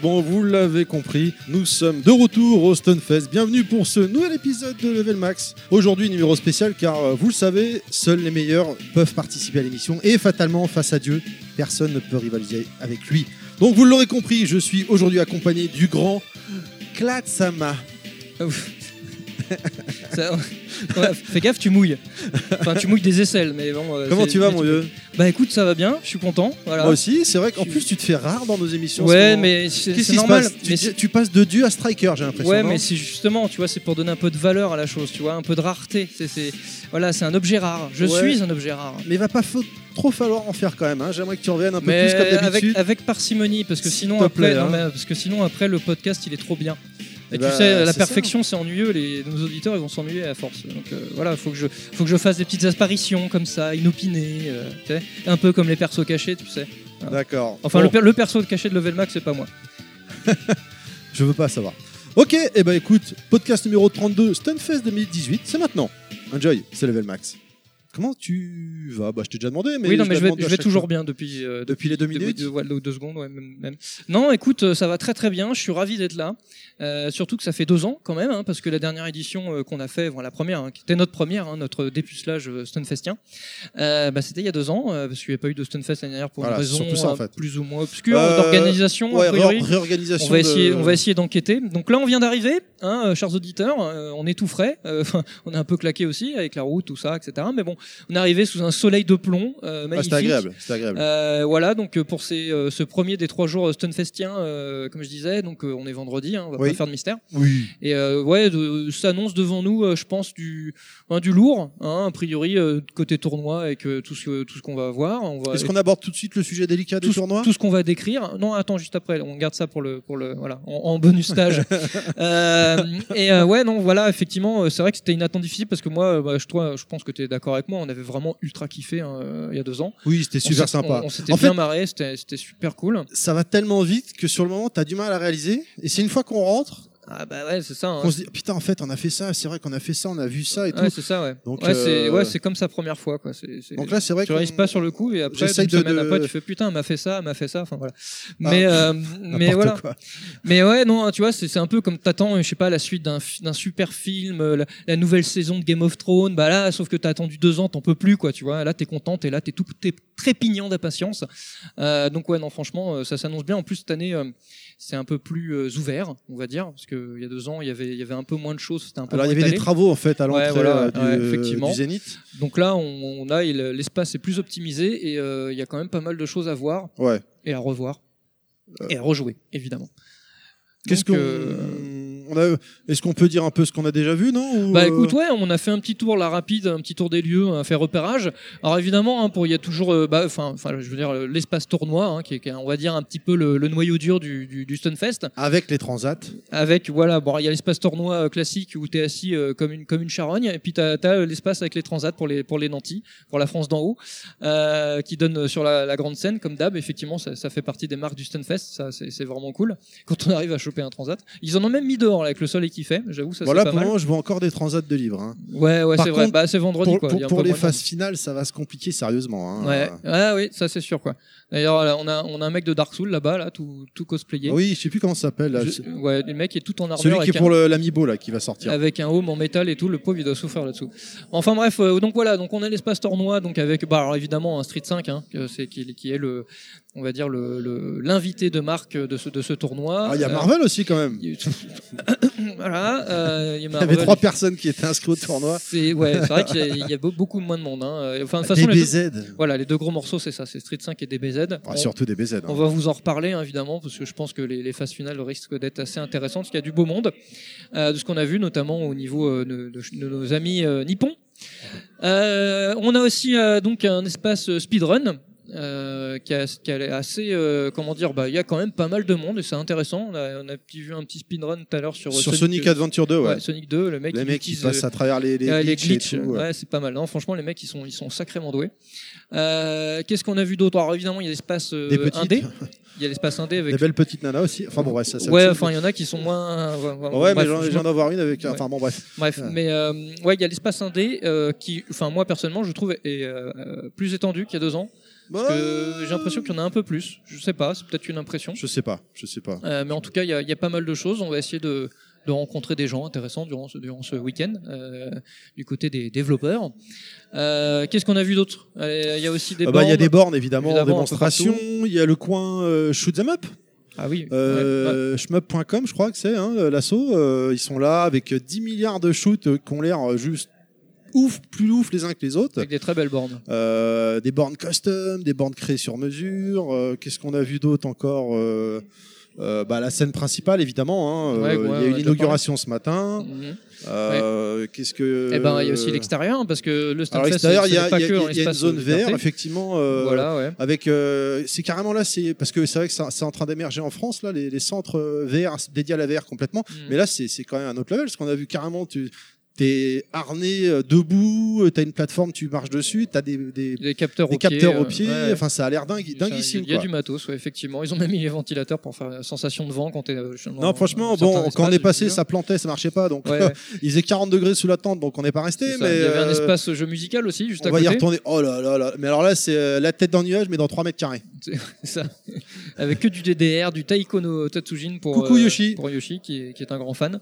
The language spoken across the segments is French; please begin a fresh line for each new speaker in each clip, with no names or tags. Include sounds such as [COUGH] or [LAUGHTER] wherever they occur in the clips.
bon vous l'avez compris, nous sommes de retour au Stunfest. Bienvenue pour ce nouvel épisode de Level Max. Aujourd'hui numéro spécial car euh, vous le savez, seuls les meilleurs peuvent participer à l'émission et fatalement face à Dieu, personne ne peut rivaliser avec lui. Donc vous l'aurez compris, je suis aujourd'hui accompagné du grand Klatsama.
Ouf. [LAUGHS] Ça- ouais, fais gaffe, tu mouilles. Enfin, tu mouilles des aisselles, mais bon. euh,
Comment
c'est-
tu vas
mais
mon vieux
Bah écoute, ça va bien, je suis content. Voilà.
Moi aussi, c'est vrai qu'en
Tu-
plus tu te fais rare dans nos émissions. en ce
Ouais,
moment.
mais c'est
Qu'est-ce
c'est
qui se
normal.
passe
mais
tu, tu passes de Dieu à Striker, j'ai l'impression.
Ouais,
non
mais c'est justement, tu vois, c'est pour donner un peu de valeur à la chose, tu vois, un peu de rareté. C'est, c'est- voilà, c'est un objet rare. Je
Ouais.
suis un objet rare.
Mais il va pas fa- trop falloir en faire quand même. hein. J'aimerais que tu reviennes un peu
Mais
plus comme
avec,
d'habitude.
avec parcimonie, parce que
S'il
sinon
te
après,
plaît,
non,
hein.
mais parce que sinon après le podcast il est trop bien. Et
Eh
tu
bah,
sais, la perfection c'est ennuyeux, les, nos auditeurs ils vont s'ennuyer à force. Donc euh, voilà, faut que je, faut que je fasse des petites apparitions comme ça, inopinées, euh, tu sais, un peu comme les persos cachés, tu sais.
D'accord.
Enfin,
Bon,
le, le perso caché de Level Max c'est pas moi. [LAUGHS]
je veux pas savoir. Ok, et bah écoute, podcast numéro 32, Stunfest 2018, c'est maintenant. Enjoy, c'est Level Max. Comment tu vas? Bah je t'ai déjà demandé, mais
oui, non, mais je vais,
à
je vais toujours
fois.
bien depuis. euh,
Depuis les deux minutes?
deux- deux- deux secondes, ouais, même. Non, écoute, euh, ça va très très bien. Je suis ravi d'être là. Euh, surtout que ça fait deux ans quand même, hein, parce que la dernière édition euh, qu'on a fait, bon, la première, hein, qui était notre première, hein, notre dépucelage Stunfestien, bah, c'était il y a deux ans, parce qu'il n'y avait pas eu de Stunfest l'année dernière pour
Voilà,
une raison
surtout ça, en fait.
plus ou moins obscure d'organisation.
Ouais,
a
réorganisation.
On va essayer,
de-
on va essayer d'enquêter. Donc là, on vient d'arriver, chers auditeurs. on est tout frais. [LAUGHS] on est un peu claqué aussi avec la route, tout ça, etc. Mais bon, on est arrivé sous un soleil de plomb euh,
Ah,
magnifique.
c'est agréable, c'est agréable.
Euh, voilà, donc euh, pour ces, euh, ce premier des trois jours Stunfestiens, euh, comme je disais, donc on est vendredi, hein, on va
Oui.
pas faire de mystère.
oui.
Et ouais, de- s'annonce devant nous, je pense du, hein, du lourd, hein, a priori côté tournoi avec tout ce tout ce qu'on va voir. On va
Est-ce qu'on aborde tout de suite le sujet délicat des
tout,
tournois?
tout ce qu'on va décrire. Non, attends, juste après, on garde ça pour le, pour le, voilà, en, en bonus stage. [LAUGHS] Et ouais, non, voilà, effectivement, c'est vrai que c'était une attente difficile parce que moi, bah, je, toi, je pense que tu es d'accord avec moi, on avait vraiment ultra kiffé hein, euh, il y a deux ans.
Oui, c'était super sympa.
On, on s'était
En
bien
fait,
marré, c'était c'était super cool.
ça va tellement vite que sur le moment, t'as du mal à réaliser. Et c'est une fois qu'on rentre,
Ah bah ouais, c'est ça. hein.
qu'on se dit putain, en fait, on a fait ça. C'est vrai qu'on a fait ça, on a vu ça et tout.
Ouais, c'est ça, ouais.
Donc,
ouais, c'est
euh,
ouais, comme sa première fois, quoi.
Donc là, c'est vrai
tu
qu'on
réalises pas sur le coup et après, une
de-
semaine
de-
après, tu fais putain, elle m'a fait ça, elle m'a fait ça. Enfin voilà. Mais euh, [LAUGHS] mais voilà.
quoi.
Mais ouais, non, tu vois, c'est un peu comme t'attends, je sais pas, la suite d'un super film, euh, la, la nouvelle saison de Game of Thrones. Bah là, sauf que t'as attendu deux ans, t'en peux plus, quoi. Tu vois, là, t'es content, t'es là, t'es tout, t'es trépignant d'impatience. Euh, donc ouais, non, franchement, ça s'annonce bien. En plus cette année. C'est un peu plus euh, ouvert, on va dire, parce qu'il y a deux ans, il y avait, il y avait un peu moins de choses, un peu
Alors, il y avait des travaux en fait à l'entrée
Ouais, voilà,
euh,
ouais,
du, Zénith.
Donc là, on, on a l'espace est plus optimisé et euh, il y a quand même pas mal de choses à voir
Ouais.
et à revoir et à rejouer, évidemment.
Qu'est-ce qu'on on a Est-ce qu'on peut dire un peu ce qu'on a déjà vu, non Ou,
Bah
euh,
écoute, ouais, on a fait un petit tour là rapide, un petit tour des lieux, un fait repérage. Alors évidemment, hein, pour il y a toujours, euh, bah, enfin, enfin, je veux dire euh, l'espace tournoi, hein, qui, est, qui est, on va dire un petit peu le, le noyau dur du, du, du Stunfest.
Avec les transats.
Avec voilà, bon, il y a l'espace tournoi classique où t'es assis euh, comme une comme une charogne, et puis t'as as, l'espace avec les transats pour les pour les nantis, pour la France d'en haut, euh, qui donne sur la, la grande scène comme d'hab. Effectivement, ça, ça fait partie des marques du Stunfest, ça c'est vraiment cool. Quand on arrive à choper un transat, ils en ont même mis dehors avec le soleil qui fait. J'avoue, ça
Voilà,
c'est pas
pour
mal.
moment, je vois encore des transats de livres. hein.
Ouais, ouais,
Par
c'est vrai.
contre,
Bah, c'est vendredi
Pour,
quoi.
pour-
il y a un
pour
peu
les
moins de
phases finales, ça va se compliquer sérieusement. hein.
Ouais, ah oui, ça c'est sûr quoi. D'ailleurs, on a on a un mec de Dark Souls là-bas, là, tout tout cosplayé.
Oui, je sais plus comment ça s'appelle. là.
Je- ouais, le mec est tout en armure.
Celui qui
avec
est
un-
pour le- l'amiibo là, qui va sortir.
avec un home en métal et tout, le pauvre il doit souffrir là-dessous. Enfin bref, euh, donc voilà, donc on a l'espace tournoi, donc avec, bah alors évidemment un Street 5, hein, que c'est qui, qui est le, on va dire le le- l'invité de marque de ce de ce tournoi.
Ah, il y a
Euh,
Marvel aussi quand même.
il y a- [COUGHS] voilà, euh, il y a [LAUGHS]
Il y avait trois personnes qui étaient inscrites au tournoi.
C'est ouais, c'est vrai [LAUGHS] qu'il y a- il y a beau- beaucoup moins de monde. Hein. Enfin de toute façon, les deux,
DBZ.
voilà, les deux gros morceaux c'est ça, c'est Street 5 et DBZ.
Ah,
On-
surtout DBZ. hein.
On va vous en reparler hein, évidemment parce que je pense que les, les phases finales risquent d'être assez intéressantes parce qu'il y a du beau monde euh, de ce qu'on a vu notamment au niveau euh, de, de- de nos amis euh, nippons. On a aussi donc un espace speedrun. Euh, qui, a assez euh, comment dire bah il y a quand même pas mal de monde et c'est intéressant on a, on a petit- vu un petit speedrun tout à l'heure sur,
Sur Sonic Adventure 2, ouais.
ouais, Sonic 2 le mec
les mecs qui
euh,
à travers les, les, glitches ouais.
ouais, c'est pas mal. Non, franchement, les mecs, ils sont, ils sont sacrément doués. Euh, Qu'est-ce qu'on a vu d'autre? Alors évidemment, il y a l'espace euh, indé. Il y a l'espace indé avec.
des belles petites nanas aussi. Enfin bon, ça, ça
ouais, enfin, il y en a qui sont moins. ouais,
mais
bref,
j'en-
je
je viens d'en voir une avec. Enfin bon, bref.
Bref, mais euh, ouais, il y a l'espace indé euh, qui, enfin moi personnellement, je trouve est euh, euh, plus étendu qu'il y a deux ans. Parce que j'ai l'impression qu'il y en a un peu plus. Je sais pas, c'est peut-être une impression.
Je sais pas, je sais pas.
Euh, mais en tout cas, il y, a- il y a pas mal de choses. On va essayer de, de rencontrer des gens intéressants durant ce, durant ce week-end euh, du côté des développeurs. Euh, Qu'est-ce qu'on a vu d'autre? Il y a aussi des
Ah bah, Il y a
bornes.
des bornes évidemment, en
Évidemment,
démonstration. Il y a le coin Shoot 'em Up.
Ah oui. ouais, ouais.
Euh, shmup.com, je crois que c'est hein, l'assaut. Ils sont là avec 10 milliards de shoots qui ont l'air juste ouf, plus ouf les uns que les autres.
Avec des très belles bornes.
Euh, des bornes custom, des bornes créées sur mesure. euh, Qu'est-ce qu'on a vu d'autre encore euh, bah, la scène principale évidemment. hein,
Ouais, ouais,
il y a
a
eu l'inauguration ce matin.
Mhm.
Qu'est-ce que
Eh ben, il y a aussi l'extérieur, parce que le
l'extérieur, il y a, y a- a une zone verte, effectivement.
Voilà, ouais.
Avec, c'est carrément là, c'est parce que c'est vrai que c'est en train d'émerger en France là, les, les centres VR dédiés à la VR complètement.
Mhm.
Mais là, c'est c'est quand même un autre level, parce qu'on a vu carrément, tu es harné euh, debout, tu as une plateforme, tu marches dessus, tu as des, des,
Des capteurs
des
au pied.
capteurs
euh,
au pied.
ouais.
Enfin, ça a l'air dingue, dinguissime.
Il y a
quoi.
du matos, ouais, effectivement. Ils ont même mis les ventilateurs pour faire la sensation de vent quand t'es. euh,
Non, franchement, bon, quand on est passé, ça plantait, ça marchait pas, donc.
Ouais,
il faisait 40 degrés sous la tente, donc on n'est pas resté. Mais
Il y avait un
euh,
espace jeu musical aussi, juste
on
à
va y
côté.
retourner. Oh là là là. Mais alors là, c'est euh, la tête dans le nuage, mais dans 3 mètres carrés. [LAUGHS]
Ça. Avec que du DDR, du Taiko no Tatsujin pour,
Coucou
euh,
Yoshi.
pour Yoshi, qui est, qui est un grand fan.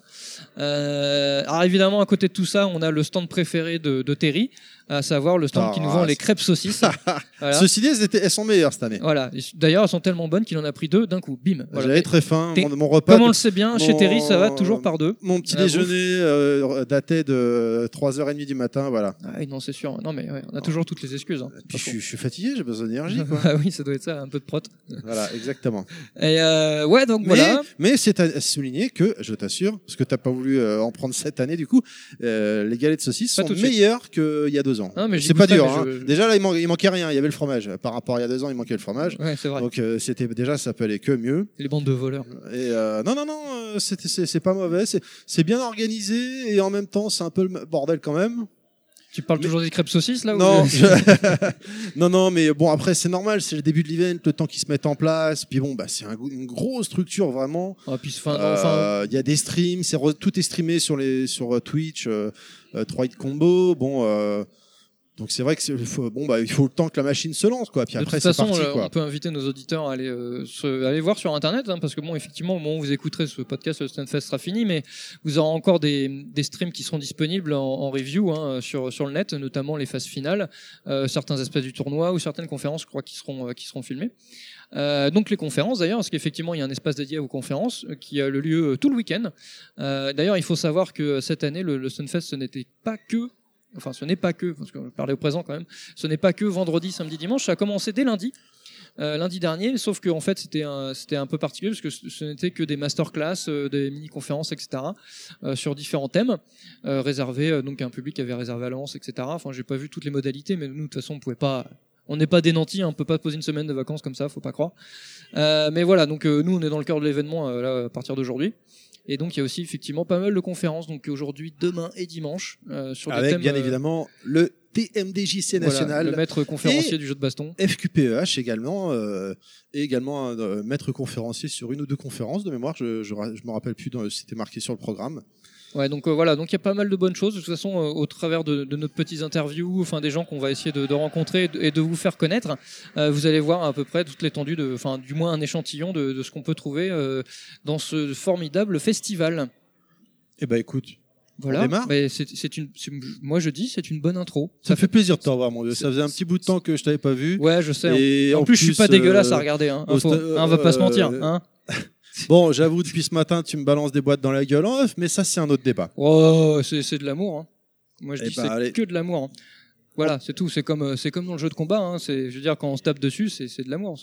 Euh, alors évidemment, à côté tout ça, on a le stand préféré de Terry, à savoir le stand
Ah,
qui nous vend les
c'est-
crêpes saucisses. [LAUGHS] voilà.
Ceci dit, elles, étaient- elles sont meilleures cette année.
Voilà. D'ailleurs, elles sont tellement bonnes qu'il en a pris deux d'un coup. Bim. Voilà.
J'avais très faim. Mon, mon repas.
Comme on le sait bien, chez Terry, ça va toujours par deux.
Mon petit
bouffe.
déjeuner euh, datait de 3h30 du matin, voilà.
Ah non, c'est sûr. Non, mais ouais, on a toujours toutes les excuses. hein.
Puis je, suis- je suis fatigué, j'ai besoin d'énergie. [LAUGHS]
ah oui, ça doit être ça, un peu de prot.
voilà, exactement. [LAUGHS]
Et euh, ouais, donc
Mais,
voilà.
mais c'est à souligner que, je t'assure, parce que t'as pas voulu euh, en prendre cette année du coup, euh, les galettes de saucisses
Pas
sont meilleures qu'il y a deux ans.
Mais j'y
c'est pas dur. hein.
je-
Déjà là, il, man- il manquait rien. Il y avait le fromage. Par rapport à il y a deux ans, il manquait le fromage.
Ouais, c'est vrai.
Donc euh, c'était déjà, ça peut aller que mieux.
Les bandes de voleurs.
Et euh, non, non, non, euh, c'est pas mauvais. C'est bien organisé et en même temps, c'est un peu le bordel quand même.
Tu parles
Mais-
toujours des crêpes saucisses là ou-
Non, je- [LAUGHS] non, non, mais bon, après, c'est normal, c'est le début de l'event, le temps qu'ils se mettent en place. Puis bon, bah, c'est un une grosse structure, vraiment.
Ah, puis,
Euh, Il y a des streams, c'est re- tout est streamé sur, les, sur Twitch, euh, euh, 3 hit combo. Bon, donc c'est vrai que faut, bon, bah, il faut le temps que la machine se lance, quoi. Puis
de
après,
toute façon,
parti,
euh,
quoi.
on peut inviter nos auditeurs à aller, euh, se- aller voir sur Internet, hein, parce que bon, effectivement, au moment où vous écouterez ce podcast, le Stunfest sera fini, mais vous aurez encore des, des streams qui seront disponibles en, en review hein, sur, sur le net, notamment les phases finales, euh, certains aspects du tournoi ou certaines conférences, je crois, qui seront, euh, qui seront filmées. Euh, donc les conférences d'ailleurs, parce qu'effectivement il y a un espace dédié aux conférences euh, qui a le lieu tout le week-end. Euh, d'ailleurs il faut savoir que cette année le, le Stunfest ce n'était pas que, enfin ce n'est pas que, parce que je parlais au présent quand même, ce n'est pas que vendredi, samedi, dimanche, ça a commencé dès lundi. euh, lundi dernier, sauf que en fait c'était un, c'était un peu particulier parce que ce, n'était que des masterclass, euh, des mini-conférences, etc. euh, sur différents thèmes euh, réservés donc à un public qui avait réservé à l'avance, etc. Enfin j'ai pas vu toutes les modalités, mais nous de toute façon on pouvait pas, on n'est pas des nantis, hein, on peut pas poser une semaine de vacances comme ça, faut pas croire. Mais voilà, donc nous on est dans le cœur de l'événement à partir d'aujourd'hui. Et donc il y a aussi effectivement pas mal de conférences, donc aujourd'hui, demain et dimanche euh, sur des
Avec,
thèmes.
bien
euh,
évidemment, le TMDJC
voilà,
national.
le maître conférencier
Et-
du jeu de baston.
FQPEH également, euh, et également un euh, maître conférencier sur une ou deux conférences de mémoire. Je, je me rappelle plus, c'était marqué sur le programme.
Ouais, donc euh, voilà, donc il y a pas mal de bonnes choses. De toute façon, euh, au travers de, de nos petites interviews, enfin des gens qu'on va essayer de, de rencontrer et de, et de vous faire connaître, euh, vous allez voir à peu près toute l'étendue de, enfin du moins un échantillon de, ce qu'on peut trouver dans ce formidable festival.
Eh ben écoute,
Voilà.
On
Mais c'est une, moi je dis, c'est une bonne intro.
ça fait plaisir de te revoir, mon Dieu. Ça faisait un petit bout de temps que je t'avais pas vu.
Ouais, je sais.
Et
en, plus, je suis pas dégueulasse à regarder. Hein, info.
sta-
Hein, on va pas se mentir. Hein. [LAUGHS]
Bon, j'avoue, depuis ce matin, tu me balances des boîtes dans la gueule en off, mais ça, c'est un autre débat.
Oh, c'est de l'amour. Hein. Moi, je
Eh
dis
bah,
c'est que de l'amour. hein. Voilà, c'est tout. C'est comme euh, c'est comme dans le jeu de combat. Hein. C'est, je veux dire, quand on se tape dessus, c'est de l'amour.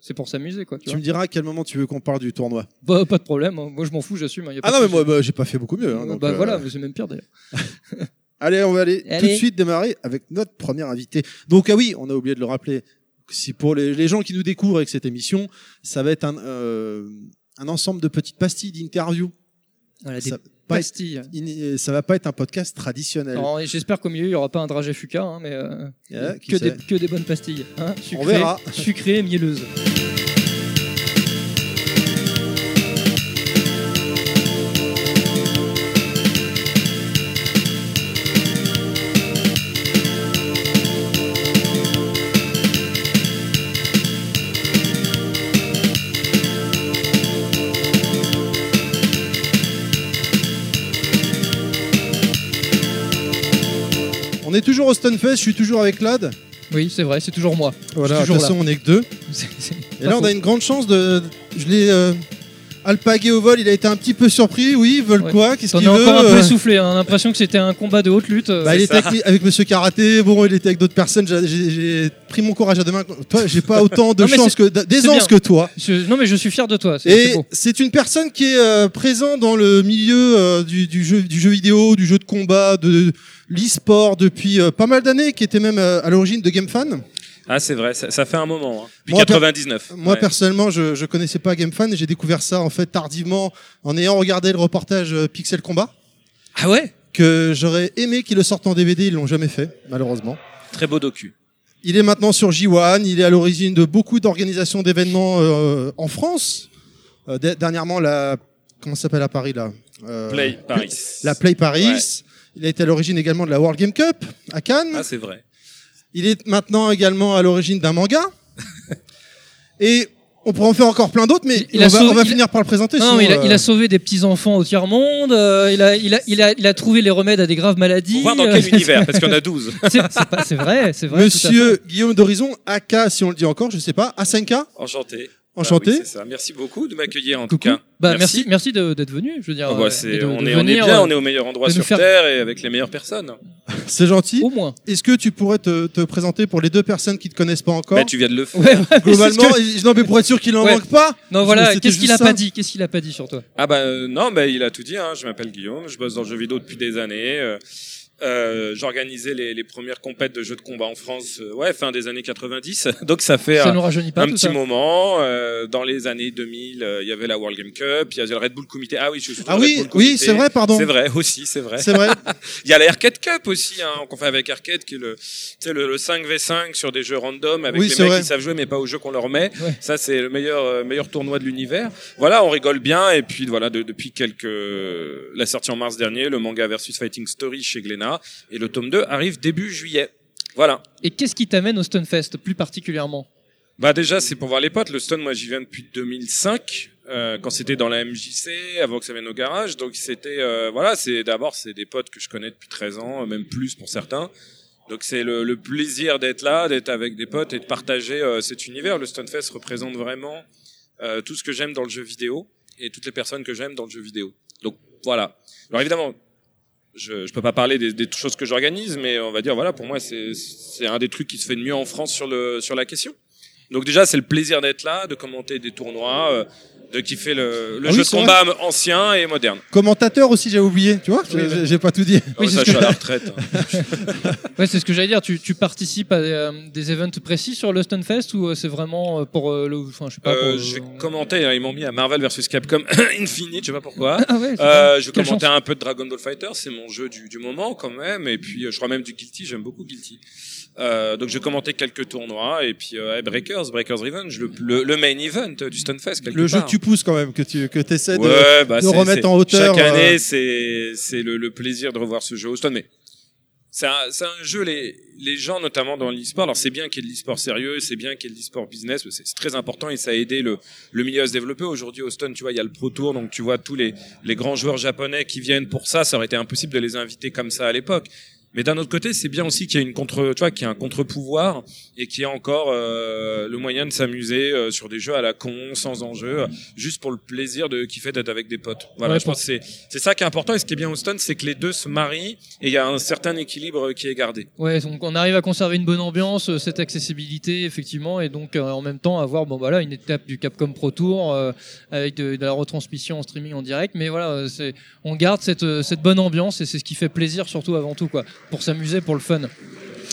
C'est pour s'amuser, quoi. Tu
Tu
vois.
me diras à quel moment tu veux qu'on parle du tournoi.
Bah, pas de problème. hein. Moi, je m'en fous. J'assume. hein.
Ah non, mais moi, bah, j'ai pas fait beaucoup mieux. hein, donc,
bah
euh,
voilà, mais c'est même pire d'ailleurs. [LAUGHS]
Allez, on va aller tout de suite démarrer avec notre premier invité. Donc, ah oui, on a oublié de le rappeler. Si pour les, les gens qui nous découvrent avec cette émission, ça va être un, euh, un ensemble de petites pastilles d'interview.
Voilà,
Ça, ça va pas être un podcast traditionnel.
J'espère qu'au milieu, il y aura pas un dragé fuka, hein, mais euh,
Eh,
que, des, que des bonnes pastilles. Hein, sucrées,
verra.
Sucrées et mielleuses.
Stunfest, je suis toujours avec Lad.
Oui, c'est vrai, c'est toujours moi.
Voilà, de toute façon, on est que deux.
C'est- [LAUGHS] c'est
Et
pas
là, on
faux.
a une grande chance de. Je l'ai euh, alpagué au vol, il a été un petit peu surpris. Oui, ils veulent
Ouais.
quoi? Qu'est-ce
T'en
qu'il
es
veut
encore un peu
Euh,
essoufflé, hein, l'impression que c'était un combat de haute lutte. euh,
bah, il était avec, avec Monsieur Karaté, bon, il était avec d'autres personnes. J'ai- J'ai j'ai pris mon courage à deux mains. Toi, j'ai pas autant de [LAUGHS]
Non, mais
chance que d'aisance que toi.
je- non mais je suis fier de toi, c'est c'est
Et
beau.
c'est une personne qui est euh, présente dans le milieu euh, du, du jeu, du jeu vidéo, du jeu de combat, de l'e-sport depuis euh, pas mal d'années, qui était même euh, à l'origine de GameFan.
Ah, c'est vrai, ça, ça fait un moment. Hein. Depuis
Moi, per-
99.
Moi
Ouais.
personnellement, je, je connaissais pas GameFan et j'ai découvert ça en fait tardivement en ayant regardé le reportage euh, Pixel Combat
Ah ouais?
Que j'aurais aimé qu'ils le sortent en DVD, ils l'ont jamais fait malheureusement.
Très beau docu.
Il est maintenant sur J1, il est à l'origine de beaucoup d'organisations d'événements en France. De- dernièrement la comment ça s'appelle à Paris là?
Play Paris.
La Play Paris.
Ouais.
Il a été à l'origine également de la World Game Cup à Cannes.
Ah, c'est vrai.
Il est maintenant également à l'origine d'un manga. [LAUGHS] Et on pourrait en faire encore plein d'autres, mais
Il
on,
a
va,
sauvé-
on va
il a-
finir par le présenter.
Non,
sinon,
il, a,
euh,
il a sauvé des petits enfants au tiers monde. euh, il, a, il, a, il, a, il a trouvé les remèdes à des graves maladies.
Pour voir dans
euh,
quel [LAUGHS] univers, parce qu'il y en a 12.
c'est vrai, c'est vrai. tout à fait.
Monsieur Guillaume d'Horizon, AK, si on le dit encore, je sais pas, A5K,
Enchanté.
Enchanté.
Ah oui, c'est ça. Merci beaucoup de m'accueillir en tout cas.
Bah, merci, merci d'être venu. Je veux dire,
Ah bah,
euh, de-
on,
de
est, on est
venir,
bien,
euh,
on est au meilleur endroit sur
faire-
Terre et avec les meilleures personnes. [LAUGHS]
C'est gentil.
Au moins.
Est-ce que tu pourrais te, te présenter pour les deux personnes qui te connaissent pas encore
Bah, tu viens de le faire.
Ouais, ouais,
Globalement,
que-
non mais pour être sûr qu'il en
Ouais.
manque pas.
Non, voilà, qu'est-ce qu'il a pas dit Qu'est-ce qu'il a pas dit sur toi?
Ah bah euh, non, bah, il a tout dit. Hein. Je m'appelle Guillaume, je bosse dans le jeu vidéo depuis des années. Euh, euh, J'organisais les, les premières compètes de jeux de combat en France, euh, ouais, fin des années 90. [LAUGHS] Donc ça fait
Ça
un,
pas
petit
ça.
moment. Euh, dans les années 2000, euh, il y avait la World Game Cup, il y avait le Red Bull Comité. Ah oui, je suis
Ah
Red
oui,
Bull
oui, c'est vrai, pardon.
C'est vrai aussi, c'est vrai.
C'est vrai. [LAUGHS]
Il y a la Arcade Cup aussi, hein, qu'on fait avec Arcade, qui est le, le, le 5v5 sur des jeux random avec
Oui,
les mecs
vrai.
qui savent jouer mais pas au jeu qu'on leur met.
Ouais.
Ça, c'est le meilleur, meilleur tournoi de l'univers. Voilà, on rigole bien. Et puis voilà, de- depuis quelques, la sortie en mars dernier, le manga versus Fighting Story chez Glénat et le tome 2 arrive début juillet. Voilà.
Et qu'est-ce qui t'amène au Stunfest plus particulièrement?
Bah déjà, c'est pour voir les potes. Le Stone, moi, j'y viens depuis 2005. Euh, quand c'était dans la MJC, avant que ça vienne au garage, donc c'était euh, voilà, c'est d'abord c'est des potes que je connais depuis 13 ans, même plus pour certains. Donc c'est le, le plaisir d'être là, d'être avec des potes et de partager euh, cet univers. Le Stunfest représente vraiment euh, tout ce que j'aime dans le jeu vidéo et toutes les personnes que j'aime dans le jeu vidéo. Donc voilà. Alors évidemment, je, je peux pas parler des, des choses que j'organise, mais on va dire voilà, pour moi c'est un des trucs qui se fait de mieux en France sur le sur la question. Donc déjà, c'est le plaisir d'être là, de commenter des tournois, de kiffer le, le
Ah oui,
jeu de combat ancien et moderne.
Commentateur aussi, j'avais oublié, tu vois, j'ai- j'ai- pas tout dit.
Oui,
c'est
ça,
ce
je suis à la retraite. hein. [LAUGHS]
Ouais, c'est ce que j'allais dire. Tu, tu participes à euh, des events précis sur le Stunfest ou euh, c'est vraiment euh, pour euh, le, enfin, je sais pas.
Euh,
pour,
je vais commenter, hein, ils m'ont mis à Marvel vs Capcom [COUGHS] Infinite, je sais pas pourquoi. [LAUGHS]
Ah ouais.
Euh, je vais commenter un peu de Dragon Ball Fighter, c'est mon jeu du, du moment quand même, et puis je crois même du Guilty, j'aime beaucoup Guilty. Euh, donc je commenter quelques tournois et puis euh, Breakers, Breakers Revenge, le, le, le main event du Stunfest quelque
Le jeu
part.
que tu pousses quand même, que tu que essaies de.
ouais, bah,
de remettre en hauteur,
Chaque année,
euh,
c'est c'est le, le plaisir de revoir ce jeu au stone. Mais c'est un, c'est un jeu, les, les gens, notamment dans l'e-sport, alors c'est bien qu'il y ait de l'e-sport sérieux, c'est bien qu'il y ait de l'e-sport business, c'est c'est très important et ça a aidé le, le milieu à se développer. Aujourd'hui, au stone, tu vois, il y a le Pro Tour, donc tu vois tous les, les grands joueurs japonais qui viennent pour ça, ça aurait été impossible de les inviter comme ça à l'époque. Mais d'un autre côté, c'est bien aussi qu'il y ait une contre, tu vois, qu'il y ait un contre-pouvoir et qu'il y ait encore euh, le moyen de s'amuser euh, sur des jeux à la con, sans enjeu, juste pour le plaisir de kiffer d'être avec des potes. Voilà,
Ouais,
je pense que c'est c'est ça qui est important et ce qui est bien au stone, c'est que les deux se marient et il y a un certain équilibre qui est gardé.
Ouais, donc on arrive à conserver une bonne ambiance, euh, cette accessibilité effectivement, et donc euh, en même temps avoir bon voilà une étape du Capcom Pro Tour euh, avec de, de la retransmission en streaming en direct, mais voilà euh, c'est on garde cette cette bonne ambiance et c'est ce qui fait plaisir surtout avant tout quoi, pour s'amuser, pour le fun.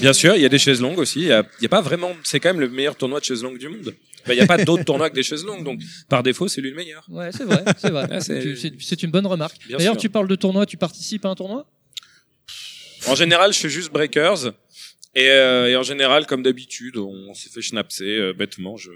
Bien sûr, il y a des chaises longues aussi. Il y a, il y a pas vraiment, c'est quand même le meilleur tournoi de chaises longues du monde. Ben, il n'y a pas [LAUGHS] d'autres tournois que des chaises longues, donc par défaut, c'est lui le meilleur.
Ouais, c'est vrai, c'est vrai. [LAUGHS]
Ah, c'est-
une bonne remarque. D'ailleurs, tu parles de tournoi, tu participes à un tournoi?
En général, je fais juste breakers. Et, euh, et en général, comme d'habitude, on s'est fait schnapser euh, bêtement. Je...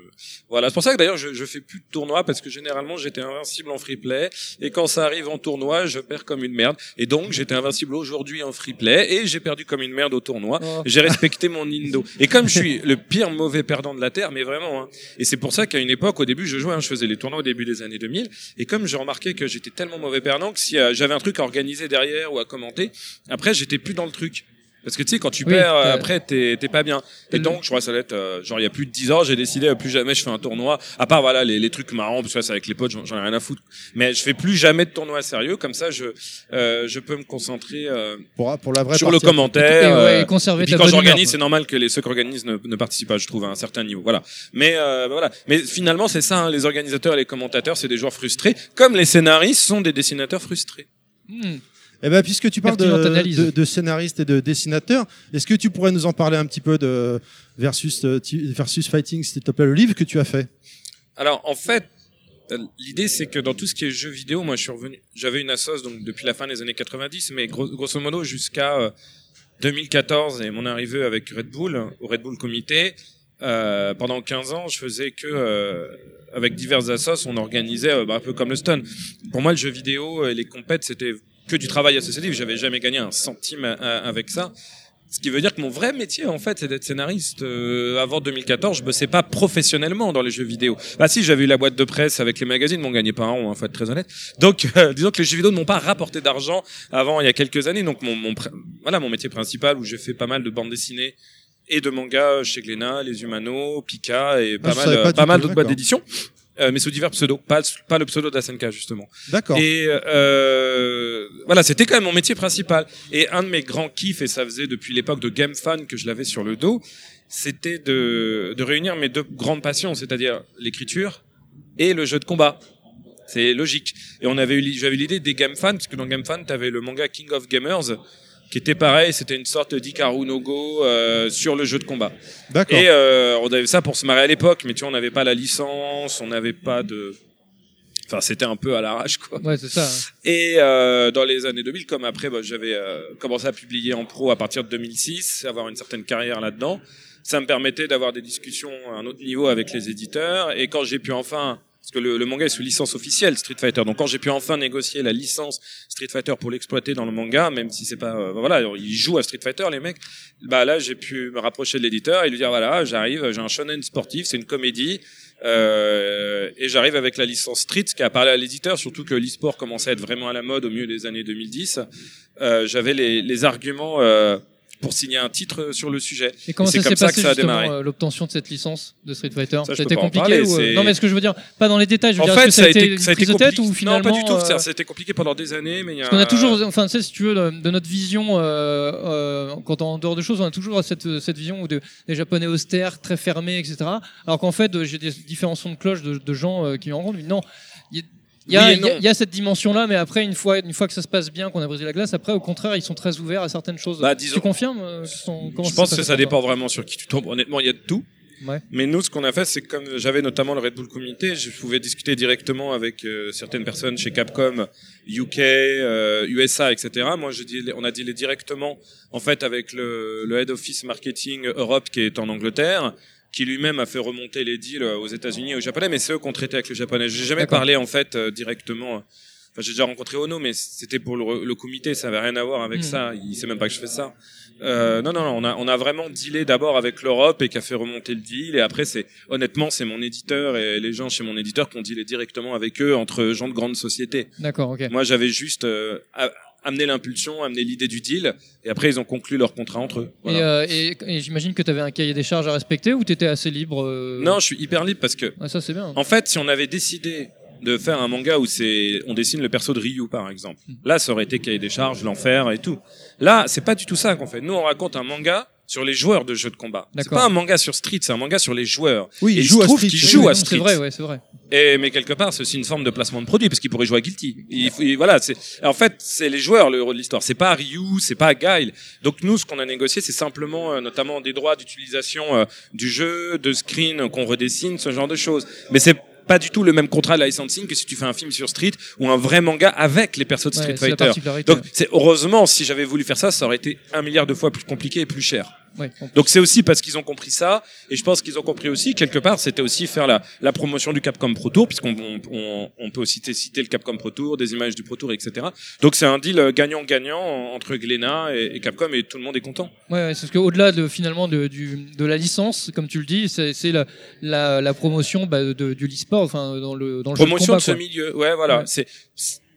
Voilà, c'est pour ça que d'ailleurs, je, je fais plus de tournois parce que généralement, j'étais invincible en free play. Et quand ça arrive en tournoi, je perds comme une merde. Et donc, j'étais invincible aujourd'hui en free play et j'ai perdu comme une merde au tournoi.
Oh.
J'ai respecté mon indo. Et comme je suis le pire mauvais perdant de la terre, mais vraiment. Hein, et c'est pour ça qu'à une époque, au début, je jouais, hein, je faisais les tournois au début des années 2000. Et comme je remarquais que j'étais tellement mauvais perdant que si euh, j'avais un truc à organiser derrière ou à commenter, après, j'étais plus dans le truc. Parce que tu sais, quand tu
Oui,
perds, euh, après, t'es t'es pas bien. Et
le-
donc, je crois que ça doit être, euh, genre, il y a plus de 10 ans, j'ai décidé, euh, plus jamais je fais un tournoi. À part, voilà, les, les trucs marrants, parce que ça, c'est avec les potes, j'en j'en ai rien à foutre. Mais je fais plus jamais de tournoi sérieux, comme ça, je, euh, je peux me concentrer euh,
Pour, pour la vraie
sur le commentaire.
Et, ouais, et conserver
et puis quand j'organise, c'est normal que les ceux qui organisent ne, ne participent pas, je trouve, à un certain niveau. Voilà. Mais euh, voilà. Mais finalement, c'est ça. hein, les organisateurs et les commentateurs, c'est des joueurs frustrés, comme les scénaristes sont des dessinateurs frustrés.
Hmm.
Eh ben, puisque tu parles de, de, de scénaristes et de dessinateurs, est-ce que tu pourrais nous en parler un petit peu de versus euh, versus fighting, s'il te plaît, le livre que tu as fait?
Alors, en fait, euh, l'idée, c'est que dans tout ce qui est jeux vidéo, moi, je suis revenu. J'avais une assoce donc depuis la fin des années 90, mais gros- grosso modo jusqu'à euh, 2014 et mon arrivée avec Red Bull au Red Bull Comité. Euh, pendant 15 ans, je faisais que euh, avec divers assos, on organisait euh, bah, un peu comme le stun. Pour moi, le jeu vidéo et les compètes, c'était que du travail associatif. J'avais jamais gagné un centime à- à- avec ça. Ce qui veut dire que mon vrai métier, en fait, c'est d'être scénariste. Euh, avant 2014, je bossais pas professionnellement dans les jeux vidéo. Bah si, j'avais eu la boîte de presse avec les magazines, mais on gagnait pas un rond, hein, faut être très honnête. Donc, [LAUGHS] euh, disons que les jeux vidéo ne m'ont pas rapporté d'argent avant il y a quelques années. Donc, mon, mon, voilà, mon métier principal où j'ai fait pas mal de bandes dessinées et de mangas chez Glénat, Les Humano, Pika et pas
je
mal,
pas
euh, pas mal d'autres boîtes d'édition. Euh, mais sous divers pseudos, pas, pas le pseudo d'Asenka justement.
D'accord.
Et euh, voilà, c'était quand même mon métier principal. Et un de mes grands kiffs, et ça faisait depuis l'époque de Game Fan que je l'avais sur le dos, c'était de, de réunir mes deux grandes passions, c'est-à-dire l'écriture et le jeu de combat. C'est logique. Et on avait eu, j'avais l'idée des Game Fan, parce que dans Game Fan, t'avais le manga King of Gamers, qui était pareil, c'était une sorte d'Ikaru no Go euh, sur le jeu de combat.
D'accord.
Et euh, on avait ça pour se marrer à l'époque, mais tu vois, on n'avait pas la licence, on n'avait pas de... Enfin, c'était un peu à l'arrache, quoi.
Ouais, c'est ça. hein.
Et euh, dans les années 2000, comme après, bah, j'avais euh, commencé à publier en pro à partir de 2006, avoir une certaine carrière là-dedans. Ça me permettait d'avoir des discussions à un autre niveau avec les éditeurs. Et quand j'ai pu enfin, parce que le, le manga est sous licence officielle Street Fighter, donc quand j'ai pu enfin négocier la licence Street Fighter pour l'exploiter dans le manga, même si c'est pas, euh, voilà, ils jouent à Street Fighter les mecs. Bah là, j'ai pu me rapprocher de l'éditeur et lui dire voilà, j'arrive, j'ai un shonen sportif, c'est une comédie. Euh, et j'arrive avec la licence Street, qui a parlé à l'éditeur, surtout que l'e-sport commençait à être vraiment à la mode au milieu des années 2010. Euh, J'avais les, les arguments euh, pour signer un titre sur le sujet.
Et comment ça s'est
ça
passé
ça a
justement euh, l'obtention de cette licence de Street Fighter?
Ça, peux pas en
compliqué ou, euh, Non, mais ce que je veux dire, pas dans les détails. Je veux
En
dire,
fait,
que
ça a été, ça a été
prise de tête
compliqué.
ou finalement
non, pas du tout.
euh,
C'est-à-dire, C'était compliqué pendant des années, mais il y a
Parce qu'on a toujours, enfin, tu sais, si tu veux, de, notre vision, euh, euh, quand on, en dehors de choses, on a toujours cette, cette vision où de, des Japonais austères, très fermés, etc. Alors qu'en fait, euh, j'ai des différents sons de cloche de, de gens euh, qui me rencontrent, mais non, il
Oui
y y a cette dimension-là, mais après, une fois, une fois que ça se passe bien, qu'on a brisé la glace, après, au contraire, ils sont très ouverts à certaines choses.
Bah, disons-
tu confirmes euh, son-
Je pense que ça dépend vraiment sur qui tu tombes. Honnêtement, il y a de tout.
Ouais.
Mais nous, ce qu'on a fait, c'est que comme j'avais notamment le Red Bull Community, je pouvais discuter directement avec euh, certaines personnes chez Capcom, UK, euh, USA, etc. Moi, je dis, on a dealé directement, en fait, avec le, le Head Office Marketing Europe qui est en Angleterre, qui lui-même a fait remonter les deals aux États-Unis et aux Japonais, mais c'est eux qu'on traitait avec le Japonais. J'ai jamais parlé, en fait, euh, directement. Enfin, j'ai déjà rencontré Ono, mais c'était pour le, le comité, ça avait rien à voir avec
Hmm.
ça. Il sait même pas que je fais ça. Euh, non, non, non, on a, on a vraiment dealé d'abord avec l'Europe et qui a fait remonter le deal. Et après, c'est honnêtement, c'est mon éditeur et les gens chez mon éditeur qui ont dealé directement avec eux entre gens de grandes sociétés.
D'accord, ok.
Moi, j'avais juste euh, a- amené l'impulsion, amené l'idée du deal, et après, ils ont conclu leur contrat entre eux. Voilà.
Et, euh, et, et j'imagine que tu avais un cahier des charges à respecter ou tu étais assez libre euh,
Non, je suis hyper libre parce que,
Ouais, ça c'est bien.
en fait, si on avait décidé de faire un manga où c'est on dessine le perso de Ryu par exemple.
Hmm.
Là, ça aurait été cahier des charges, l'enfer et tout. Là, c'est pas du tout ça qu'on fait. Nous, on raconte un manga sur les joueurs de jeux de combat. C'est pas un manga sur Street, c'est un manga sur les joueurs.
Oui,
Et
il joue à Street.
Oui,
joue
oui,
à
non,
Street.
C'est vrai, ouais, c'est vrai.
Et mais quelque part, c'est aussi une forme de placement de produit parce qu'il pourrait jouer à Guilty. Il, il- voilà, c'est en fait c'est les joueurs le héros de l'histoire. C'est pas Ryu, c'est pas Guile. Donc nous, ce qu'on a négocié, c'est simplement euh, notamment des droits d'utilisation euh, du jeu, de screen qu'on redessine, ce genre de choses. Mais c'est pas du tout le même contrat de licensing que si tu fais un film sur Street ou un vrai manga avec les persos de Street
Ouais,
Fighter. Donc c'est heureusement si j'avais voulu faire ça, ça aurait été un milliard de fois plus compliqué et plus cher.
Ouais,
Donc c'est aussi parce qu'ils ont compris ça, et je pense qu'ils ont compris aussi quelque part, c'était aussi faire la, la promotion du Capcom Pro Tour, puisqu'on on, on, on peut aussi citer, le Capcom Pro Tour, des images du Pro Tour, etc. Donc c'est un deal gagnant-gagnant entre Glénat et, et Capcom, et tout le monde est content.
Ouais, ouais, c'est parce qu'au-delà de finalement de, du, de la licence, comme tu le dis, c'est la, la, la promotion bah, de, du e-sport, enfin dans le dans le jeu
Promotion
de
de,
combat,
ce milieu, ouais, voilà.
Ouais.
C'est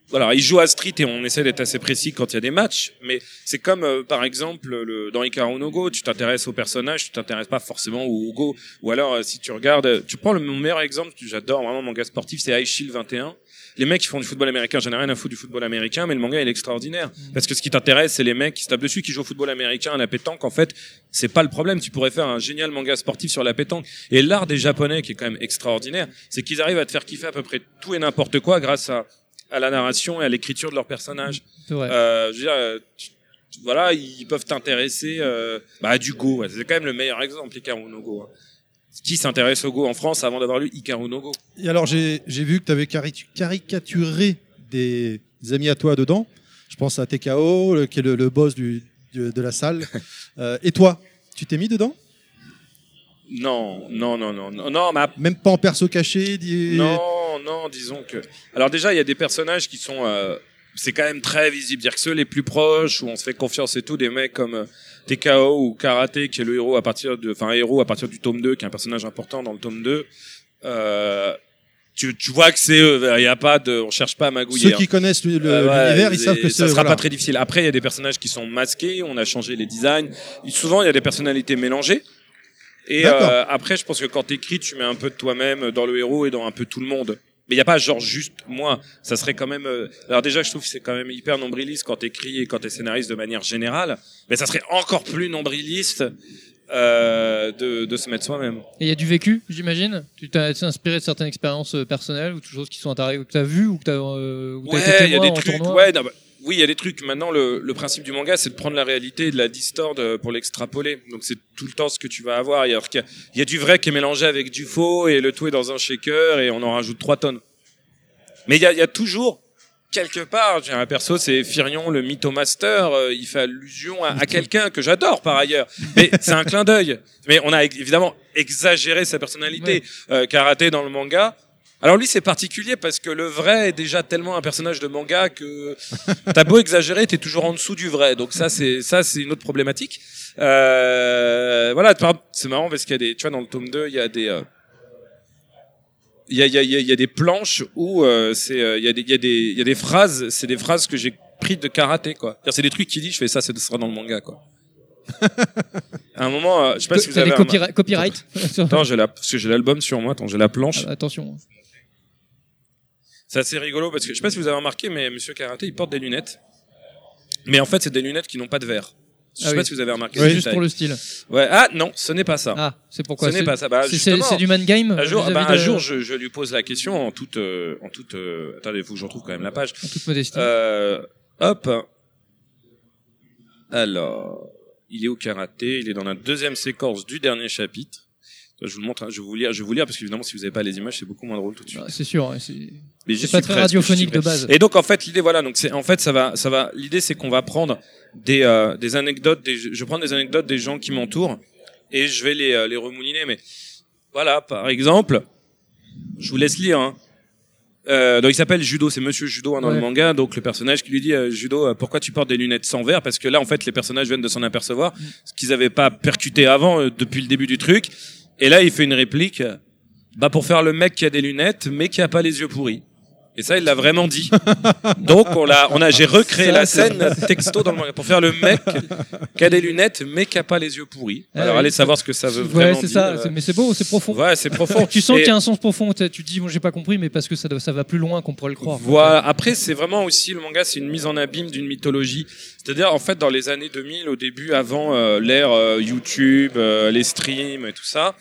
voilà, il joue à Street et on essaie d'être assez précis quand il y a des matchs, mais c'est comme euh, par exemple le, dans Ikaru no Go, tu t'intéresses au personnage, tu t'intéresses pas forcément au Go, ou alors euh, si tu regardes, tu prends le mon meilleur exemple, j'adore vraiment mon gars sportif, c'est Ice Shield 21. Les mecs qui font du football américain, j'en ai rien à foutre du football américain, mais le manga il est extraordinaire
Mm.
parce que ce qui t'intéresse, c'est les mecs qui se tapent dessus, qui jouent au football américain, à la pétanque. En fait, c'est pas le problème. Tu pourrais faire un génial manga sportif sur la pétanque. Et l'art des Japonais, qui est quand même extraordinaire, c'est qu'ils arrivent à te faire kiffer à peu près tout et n'importe quoi grâce à à la narration et à l'écriture de leurs personnages.
Vrai.
Euh, je veux dire, euh, tu- tu- voilà, ils peuvent t'intéresser euh, bah, à du Go. ouais. C'est quand même le meilleur exemple, Ikaru no Go. hein. Qui s'intéresse au Go en France avant d'avoir lu Ikaru no Go
Et alors, j'ai j'ai vu que tu avais caricaturé des amis à toi dedans. Je pense à TKO, le- qui est le, le boss du, du- de la salle. [LAUGHS] Euh, et toi, tu t'es mis dedans?
Non, non, non, non, non, non, ap-
Même pas en perso caché dis-
non, non, disons que. Alors déjà, il y a des personnages qui sont. euh, C'est quand même très visible. Dire que ceux les plus proches, où on se fait confiance et tout, des mecs comme euh, TKO ou Karate, qui est le héros à partir de, enfin héros à partir du tome 2, qui est un personnage important dans le tome 2. Euh, tu, tu vois que c'est eux. Il y a pas de, on cherche pas à magouiller.
Ceux
hein.
qui connaissent
Euh, ouais,
l'univers, ils savent que
ça sera
voilà.
pas très difficile. Après, il y a des personnages qui sont masqués, on a changé les designs. Souvent, il y a des personnalités mélangées. Et euh, après, je pense que quand t'écris, tu mets un peu de toi-même dans le héros et dans un peu tout le monde. Mais il y a pas genre juste moi. Ça serait quand même. euh, Alors déjà, je trouve que c'est quand même hyper nombriliste quand t'écris et quand t'es scénariste de manière générale. Mais ça serait encore plus nombriliste euh, de, de se mettre soi-même.
Et il y a du vécu, j'imagine? Tu t'es inspiré de certaines expériences euh, personnelles ou de choses qui sont arrivées, que t'as vues ou que t'as euh, ou t'as été
Ouais, il y a des
en
trucs.
tournoi?
Ouais, non, bah, oui, il y a des trucs. Maintenant, le, le principe du manga, c'est de prendre la réalité et de la distordre pour l'extrapoler. Donc, c'est tout le temps ce que tu vas avoir. Il y, a, il y a- du vrai qui est mélangé avec du faux et le tout est dans un shaker et on en rajoute 3 tonnes. Mais il y a, il y a toujours quelque part, j'ai un perso, c'est Firion, le mythomaster. euh, il fait allusion à, à [LAUGHS] quelqu'un que j'adore par ailleurs. Mais c'est un clin d'œil. Mais on a évidemment exagéré sa personnalité. Euh, karaté dans le manga. Alors lui c'est particulier parce que le vrai est déjà tellement un personnage de manga que t'as beau exagérer, t'es toujours en dessous du vrai. Donc ça c'est ça c'est une autre problématique. Euh, voilà, c'est marrant parce qu'il y a des, tu vois dans le tome 2 il y a des euh, il y a, il y, a, il y a- y a des planches où euh, c'est euh, il y a des il y a des il y a des phrases c'est des phrases que j'ai pris de karaté quoi c'est des trucs qu'il dit je fais ça ça sera dans le manga quoi [LAUGHS] à un moment euh, je sais pas si vous avez
des
un-
copyri- copyrights.
attends j'ai la parce que j'ai l'album sur moi attends j'ai la planche
Ah, Attention.
C'est assez rigolo parce que je sais pas si vous avez remarqué, mais Monsieur Karaté, il porte des lunettes. Mais en fait, c'est des lunettes qui n'ont pas de verre. Je sais
Ah
pas
oui.
si vous avez remarqué.
C'est
ce
juste pour le style.
Ouais. Ah non, ce n'est pas ça.
Ah, c'est pourquoi.
ce n'est pas ça. Bah,
c'est- du man game.
Un jour, bah, un
de-
jour, je, je lui pose la question en toute, euh, en toute. euh, attendez, il faut que je retrouve quand même la page.
en toute modestie.
Euh, hop. Alors, il est au karaté. Il est dans la deuxième séquence du dernier chapitre. Je vous le montre. hein, je vais vous lire. Je vais vous lire parce qu'évidemment, si vous n'avez pas les images, c'est beaucoup moins drôle tout de suite.
Ah, c'est sûr. ouais, c'est pas très radiophonique de base.
et donc en fait l'idée voilà donc c'est en fait ça va ça va l'idée c'est qu'on va prendre des euh, des anecdotes des je prends des anecdotes des gens qui m'entourent et je vais les euh, les remouliner mais voilà par exemple je vous laisse lire hein. Euh, donc il s'appelle Judo, c'est Monsieur Judo hein, dans
Ouais.
le manga. Donc le personnage qui lui dit euh, Judo, euh, pourquoi tu portes des lunettes sans verre? Parce que là en fait les personnages viennent de s'en apercevoir,
Mm.
ce qu'ils avaient pas percuté avant euh, depuis le début du truc. Et là il fait une réplique, bah pour faire le mec qui a des lunettes mais qui a pas les yeux pourris. Et ça, il l'a vraiment dit. Donc, on a, j'ai recréé la
c'est-
scène texto dans le manga pour faire le mec qui a des lunettes mais qui a pas les yeux pourris.
Ah
Alors, allez savoir ce que ça veut
Ouais,
vraiment
c'est
dire.
ça. c'est- Mais c'est beau, c'est profond.
Ouais, c'est profond.
Tu sens
Et-
qu'il y a un sens profond. Tu dis, bon, j'ai pas compris, mais parce que ça, ça va plus loin qu'on pourrait le croire.
Voilà. Après, c'est vraiment aussi le manga, c'est une mise en abîme d'une mythologie. C'est-à-dire, en fait, dans les années 2000, au début, avant euh, l'ère euh, YouTube, euh, les streams et tout ça,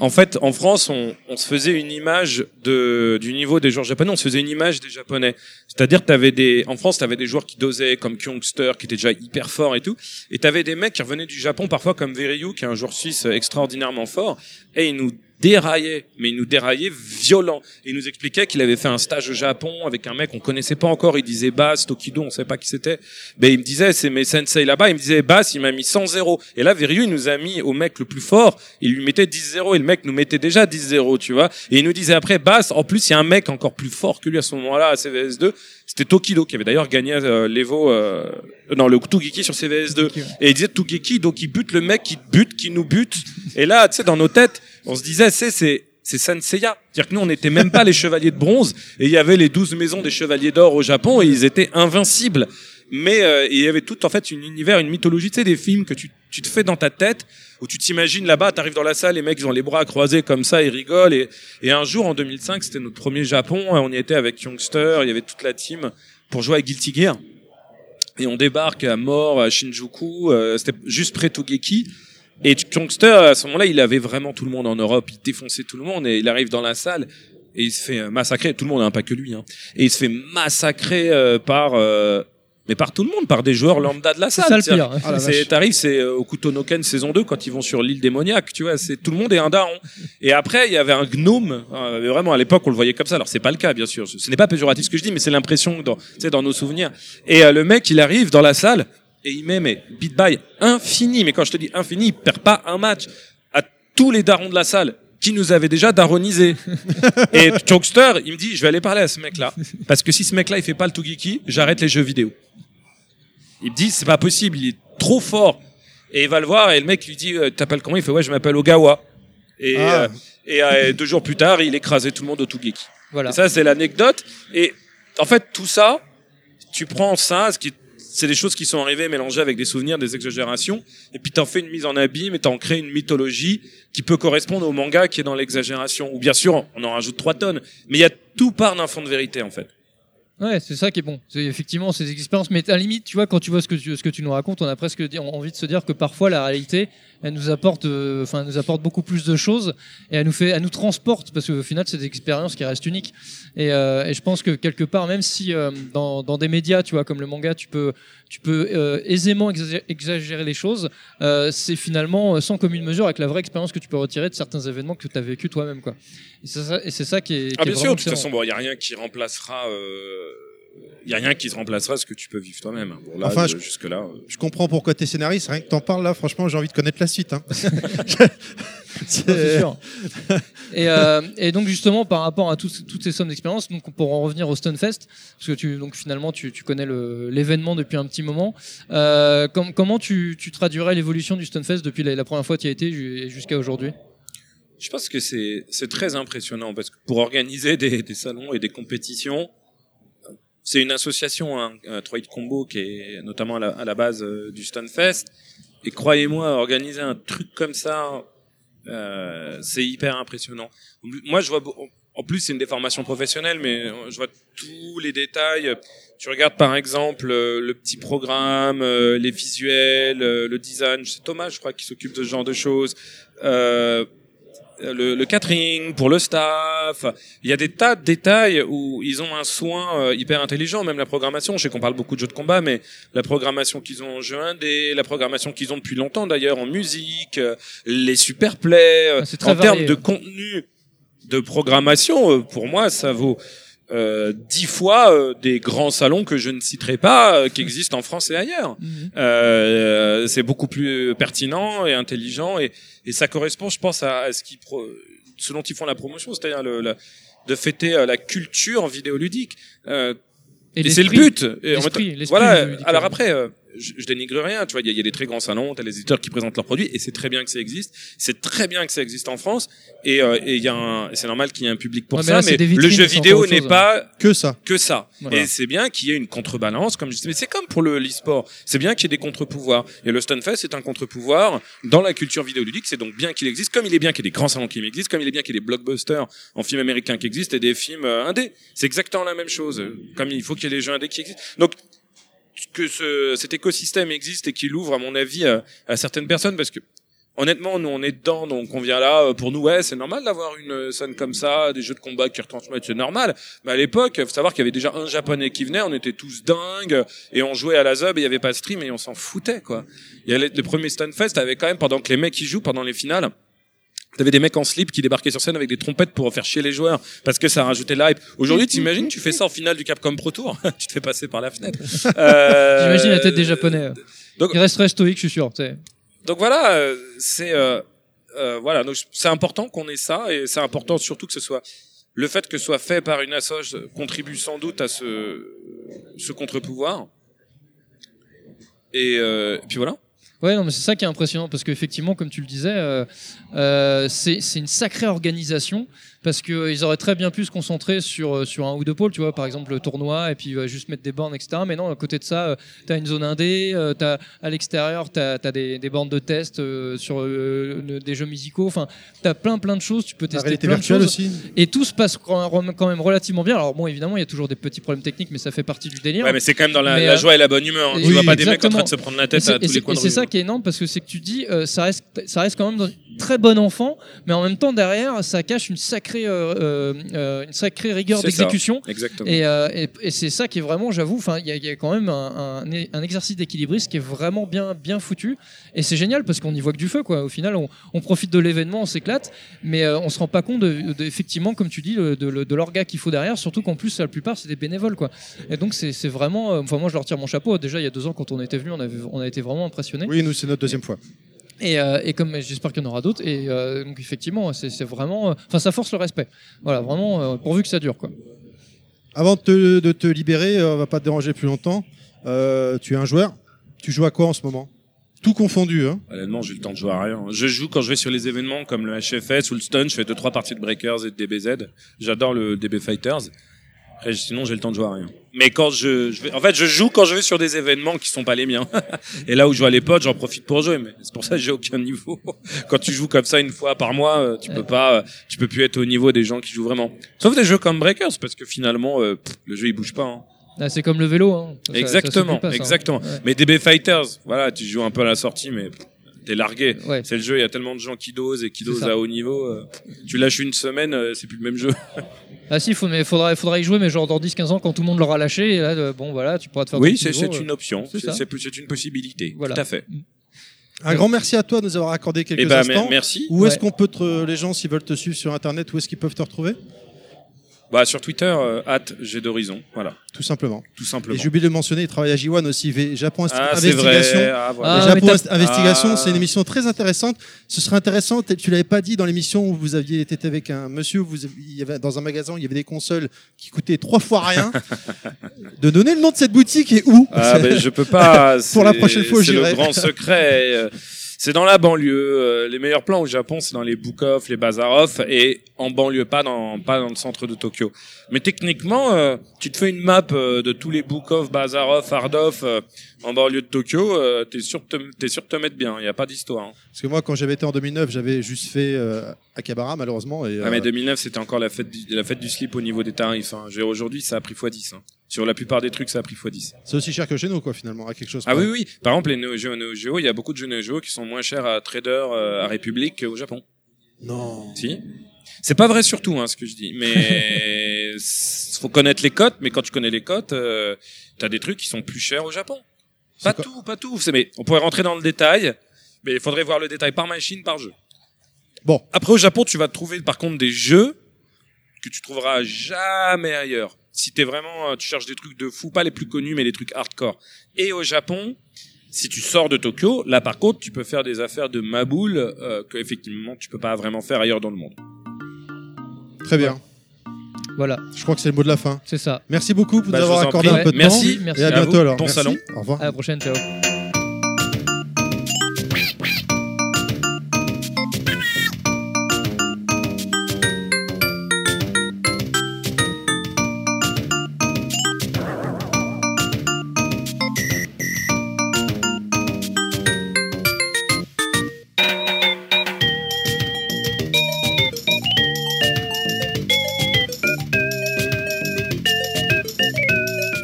en fait, en France, on, se faisait une image du niveau des joueurs japonais. On se faisait une image des japonais. C'est-à-dire, t'avais des, en France, t'avais des joueurs qui dosaient comme Kyungster, qui était déjà hyper fort et tout. Et t'avais des mecs qui revenaient du Japon, parfois comme Veryu, qui est un joueur suisse extraordinairement fort. Et ils nous déraillaient, mais ils nous déraillaient violent. Il nous expliquait qu'il avait fait un stage au Japon avec un mec qu'on connaissait pas encore. Il disait Bass, Tokido, on savait pas qui c'était. Mais il me disait, c'est mes sensei là-bas. Il me disait Bass, il m'a mis 100-0. Et là, Veryu, il nous a mis au mec le plus fort. Il lui mettait 10-0 et le mec nous mettait déjà 10-0, tu vois. Et il nous disait après, Bass, en plus, il y a un mec encore plus fort que lui à ce moment-là à CVS2. C'était Tokido qui avait d'ailleurs gagné euh, l'Evo, euh, non, le Tugeki sur CVS2.
Ok, ouais.
Et il disait Tugeki, donc il bute le mec qui te bute, qui nous bute. Et là, tu sais, dans nos têtes, on se disait, c'est, c'est, c'est Senseiya. C'est-à-dire que nous, on n'était même pas les chevaliers de bronze, et il y avait les 12 maisons des chevaliers d'or au Japon, et ils étaient invincibles. Mais euh, il y avait tout, en fait, un univers, une mythologie, tu sais, des films que tu, tu te fais dans ta tête, où tu t'imagines là-bas, t'arrives dans la salle, les mecs, ils ont les bras croisés comme ça, ils rigolent. Et, et un jour, en 2005, c'était notre premier Japon, on y était avec Youngster, il y avait toute la team pour jouer à Guilty Gear. Et on débarque à mort à Shinjuku, euh, c'était juste près Togeki. Et Youngster, à ce moment-là, il avait vraiment tout le monde en Europe, il défonçait tout le monde, et il arrive dans la salle, et il se fait massacrer, tout le monde, hein, pas que lui, hein, et il se fait massacrer euh, par... Mais par tout le monde, par des joueurs lambda de la
C'est
salle.
ça le pire.
Ah,
C'est,
vache.
t'arrives, c'est euh, au Kutonoken saison 2 quand ils vont sur l'île démoniaque, tu vois, c'est tout le monde est un daron. Et après, il y avait un gnome, euh, vraiment à l'époque on le voyait comme ça. Alors c'est pas le cas bien sûr, ce n'est pas péjoratif ce que je dis, mais c'est l'impression dans, tu sais, dans nos souvenirs. Et euh, le mec, il arrive dans la salle et il met mais beat by infini, mais quand je te dis infini, il perd pas un match à tous les darons de la salle qui nous avaient déjà daronisés. et Chokester, il me dit, je vais aller parler à ce mec-là, parce que si ce mec-là il fait pas le Tugiki, j'arrête les jeux vidéo. Il me dit, c'est pas possible, il est trop fort. Et il va le voir et le mec lui dit, euh, t'appelles comment? Il fait, ouais, je m'appelle Ogawa. Et,
Ah.
euh, et euh, deux jours plus tard, il écrasait tout le monde au Tugeki.
Voilà.
Et ça, c'est l'anecdote. Et en fait, tout ça, tu prends ça, ce qui, c'est des choses qui sont arrivées mélangées avec des souvenirs, des exagérations, et puis t'en fais une mise en abîme et t'en crées une mythologie qui peut correspondre au manga qui est dans l'exagération. Ou bien sûr, on en rajoute trois tonnes, mais il y a tout part d'un fond de vérité en fait.
Ouais, c'est ça qui est bon. C'est effectivement ces expériences. Mais à la limite, tu vois, quand tu vois ce que tu, nous racontes, on a presque envie de se dire que parfois la réalité, elle nous apporte, euh, enfin, nous apporte beaucoup plus de choses et elle nous fait, elle nous transporte parce qu'au final, c'est des expériences qui restent uniques. Et, euh, et je pense que quelque part, même si euh, dans, dans des médias, tu vois, comme le manga, tu peux, tu peux euh, aisément exagé- exagérer les choses, euh, c'est finalement euh, sans commune mesure avec la vraie expérience que tu peux retirer de certains événements que tu as vécu toi-même, quoi. Et c'est ça, ça qui est.
Ah
qui est
bien sûr, de toute façon, bon, il y a rien qui remplacera. Il y a rien qui se remplacera ce que tu peux vivre toi-même. hein. Bon, là,
Enfin,
de-
je-
jusque là.
Je comprends pourquoi t'es scénariste, rien que t'en parles là, franchement, j'ai envie de connaître la suite. Hein. [LAUGHS] [LAUGHS]
c'est sûr. et, euh, et donc justement par rapport à toutes ces sommes d'expérience, donc pour en revenir au Stunfest, parce que tu donc finalement tu, tu connais l'événement depuis un petit moment, euh, com- comment tu, tu traduirais l'évolution du Stunfest depuis la, la première fois que tu y as été jusqu'à aujourd'hui?
Je pense que c'est c'est très impressionnant parce que pour organiser des, des salons et des compétitions, c'est une association, hein, un Troid Combo qui est notamment à la, base euh, du Stunfest. Et croyez-moi, organiser un truc comme ça, euh, c'est hyper impressionnant. Moi, je vois, en plus, c'est une déformation professionnelle, mais euh, je vois tous les détails. Tu regardes par exemple euh, le petit programme, euh, les visuels, euh, le design. C'est Thomas, je crois, qui s'occupe de ce genre de choses. Euh, le, le catering pour le staff. Il y a des tas de détails où ils ont un soin euh, hyper intelligent, même la programmation. Je sais qu'on parle beaucoup de jeux de combat, mais la programmation qu'ils ont en jeu indé, la programmation qu'ils ont depuis longtemps d'ailleurs en musique, euh, les super plays, euh,
Ah,
en termes de contenu de programmation, pour moi, ça vaut euh, dix fois euh, des grands salons que je ne citerai pas, euh, qui existent en France et ailleurs. Euh, c'est beaucoup plus pertinent et intelligent et, et ça correspond, je pense, à, à ce qui pro, ce dont ils font la promotion, c'est-à-dire de fêter euh, la culture vidéoludique. Euh, et, c'est le but. Et en fait, voilà. Alors après, euh, je, je dénigre rien. Tu vois, il y, a- il y a des très grands salons, t'as les éditeurs qui présentent leurs produits, et c'est très bien que ça existe. C'est très bien que ça existe en France, et euh, et il y a un, c'est normal qu'il y ait un public pour
Ouais, mais
ça.
là,
Mais,
des
le jeu vidéo n'est pas
Que ça.
que ça.
Voilà.
Et c'est bien qu'il y ait une contrebalance, comme je disais. Mais c'est comme pour le l'e-sport. C'est bien qu'il y ait des contre-pouvoirs. Et le Stunfest, c'est un contre-pouvoir dans la culture vidéoludique. C'est donc bien qu'il existe, comme il est bien qu'il y ait des grands salons qui existent, comme il est bien qu'il y ait des blockbusters en films américains qui existent et des films euh, indés. C'est exactement la même chose. Comme il faut qu'il y ait les jeux indés qui existent. Donc, que ce, cet écosystème existe et qu'il ouvre, à mon avis, à, à certaines personnes, parce que honnêtement, nous on est dedans, donc on vient là. euh, Pour nous, ouais, c'est normal d'avoir une euh, scène comme ça, des jeux de combat qui retransmettent, c'est normal. Mais à l'époque, faut savoir qu'il y avait déjà un japonais qui venait, on était tous dingues et on jouait à la zub il y avait pas de stream et on s'en foutait quoi. Il y a les, le premier Stunfest avait quand même pendant que les mecs ils jouent pendant les finales. T'avais des mecs en slip qui débarquaient sur scène avec des trompettes pour faire chier les joueurs parce que ça rajoutait la hype. Aujourd'hui, t'imagines, tu fais ça en finale du Capcom Pro Tour, [LAUGHS] tu te fais passer par la fenêtre. [LAUGHS] Euh,
J'imagine la tête des Japonais.
donc-
Ils resteraient stoïques, je suis sûr. tu sais.
donc voilà, euh, c'est euh, euh, voilà, donc c'est important qu'on ait ça et c'est important surtout que ce soit le fait que ce soit fait par une assoce contribue sans doute à ce ce contre-pouvoir. Et euh, puis voilà.
Ouais, non, mais c'est ça qui est impressionnant parce qu'effectivement, comme tu le disais, euh, euh, c'est c'est une sacrée organisation parce que euh, ils auraient très bien pu se concentrer sur euh, sur un ou deux pôles, tu vois, par exemple le tournoi et puis euh, juste mettre des bornes, etc. Mais non, à côté de ça, euh, t'as une zone indé, euh, t'as à l'extérieur, t'as as des, des bornes de test euh, sur euh, le- des jeux musicaux. Enfin, t'as plein plein de choses. Tu peux tester plein de choses.
aussi.
Et tout se passe quand même relativement bien. Alors bon, évidemment, il y a toujours des petits problèmes techniques, mais ça fait partie du délire.
Ouais, mais c'est quand même dans la, joie et la bonne humeur. hein.
et-
tu
oui,
vois pas des mecs en train
exactement.
de se prendre la tête
c'est-
à
et
tous les
c'est
coins
et c'est ça qui est énorme parce que c'est que tu dis euh, ça reste ça reste quand même dans très bon enfant, mais en même temps derrière ça cache une sacrée euh, euh, euh, une sacrée rigueur d'exécution.
Exactement.
Et, euh, et, et c'est ça qui est vraiment, j'avoue, enfin, il y, a- il y a quand même un, un, un exercice d'équilibriste qui est vraiment bien, bien foutu. Et c'est génial parce qu'on y voit que du feu, quoi. Au final, on, on profite de l'événement, on s'éclate, mais euh, on se rend pas compte de, de- effectivement, comme tu dis, de, de, de l'orga qu'il faut derrière. Surtout qu'en plus, la plupart, c'est des bénévoles, quoi. Et donc, c'est vraiment, enfin, moi, je leur tire mon chapeau. Déjà, il y a deux ans, quand on était venu, on, avait, on a été vraiment impressionnés.
Oui, nous, c'est notre deuxième fois.
Et, euh, et comme j'espère qu'il y en aura d'autres. Et euh, donc, effectivement, c'est vraiment, euh, enfin, ça force le respect. Voilà, vraiment, euh, pourvu que ça dure, quoi.
Avant de te, de te libérer, on va pas te déranger plus longtemps. Euh, tu es un joueur. Tu joues à quoi en ce moment? Tout confondu, hein
Honnêtement, j'ai le temps de jouer à rien. Je joue quand je vais sur les événements comme le HFS ou le Stun, je fais deux trois parties de Breakers et de DBZ. J'adore le DB Fighters. Après, sinon, j'ai le temps de jouer à rien. Mais quand je, je vais, en fait, je joue quand je vais sur des événements qui sont pas les miens. [LAUGHS] et là où je vois les potes, j'en profite pour jouer. Mais c'est pour ça que j'ai aucun niveau. [LAUGHS] quand tu joues comme ça une fois par mois, euh, tu peux pas, euh, tu peux plus être au niveau des gens qui jouent vraiment. Sauf des jeux comme Breakers, parce que finalement, euh, pff, le jeu il bouge pas. Hein.
Là, c'est comme le vélo. Hein. Ça-
exactement,
ça, hein.
exactement.
Ouais.
Mais DB Fighters, voilà, tu joues un peu à la sortie, mais t'es largué.
Ouais.
C'est le jeu, il y a tellement de gens qui dosent et qui dosent à haut niveau. euh, tu lâches une semaine, euh, c'est plus le même jeu. [LAUGHS]
Ah si, faut, mais faudra, faudra y jouer, mais genre dans 10-15 ans, quand tout le monde l'aura lâché, et là, euh, bon voilà, tu pourras te faire
Oui, c'est une option,
c'est
une possibilité.
Voilà.
Tout à fait.
Un grand merci à toi de nous avoir accordé quelques
Et ben
instants.
merci.
Où est-ce
Ouais.
qu'on peut te, les gens, s'ils veulent te suivre sur Internet, où est-ce qu'ils peuvent te retrouver?
Bah sur Twitter, euh, hâte, j'ai d'horizon, voilà,
Tout simplement.
tout
Et
simplement.
j'ai oublié de le mentionner, il travaille à J1 aussi, V- Japon
Ah c'est
Investigation.
vrai. Ah, voilà.
Ah,
Et Japon Investigation,
Ah.
c'est une émission très intéressante. Ce serait intéressant, tu l'avais pas dit dans l'émission où vous aviez été avec un monsieur, vous, il y avait, dans un magasin, il y avait des consoles qui coûtaient trois fois rien. [LAUGHS] de donner le nom de cette boutique et où?
Ah ben je peux pas. [LAUGHS]
Pour la prochaine fois,
c'est le grand secret. C'est dans la banlieue. euh, Les meilleurs plans au Japon, c'est dans les book-off, les bazar-off, et en banlieue, pas dans pas dans le centre de Tokyo. Mais techniquement, euh, tu te fais une map euh, de tous les book-off, bazar-off, hard-off euh, en banlieue de Tokyo. T'es sûr de te, t'es sûr de te mettre bien. Il y a pas d'histoire. hein.
Parce que moi, quand j'avais été en 2009, j'avais juste fait euh, Akihabara, malheureusement. Et,
Ah,
euh,
mais 2009, c'était encore la fête du, la fête du slip au niveau des tarifs. Hein. J'ai- Aujourd'hui, ça a pris x10. Hein. Sur la plupart des trucs, ça a pris x10.
c'est aussi cher que chez nous, quoi, finalement, à quelque chose.
Ah
près.
oui, oui. Par exemple, les Neo Geo, Neo Geo, il y a beaucoup de jeux Neo Geo qui sont moins chers à Trader, euh, à République qu'au Japon.
Non.
Si. C'est pas vrai surtout, hein, ce que je dis. Mais [LAUGHS] faut connaître les cotes. Mais quand tu connais les cotes, euh, t'as des trucs qui sont plus chers au Japon. Pas tout, pas tout. Mais on pourrait rentrer dans le détail. Mais il faudrait voir le détail par machine, par jeu.
Bon.
Après, au Japon, tu vas trouver par contre des jeux que tu trouveras jamais ailleurs. Si t'es vraiment, euh, tu cherches des trucs de fou, pas les plus connus, mais les trucs hardcore. Et au Japon, si tu sors de Tokyo, là par contre, tu peux faire des affaires de maboule euh, que effectivement tu peux pas vraiment faire ailleurs dans le monde.
Très bien.
Voilà,
Je crois que c'est le mot de la fin.
c'est ça.
Merci beaucoup pour
Bah,
nous
je
avoir
vous en
accordé
prie.
un peu de
Merci.
temps.
Merci
Et à
à
bientôt
vous.
alors.
Bon
Merci.
salon.
Au revoir.
À la prochaine, ciao.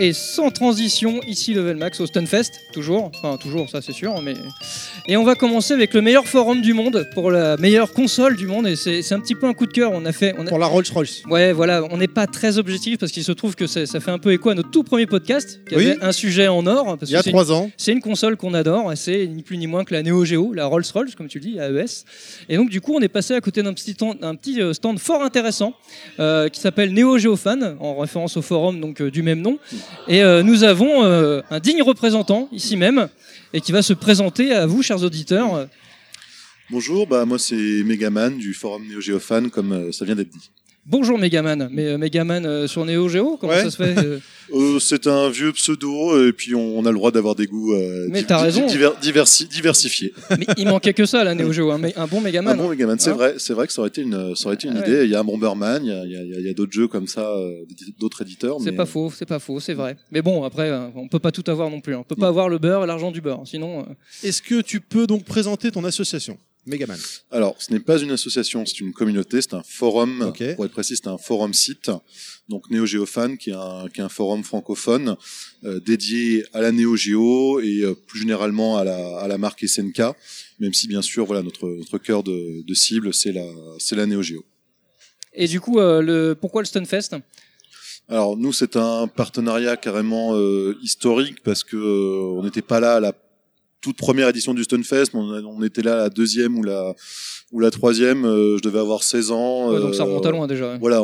Et sans transition, ici Level Max au Stunfest, toujours, enfin toujours, ça c'est sûr, mais... Et on va commencer avec le meilleur forum du monde, pour la meilleure console du monde, et c'est un petit peu un coup de cœur, on a fait... On a...
Pour la Rolls-Royce.
Ouais, voilà, on n'est pas très objectif, parce qu'il se trouve que ça fait un peu écho à notre tout premier podcast, qui
Oui.
avait un sujet en or, parce
Il y a
que c'est une-
trois ans.
c'est une console qu'on adore, et c'est ni plus ni moins que la Neo Geo, la Rolls-Royce, comme tu le dis, AES. Et donc, du coup, on est passé à côté d'un petit stand, un petit euh, stand fort intéressant euh, qui s'appelle Neo Geo Fan, en référence au forum donc euh, du même nom. Et euh, nous avons euh, un digne représentant ici même, et qui va se présenter à vous, chers auditeurs.
Bonjour, bah moi c'est Megaman du forum Neo Geo Fan, comme euh, ça vient d'être dit.
Bonjour Megaman, mais euh, Megaman euh, sur Neo Geo, comment
Ouais.
ça se fait euh [LAUGHS]
Euh, c'est un vieux pseudo, et puis on, on a le droit d'avoir des goûts euh,
Mais
di-
t'as
di-
raison.
diver- diversi- diversifiés.
Mais il manquait que ça, la Neo Geo, un, un bon
Ah
Megaman.
bon, Megaman, c'est
Hein
vrai, c'est vrai que ça aurait été une, ça aurait été une
Ah ouais.
idée. Il y a un Bomberman, il y a, il y a- il y a- il y a d'autres jeux comme ça, euh, d'autres éditeurs.
C'est
mais-
pas faux, c'est pas faux, c'est vrai. Mais bon, après, euh, on peut pas tout avoir non plus. hein. On peut pas avoir le beurre et l'argent du beurre. Sinon, euh,
Est-ce que tu peux donc présenter ton association? Megaman.
Alors, ce n'est pas une association, c'est une communauté, c'est un forum. Pour être précis, c'est un forum site. Donc Neo Geo Fan, qui est un, qui est un forum francophone euh, dédié à la Neo Geo et euh, plus généralement à la, à la marque SNK. Même si bien sûr, voilà, notre, notre cœur de, de cible, c'est la, c'est la Neo Geo.
et du coup, euh, le pourquoi le Stunfest?
Alors nous, c'est un partenariat carrément euh, historique parce que euh, on n'était pas là à la toute première édition du Stunfest, mais on, on était là à la deuxième ou la ou la troisième. euh, je devais avoir 16 ans.
Ouais, Donc ça
euh,
remonte à loin déjà. ouais.
Voilà,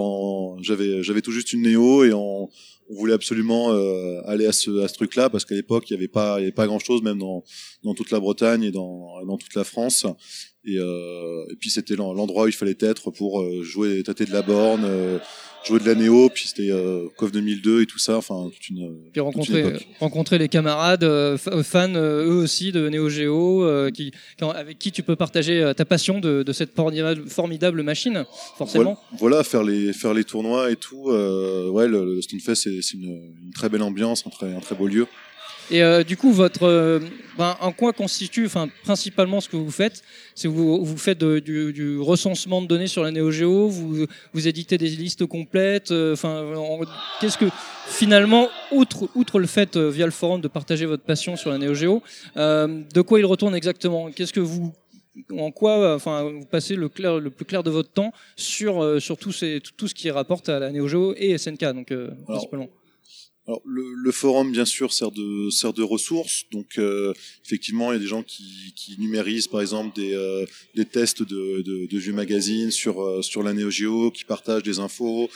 j'avais j'avais tout juste une néo et on, on voulait absolument euh, aller à ce à ce truc-là parce qu'à l'époque il y avait pas il y avait pas grand chose même dans dans toute la Bretagne et dans dans toute la France et euh, et puis c'était l'en- l'endroit où il fallait être pour euh, jouer tâter de la borne euh, jouer de la néo puis c'était euh, CoF 2002 et tout ça enfin toute une
Puis
toute une
rencontrer,
époque.
rencontrer les camarades euh, fa- fans euh, eux aussi de Neo Geo, euh, qui, quand- avec qui tu peux partager euh, ta passion de, de cette formidable, machine, forcément.
Voilà, voilà, faire les faire les tournois et tout. Euh, ouais, le, le Stunfest c'est c'est une, une très belle ambiance, un très un très beau lieu.
Et euh, du coup, votre, euh, ben, en quoi constitue, enfin, principalement ce que vous faites, c'est vous vous faites de- du, du recensement de données sur la Neo Geo, vous vous éditez des listes complètes, euh, enfin, en- qu'est-ce que finalement, outre outre le fait euh, via le forum de partager votre passion sur la Neo Geo, euh, de quoi il retourne exactement? Qu'est-ce que vous en quoi, enfin, vous passez le, clair, le plus clair de votre temps sur, euh, sur tout, ces, tout, tout ce qui rapporte à la Neo Geo et SNK, donc euh, principalement?
Alors, le, le forum, bien sûr, sert de sert de ressource. Donc, euh, effectivement, il y a des gens qui, qui numérisent, par exemple, des, euh, des tests de, de, de vieux magazines sur euh, sur la Neo qui partagent des infos.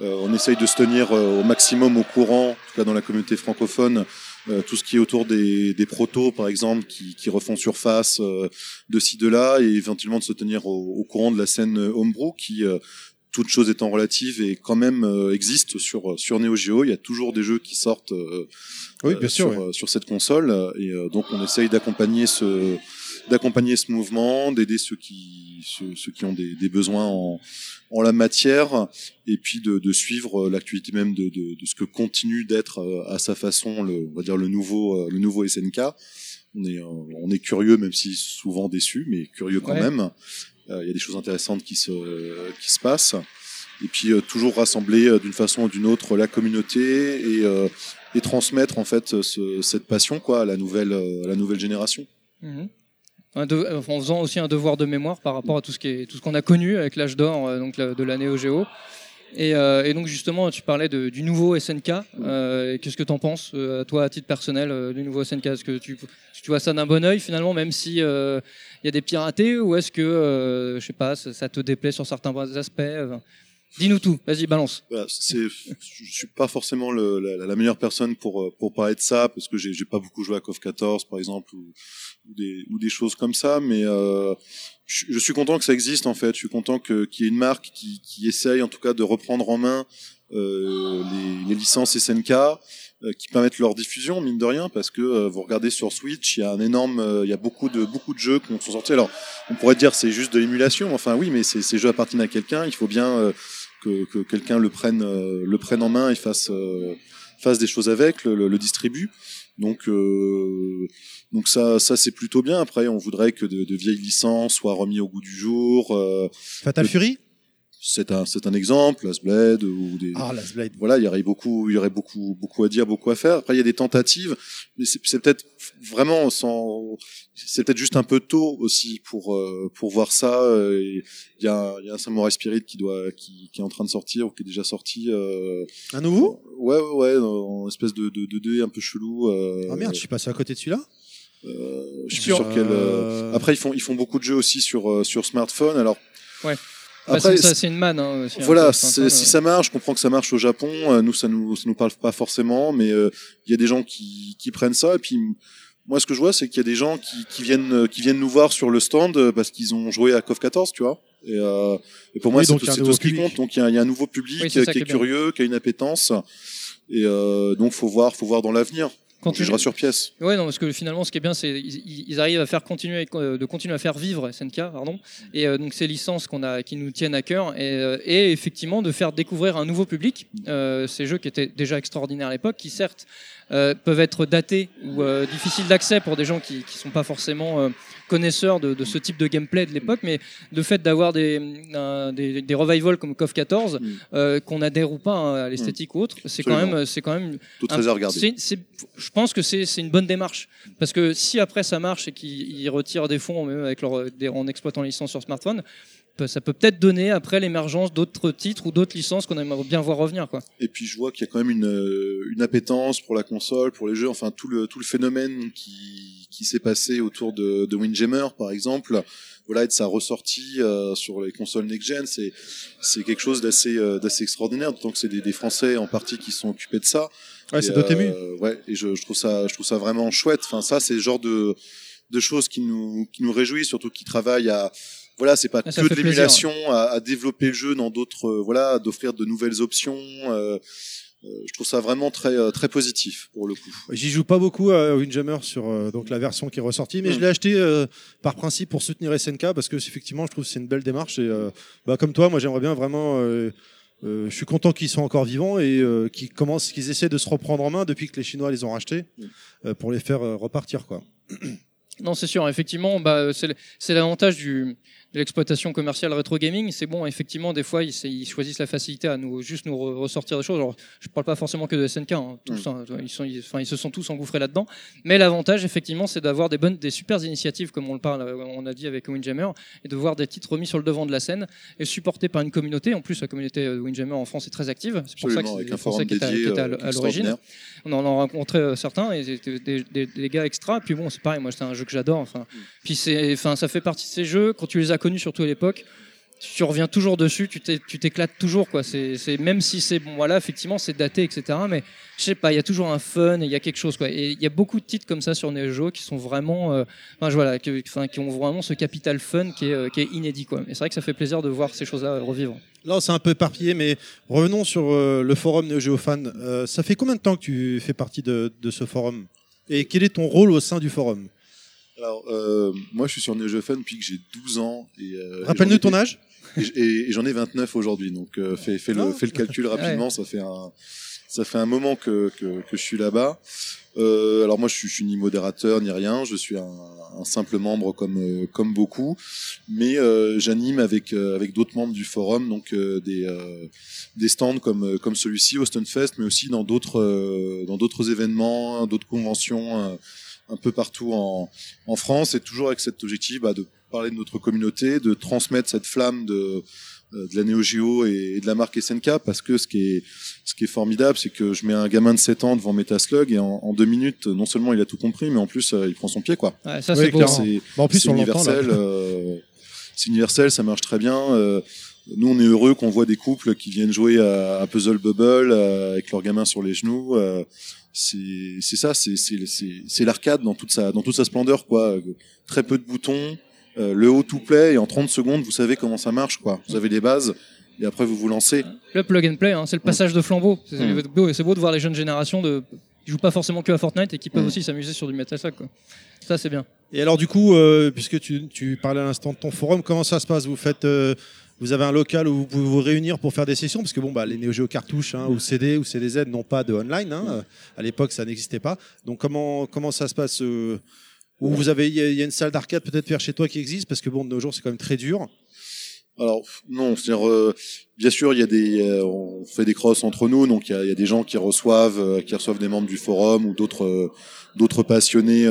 Euh, on essaye de se tenir euh, au maximum au courant, en tout cas dans la communauté francophone, euh, tout ce qui est autour des, des protos, par exemple, qui, qui refont surface de ci de là, et éventuellement de se tenir au, au courant de la scène homebrew, qui toute chose étant relative et quand même euh, existe sur sur Neo Geo. Il y a toujours des jeux qui sortent euh,
Oui,
euh,
bien sûr.
sur,
ouais.
euh, sur cette console et euh, donc on essaye d'accompagner ce d'accompagner ce mouvement, d'aider ceux qui ceux, ceux qui ont des, des besoins en en la matière et puis de, de suivre l'actualité même de, de, de ce que continue d'être euh, à sa façon le on va dire le nouveau euh, le nouveau SNK. On est on est curieux même si souvent déçu mais curieux quand
Ouais.
même. Euh, Il y a des choses intéressantes qui se qui se passent et puis euh, toujours rassembler euh, d'une façon ou d'une autre la communauté et euh, et transmettre en fait ce- cette passion quoi à la nouvelle euh, à la nouvelle génération.
Mhm. Euh, en faisant aussi un devoir de mémoire par rapport à tout ce qu'on a connu avec l'âge d'or euh, donc de la Neo Geo. Et, euh, et donc justement, tu parlais du nouveau SNK. Euh, Qu'est-ce que tu en penses, euh, toi, à titre personnel, du nouveau SNK Est-ce que tu, vois ça d'un bon oeil finalement, même si il y a des piratés, ou est-ce que, je sais pas, ça, te déplaît sur certains aspects Dis-nous tout. Vas-y, balance.
Voilà, c'est je suis pas forcément la, meilleure personne pour parler de ça parce que j'ai pas beaucoup joué à KOF 14 par exemple ou, des ou des choses comme ça mais je, suis content que ça existe en fait. Je suis content que qu'il y ait une marque qui qui essaye en tout cas de reprendre en main euh, les, les licences SNK euh, qui permettent leur diffusion mine de rien parce que euh, vous regardez sur Switch il y a un énorme euh, il y a beaucoup de beaucoup de jeux qui sont sortis. Alors on pourrait dire c'est juste de l'émulation enfin oui mais ces jeux appartiennent à quelqu'un. Il faut bien euh, que, que quelqu'un le prenne euh, le prenne en main et fasse fasse des choses avec le, le distribue donc euh, donc ça ça c'est plutôt bien. Après on voudrait que de, de vieilles licences soient remis au goût du jour euh,
Fatal Fury?
C'est un c'est un exemple Last Blade ou des
Ah, Last Blade.
voilà, il y aurait beaucoup, il y aurait beaucoup, beaucoup à dire, beaucoup à faire. Après, il y a des tentatives, mais c'est c'est peut-être vraiment sans, c'est peut-être juste un peu tôt aussi pour euh, pour voir ça. et Il y a, un- il y a un Samurai Spirit qui doit, qui, qui est en train de sortir ou qui est déjà sorti. Euh,
Un nouveau?
Ouais, ouais, ouais, en espèce de de, de dé un peu chelou. Euh,
Ah merde, je suis passé à côté de celui-là?
euh, je sais plus
Sur-
sur quel.
Euh,
euh, Après, ils font, ils font beaucoup de jeux aussi sur sur smartphone. Alors.
Ouais.
Après,
ça, c'est une manne. Hein, aussi, un
voilà,
peu,
c'est-
enfin,
si
euh,
ça marche, je comprends que ça marche au Japon. euh, nous, ça nous, ça nous parle pas forcément, mais euh, il y a des gens qui, qui prennent ça. Et puis, moi, ce que je vois, c'est qu'il y a des gens qui, qui viennent, qui viennent nous voir sur le stand parce qu'ils ont joué à KOF 14, tu vois. Et, euh, et pour moi,
Oui,
c'est
donc
tout, ce qui compte. Donc il y, a- il y a un nouveau public
Oui,
qui
qui
est
bien.
curieux, qui a une appétence. Et euh, donc faut voir, faut voir dans l'avenir. Jugera sur pièce.
Ouais, non, parce que finalement, ce qui est bien, c'est ils, ils arrivent à faire continuer, euh, de continuer à faire vivre SNK, pardon, et euh, donc ces licences qu'on a, qui nous tiennent à cœur, et, euh, et effectivement de faire découvrir un nouveau public euh, ces jeux qui étaient déjà extraordinaires à l'époque, qui certes peuvent être datés ou difficiles d'accès pour des gens qui qui sont pas forcément euh, connaisseurs de, de ce type de gameplay de l'époque, mais le fait d'avoir des, des des revivals comme KOF 14,
Mm.
euh, qu'on adhère ou pas hein, à l'esthétique ou autre, c'est quand même, c'est quand même
Tout
un-
très à regarder.
c'est- c'est- je pense que c'est une bonne démarche. Parce que si après ça marche et qu'ils ils retirent des fonds, même avec leur, des- en exploitant les licences sur smartphone, ça peut peut-être donner après l'émergence d'autres titres ou d'autres licences qu'on aimerait bien voir revenir. Quoi.
Et puis je vois qu'il y a quand même une, euh, une appétence pour la console, pour les jeux, enfin tout le tout le phénomène qui qui s'est passé autour de, de Windjammer par exemple, voilà et de sa ressortie euh, sur les consoles next gen, c'est c'est quelque chose d'assez euh, d'assez extraordinaire, d'autant que c'est des, des Français en partie qui sont occupés de ça.
Ouais, c'est Dotemu.
euh, ouais, et je, je trouve ça je trouve ça vraiment chouette. Enfin ça c'est le genre de de choses qui nous qui nous réjouit, surtout qui travaillent à voilà, c'est pas
Ah, ça
que de l'émulation, à, à développer le jeu dans d'autres, euh, voilà, d'offrir de nouvelles options. euh, je trouve ça vraiment très euh, très positif pour le coup.
J'y joue pas beaucoup à Windjammer sur euh, donc la version qui est ressortie, mais
Mm.
je l'ai acheté euh, par principe pour soutenir SNK parce que effectivement je trouve que c'est une belle démarche et euh, bah, comme toi moi j'aimerais bien vraiment euh, euh, je suis content qu'ils soient encore vivants et euh, qu'ils commencent qu'ils essaient de se reprendre en main depuis que les Chinois les ont rachetés
Mm.
euh, pour les faire euh, repartir quoi. [CLEARS THROAT]
Non, c'est sûr. Effectivement, bah, c'est l'avantage du l'exploitation commerciale rétro gaming. C'est bon, effectivement, des fois, ils, choisissent la facilité à nous juste nous re- ressortir des choses. Alors, je parle pas forcément que de SNK, hein, tous, hein, ils, sont, ils, enfin, ils se sont tous engouffrés là-dedans. Mais l'avantage, effectivement, c'est d'avoir des bonnes, des super initiatives, comme on le parle, euh, on a dit avec Windjammer, et de voir des titres remis sur le devant de la scène et supportés par une communauté. En plus, la communauté de Windjammer en France est très active. C'est pour ça que c'est Français qui étaient à-
euh,
à l'origine. On en a rencontré euh, certains et des, des, des gars extra. Puis bon, c'est pareil, moi c'est un jeu que j'adore. Enfin, puis c'est, enfin, ça fait partie de ces jeux quand tu les as surtout à l'époque. Tu reviens toujours dessus, tu t'é- tu t'éclates toujours quoi. C'est, même si c'est bon, voilà, effectivement c'est daté, etc. Mais je sais pas, il y a toujours un fun, il y a quelque chose quoi. Et il y a beaucoup de titres comme ça sur Neo Geo qui sont vraiment, euh, enfin voilà, que- enfin, qui ont vraiment ce capital fun qui est, euh, qui est inédit quoi. Et c'est vrai que ça fait plaisir de voir ces choses-là revivre.
Là c'est un peu éparpillé mais revenons sur euh, le forum Neo Geo Fan. Euh, ça fait combien de temps que tu fais partie de ce forum? Et quel est ton rôle au sein du forum?
Alors euh, moi je suis sur Neo Geo Fun depuis que j'ai 12 ans et euh,
Rappelle-nous ton âge.
et, j- et- et j'en ai 29 aujourd'hui donc euh, fais, fais le
Ah.
fais le calcul rapidement ça fait un ça fait un moment que que, que je suis là-bas. Euh, alors moi je suis, je suis ni modérateur ni rien, je suis un, un simple membre comme euh, comme beaucoup, mais euh, j'anime avec euh, avec d'autres membres du forum donc euh, des euh, des stands comme comme celui-ci au Stunfest, mais aussi dans d'autres euh, dans d'autres événements, d'autres conventions un peu partout en en France et toujours avec cet objectif bah, de parler de notre communauté, de transmettre cette flamme de euh, de la Neo Geo et, de la marque SNK parce que ce qui est ce qui est formidable c'est que je mets un gamin de 7 ans devant Metaslug et en, en deux minutes non seulement il a tout compris mais en plus euh, il prend son pied quoi.
Ouais, ça
Oui,
c'est
Bah, en plus
c'est
on l'entend là.
universel. euh, c'est universel, ça marche très bien. Euh, nous, on est heureux qu'on voit des couples qui viennent jouer à, à Puzzle Bubble euh, avec leurs gamins sur les genoux. C'est c'est ça, c'est c'est c'est c'est l'arcade dans toute sa dans toute sa splendeur quoi. Très peu de boutons, euh, le haut to play et en 30 secondes, vous savez comment ça marche quoi. Vous avez les bases et après vous vous lancez.
Le plug and play, hein, c'est le passage de flambeau. C'est
Mm.
beau, c'est beau de voir les jeunes générations de qui jouent pas forcément que à Fortnite et qui peuvent
Mm.
aussi s'amuser sur du Metal Slug, quoi. Ça c'est bien.
Et alors du coup, euh, puisque tu, tu parlais à l'instant de ton forum, comment ça se passe? Vous faites, euh, vous avez un local où vous pouvez vous réunir pour faire des sessions, parce que bon, bah, les Neo Geo cartouches hein, ou CD ou CDZ n'ont pas de online. Hein, à l'époque, ça n'existait pas. Donc comment comment ça se passe euh, Où vous avez, il y, a- il y a une salle d'arcade peut-être vers chez toi qui existe, parce que bon, de nos jours, c'est quand même très dur.
Alors non, c'est-à-dire euh, bien sûr il y a des euh, on fait des crosses entre nous, donc il y a, il y a des gens qui reçoivent euh, qui reçoivent des membres du forum ou d'autres d'autres passionnés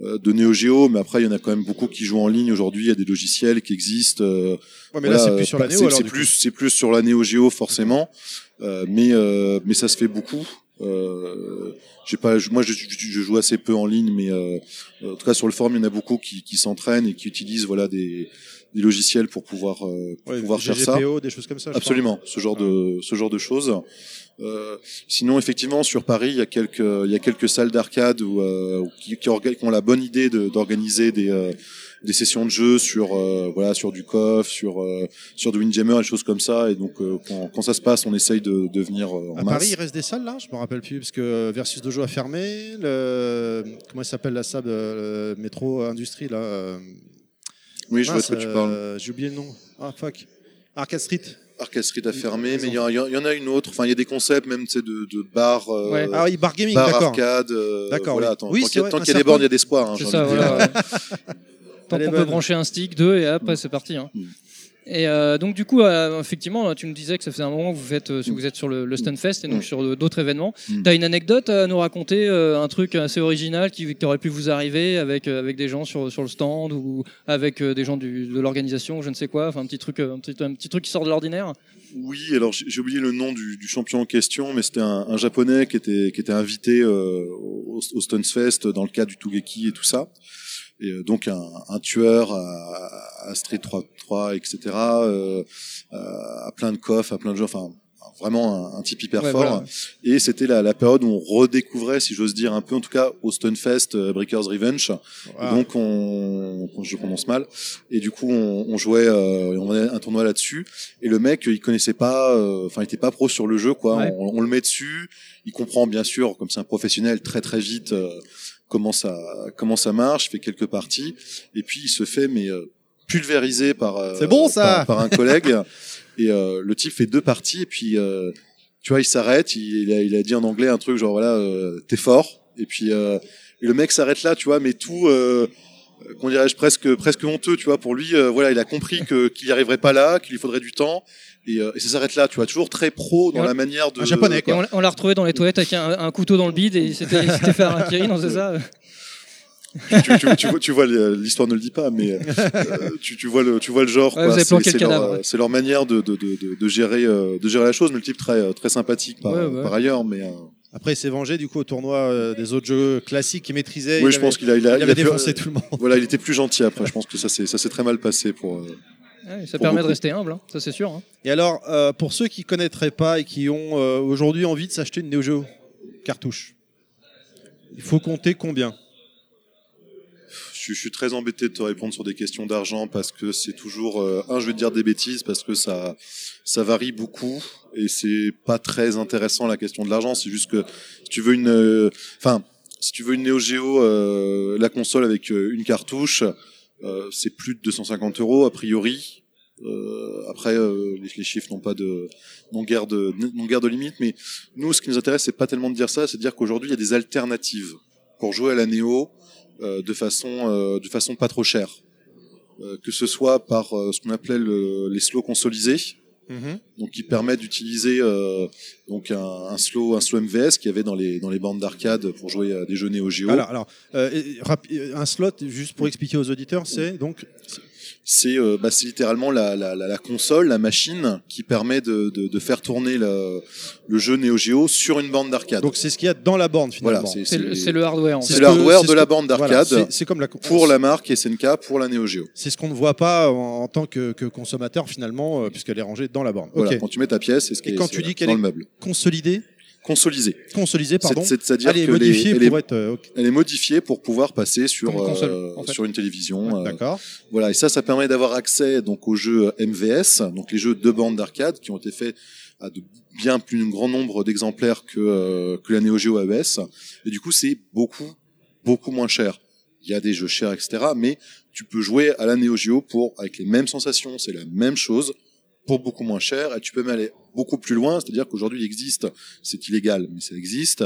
de Neo Geo, mais après il y en a quand même beaucoup qui jouent en ligne aujourd'hui. Il y a des logiciels qui existent. euh,
Ouais, mais
voilà,
là, c'est
euh,
plus sur la Neo.
c'est- C'est plus c'est plus sur la Neo Geo forcément, euh, mais euh, mais ça se fait beaucoup. Euh, j'ai pas, moi je, je- je joue assez peu en ligne, mais euh, en tout cas sur le forum il y en a beaucoup qui, qui s'entraînent et qui utilisent voilà des, des logiciels pour pouvoir euh, pour
Ouais,
pouvoir faire ça.
Des choses comme ça. je
Absolument, ce genre de ce genre de choses. Euh, sinon, effectivement, sur Paris, il y a quelques il y a quelques salles d'arcade où, euh, qui, qui, ont la bonne idée de- d'organiser des euh, des sessions de jeu sur euh, voilà sur du KOF, sur euh, sur du Windjammer, des choses comme ça. Et donc euh, quand, quand ça se passe, on essaye de, de venir en
À
masse.
Paris, il reste des salles là? Je me rappelle plus parce que Versus Dojo a fermé. Le... Comment il s'appelle la salle de métro industrie là
oui, je vois de quoi tu parles.
euh, J'ai oublié le nom. Ah fuck. Arcade Street.
Arcade Street a fermé, mais il y, en- y a une autre. Enfin, il y a des concepts même, de, de bars, euh,
Ouais.
Ah oui, Bar Gaming,
bars
d'accord.
arcade. euh,
D'accord,
Voilà, attends,
Oui,
tant qu'il y y a des
certain-
bornes, il y a d'espoir. Hein,
C'est
j'ai
ça,
envie de dire.
voilà. Tant qu'on peut
bonne.
brancher un stick, deux, et après c'est parti. Hein.
Mm.
Et euh, donc du coup, euh, effectivement, tu me disais que ça faisait un moment que vous, faites, euh, vous êtes sur le, le Stunfest et donc
Mm.
sur d'autres événements.
Mm.
T'as une anecdote à nous raconter, euh, un truc assez original qui, qui aurait pu vous arriver avec avec des gens sur sur le stand ou avec des gens du, de l'organisation, je ne sais quoi, enfin un petit truc, un petit, un petit truc qui sort de l'ordinaire?
Oui, alors j'ai oublié le nom du, du champion en question, mais c'était un, un japonais qui était qui était invité au, au Stunfest dans le cadre du Tougeki et tout ça. Et donc un, un tueur à, à Street 3, 3 etc. Euh, à plein de coffres, à plein de jeux, enfin vraiment un, un type hyper
Ouais,
fort.
voilà.
Et c'était la, la période où on redécouvrait, si j'ose dire, un peu en tout cas au Stunfest euh, Breakers Revenge. Donc on, je prononce mal. Et du coup on, on jouait, euh, on avait un tournoi là-dessus. Et le mec, il connaissait pas, euh, enfin il était pas pro sur le jeu, quoi.
Ouais.
On, on le met dessus. Il comprend bien sûr, comme c'est un professionnel, très très vite euh, comment ça comment ça marche. Fait quelques parties et puis il se fait mais euh, pulvérisé par euh,
C'est bon, ça
par, par un collègue. et euh, le type fait deux parties et puis euh, tu vois il s'arrête. Il, il a, il a dit en anglais un truc genre voilà euh, t'es fort. Et puis euh, et le mec s'arrête là, tu vois, mais tout. Euh, qu'on dirais-je presque presque honteux tu vois pour lui euh, voilà il a compris que qu'il y arriverait pas là qu'il lui faudrait du temps et, euh, et ça s'arrête là tu vois toujours très pro dans la manière de
Un japonais,
Et
quoi.
on, l'a- retrouvé dans les toilettes avec un, un couteau dans le bide et il s'était il s'était fait [LAUGHS] un kiri, non c'est ça?
Tu, tu, tu vois, tu vois l'histoire ne le dit pas, mais euh, [LAUGHS] tu, tu vois le, tu vois le genre.
Ouais,
C'est- leur, euh,
ouais.
Manière de, de, de, de, de gérer, euh, de gérer la chose, mais le type très, euh, très sympathique par,
Ouais, ouais.
par ailleurs. Mais euh,
Après, il s'est vengé du coup au tournoi euh, des autres jeux classiques qu'il maîtrisait.
oui,
il
je
avait-
pense qu'il a, il a,
il
il
avait
a pu-
défoncé tout le monde.
Voilà, il était plus gentil après. [LAUGHS] Je pense que ça s'est, très mal passé pour. euh,
Ouais, Ça
Pour
permet de rester humble, hein, ça c'est sûr. hein.
Et alors, euh, pour ceux qui connaîtraient pas et qui ont euh, aujourd'hui envie de s'acheter une Neo Geo cartouche, il faut compter combien?
Je suis très embêté de te répondre sur des questions d'argent parce que c'est toujours euh, un, je vais te dire des bêtises parce que ça, varie beaucoup et c'est pas très intéressant la question de l'argent. C'est juste que si tu veux une, euh, enfin, si tu veux une Neo Geo, euh, la console avec une cartouche, c'est plus de 250 euros a priori. Après, les, chiffres n'ont pas de, n'ont guère de, n'ont guère de limite. Mais nous, ce qui nous intéresse, c'est pas tellement de dire ça, c'est de dire qu'aujourd'hui, il y a des alternatives pour jouer à la Neo de façon euh, de façon pas trop chère. Euh, que ce soit par euh, ce qu'on appelait le- les slows consolisés, donc qui permet d'utiliser euh, donc un, un slow un slow MVS qu'il y avait dans les dans les bandes d'arcade pour jouer à des jeux Neo Geo.
Alors, euh, euh, un slot, juste pour expliquer aux auditeurs, c'est donc
C'est euh, bah, c'est littéralement la, la, la, la console, la machine qui permet de, de, de faire tourner le, le jeu Neo Geo sur une bande d'arcade.
donc c'est ce qu'il y a dans la borne
voilà,
finalement.
C'est le, c'est le hardware. en
c'est le hardware de
ce
la
Voilà,
d'arcade
c'est- c'est comme la
pour la marque SNK pour la Neo Geo.
C'est ce qu'on ne voit pas en, en tant que, que consommateur finalement, euh, puisqu'elle est rangée dans la borne.
Voilà, quand tu mets ta pièce, c'est ce qui
Et
est
quand tu dis qu'elle
dans
est-
le meuble.
Consolidée,
Consolisé.
consolisée, pardon.
C'est- C'est-à-dire
Elle est
les-
modifiée
est-
pour être. euh, ok.
elle est modifiée pour pouvoir passer sur
Comme une console,
euh,
en fait.
sur une télévision. euh,
D'accord.
voilà, et ça, ça permet d'avoir accès donc aux jeux MVS, donc les jeux de bande d'arcade qui ont été faits à de bien plus grand nombre d'exemplaires que euh, que la Neo Geo AES. Et du coup, c'est beaucoup beaucoup moins cher. Il y a des jeux chers, etc. Mais tu peux jouer à la Neo Geo pour avec les mêmes sensations, c'est la même chose pour beaucoup moins cher et tu peux même aller beaucoup plus loin, c'est-à-dire qu'aujourd'hui il existe, c'est illégal, mais ça existe,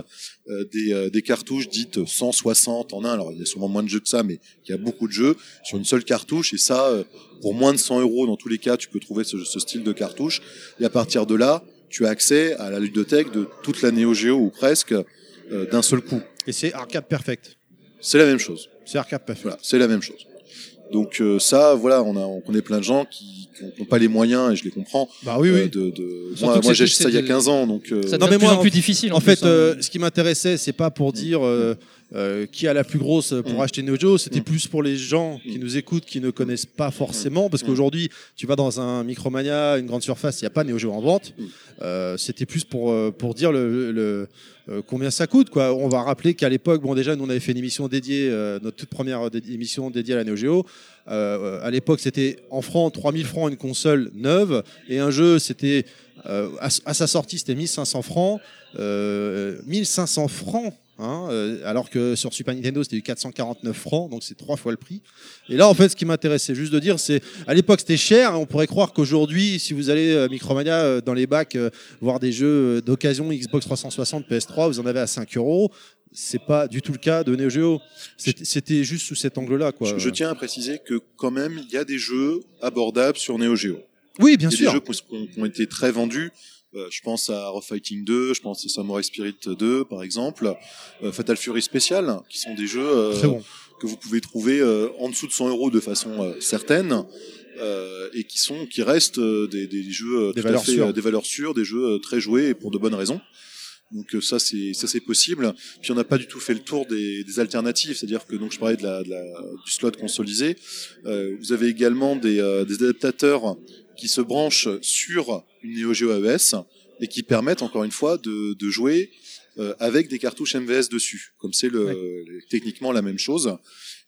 euh, des, euh, des cartouches dites 160 en un, alors il y a sûrement moins de jeux que ça, mais il y a beaucoup de jeux sur une seule cartouche et ça, euh, pour moins de 100 euros dans tous les cas, tu peux trouver ce, ce style de cartouche et à partir de là, tu as accès à la ludothèque de toute la Neo Geo ou presque d'un seul coup.
Et c'est arcade perfect.
C'est la même chose.
C'est arcade perfect.
Voilà, c'est la même chose. Donc ça, voilà, on a, on connaît plein de gens qui n'ont pas les moyens, et je les comprends.
Bah oui,
euh,
oui.
de, de...
Surtout
Moi, moi j'ai acheté ça il y a
c'est-
15 ans, donc euh,
Ça
Non, mais
plus
moi,
en plus difficile.
En fait,
hein.
euh, ce qui m'intéressait, c'est pas pour dire euh, euh, qui a la plus grosse pour
Mm.
acheter Neo Geo, c'était
Mm.
plus pour les gens qui
Mm.
nous écoutent, qui ne connaissent pas forcément, parce
Mm.
qu'aujourd'hui, tu vas dans un Micromania, une grande surface, il n'y a pas Neo Geo en vente.
Mm.
Euh, c'était plus pour, euh, pour dire le, le- euh, combien ça coûte. Quoi. On va rappeler qu'à l'époque, bon, déjà, nous, on avait fait une émission dédiée, euh, notre toute première dé- émission dédiée à la Neo Geo. Euh, à l'époque, c'était en francs, 3000 francs une console neuve, et un jeu, c'était euh, à, à sa sortie, c'était 1500 francs. Euh, 1500 francs. Hein, euh, alors que sur Super Nintendo c'était du 449 francs, donc c'est trois fois le prix. Et là, en fait, ce qui m'intéressait juste de dire, c'est à l'époque c'était cher. hein, on pourrait croire qu'aujourd'hui, si vous allez à Micromania euh, dans les bacs euh, voir des jeux euh, d'occasion Xbox 360, PS3, vous en avez à 5 euros. C'est pas du tout le cas de Neo Geo. C'était- juste sous cet angle-là, quoi.
Je, je tiens à préciser que quand même, il y a des jeux abordables sur Neo Geo.
Oui, bien
il y a
sûr.
des jeux qui ont été très vendus. Euh, je pense à Rough Fighting 2, je pense à Samurai Spirit 2, par exemple, euh, Fatal Fury Special, qui sont des jeux euh,
bon.
que vous pouvez trouver en dessous de 100 euros de façon certaine. euh, et qui sont qui restent des, des jeux
Des
tout à
valeurs
fait,
sûres.
des valeurs sûres, des jeux très joués et pour de bonnes raisons. Donc ça c'est ça c'est possible. Puis on n'a pas du tout fait le tour des, des alternatives, c'est-à-dire que donc je parlais de la, de la du slot consolisé. Euh, vous avez également des, euh, des adaptateurs qui se branchent sur une Neo Geo AES et qui permettent encore une fois de, de jouer euh, avec des cartouches MVS dessus, comme c'est le, techniquement la même chose.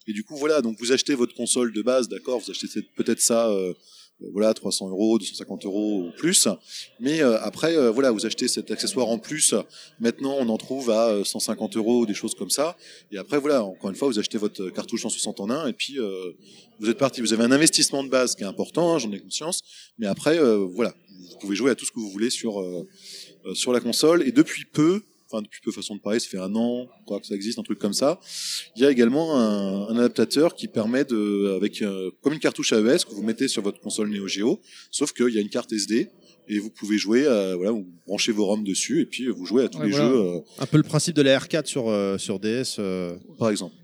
Et du coup voilà, donc vous achetez votre console de base, d'accord, vous achetez peut- peut-être ça. euh, voilà 300 euros 250 euros ou plus. Mais euh, après euh, voilà vous achetez cet accessoire en plus. Maintenant on en trouve à euh, 150 euros ou des choses comme ça. Et après voilà encore une fois vous achetez votre cartouche 160 en 1 et puis euh, vous êtes parti. Vous avez un investissement de base qui est important hein, j'en ai conscience. Mais après euh, voilà vous pouvez jouer à tout ce que vous voulez sur euh, euh, sur la console. Et depuis peu enfin depuis peu façon de parler ça fait un an quoi que ça existe un truc comme ça. Il y a également un, adaptateur qui permet de avec euh, comme une cartouche AES que vous mettez sur votre console Neo Geo sauf qu'il y a une carte SD et vous pouvez jouer à, voilà vous branchez vos ROM dessus et puis vous jouez à tous
Ouais,
les
voilà.
jeux euh,
Un peu le principe de la R4 sur, euh, sur DS. euh,
par exemple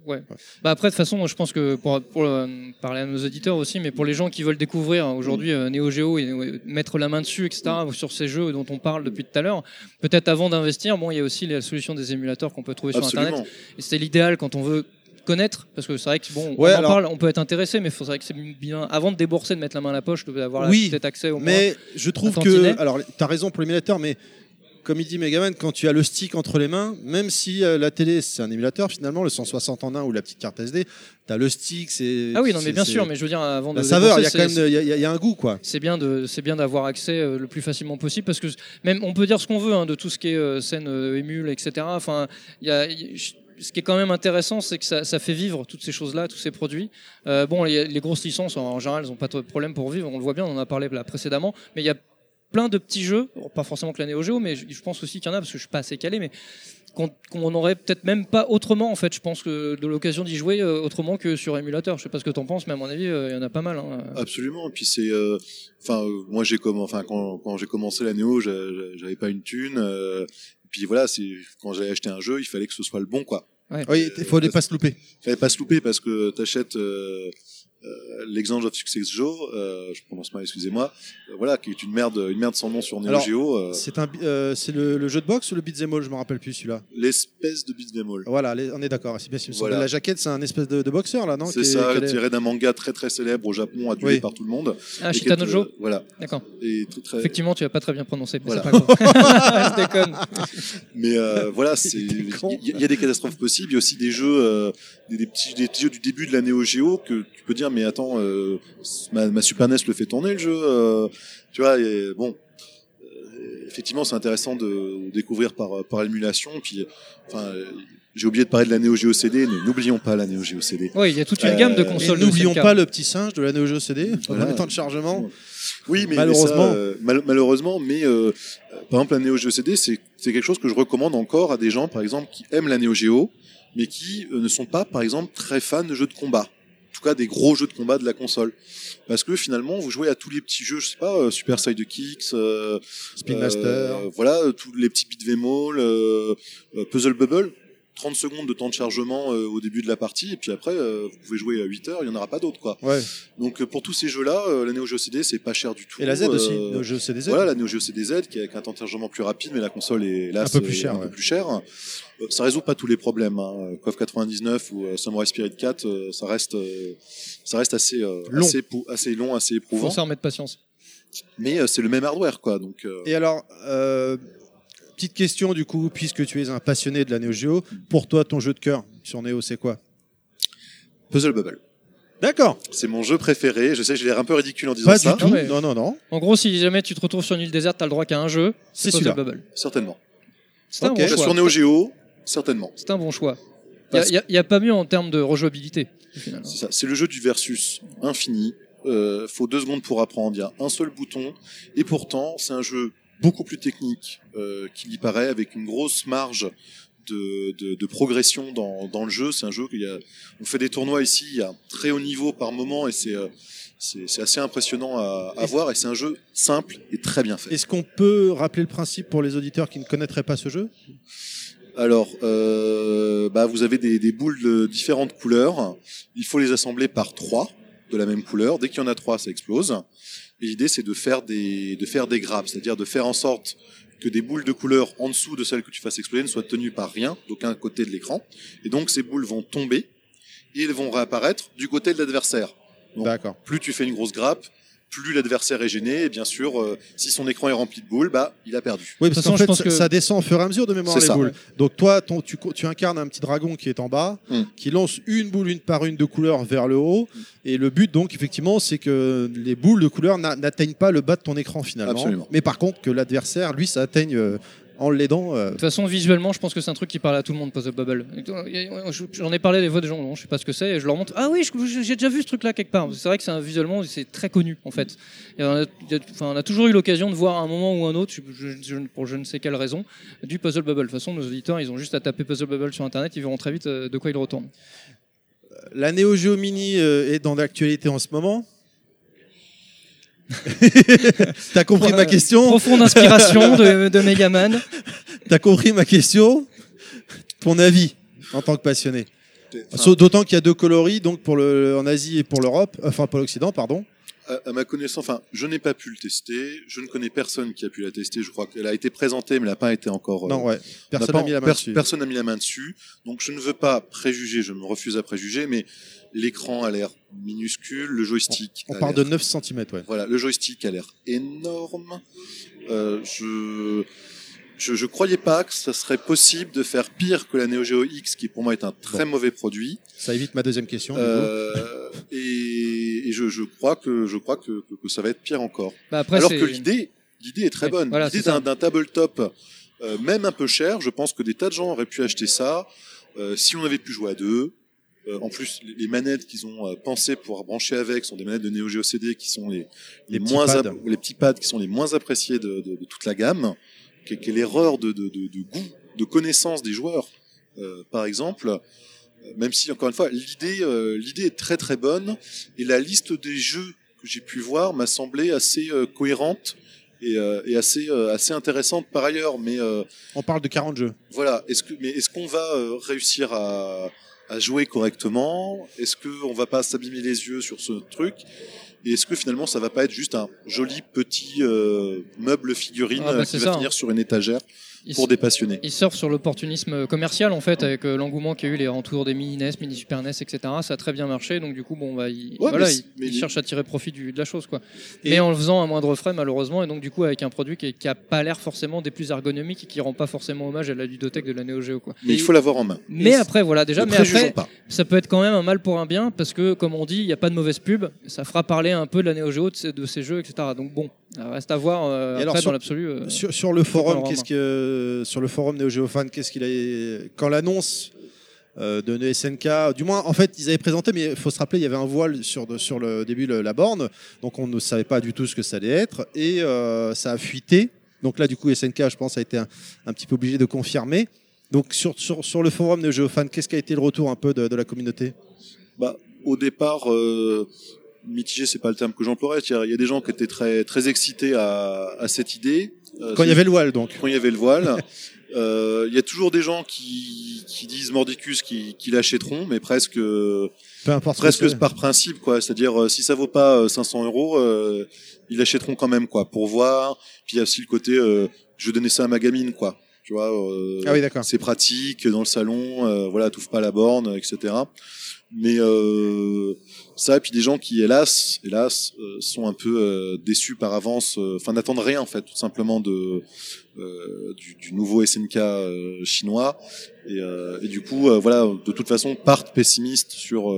Bah après, de toute façon, je pense que pour, pour euh, parler à nos auditeurs aussi, mais pour les gens qui veulent découvrir hein, aujourd'hui euh, Neo Geo et euh, mettre la main dessus, etc., sur ces jeux dont on parle depuis tout à l'heure, peut-être avant d'investir, bon, il y a aussi la solution des émulateurs qu'on peut trouver sur Internet.
absolument
Et c'est l'idéal quand on veut connaître, parce que c'est vrai que bon,
Ouais,
on en
alors-
parle, on peut être intéressé, mais il faudrait que c'est bien, avant de débourser, de mettre la main à la poche, d'avoir
Oui,
peut-être accès au moins.
Mais je trouve que. Alors, tu as raison pour l'émulateur, mais comme il dit Megaman, quand tu as le stick entre les mains, même si euh, la télé c'est un émulateur, finalement, le 160 en 1 ou la petite carte SD, tu as le stick, c'est.
Ah oui, non, mais
c'est-
bien
c'est-
sûr, mais je veux dire, avant de
La saveur, il y a quand
c'est-
même il y a- y, un goût, quoi.
c'est bien de c'est bien d'avoir accès euh, le plus facilement possible parce que même on peut dire ce qu'on veut hein, de tout ce qui est euh, scène émule etc enfin il y a ce qui est quand même intéressant, c'est que ça, fait vivre toutes ces choses-là, tous ces produits. Euh, bon, les, les grosses licences, en général, elles n'ont pas de problème pour vivre. On le voit bien, on en a parlé là précédemment. Mais il y a plein de petits jeux, pas forcément que la Neo Geo, mais je, pense aussi qu'il y en a parce que je suis pas assez calé, mais qu'on qu'on aurait peut-être même pas autrement en fait. Je pense que de l'occasion d'y jouer euh, autrement que sur émulateur. Je sais pas ce que t'en penses, mais à mon avis, euh, il y en a pas mal. Hein.
Absolument. Et puis c'est, enfin, moi j'ai quand, j'ai commencé la Néo, j'a- j'avais pas une thune. Puis voilà, c'est quand j'avais acheté un jeu, il fallait que ce soit le bon, quoi.
Oui, il faut ne pas se louper.
Il fallait pas se louper parce que t'achètes euh, euh, l'exemple of Success Joe, euh, je prononce mal, excusez-moi. euh, voilà, qui est une merde, une merde sans nom sur Neo Geo. euh,
C'est un, euh, c'est le, le jeu de boxe ou le beat'em all? Je me rappelle plus celui-là.
L'espèce de beat'em all.
Voilà, les- on est d'accord. C'est bien.
Voilà.
La jaquette, c'est un espèce de, de boxeur là, non?
C'est
qui est-
ça,
qui a-
tiré d'un manga très très célèbre au Japon, adulé
Oui.
par tout le monde.
Ah,
est,
Shitanojo
euh, Voilà.
D'accord.
Et très, très...
Effectivement, tu as pas très bien prononcé, mais
Voilà.
c'est pas grave. [LAUGHS] je déconne.
Mais euh, voilà, [LAUGHS] c'est il y, a des catastrophes possibles. Il y a aussi des jeux, euh, des, des petits, des petits jeux du début de la Neo Geo que tu peux dire, mais attends, euh, ma, ma Super NES le fait tourner le jeu. euh, tu vois, et, bon. euh, Effectivement, c'est intéressant de découvrir par, par émulation. Puis, enfin, j'ai oublié de parler de la Neo Geo CD. mais N'oublions pas la Neo Geo CD.
Oui, il y a toute une
Euh,
gamme de consoles.
n'oublions pas le petit singe de la Neo Geo CD
Voilà.
les temps de chargement.
Oui, mais
Malheureusement.
mais ça, euh, mal- malheureusement, mais euh, par exemple la Neo Geo CD, c'est quelque chose que je recommande encore à des gens, par exemple, qui aiment la Neo Geo, mais qui ne sont pas, par exemple, très fans de jeux de combat. En tout cas, des gros jeux de combat de la console. Parce que finalement, vous jouez à tous les petits jeux, je sais pas, euh, Super Sidekicks, euh,
Spin Master.
euh, voilà, tous les petits beat'em all, euh, euh, Puzzle Bubble. 30 secondes de temps de chargement euh, au début de la partie, et puis après, euh, vous pouvez jouer à 8 heures, il n'y en aura pas d'autres, quoi.
Ouais.
Donc euh, pour tous ces jeux-là, euh, la Neo Geo CD, c'est pas cher du tout.
Et la Z aussi, le jeu CDZ.
Voilà, la Neo Geo CDZ qui a avec un temps de chargement plus rapide, mais la console est là
Un peu plus cher,
un peu
ouais.
plus cher. Euh, Ça résout pas tous les problèmes. Hein. KOF 99 ou euh, Samurai Spirit 4, euh, ça reste, euh, ça reste assez euh,
Long.
assez, assez long, assez
Faut
éprouvant.
s'en remettre patience.
Mais euh, c'est le même hardware, quoi. Donc euh,
Et alors, euh, petite question du coup, puisque tu es un passionné de la Neo Geo, pour toi, ton jeu de cœur sur Neo, c'est quoi?
Puzzle Bubble.
D'accord.
C'est mon jeu préféré. Je sais, j'ai l'air un peu ridicule en disant
Pas
ça.
du tout.
Non, mais-
Non, non, non.
En gros, si jamais tu te retrouves sur une île déserte, t'as le droit qu'à un jeu.
C'est
Puzzle. Bubble.
Certainement.
C'est un bon
Sur
choix.
Neo Geo, certainement.
C'est un bon choix.
Parce-
Il n'y a, pas mieux en termes de rejouabilité.
ça. C'est le jeu du versus infini. Euh, faut deux secondes pour apprendre. Il y a un seul bouton. Et pourtant, c'est un jeu beaucoup plus technique euh, qu'il y paraît, avec une grosse marge de, de, de progression dans, dans le jeu. C'est un jeu qu'il y a. On fait des tournois ici, il y a un très haut niveau par moment, et c'est euh, c'est c'est assez impressionnant à, voir. Et c'est un jeu simple et très bien fait.
Est-ce qu'on peut rappeler le principe pour les auditeurs qui ne connaîtraient pas ce jeu?
Alors, euh, bah, vous avez des, des boules de différentes couleurs. Il faut les assembler par trois de la même couleur. Dès qu'il y en a trois, ça explose. L'idée, c'est de faire des de faire des grappes, c'est-à-dire de faire en sorte que des boules de couleur en dessous de celles que tu fasses exploser ne soient tenues par rien, d'aucun côté de l'écran. Et donc, ces boules vont tomber et elles vont réapparaître du côté de l'adversaire.
D'accord.
Plus tu fais une grosse grappe, plus l'adversaire est gêné. Et bien sûr, euh, si son écran est rempli de boules, bah, il a perdu.
Oui,
De
parce
toute
qu'en
façon, je
fait,
pense
ça,
que-
ça descend au fur et à mesure de mémoire
C'est
les
ça.
boules. Donc toi, ton- tu, incarnes un petit dragon qui est en bas,
Mm.
qui lance une boule une par une de couleur vers le haut. Et le but, donc, effectivement, c'est que les boules de couleur n'a- n'atteignent pas le bas de ton écran finalement.
Absolument.
Mais par contre, que l'adversaire, lui, ça atteigne euh, en l'aidant. euh,
De toute façon, visuellement, je pense que c'est un truc qui parle à tout le monde, Puzzle Bubble. J'en ai parlé des fois des gens, non, je sais pas ce que c'est, et je leur montre. Ah oui, j'ai déjà vu ce truc-là quelque part. C'est vrai que c'est un- visuellement, c'est très connu en fait. Et on, a, on toujours eu l'occasion de voir à un moment ou un autre, je- je- je- pour je ne sais quelle raison, du Puzzle Bubble. De toute façon, nos auditeurs, ils ont juste à taper Puzzle Bubble sur Internet, ils verront très vite euh, de quoi il retourne.
La Neo Geo Mini euh, est dans l'actualité en ce moment. [LAUGHS] T'as compris ma question
Profonde inspiration de, de Megaman. [LAUGHS]
T'as compris ma question Ton avis en tant que passionné
Enfin,
D'autant qu'il y a deux coloris, donc pour le, en Asie et pour l'Europe, enfin pour l'Occident, pardon.
À, à ma connaissance, enfin, je n'ai pas pu le tester. Je ne connais personne qui a pu la tester. Je crois qu'elle a été présentée, mais elle n'a pas été encore. euh,
Non, ouais.
on
Personne
n'a
mis la main
pers-
dessus.
Personne n'a mis la main dessus. Donc, je ne veux pas préjuger. Je me refuse à préjuger, mais l'écran a l'air minuscule. Le joystick.
On parle
l'air-
de 9 cm, ouais.
Voilà, le joystick a l'air énorme. Euh, je. Je, je croyais pas que ça serait possible de faire pire que la Neo Geo X, qui pour moi est un très mauvais produit.
Ça évite ma deuxième question.
Euh, et et je, je crois que je crois que, que, que ça va être pire encore.
Bah, après,
Alors que l'idée, l'idée est très
Ouais,
bonne.
voilà,
l'idée d'un tabletop, euh, même un peu cher, je pense que des tas de gens auraient pu acheter ça. Euh, si on avait pu jouer à deux. Euh, en plus, les, manettes qu'ils ont euh, pensées pour brancher avec sont des manettes de Neo Geo CD qui sont les,
Les
moins
pads.
les petits pads qui sont les moins appréciés de, de, de toute la gamme. Quelle quelle erreur de, de, de, goût, de connaissance des joueurs, euh, par exemple. Euh, Même si, encore une fois, l'idée, l'idée est très très bonne et la liste des jeux que j'ai pu voir m'a semblé assez cohérente et, euh, et assez euh, assez intéressante par ailleurs. Mais euh,
On parle de 40 jeux.
voilà, est-ce que mais est-ce qu'on va réussir à, à jouer correctement. Est-ce que on va pas s'abîmer les yeux sur ce truc? Et est-ce que finalement ça va pas être juste un joli petit euh, meuble figurine
Ah bah,
qui
ça,
va finir sur une étagère? Pour des passionnés
Ils surfent sur l'opportunisme commercial en fait avec euh, l'engouement qu'il y a eu les entours des mini NES, mini Super NES, etc. Ça a très bien marché donc du coup bon bah ils,
Ouais,
voilà,
mais
ils, cherchent à tirer profit du, de la chose quoi.
Et-
Mais en le faisant à moindre frais malheureusement et donc du coup avec un produit qui, qui a pas l'air forcément des plus ergonomiques et qui rend pas forcément hommage à la ludothèque de la Neo Geo quoi.
Mais il faut l'avoir en main.
Mais
Et-
après voilà déjà mais après
pas.
ça peut être quand même un mal pour un bien parce que comme on dit il n'y a pas de mauvaise pub ça fera parler un peu de la Neo Geo de, ces- de ces jeux etc. Donc bon ça reste à voir euh,
alors,
après
sur-
dans l'absolu. euh,
Sur, sur le forum, qu'est-ce que sur le forum Neo Geo Fan, qu'est-ce qu'il a quand l'annonce euh, de de SNK, du moins en fait ils avaient présenté, mais il faut se rappeler il y avait un voile sur de- sur le début de la borne, donc on ne savait pas du tout ce que ça allait être et euh, ça a fuité. Donc là du coup SNK, je pense, a été un, un petit peu obligé de confirmer. Donc sur, sur, sur le forum Neo Geo Fan, qu'est-ce qui a été le retour un peu de, de la communauté?
Bah, au départ, euh, mitigé, c'est pas le terme que j'emploierais. Il y a- il y a des gens qui étaient très très excités à, à cette idée. Euh,
Quand il y avait le voile donc.
quand il y avait le voile. [LAUGHS] Euh, Il y a toujours des gens qui, qui disent mordicus qui, qui l'achèteront, mais presque
Peu importe.
presque par principe quoi. C'est-à-dire euh, si ça vaut pas euh, 500 euros, euh, ils l'achèteront quand même quoi pour voir. Puis il y a aussi le côté euh, je donner ça à ma gamine quoi. Tu vois. euh,
Ah oui, d'accord.
c'est pratique dans le salon, euh, voilà, t'ouvres pas la borne, etc. Mais euh, ça, et puis des gens qui, hélas, hélas, euh, sont un peu euh, déçus par avance, euh, enfin n'attendent rien en fait, tout simplement de euh, du, du nouveau SNK euh, chinois, et, et du coup, voilà, de toute façon, partent pessimistes sur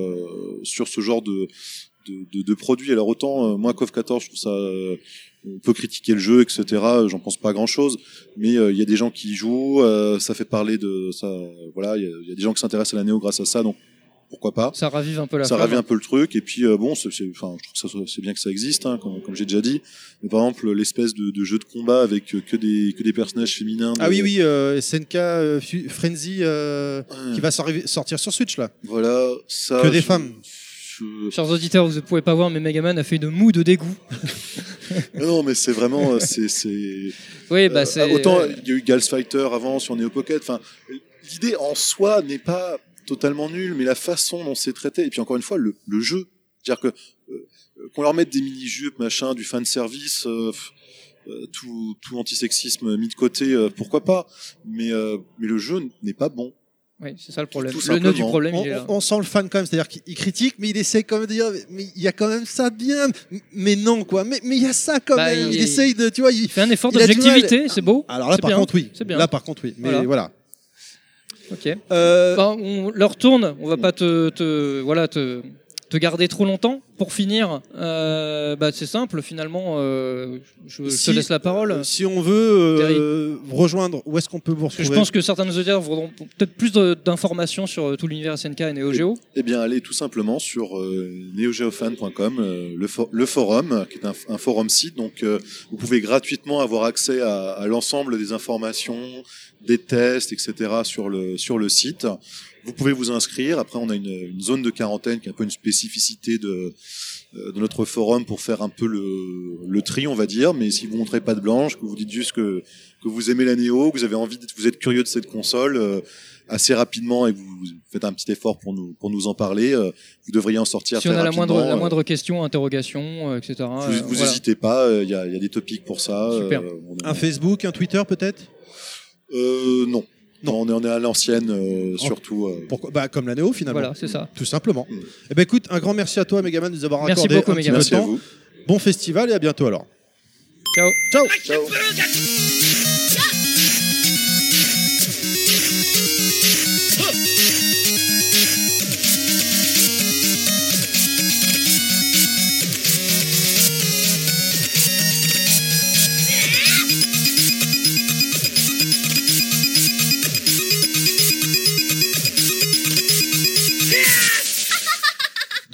sur ce genre de de, de, de produits. Alors autant moi, KOF 14, je trouve ça on peut critiquer le jeu, etc. J'en pense pas grand chose, mais il y a des gens qui y jouent, euh, ça fait parler de ça. Voilà, il y, y a des gens qui s'intéressent à la néo grâce à ça, donc pourquoi pas.
Ça ravive un peu la
Ça
flamme.
ravive un peu le truc, et puis euh, bon, c'est, enfin, je trouve que c'est bien que ça existe, hein, comme, comme j'ai déjà dit. Mais par exemple, l'espèce de, de jeu de combat avec euh, que des que des personnages féminins. de-
Ah oui, oui, euh, SNK euh, Frenzy euh,
Ouais.
qui va sortir sur Switch là.
Voilà, ça.
Que des
je-
femmes.
je-
Chers auditeurs, vous ne pouvez pas voir, mais Megaman a fait une moue de dégoût. [LAUGHS]
Non, mais c'est vraiment, c'est, c'est.
Oui, bah
Euh,
c'est.
autant
euh,
il y a eu Gals Fighter avant sur Neo Pocket. Enfin, l'idée en soi n'est pas totalement nulle, mais la façon dont c'est traité, et puis encore une fois, le, le jeu, c'est-à-dire que euh, qu'on leur mette des mini-jeux, machin, du fan service, euh, euh, tout, tout antisexisme mis de côté, euh, pourquoi pas. Mais mais, mais le jeu n'est pas bon.
Oui, c'est ça le problème.
Tout
le nœud du problème,
On,
il est là.
on- sent le fan quand même, c'est-à-dire qu'il il critique, mais il essaie quand même de dire, mais il y a quand même ça de bien, mais non quoi, mais mais il y a ça quand
Bah,
même. Il,
il-
essaye de, tu vois, il-
fait un effort d'objectivité, c'est beau.
Alors là par
bien.
contre oui,
C'est bien.
là par contre oui, mais
Voilà.
voilà.
Ok.
Euh,
on leur tourne. On va pas te, te voilà te, te garder trop longtemps. Pour finir, euh, bah, c'est simple. Finalement, euh, je, je
Si-
te laisse la parole.
si on veut euh, vous rejoindre, où est-ce qu'on peut vous retrouver
je pense que certains de nos auditeurs voudront peut-être plus d'informations sur euh, tout l'univers SNK et Neo Geo.
Eh bien, allez tout simplement sur euh, neogeofan.com, euh, le, for- le forum, qui est un, un forum site. Donc, euh, vous pouvez gratuitement avoir accès à, à l'ensemble des informations, des tests, etc. sur le sur le site. Vous pouvez vous inscrire. Après, on a une, une zone de quarantaine qui est un peu une spécificité de euh, de notre forum pour faire un peu le, le tri, on va dire. Mais si vous montrez pas de blanche, que vous dites juste que que vous aimez la Néo, que vous avez envie, de, vous êtes curieux de cette console. euh, assez rapidement et que vous faites un petit effort pour nous pour nous en parler, euh, vous devriez en sortir
Si on a la moindre, la moindre question, interrogation, euh, etc.
vous, vous
voilà.
hésitez pas, il y, a, y a des topics pour ça.
Super.
euh, on
un Facebook, un Twitter peut-être?
Euh, non.
Non.
On est, on est à l'ancienne, euh, surtout. euh,
Pourquoi? Bah comme la Néo finalement.
Voilà, c'est ça.
Tout simplement.
Mm.
Eh ben écoute, un grand merci à toi Megaman de nous avoir
Merci
accordé
beaucoup,
un petit
Megaman.
peu de
merci à
temps.
vous.
Bon festival et à bientôt alors.
Ciao.
Ciao.
Ciao.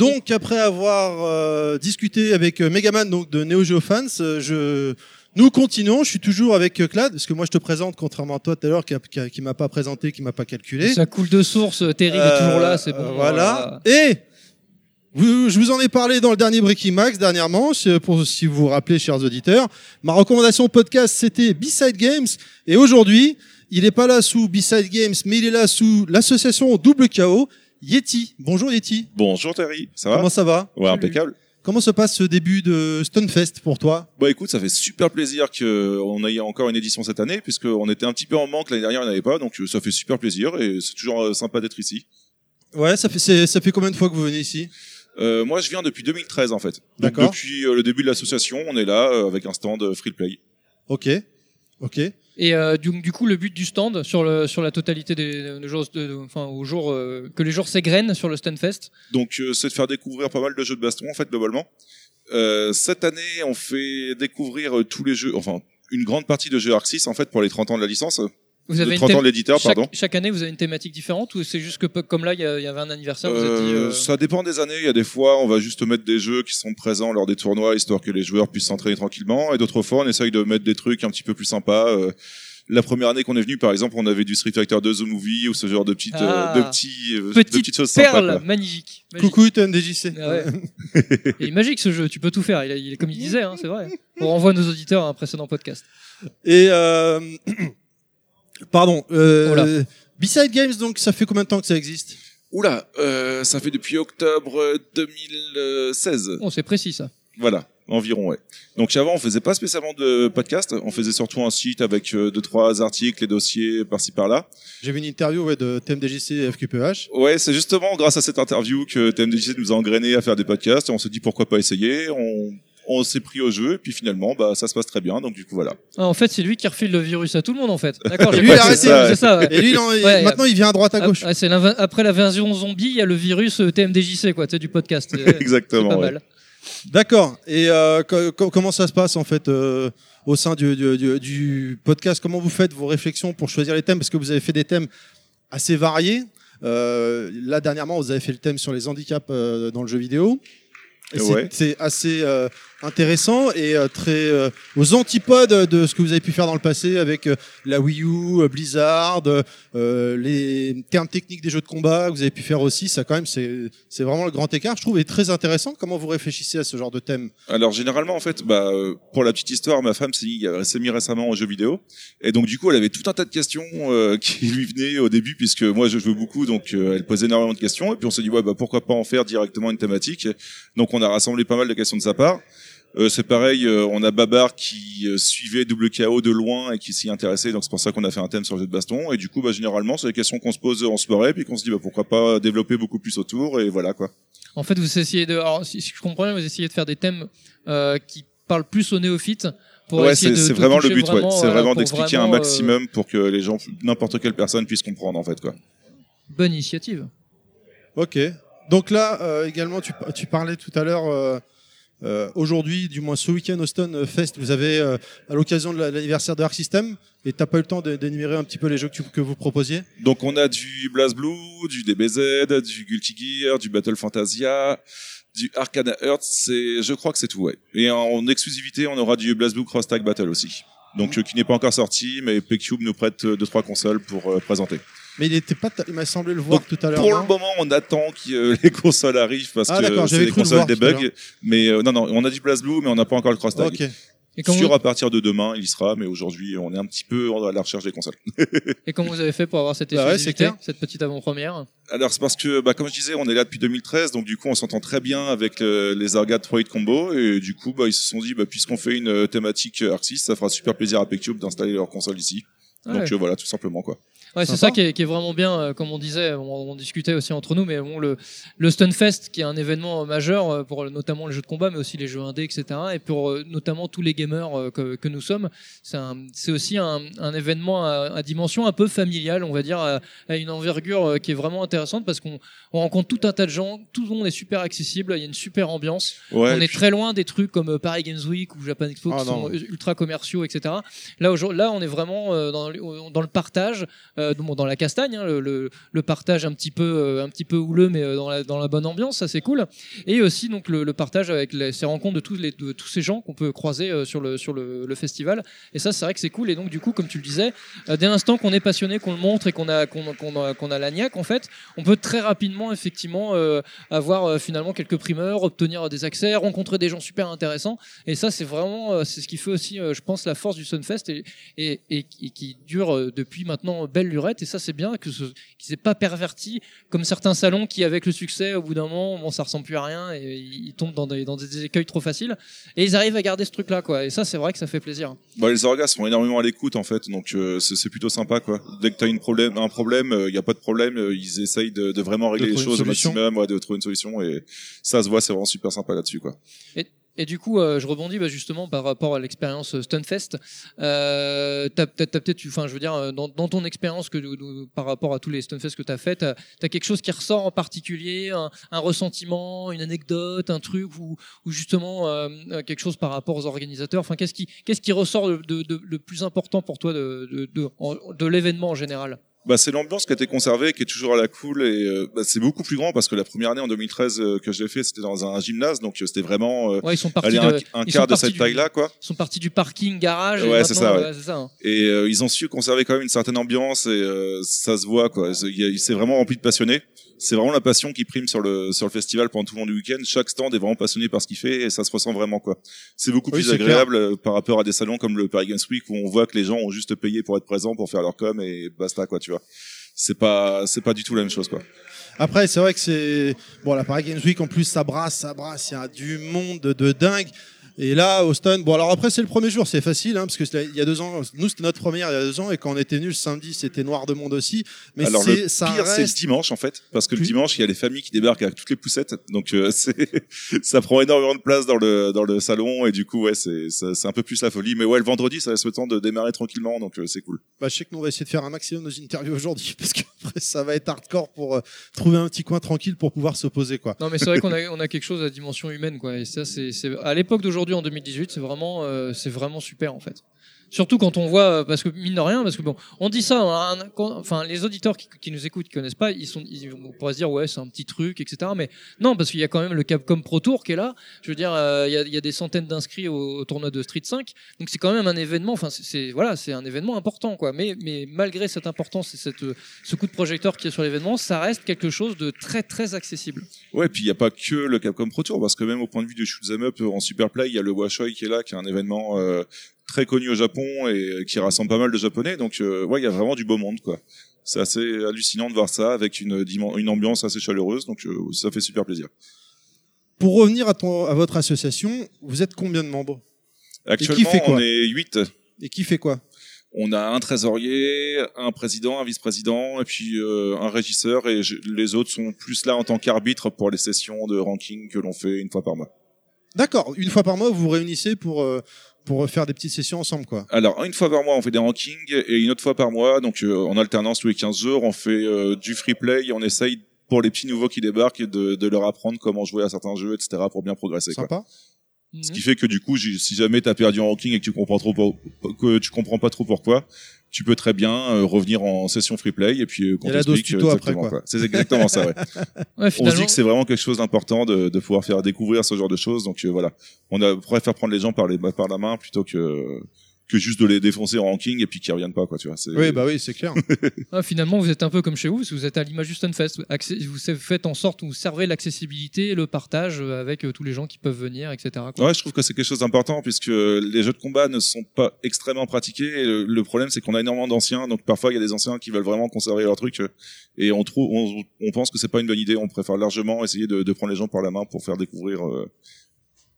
Donc après avoir euh, discuté avec euh, Megaman donc de Neo Geo Fans, euh, je nous continuons. Je suis toujours avec euh, Clad parce que moi je te présente contrairement à toi tout à l'heure qui, a- qui, m'a pas présenté, qui m'a pas calculé.
Ça coule de source. euh, Terry est toujours là, c'est bon.
voilà. Et vous- je vous en ai parlé dans le dernier Breaking Max dernièrement, pour si vous vous rappelez, chers auditeurs. Ma recommandation podcast, c'était B-Side Games. Et aujourd'hui, il n'est pas là sous B-Side Games, mais il est là sous l'association Double KO, Yeti. Bonjour Yeti.
Bonjour Terry, ça va
Comment ça va
Ouais, impeccable.
Comment se passe ce début de Stunfest pour toi?
Bah écoute, ça fait super plaisir qu'on ait encore une édition cette année, puisqu'on était un petit peu en manque l'année dernière, on n'avait pas, donc ça fait super plaisir et c'est toujours euh, sympa d'être ici.
Ouais, ça fait, c'est- ça fait combien de fois que vous venez ici?
Euh, moi, je viens depuis 2013 en fait.
D'accord.
Depuis euh, le début de l'association, on est là avec un stand free play.
Ok. Ok.
Et euh, du, coup, le but du stand sur sur la totalité des, des jours, enfin au jour euh, que les jours s'égrènent sur le Stunfest.
Donc euh, c'est de faire découvrir pas mal de jeux de baston en fait globalement. Euh, cette année, on fait découvrir tous les jeux, enfin une grande partie de jeux Arc 6 en fait pour les 30 ans de la licence,
Vous avez une
30 ans
thème-
de l'éditeur,
chaque,
pardon.
chaque année, vous avez une thématique différente ou c'est juste que comme là, il y, avait un anniversaire, vous êtes dit.
Euh,
euh,
Ça dépend des années. Il y a des fois, on va juste mettre des jeux qui sont présents lors des tournois, histoire que les joueurs puissent s'entraîner tranquillement. Et d'autres fois, on essaye de mettre des trucs un petit peu plus sympas. Euh, la première année qu'on est venu, par exemple, on avait du Street Fighter 2 The Movie ou ce genre de petites,
Ah.
euh, de petits, de
Petite
petites choses sympas.
perle
quoi.
magnifique. Magique.
Coucou TNDJC.
Ah ouais. Il est magique ce jeu, tu peux tout faire. Il, est comme il disait, hein, c'est vrai. On renvoie nos auditeurs à un précédent podcast.
Et euh, [CLEARS THROAT] pardon. Euh. B-Side Games, donc ça fait combien de temps que ça existe?
Oula, euh, ça fait depuis octobre 2016.
Bon, c'est précis ça.
Voilà, environ, ouais. Donc avant, on faisait pas spécialement de podcast, on faisait surtout un site avec euh, deux trois articles et dossiers par-ci par-là.
J'ai vu une interview ouais, de TMDJC et FQPH.
Ouais, c'est justement grâce à cette interview que TMDJC nous a engrainé à faire des podcasts. Et on se dit pourquoi pas essayer. On, on s'est pris au jeu, et puis finalement, bah ça se passe très bien. Donc du coup voilà.
Ah, en fait, c'est lui qui refile le virus à tout le monde en fait. [LAUGHS] D'accord.
Lui, il a
compris.
arrêté,
C'est ça, ouais.
Et lui, non, il-
Ouais,
maintenant, il vient à droite, à gauche.
Ah, c'est après la version zombie, il y a le virus euh, TMDJC quoi, tu sais, du podcast. [LAUGHS] C'est
Exactement.
pas
ouais.
mal.
D'accord. Et euh, co- co- comment ça se passe en fait euh, au sein du, du, du- du podcast? Comment vous faites vos réflexions pour choisir les thèmes? Parce que vous avez fait des thèmes assez variés. Euh, là dernièrement, vous avez fait le thème sur les handicaps euh, dans le jeu vidéo. Et c'est-
Ouais.
C'est assez euh, intéressant et euh, très euh, aux antipodes de ce que vous avez pu faire dans le passé avec euh, la Wii U, Blizzard, les termes techniques des jeux de combat que vous avez pu faire aussi. Ça quand même, c'est vraiment le grand écart, je trouve, et très intéressant. Comment vous réfléchissez à ce genre de thème?
Alors généralement en fait, bah pour la petite histoire, ma femme s'est mis, récemment aux jeux vidéo et donc du coup elle avait tout un tas de questions euh, [LAUGHS] qui lui venaient au début puisque moi je joue beaucoup donc euh, elle posait énormément de questions et puis on s'est dit ouais bah pourquoi pas en faire directement une thématique? Donc on a rassemblé pas mal de questions de sa part. Euh, c'est pareil, euh, on a Babar qui euh, suivait double KO de loin et qui s'y intéressait, donc c'est pour ça qu'on a fait un thème sur le jeu de baston. Et du coup, bah, généralement, c'est des questions qu'on se pose en soirée, puis qu'on se dit bah, pourquoi pas développer beaucoup plus autour, et voilà quoi.
En fait, vous essayez de, alors, si si je comprends bien, vous essayez de faire des thèmes euh, qui parlent plus aux néophytes. Pour
ouais,
essayer
c'est
de-
c'est
de
vraiment le but, ouais. C'est vraiment d'expliquer un
euh,
maximum pour que les gens, n'importe quelle personne puisse comprendre en fait quoi.
bonne initiative.
Ok. Donc là, euh, également, tu, tu parlais tout à l'heure, euh, euh, aujourd'hui, du moins ce week-end au Stone Fest, vous avez, euh, à l'occasion de la- l'anniversaire de Arc System, et t'as pas eu le temps d'énumérer un petit peu les jeux que, tu- que vous proposiez?
Donc on a du BlazBlue, du DBZ, du Guilty Gear, du Battle Fantasia, du Arcana Earth, c'est, je crois que c'est tout, ouais. Et en exclusivité, on aura du BlazBlue Cross Tag Battle aussi. Donc euh, qui n'est pas encore sorti, mais PCube nous prête euh, deux trois consoles pour euh, présenter.
Mais il était pas, il m'a semblé le voir
Donc,
tout à l'heure.
Pour le moment, on attend que euh, [LAUGHS] les consoles arrivent parce
Ah,
que c'est
j'avais
des
cru le
consoles
à
debug. Mais euh, non, non, on a du BlazBlue, mais on n'a pas encore le Cross Tag.
Ok.
Et comment,
Sûr
vous,
à partir de demain, il y sera, mais aujourd'hui, on est un petit peu à la recherche des consoles. [LAUGHS]
et comment vous avez fait pour avoir cette
Bah ouais, c'est
exclusivité,
clair.
cette petite avant-première
Alors c'est parce que, bah, comme je disais, on est là depuis 2013, donc du coup on s'entend très bien avec euh, les Arcade 3 Combo, et du coup bah, ils se sont dit, bah, puisqu'on fait une euh, thématique Arc 6, ça fera super plaisir à Pectube d'installer leur console ici.
Ah
donc
ouais.
euh, voilà, tout simplement quoi.
Ouais, c'est ça qui est, qui est vraiment bien, euh, comme on disait, on, on discutait aussi entre nous, mais bon, le, le Stunfest, qui est un événement euh, majeur euh, pour notamment les jeux de combat, mais aussi les jeux indés, etc., et pour notamment tous les gamers que, que nous sommes, c'est aussi un, un événement à, à dimension un peu familiale, on va dire, à, à une envergure qui est vraiment intéressante parce qu'on on rencontre tout un tas de gens, tout le monde est super accessible, il y a une super ambiance.
Ouais,
on est
puis-
très loin des trucs comme Paris Games Week ou Japan Expo
Ah,
qui
non.
sont ultra commerciaux, etc. Là, là, on est vraiment dans, le- dans le partage, bon, dans la castagne, hein, le, partage un petit peu, euh, un petit peu houleux, mais euh, dans la, bonne ambiance, ça c'est cool. Et aussi donc le, partage avec ces rencontres de tous les, tous ces gens qu'on peut croiser euh, sur le festival. Et ça, c'est vrai que c'est cool. Et donc du coup, comme tu le disais, euh, dès l'instant qu'on est passionné, qu'on le montre et qu'on a qu'on a, qu'on a la niaque, en fait, on peut très rapidement effectivement euh, avoir euh, finalement quelques primeurs, obtenir des accès, rencontrer des gens super intéressants. Et ça, c'est vraiment, euh, c'est ce qui fait aussi, euh, je pense, la force du Sunfest et, qui dure euh, depuis maintenant belle lurette. Et ça, c'est bien que ce, qu'ils s'est pas perverti comme certains salons qui, avec le succès, au bout d'un moment, bon, ça ressemble plus à rien et ils tombent dans des, dans des écueils trop faciles. Et ils arrivent à garder ce truc-là, quoi. Et ça, c'est vrai que ça fait plaisir.
Bah, les orgas sont énormément à l'écoute en fait, donc euh, c'est c'est plutôt sympa quoi. Dès que t'as une problème, un problème, il y a pas de problème, euh, ils essayent de, de vraiment régler
De
les choses au maximum, ouais, de trouver une solution et ça se voit, c'est vraiment super sympa là-dessus quoi.
Et du coup, euh, je rebondis bah, justement par rapport à l'expérience Stunfest. Euh, t'as, peut-être, enfin, je veux dire, dans, ton expérience que par rapport à tous les Stunfest que t'as fait, t'as, quelque chose qui ressort en particulier, un, ressentiment, une anecdote, un truc ou, justement euh, euh, quelque chose par rapport aux organisateurs? Enfin, qu'est-ce qui, ressort de, plus important pour toi de, de l'événement en général?
Bah, c'est l'ambiance qui a été conservée, qui est toujours à la cool et euh, bah, c'est beaucoup plus grand parce que la première année en 2013 euh, que je l'ai fait, c'était dans un gymnase, donc euh, c'était vraiment euh,
Ouais, ils sont de,
un, un
ils
quart
sont
de cette taille-là quoi.
ils sont partis du parking garage.
Ouais, c'est ça, ouais.
ça. hein.
Et euh, ils ont su conserver quand même une certaine ambiance et euh, ça se voit quoi. C'est vraiment rempli de passionnés. C'est vraiment la passion qui prime sur le sur le festival pendant tout le long du week-end. Chaque stand est vraiment passionné par ce qu'il fait et ça se ressent vraiment quoi. C'est beaucoup
Oui,
plus agréable euh, par rapport à des salons comme le Paris Games Week où on voit que les gens ont juste payé pour être présents pour faire leur com et basta quoi, tu vois. C'est pas c'est pas du tout la même chose quoi.
Après, c'est vrai que c'est bon la Paris Games Week en plus ça brasse, ça brasse, il y a du monde de dingue. Et là, Austin, bon alors après c'est le premier jour, c'est facile, hein, parce que il y a deux ans, nous c'était notre première il y a deux ans, et quand on était venu le samedi, c'était noir de monde aussi. Mais
Alors
c'est
le
ça
pire c'est le dimanche en fait parce que le dimanche il y a les familles qui débarquent avec toutes les poussettes donc euh, [LAUGHS] ça prend énormément de place dans le dans le salon et du coup ouais c'est un peu plus la folie mais ouais le vendredi ça laisse le temps de démarrer tranquillement donc euh, c'est cool.
Bah, je sais que nous on va essayer de faire un maximum nos interviews aujourd'hui, [LAUGHS] parce qu'après ça va être hardcore pour euh, trouver un petit coin tranquille pour pouvoir se poser quoi.
Non, mais c'est vrai qu'on a, on a quelque chose à dimension humaine, quoi. Et ça, c'est, c'est à l'époque d'aujourd'hui, en 2018, c'est vraiment, euh, c'est vraiment super, en fait. Surtout quand on voit, euh, parce que mine de rien, parce que bon, on dit ça, hein, enfin, les auditeurs qui, nous écoutent, qui connaissent pas, ils sont, on pourrait se dire, ouais, c'est un petit truc, etc. Mais non, parce qu'il y a quand même le Capcom Pro Tour qui est là. Je veux dire, euh, il y, a, des centaines d'inscrits au, tournoi de Street 5. Donc c'est quand même un événement, enfin, c'est, voilà, c'est un événement important, quoi. Mais, malgré cette importance et euh, ce coup de projecteur qui est sur l'événement, ça reste quelque chose de très, très accessible.
Ouais puis il y a pas que le Capcom Pro Tour parce que même au point de vue du shoot'em up en Superplay il y a le Washoi qui est là qui est un événement très connu au Japon et qui rassemble pas mal de japonais donc euh, ouais il y a vraiment du beau monde quoi. C'est assez hallucinant de voir ça avec une ambiance assez chaleureuse donc euh, ça fait super plaisir.
Pour revenir à, ton, à votre association, vous êtes combien de membres?
Actuellement,
fait quoi?
on est 8.
Et qui fait quoi?
On a un trésorier, un président, un vice-président, et puis euh, un régisseur, et je- les autres sont plus là en tant qu'arbitre pour les sessions de ranking que l'on fait une fois par mois.
D'accord, une fois par mois, vous vous réunissez pour, euh, pour faire des petites sessions ensemble quoi.
Alors, une fois par mois, on fait des rankings, et une autre fois par mois, donc euh, en alternance tous les 15 jours, on fait euh, du free play, et on essaye pour les petits nouveaux qui débarquent de, de leur apprendre comment jouer à certains jeux, etc., pour bien progresser. Quoi.
Sympa.
Ce qui fait que du coup, si jamais t'as perdu en ranking et que tu comprends trop que tu comprends pas trop pourquoi, tu peux très bien euh, revenir en session free play et puis euh, qu'on t'explique,
tuto
euh,
après,
exactement,
quoi.
C'est exactement ça. Ouais. [LAUGHS]
Ouais,
On se dit que c'est vraiment quelque chose d'important de, de pouvoir faire découvrir ce genre de choses. Donc euh, voilà, on a préfère prendre les gens par les par la main plutôt que que juste de les défoncer en ranking et puis qu'ils reviennent pas quoi. Tu vois. c'est-
Oui, bah oui, c'est clair. [LAUGHS]
Ah, finalement, vous êtes un peu comme chez vous, parce que vous êtes à l'image du Stunfest. Accé- Vous faites en sorte, vous servez l'accessibilité, le partage euh, avec euh, tous les gens qui peuvent venir, etc. quoi.
Ouais, je trouve que c'est quelque chose d'important puisque les jeux de combat ne sont pas extrêmement pratiqués. Et le, le problème, c'est qu'on a énormément d'anciens, donc parfois il y a des anciens qui veulent vraiment conserver leur truc euh, et on trouve, on, on pense que c'est pas une bonne idée. On préfère largement essayer de, de prendre les gens par la main pour faire découvrir euh,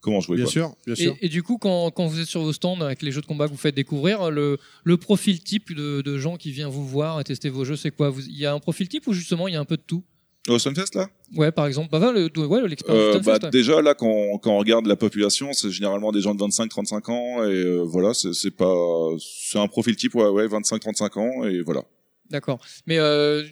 comment jouer.
Bien
quoi.
sûr, bien
Et,
sûr.
et du coup, quand, quand vous êtes sur vos stands avec les jeux de combat que vous faites découvrir, le, le profil type de, de gens qui vient vous voir et tester vos jeux, c'est quoi Il y a un profil type ou justement il y a un peu de tout
Au Sunfest là
Ouais, par exemple, bah, le, ouais, l'expérience
Euh, bah,
ouais.
déjà là quand, quand on regarde la population c'est généralement des gens de 25-35 ans et euh, voilà c'est c'est pas c'est un profil type ouais, ouais 25-35 ans et voilà
D'accord. Mais euh,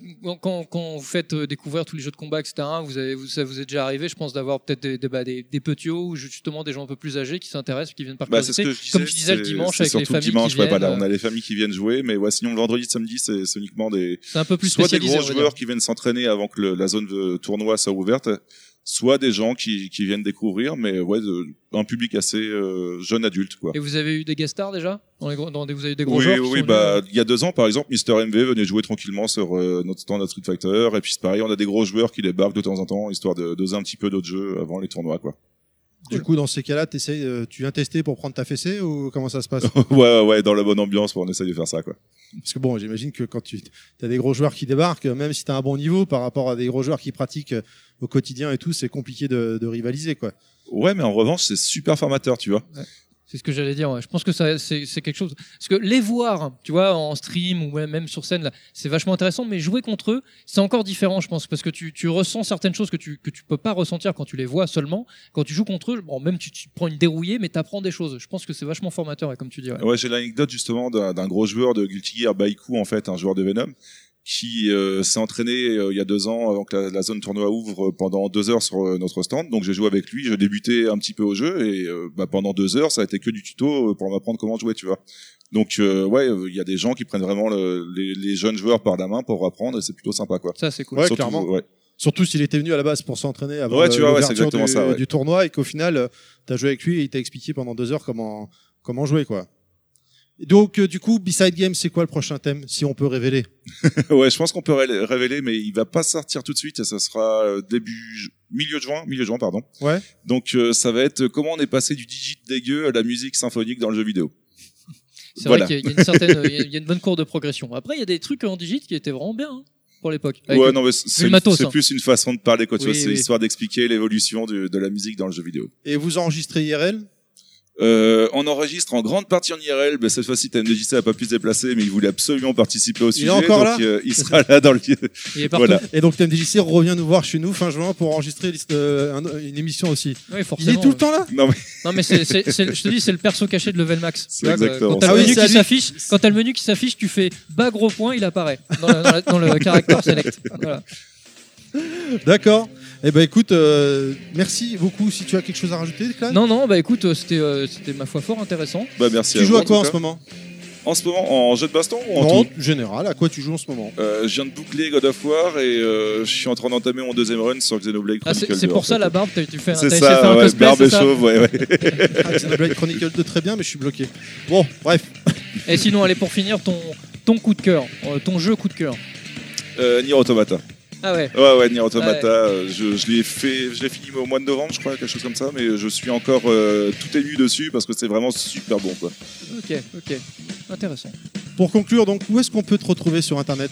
quand, quand vous faites euh, découvrir tous les jeux de combat, etc., vous avez, vous, ça vous est déjà arrivé, je pense, d'avoir peut-être des, des, bah, des, des petits hauts ou justement des gens un peu plus âgés qui s'intéressent, qui viennent par
bah, c'est ce
curiosité.
que je disais,
Comme tu disais le dimanche avec les familles
dimanche
qui
ouais,
viennent.
voilà, on a les familles qui viennent jouer mais ouais sinon le vendredi samedi c'est uniquement des
C'est un peu plus
soit des gros joueurs qui viennent s'entraîner avant que le- la zone de tournoi soit ouverte soit des gens qui, qui viennent découvrir mais ouais un public assez euh, jeune adulte quoi.
Et vous avez eu des guest stars déjà? Dans les gros, dans des, Vous avez eu des gros
oui,
joueurs
oui, bah,
venus
il y a deux ans, par exemple, Mister MV venait jouer tranquillement sur euh, notre stand à Street Fighter, et puis c'est pareil, on a des gros joueurs qui débarquent de temps en temps, histoire de doser un petit peu d'autres jeux avant les tournois, quoi.
Du coup, dans ces cas-là, euh, tu viens tester pour prendre ta fessée ou comment ça se passe? [LAUGHS]
Ouais, ouais, dans la bonne ambiance, on essaie de faire ça, quoi.
Parce que bon, j'imagine que quand tu as des gros joueurs qui débarquent, même si tu as un bon niveau par rapport à des gros joueurs qui pratiquent euh, au quotidien et tout, c'est compliqué de, de rivaliser quoi.
Ouais, mais en revanche, c'est super formateur, tu vois.
C'est ce que j'allais dire. Je pense que ça, c'est, quelque chose. Parce que les voir, tu vois, en stream ou même sur scène, c'est vachement intéressant. Mais jouer contre eux, c'est encore différent, je pense, parce que tu, tu ressens certaines choses que tu que tu peux pas ressentir quand tu les vois seulement. Quand tu joues contre eux, bon, même tu, tu prends une dérouillée, mais t'apprends des choses. Je pense que c'est vachement formateur, comme tu dis. ouais.
J'ai l'anecdote justement d'un d'un gros joueur de Guilty Gear, Baiku, en fait, un joueur de Venom, qui euh, s'est entraîné euh, il y a deux ans avant que la, la zone tournoi ouvre euh, pendant deux heures sur euh, notre stand. Donc j'ai joué avec lui, je débutais un petit peu au jeu et euh, bah, pendant deux heures, ça a été que du tuto pour m'apprendre comment jouer, tu vois. Donc euh, ouais, il y a des gens qui prennent vraiment le- les, les jeunes joueurs par la main pour apprendre et c'est plutôt sympa quoi.
Ça, c'est cool.
Ouais,
Surtout,
clairement.
ouais.
Surtout s'il était venu à la base pour s'entraîner avant
Ouais,
le-
tu vois, ouais, c'est
l'ouverture
exactement
du,
ça, ouais.
du tournoi et qu'au final, tu as joué avec lui et il t'a expliqué pendant deux heures comment comment jouer quoi. Donc, euh, du coup, B-Side Game, c'est quoi le prochain thème, si on peut révéler? [LAUGHS]
Ouais, je pense qu'on peut ré- révéler, mais il va pas sortir tout de suite. Ça sera euh, début milieu de juin, milieu de juin, pardon.
Ouais.
Donc euh, ça va être comment on est passé du digit dégueu à la musique symphonique dans le jeu vidéo.
C'est
Voilà.
vrai qu'il y a- il y a une certaine, [LAUGHS] il y a- une bonne courbe de progression. Après, il y a des trucs en digit qui étaient vraiment bien hein, pour l'époque.
Ouais, non, mais c'est
hein.
plus une façon de parler quoi. Tu
Oui,
vois, c'est
oui.
histoire d'expliquer l'évolution du- de la musique dans le jeu vidéo.
Et vous enregistrez IRL
Euh, on enregistre en grande partie en IRL. Ben, cette fois-ci, TMDJC a pas pu se déplacer, mais il voulait absolument participer au sujet.
encore
donc,
là
euh, Il sera là dans le. [LAUGHS]
Il est.
Voilà.
Et donc, TMDJC revient nous voir chez nous fin juin pour enregistrer euh, un- une émission aussi.
Oui,
Il est tout le temps là
Non mais [LAUGHS]
Non, mais c'est, c'est, c'est- je te dis, c'est le perso caché de Level Max.
C'est exactement
Quand t'as
Ah oui,
menu
c'est à
qui
lui.
s'affiche, quand t'as le menu qui s'affiche, tu fais bas gros point, il apparaît dans, le- dans la- dans le [LAUGHS] caractère select. Voilà.
D'accord. Eh ben écoute, euh, merci beaucoup. Si tu as quelque chose à rajouter,
Non, non, bah écoute, euh, c'était, euh, c'était ma foi fort intéressant.
bah merci.
Tu joues
vous,
à quoi en
tout
ce
cas.
moment?
En ce moment, en jeu de baston ou en
Non,
tout
général. À quoi tu joues en ce moment?
Euh, je viens de boucler God of War et euh, je suis en train d'entamer mon deuxième run sur Xenoblade
Ah, c'est,
Chronicle
c'est
2,
pour ça
fait.
la barbe, t'as, tu fais un,
C'est
t'as essayé de faire
ça,
un
ouais,
cosplay,
barbe
c'est
et
ça
chauve, ouais, ouais. [LAUGHS]
ah, Xenoblade Chronicle 2 très bien, mais je suis bloqué. Bon, bref. [LAUGHS]
Et sinon, allez, pour finir, ton, ton coup de cœur, euh, ton jeu coup de cœur.
Euh, Nier Automata.
Ah ouais.
Ouais, ouais, Nier Automata. euh, Je, je l'ai fait, je l'ai fini au mois de novembre, je crois, quelque chose comme ça, mais je suis encore euh, tout ému dessus parce que c'est vraiment super bon, quoi.
Ok, ok. Intéressant.
Pour conclure, donc, où est-ce qu'on peut te retrouver sur Internet?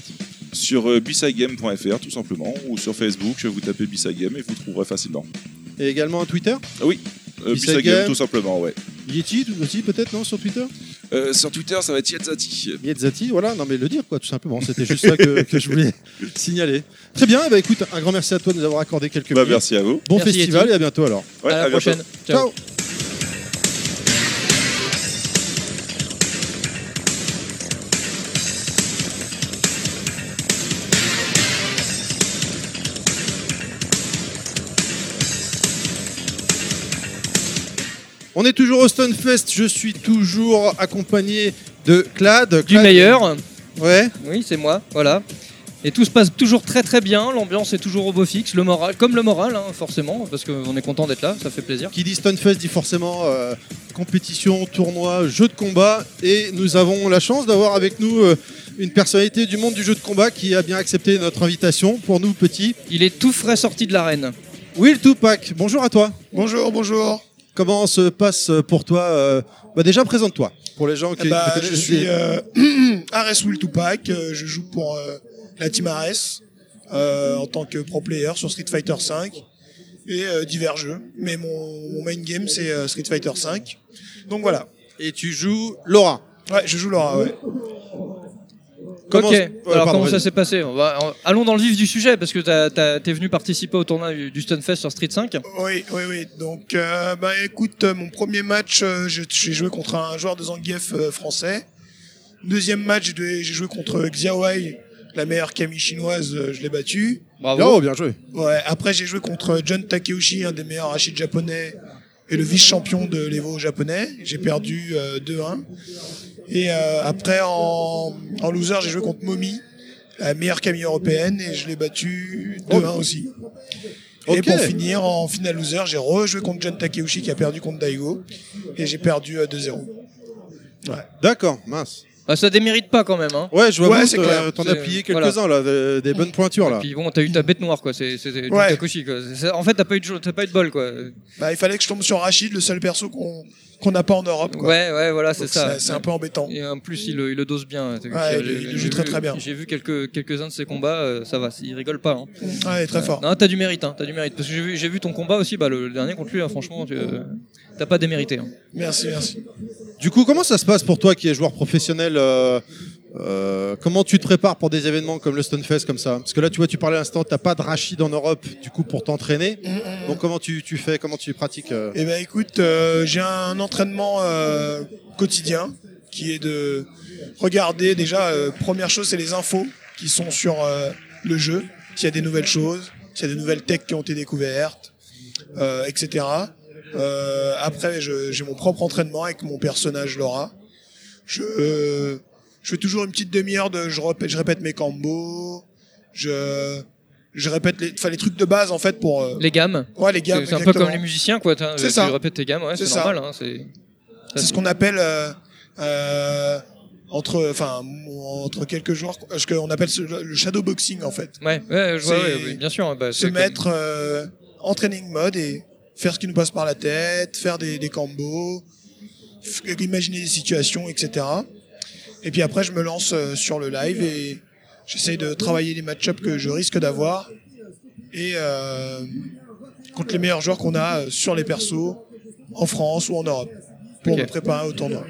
Sur euh, bsigame.fr, tout simplement, ou sur Facebook, vous tapez Bisagame et vous trouverez facilement.
Et également un Twitter
Euh, tout simplement, ouais.
Yeti aussi, peut-être, non, sur Twitter?
Euh, sur Twitter, ça va être Yetzati.
Yetzati, voilà, non mais le dire quoi, tout simplement. C'était juste ça que, que je voulais [LAUGHS] signaler. Très bien, ben, écoute, un grand merci à toi de nous avoir accordé quelques
Bah,
minutes.
merci à vous.
Bon
Merci,
festival
Yeti.
et à bientôt alors.
Ouais,
à la
à
prochaine. Ciao.
Ciao. On est toujours au Stunfest, je suis toujours accompagné de Clad.
Du meilleur.
Ouais.
Oui, c'est moi, voilà. Et tout se passe toujours très très bien, l'ambiance est toujours au beau fixe, le moral, comme le moral, hein, forcément, parce qu'on est content d'être là, ça fait plaisir.
Qui dit Stunfest dit forcément euh, compétition, tournoi, jeu de combat. Et nous avons la chance d'avoir avec nous euh, une personnalité du monde du jeu de combat qui a bien accepté notre invitation pour nous petits.
Il est tout frais sorti de l'arène.
Will Tupac, bonjour à toi.
Bonjour, bonjour.
Comment se passe pour toi euh, bah Déjà, présente-toi. Pour les gens qui
Eh bah, je suis euh, [CLEARS THROAT] Ares Will Tupac. euh, je joue pour euh, la team Ares euh, en tant que pro player sur Street Fighter V et euh, divers jeux. Mais mon, mon main game c'est euh, Street Fighter V. Donc voilà.
Et tu joues Laura.
Ouais, je joue Laura. Ouais.
Comment-
ok, alors
pardon,
comment ça s'est passé On va- en- Allons dans le vif du sujet, parce que t'as- t'as- t'es venu participer au tournoi du, du Stunfest sur Street 5.
Oui, oui, oui. Donc, euh, bah, écoute, euh, mon premier match, euh, je- j'ai joué contre un joueur de Zangief euh, français. Deuxième match, j'ai joué- j'ai joué contre Xiaowei, la meilleure Camille chinoise, euh, je l'ai battu.
Bravo.
Oh, bien joué.
Ouais, après j'ai joué contre John Takeuchi, un des meilleurs Rachid japonais et le vice-champion de l'Evo japonais. J'ai perdu euh, 2-1. Et euh, après en, en loser, j'ai joué contre Momi, la meilleure Camille européenne, et je l'ai battu 2-1 aussi. Et pour finir, en finale loser, j'ai rejoué contre John Takeuchi qui a perdu contre Daigo, et j'ai perdu euh, 2-0.
D'accord, mince.
Bah, ça démérite pas quand même. Hein.
Ouais, je vois
Ouais, c'est
t'en-
clair.
t'en as
voilà.
quelques-uns là, des, des bonnes pointures là.
Puis bon, t'as eu ta bête noire, quoi. C'est
Ouais.
Takushi, quoi. En fait, t'as pas eu de t'as pas eu de bol, quoi.
Bah, il fallait que je tombe sur Rachid, le seul perso qu'on qu'on n'a pas en Europe. Quoi.
Ouais, ouais, voilà, c'est ça.
C'est un peu embêtant.
Et en plus, il, le- il le dose bien.
il- il joue très, très bien.
J'ai vu quelques quelques uns de ses combats, euh, ça va, il rigole pas. Hein.
Ouais, très fort.
Non, t'as du mérite, hein, t'as du mérite. Parce que j'ai vu, j'ai vu ton combat aussi, bah, le, le dernier contre lui, hein, franchement, tu, euh, t'as pas démérité. Hein.
Merci, merci.
Du coup, comment ça se passe pour toi qui es joueur professionnel euh, euh, Comment tu te prépares pour des événements comme le Stunfest comme ça? Parce que là, tu vois, tu parlais à l'instant, t'as pas de Rachid en Europe, du coup, pour t'entraîner. Donc, comment tu, tu fais Comment tu pratiques euh?
Eh ben écoute, euh, j'ai un entraînement euh, quotidien qui est de regarder déjà, euh, première chose, c'est les infos qui sont sur euh, le jeu, s'il y a des nouvelles choses, s'il y a des nouvelles techs qui ont été découvertes, euh, etc. Euh, après, j'ai mon propre entraînement avec mon personnage Laura. Je, euh, je fais toujours une petite demi-heure de, je répète, je répète mes combos, je, je répète les, enfin les trucs de base en fait pour, euh,
Les gammes,
ouais les gammes.
c'est un peu comme les musiciens, quoi.
C'est
tu
ça.
répètes tes gammes, ouais,
C'est
normal. Hein, c'est
C'est ce qu'on appelle euh, Euh, entre, enfin, entre quelques joueurs, ce qu'on appelle le shadowboxing en fait.
Ouais, ouais, je vois,
C'est-
ouais, oui, bien sûr. Bah,
Se
comme-
mettre euh, en training mode et faire ce qui nous passe par la tête, faire des, des combos, imaginer des situations, etc. Et puis après, je me lance euh, sur le live et j'essaie de travailler les match-ups que je risque d'avoir et euh, contre les meilleurs joueurs qu'on a euh, sur les persos en France ou en Europe pour me préparer au tournoi.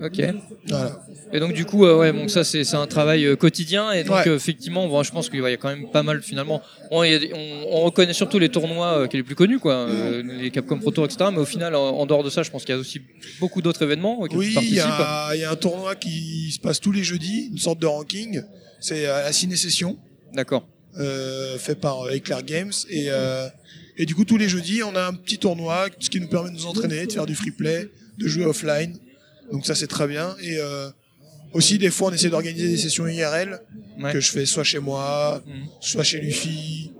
Ok.
Voilà.
Et donc du coup, euh, ouais, donc ça c'est un travail euh, quotidien et donc
Ouais.
euh, effectivement, bon, je pense qu'il ouais, y a quand même pas mal finalement. On, il y a des- on, on reconnaît surtout les tournois euh, qui sont les plus connus, quoi, euh, les Capcom Pro Tour, etc. Mais au final, en, en dehors de ça, je pense qu'il y a aussi beaucoup d'autres événements auxquels
Oui, il y, a, il y a un tournoi qui se passe tous les jeudis, une sorte de ranking. C'est euh, la Ciné Session.
D'accord.
euh, fait par euh, Eclair Games et euh, et du coup tous les jeudis on a un petit tournoi ce qui nous permet de nous entraîner de faire du free play de jouer offline donc ça c'est très bien et euh, aussi des fois on essaie d'organiser des sessions IRL
Ouais.
que je fais soit chez moi
Mhm.
soit chez Luffy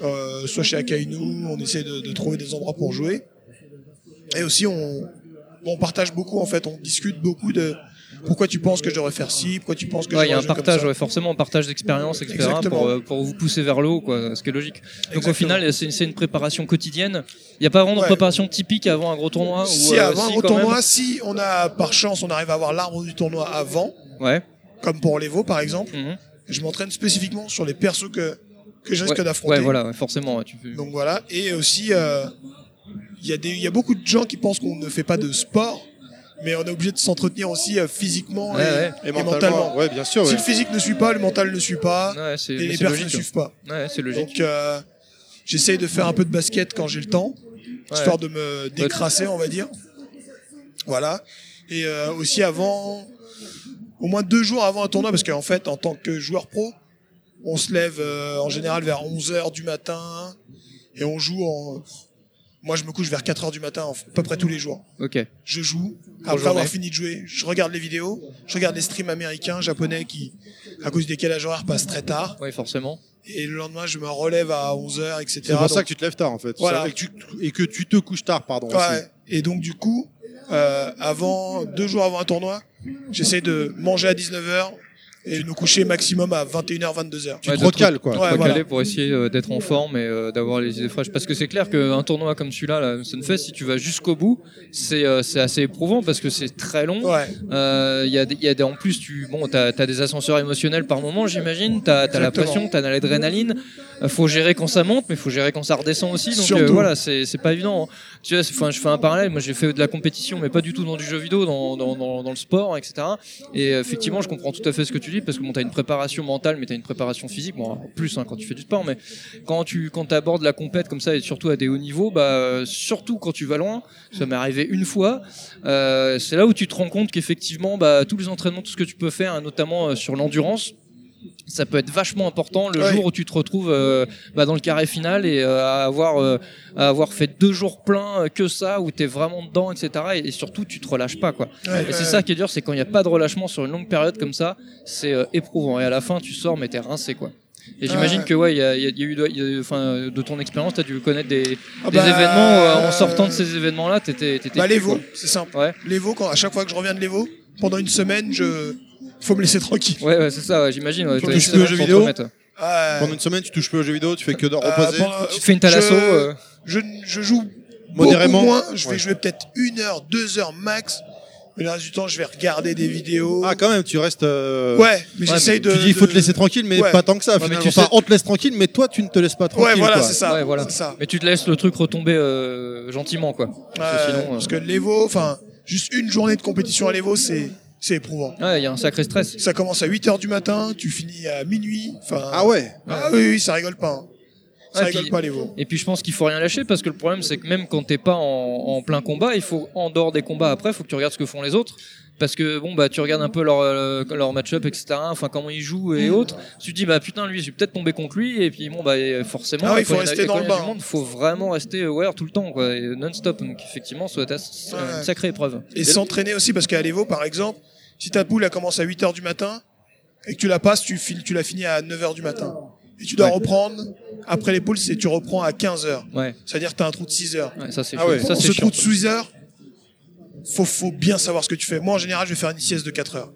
euh, soit chez Akainu on essaie de, de trouver des endroits pour jouer et aussi on on partage beaucoup en fait on discute beaucoup de pourquoi tu penses que je devrais faire ci? Pourquoi tu penses que
Ouais, il y a un partage, ouais, forcément, un partage d'expérience, etc. Pour, euh, pour vous pousser vers le haut, quoi, ce qui est logique. Donc au final, c'est une préparation quotidienne. Il n'y a pas vraiment de préparation typique avant un gros tournoi.
Si
ou, euh,
avant un gros
même
tournoi, si on a par chance, on arrive à avoir l'arbre du tournoi avant,
Ouais.
comme pour l'Evo par exemple,
Mhm.
je m'entraîne spécifiquement sur les persos que, que je risque
Ouais,
d'affronter.
Ouais, voilà, forcément. tu fais-
Donc voilà. Et aussi, euh, il y, a des- il y a beaucoup de gens qui pensent qu'on ne fait pas de sport, mais on est obligé de s'entretenir aussi euh, physiquement
Ouais,
et,
ouais.
Et
et
mentalement,
mentalement.
ouais, bien sûr.
Si le physique ne suit pas, le mental ne suit pas,
Ouais, c'est
et les perfs ne suivent pas.
Ouais, c'est logique.
Donc euh, j'essaye de faire un peu de basket quand j'ai le temps, histoire de me décrasser, on va dire. Voilà. Et euh, aussi avant, au moins deux jours avant un tournoi, parce qu'en fait, en tant que joueur pro, on se lève euh, en général vers 11h du matin et on joue en... Moi, je me couche vers 4h du matin, à peu près tous les jours.
Ok.
Je joue. Après
journée.
avoir fini de jouer, je regarde les vidéos, je regarde les streams américains, japonais qui, à cause du décalage horaire, passent très tard.
Ouais, forcément.
Et le lendemain, je me relève à 11h, etc.
C'est pour
Donc,
ça que tu te lèves tard en fait.
Voilà.
Et que, tu, et que tu te couches tard, pardon. aussi.
Ouais. Et donc du coup, euh, avant deux jours avant un tournoi, j'essaie de manger à 19h et me coucher maximum à 21h, 22h.
Tu
Ouais,
te recales quoi.
Ouais, voilà.
pour essayer euh, d'être en forme et euh, d'avoir les idées fraîches. Parce que c'est clair qu'un tournoi comme celui-là, la Sunfest, si tu vas jusqu'au bout, c'est euh, c'est assez éprouvant parce que c'est très long.
Ouais.
Euh, Il y a, y a des, en plus, tu bon, t'as as des ascenseurs émotionnels par moment, j'imagine. T'as as la
Exactement.
pression, t'as l'adrénaline. Faut gérer quand ça monte, mais faut gérer quand ça redescend aussi. Donc
Surtout.
euh, voilà, c'est c'est pas évident. hein. Tu vois, enfin, je fais un parallèle. Moi, j'ai fait de la compétition, mais pas du tout dans du jeu vidéo, dans, dans, le sport, etc. Et effectivement, je comprends tout à fait ce que tu dis parce que bon, t'as une préparation mentale, mais t'as une préparation physique. Bon, en plus hein, quand tu fais du sport, mais quand tu quand abordes la compète comme ça et surtout à des hauts niveaux, bah surtout quand tu vas loin. Ça m'est arrivé une fois. Euh, c'est là où tu te rends compte qu'effectivement, bah, tous les entraînements, tout ce que tu peux faire, hein, notamment euh, sur l'endurance, ça peut être vachement important le
Ouais.
jour où tu te retrouves euh, bah, dans le carré final et euh, à avoir euh, à avoir fait deux jours pleins euh, que ça où t'es vraiment dedans etc et, et surtout tu te relâches pas quoi.
Ouais,
et c'est ça qui est dur c'est quand il n'y a pas de relâchement sur une longue période comme ça c'est euh, éprouvant. Et à la fin tu sors mais t'es rincé quoi. Et j'imagine que ouais il y a, y a- y a eu de, enfin de ton expérience t'as dû connaître des,
Ah
des
bah,
événements où, euh, en sortant de ces événements là t'étais t'étais
Bah l'Evo, c'est simple.
Ouais.
L'Evo, quand à chaque fois que je reviens de l'Evo, pendant une semaine, je faut me laisser tranquille.
ouais, ouais c'est ça ouais, j'imagine ouais,
Tu
t'as
touches plus aux jeux vidéo.
Ouais.
Pendant une semaine, tu touches plus aux jeux vidéo, tu fais que de
Euh,
reposer.
tu fais une thalasso
je-
euh,
je, je joue
Modérément.
moins. Je vais
Ouais.
jouer peut-être une heure, deux heures max. Mais le reste du temps, je vais regarder des vidéos.
Ah, quand même, tu restes. euh,
ouais, mais
Ouais,
j'essaye de.
Tu dis il faut
de-
te laisser tranquille, mais
Ouais.
pas tant que ça.
mais tu
Enfin,
sais-
on te laisse tranquille, mais toi, tu ne te laisses pas tranquille.
Ouais, voilà,
quoi.
c'est ça.
Ouais, voilà.
Ça.
mais tu te laisses le truc retomber euh, gentiment quoi Parce que
Ouais,
sinon, euh,
Parce que l'Evo, enfin, juste une journée de compétition à l'Evo, c'est c'est éprouvant.
ouais il y a un sacré stress
Ça commence à 8 heures du matin, tu finis à minuit. Enfin,
Ah ouais.
ah oui, oui, ça rigole pas. hein. Ça
Ouais,
rigole
puis-
pas l'Evo.
Et puis je pense qu'il faut rien lâcher parce que le problème c'est que même quand t'es pas en, en plein combat, il faut en dehors des combats après, il faut que tu regardes ce que font les autres. Parce que bon bah tu regardes un peu leur euh, leur match-up etc. Enfin comment ils jouent et autres. Tu te dis bah putain lui je vais peut-être tomber contre lui et puis bon bah forcément
Ah il faut
a-
rester dans le bain.
monde, faut vraiment rester aware tout le temps quoi, non-stop. Donc effectivement ça doit être
Ouais.
une sacrée épreuve.
Et s'entraîner aussi, parce qu'à l'Evo, par exemple, si ta poule elle commence à 8 heures du matin et que tu la passes, tu, files, tu la finis à 9 heures du matin. Et tu dois
Ouais.
reprendre, après les poules, c'est tu reprends à 15 heures.
Ouais,
C'est-à-dire que tu as un trou de 6 heures.
ouais ça c'est
Ah
chaud.
ouais.
ça
ce trou de 6 heures, faut, faut bien savoir ce que tu fais. Moi, en général, je vais faire une sieste de 4 heures.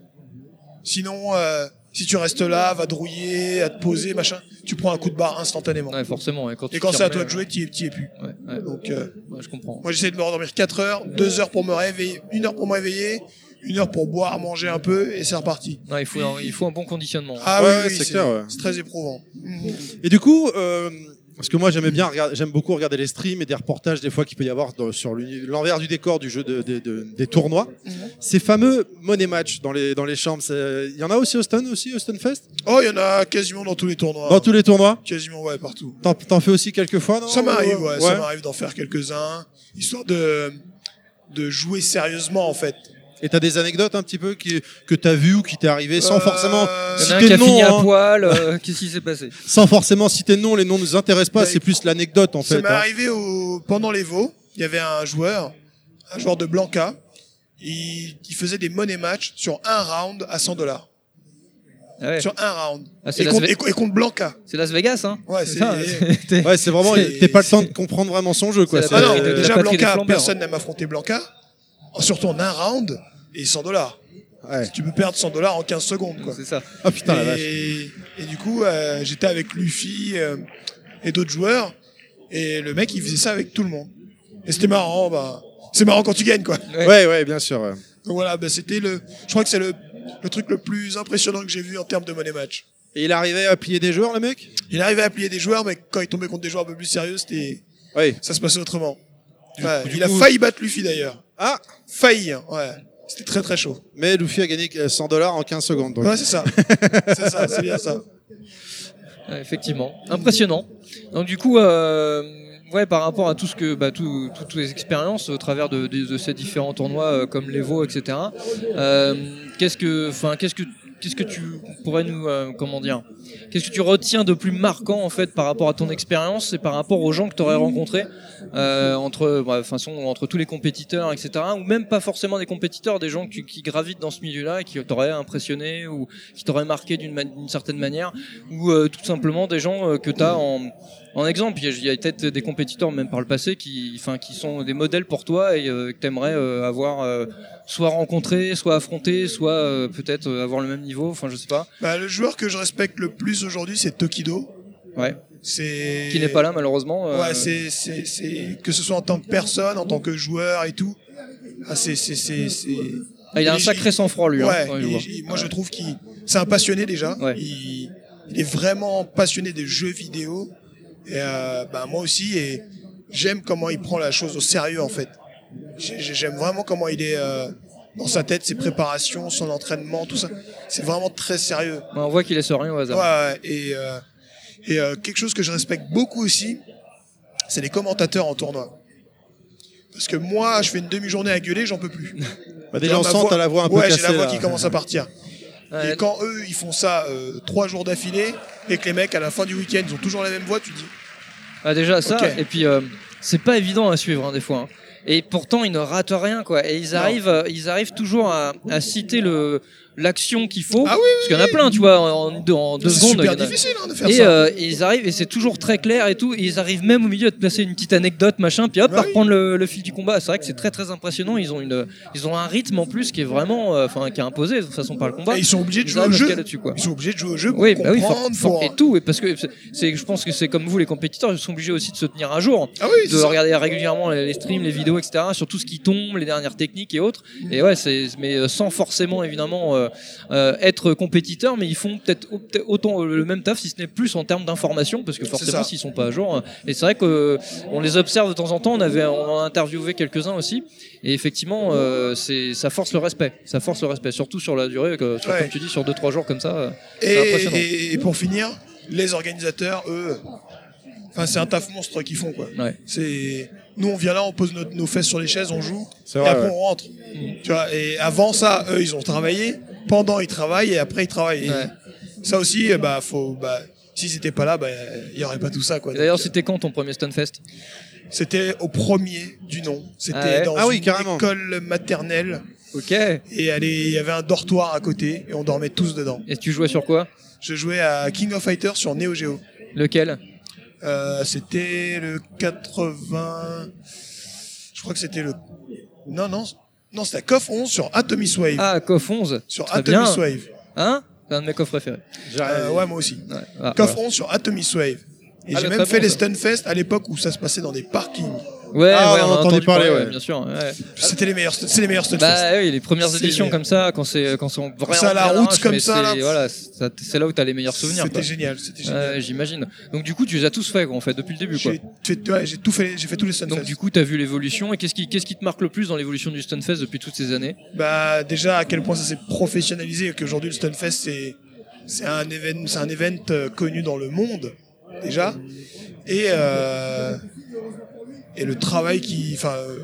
Sinon, euh, si tu restes là, va drouiller, à te poser, machin, tu prends un coup de barre instantanément.
Ouais, forcément. ouais, quand tu
Et quand c'est à toi de jouer, tu y es plus.
Ouais, ouais,
Donc, euh,
ouais, je comprends.
moi, j'essaie de me rendormir 4 heures, 2 heures pour me réveiller, 1 heure pour me réveiller, 1 heure pour boire, manger un peu, et c'est reparti.
Non, il faut, un, il faut un bon conditionnement.
Ah
Ouais,
oui,
ouais,
oui,
c'est clair, ouais.
C'est très éprouvant.
Et du coup, euh, parce que moi j'aimais bien, j'aime beaucoup regarder les streams et des reportages des fois qu'il peut y avoir dans- sur l'envers du décor du jeu de, de- de- des tournois.
Mhm.
Ces fameux money match dans les dans les chambres, il y en a aussi au Stun aussi, au Stun Fest?
Oh, il y en a quasiment dans tous les tournois.
Dans tous les tournois?
Quasiment, ouais, partout.
T'en fais aussi quelques fois, non?
Ça m'arrive, ouais, ça m'arrive d'en faire quelques-uns, histoire de, de jouer sérieusement, en fait.
Et t'as des anecdotes un petit peu qui, que t'as vu ou qui t'est arrivé sans
Euh,
forcément citer
qui a
le nom,
fini à
hein.
poil. euh, [LAUGHS] Qu'est-ce qui s'est passé?
Sans forcément citer le nom. Les noms nous intéressent pas,
Bah,
c'est plus l'anecdote en
Ça
fait.
m'est
hein.
arrivé au, pendant les Vaux, il y avait un joueur, un joueur de Blanca, il, il faisait des money match sur un round à 100 dollars.
Ah ouais.
Sur un round.
Ah, c'est
et,
Las
contre,
Ve-
et, et contre Blanca.
C'est Las Vegas, hein
Ouais,
C'est ça. [LAUGHS]
Ouais, c'est vraiment,
C'est-
t'es pas le temps de comprendre vraiment son jeu, quoi.
C'est
Ah non,
de-
déjà Blanca, personne n'aime affronter Blanca. Surtout en un round et 100 dollars.
Ouais.
Tu peux perdre 100 dollars en 15 secondes, quoi.
C'est ça.
Ah putain la vache.
et, et du coup, euh, j'étais avec Luffy euh, et d'autres joueurs, et le mec, il faisait ça avec tout le monde. Et c'était marrant, bah, c'est marrant quand tu gagnes, quoi.
Ouais.
Ouais, ouais, bien sûr. ouais.
Donc voilà, bah, c'était le, je crois que c'est le, le truc le plus impressionnant que j'ai vu en termes de money match.
Et il arrivait à plier des joueurs, le mec?
Il arrivait à plier des joueurs, mais quand il tombait contre des joueurs un peu plus sérieux, c'était,
Oui.
ça se passait autrement. Ouais,
du
il a failli battre Luffy d'ailleurs.
Ah,
Failli, hein, ouais. C'était très très chaud.
mais Luffy a gagné 100 dollars en 15 secondes. donc.
Ouais, c'est ça. [LAUGHS] c'est ça, c'est bien ça.
Effectivement, impressionnant. Donc du coup, euh, ouais, par rapport à tout ce que, bah, tout- tout- toutes les expériences au travers de, de- de ces différents tournois euh, comme l'Evo, etc. euh, qu'est-ce que, enfin, qu'est-ce que, qu'est-ce que tu pourrais nous, euh, comment dire, qu'est-ce que tu retiens de plus marquant en fait par rapport à ton expérience et par rapport aux gens que tu aurais rencontrés euh, entre, bah, entre tous les compétiteurs, etc. Ou même pas forcément des compétiteurs, des gens qui, gravitent dans ce milieu-là et qui t'auraient impressionné ou qui t'auraient marqué d'une certaine manière ou euh, tout simplement des gens que tu as en, en exemple. Il y a, a peut-être des compétiteurs, même par le passé, qui, enfin, qui sont des modèles pour toi et euh, que tu aimerais avoir euh, soit rencontré, soit affronté, soit euh, peut-être euh, avoir le même niveau. Enfin, je sais pas.
Bah, le joueur que je respecte le plus aujourd'hui, c'est Tokido.
Ouais.
C'est
Qui n'est pas là, malheureusement. euh,
Ouais, c'est c'est c'est que ce soit en tant que personne, en tant que joueur et tout. Ah, c'est c'est c'est c'est.
ah, il a un sacré sang-froid, lui. hein,
Ouais.
il
il- moi, je trouve qu'il c'est un passionné déjà.
Ouais.
Il, il est vraiment passionné des jeux vidéo. Et euh, bah, moi aussi, et j'aime comment il prend la chose au sérieux en fait. J'ai- j'ai- J'aime vraiment comment il est euh, dans sa tête, ses préparations, son entraînement, tout ça. C'est vraiment très sérieux.
Ouais, on voit qu'il laisse rien au hasard.
Ouais, ouais, et, euh, et euh, quelque chose que je respecte beaucoup aussi, c'est les commentateurs en tournoi. Parce que moi, je fais une demi-journée à gueuler, j'en peux plus.
Bah, déjà, on sent t'as la voix un peu
ouais,
cassée.
j'ai la voix
là.
qui commence à partir.
Ouais,
Et quand eux, ils font ça euh, trois jours d'affilée, et que les mecs, à la fin du week-end, ils ont toujours la même voix, tu te dis.
Ah, déjà ça, et puis euh, c'est pas évident à suivre hein, des fois. hein. Et pourtant ils ne ratent rien quoi. Et ils arrivent, euh, ils arrivent toujours à, à citer le l'action qu'il faut.
Ah oui,
parce qu'il y en a plein, tu vois, en, en deux-
C'est
secondes. y
super difficile hein, de faire
Et,
ça.
euh, et ils arrivent et c'est toujours très clair et tout. Et ils arrivent même au milieu à te placer une petite anecdote machin, puis hop,
Bah
à
oui.
reprendre le, le fil du combat. C'est vrai que c'est très très impressionnant. Ils ont une, ils ont un rythme en plus qui est vraiment, euh, enfin, qui est imposé de toute façon par le combat.
Et ils sont obligés de jouer au jeu.
quoi.
Ils sont obligés de jouer au jeu pour
Oui, bah oui,
comprendre,
for- for-
pour-
et tout, et parce que c'est- c'est, je pense que c'est comme vous les compétiteurs, ils sont obligés aussi de se tenir à jour
Ah oui,
de
c'est
regarder régulièrement les les streams, les vidéos, etc. sur tout ce qui tombe, les dernières techniques et autres. Et ouais, c'est mais euh, sans forcément évidemment euh, euh, être compétiteur, mais ils font peut-être au- peut-être autant le même taf, si ce n'est plus en termes d'information, parce que forcément s'ils sont pas à jour. euh, Et c'est vrai que euh, on les observe de temps en temps. On avait on a interviewé quelques-uns aussi, et effectivement, euh, c'est ça force le respect, ça force le respect, surtout sur la durée, que, sur-
Ouais.
comme tu dis, sur deux trois jours comme ça. euh,
Et,
impressionnant.
et- et pour finir, les organisateurs, eux, enfin, c'est un taf monstre qu'ils font, quoi.
Ouais.
C'est, nous, on vient là, on pose notre- nos fesses sur les chaises, on joue, et
vrai,
après
ouais.
on rentre. Tu vois, et avant ça, eux, ils ont travaillé, pendant ils travaillent, et après ils travaillent.
Ouais.
Ça aussi, eh bah, faut, bah, s'ils étaient pas là, bah, il y aurait pas tout ça, quoi.
D'ailleurs, c'était quand ton premier Stunfest?
C'était au premier du nom. C'était
Ah ouais
dans
Ah oui,
une
carrément.
école maternelle,
Ok.
et il y avait un dortoir à côté, et on dormait tous dedans.
Et tu jouais sur quoi?
Je jouais à King of Fighters sur Neo Geo.
Lequel?
Euh, c'était le 80. Je crois que c'était le. Non, non. Non, c'était KOF 11 sur Atomis Wave.
Ah, KOF 11.
sur
très
Atomis
bien.
Wave.
Hein? C'est un de mes coffres préférés.
Euh, ouais, moi aussi.
Ouais. Ah,
KOF
ouais.
11 sur Atomis Wave. Et
Ah,
j'ai même fait
bon,
les. Stunfest à l'époque où ça se passait dans des parkings.
Ouais,
Ah,
ouais,
on
on,
a
a
entendu
entendu
parler,
parler,
ouais.
bien sûr.
C'était les meilleurs, c'est les meilleurs.
Bah oui, les premières éditions comme ça, quand c'est quand c'est vraiment
c'est à la route comme ça,
c'est-
là.
Voilà, ça- c'est là où t'as les meilleurs souvenirs.
C'était génial, c'était génial.
J'imagine. Donc du coup, tu les as tous faits, en fait, depuis le début, quoi.
J'ai fait, ouais, j'ai tout fait, j'ai fait tous les Stunfest.
Donc du coup, t'as vu l'évolution et qu'est-ce qui qu'est-ce qui te marque le plus dans l'évolution du Stunfest depuis toutes ces années?
Bah déjà à quel point ça s'est professionnalisé et qu'aujourd'hui le Stunfest c'est c'est un événement c'est un event euh, connu dans le monde déjà et euh, et le travail qui enfin euh,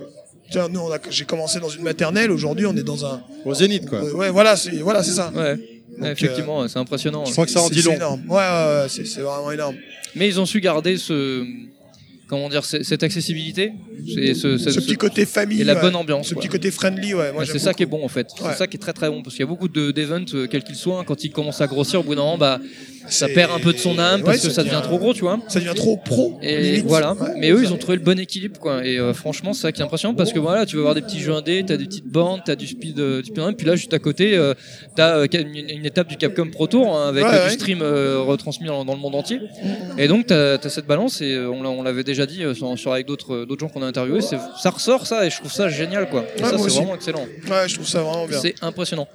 tiens, nous on a j'ai commencé dans une maternelle aujourd'hui on est dans un
Au Zénith, quoi.
euh, ouais voilà c'est voilà c'est ça
Ouais. Ouais, effectivement, c'est impressionnant.
Je crois que ça en dit
c'est
long.
énorme ouais, ouais, ouais, c'est vraiment énorme
Mais ils ont su garder ce comment dire ce- cette accessibilité, ce, ce-
ce petit côté famille
et la
ouais.
bonne ambiance.
ce
quoi.
petit côté friendly ouais moi
c'est ça qui est bon en fait.
Ouais.
C'est ça qui est très très bon parce qu'il y a beaucoup de d'events euh, quels qu'ils soient hein, quand ils commencent à grossir au bout d'un moment bah ça perd un peu de son âme parce
Ouais,
que ça devient trop gros, tu vois.
ça devient trop pro
Et
limite.
voilà.
Ouais.
Mais eux, ils ont trouvé le bon équilibre, quoi. Et euh, franchement, c'est ça qui est impressionnant parce que voilà, tu vas voir des petits jeux indés, t'as des petites bandes, t'as du speed, euh, du speedrun, puis là, juste à côté, euh, t'as euh, une, une étape du Capcom Pro Tour hein, avec
Ouais,
euh, du stream euh, retransmis dans, dans le monde entier. Et donc, t'as as cette balance et on l'a- on l'avait déjà dit euh, sur, sur- avec d'autres d'autres gens qu'on a interviewés, ça ressort ça et je trouve ça génial, quoi. Et
Ouais,
ça, c'est vraiment excellent.
ouais je trouve ça vraiment bien
C'est impressionnant.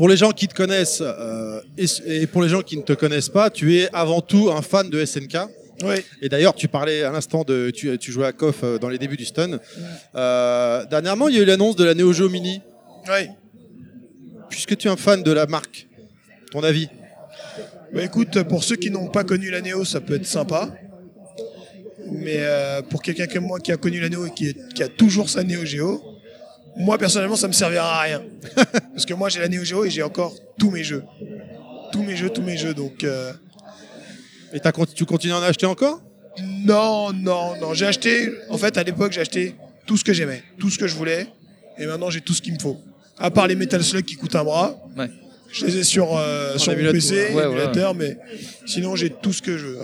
Pour les gens qui te connaissent euh, et, et pour les gens qui ne te connaissent pas, tu es avant tout un fan de SNK. Et d'ailleurs, tu parlais à l'instant de. Tu, tu jouais à KOF euh, dans les débuts du stun. Euh, dernièrement, il y a eu l'annonce de la Neo Geo Mini.
ouais
Puisque tu es un fan de la marque, ton avis?
Bah écoute, pour ceux qui n'ont pas connu la Néo, ça peut être sympa. Mais euh, pour quelqu'un comme moi qui a connu la Néo et qui, est- qui a toujours sa Néo Geo, moi personnellement ça me servira à rien. [LAUGHS] Parce que moi j'ai la Néo Geo et j'ai encore tous mes jeux. Tous mes jeux, tous mes jeux. Donc euh,
Et tu continues à en acheter encore?
Non, non, non. J'ai acheté, en fait à l'époque j'ai acheté tout ce que j'aimais, tout ce que je voulais. Et maintenant j'ai tout ce qu'il me faut. À part les Metal Slug qui coûtent un bras.
Ouais.
Je les ai sur, euh, sur mon PC,
ouais, ouais,
émulateur, mais sinon j'ai tout ce que je veux.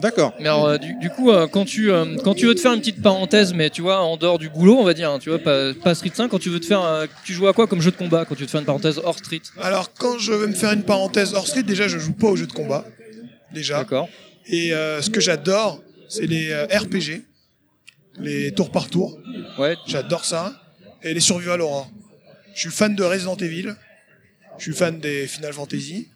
D'accord.
Mais alors, euh, du, du coup, euh, quand tu euh, quand tu veux te faire une petite parenthèse, mais tu vois, en dehors du boulot, on va dire, hein, tu vois, pas, pas Street 5, quand tu veux te faire, tu joues à quoi comme jeu de combat quand tu veux te faire une parenthèse hors Street
Alors, quand je veux me faire une parenthèse hors street, déjà, je joue pas aux jeux de combat. Déjà.
D'accord.
Et euh, ce que j'adore, c'est les RPG, les tour par tour.
Ouais.
J'adore ça. Et les survival horror. Je suis fan de Resident Evil. Je suis fan des Final Fantasy.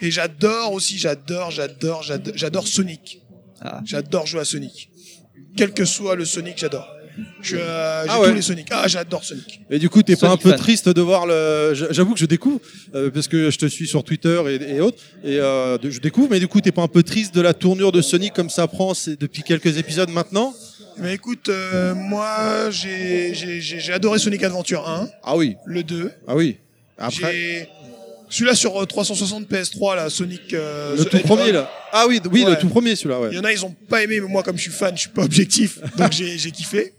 Et j'adore aussi, j'adore, j'adore, j'adore, j'adore Sonic.
Ah.
J'adore jouer à Sonic. Quel que soit le Sonic, j'adore. Je, euh, j'ai
Ah ouais.
tous les Sonic. Ah, j'adore Sonic.
Et du coup, t'es pas un peu
fan.
triste de voir le. J'avoue que je découvre euh, parce que je te suis sur Twitter et, et autres, et euh, je découvre. Mais du coup, t'es pas un peu triste de la tournure de Sonic comme ça prend c'est depuis quelques épisodes maintenant?
Mais écoute, euh, moi, j'ai, j'ai, j'ai j'ai adoré Sonic Adventure 1,
Ah oui,
le 2.
ah oui. Après,
J'ai celui-là sur euh, 360 PS3 là, Sonic. euh,
le tout premier là. Ah oui, oui, le
Ouais.
tout premier celui-là.
Il y
Ouais.
en a, ils ont pas aimé, mais moi, comme je suis fan, je suis pas [LAUGHS] objectif, donc j'ai j'ai kiffé.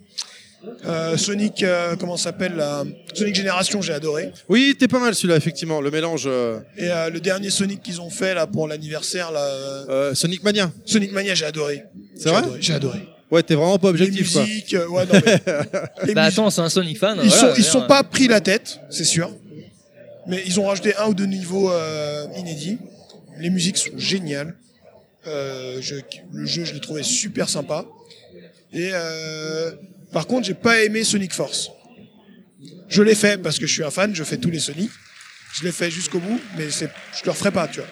Euh, Sonic, euh, comment ça s'appelle là? Sonic Génération, j'ai adoré.
Oui, t'es pas mal celui-là effectivement. Le mélange euh,
Et euh, le dernier Sonic qu'ils ont fait là pour l'anniversaire, là, euh,
euh, Sonic Mania.
Sonic Mania, j'ai adoré.
C'est
J'ai
vrai
adoré, J'ai adoré.
Ouais, t'es vraiment pas
Les
objectif quoi.
musiques, euh, ouais, non, mais, les [LAUGHS]
Bah
musiques-
attends, c'est un Sonic fan.
ils
voilà,
sont, ils sont pas pris la tête, c'est sûr. Mais ils ont rajouté un ou deux niveaux euh, inédits. Les musiques sont géniales. Euh, je- le jeu, je l'ai trouvé super sympa. Et euh, par contre, j'ai pas aimé Sonic Force. Je l'ai fait parce que je suis un fan, je fais tous les Sonic. Je l'ai fait jusqu'au bout, mais c'est, je le referai pas, tu vois.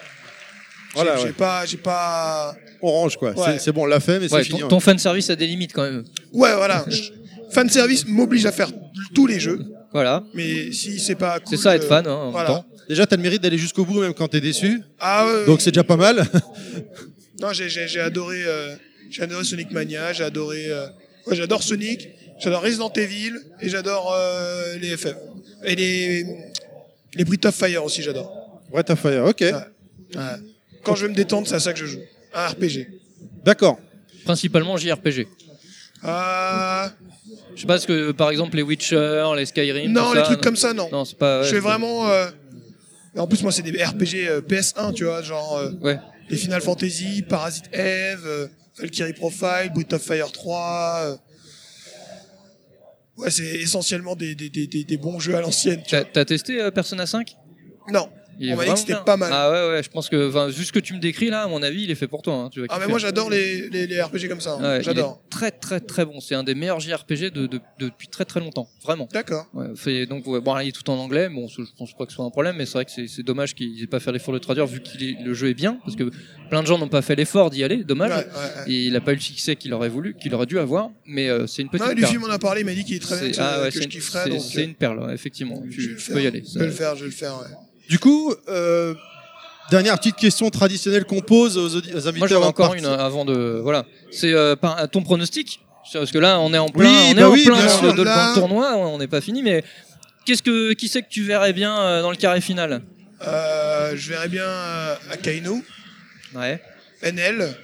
Voilà,
j'ai,
ouais.
pas, j'ai pas.
Orange quoi.
Ouais.
C'est- bon, on l'a fait, mais
Ouais,
c'est fini.
ton,
ouais.
ton fan service a des limites quand même.
Ouais, voilà. [LAUGHS] Fan service m'oblige à faire tous les jeux,
Voilà.
mais si c'est pas cool,
C'est ça être
je-
fan hein, en
voilà.
même temps.
Déjà, t'as le mérite d'aller jusqu'au bout même quand t'es déçu.
Ah ouais,
Donc c'est déjà pas mal. [LAUGHS]
Non, j'ai, j'ai, j'ai adoré, euh, j'ai adoré Sonic Mania, j'ai adoré, euh, ouais, j'adore Sonic, j'adore Resident Evil et j'adore euh, les FF et les les Breath of Fire aussi, j'adore.
Ouais, t'as fait. Ok.
Ouais. Ouais. Quand je veux me détendre, c'est à ça que je joue, un RPG.
D'accord.
Principalement JRPG.
Euh,
Je sais pas ce que, par exemple, les Witcher, les Skyrim.
non,
tout
les
ça,
trucs comme ça, non.
Non, c'est pas. ouais,
je fais vraiment. euh, En plus, moi, c'est des RPG euh, PS1, tu vois, genre euh,
Ouais.
les Final Fantasy, Parasite Eve, Valkyrie Profile, Breath of Fire 3. euh. Ouais, c'est essentiellement des, des, des, des, bons jeux à l'ancienne.
T'as testé Persona 5
Non.
Il est
On m'a dit que c'était
bien.
pas mal.
Ah ouais, ouais, je pense que, enfin, vu ce que tu me décris là, à mon avis, il est fait pour toi. hein, tu vas
Ah, mais
kiffer.
moi j'adore les, les, les RPG comme ça. hein.
Ouais, il
J'adore.
est Très, très, très bon. C'est un des meilleurs JRPG de, de, de- depuis très, très longtemps. Vraiment.
D'accord.
Ouais, fait, donc, ouais, bon, là, il est tout en anglais. Bon, je pense pas que ce soit un problème, mais c'est vrai que c'est c'est dommage qu'ils aient pas fait l'effort de traduire vu que le jeu est bien, parce que plein de gens n'ont pas fait l'effort d'y aller. Dommage.
Ouais, ouais, ouais.
Et il a pas eu le succès qu'il aurait voulu, qu'il aurait dû avoir. Mais euh, c'est une petite
Non, lui,
perle.
film m'en a parlé, il m'a dit qu'il est très bien,
C'est-
que,
ah ouais,
que
c'est
je
une-
kifferais.
c'est-
donc,
c'est une perle, ouais, effectivement.
je vais
Tu,
le
tu
faire.
peux y aller.
Je vais le faire, je vais le faire. ouais.
Du coup, euh, dernière petite question traditionnelle qu'on pose aux, aux invités.
Moi, j'en
de
encore une avant de. Voilà. C'est euh, par- ton pronostic. Parce que là, on est en plein,
Oui,
on est
bah
en
oui,
plein
bien
dans,
sûr.
le- dans
Là-
le tournoi. On n'est pas fini, mais qu'est-ce que qui c'est que tu verrais bien euh, dans le carré final?
Euh, je verrais bien euh, Akainu,
Ouais.
NL.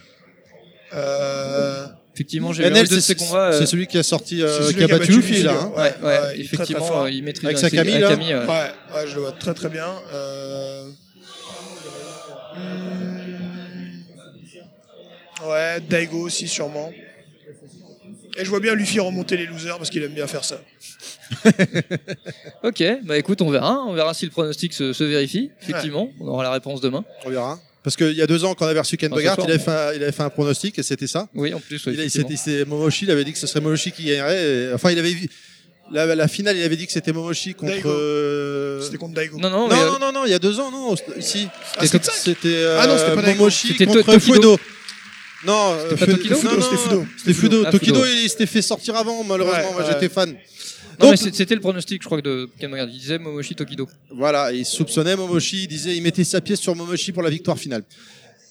Euh,
Effectivement, j'ai vu de
c'est
ces combats. euh,
c'est celui qui a sorti, euh,
c'est celui
qui a battu Luffy là. hein.
Ouais, ouais,
il est très, très
effectivement,
fort.
il maîtrise
Avec sa Camille, là.
Camille, ouais.
Ouais, ouais, je le vois très très bien. Euh... hmm, Ouais, Daigo aussi sûrement. Et je vois bien Luffy remonter les losers parce qu'il aime bien faire ça. [LAUGHS]
Ok, bah écoute, on verra. On verra si le pronostic se, se vérifie. Effectivement, on aura la réponse demain.
On verra. Parce qu'il y a deux ans, quand on avait reçu Ken Bogart,
soir.
il avait, fait un, il avait fait un pronostic et c'était ça.
Oui, en plus, oui,
Il, c'est Momoshi, il avait dit que ce serait Momoshi qui gagnerait. et- enfin, il avait vu. La, la finale, il avait dit que c'était Momoshi contre.
Daigo.
euh,
C'était contre Daigo.
Non, non,
Non, non, non, non, il y a deux ans, non. Si.
Ah, c'était ça
C'était euh,
Ah non, c'était pas Daigo.
Momoshi
C'était
contre. Fudo. Non, euh,
pas Tokido
non,
Fudo,
non,
c'était Fudo.
C'était Fudo.
Ah,
Tokido, il s'était fait sortir avant, malheureusement.
Ouais,
Moi,
ouais.
j'étais fan.
Non,
Donc-
c'était le pronostic, je crois, que de Ken. Il disait Momoshi Tokido.
Voilà, il soupçonnait Momoshi, il disait, il mettait sa pièce sur Momoshi pour la victoire finale.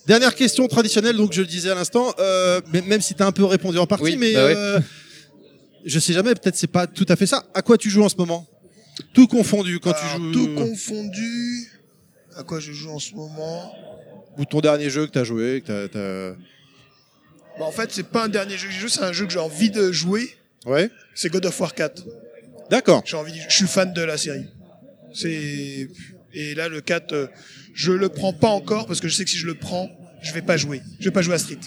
Dernière question traditionnelle, donc je le disais à l'instant, euh, mais- même si tu as un peu répondu en partie,
Oui,
mais
bah ouais.
euh, je sais jamais, peut-être c'est pas tout à fait ça. À quoi tu joues en ce moment? Tout confondu quand
Alors,
tu joues
Tout confondu. À quoi je joue en ce moment?
Ou ton dernier jeu que tu as joué, que t'as- t'as-
bah, En fait, c'est pas un dernier jeu que j'ai joué, c'est un jeu que j'ai envie de jouer.
Ouais.
C'est God of War 4.
D'accord.
J'ai envie, je suis fan de la série. C'est et là le 4, euh, je le prends pas encore parce que je sais que si je le prends, je vais pas jouer. Je vais pas jouer à Street.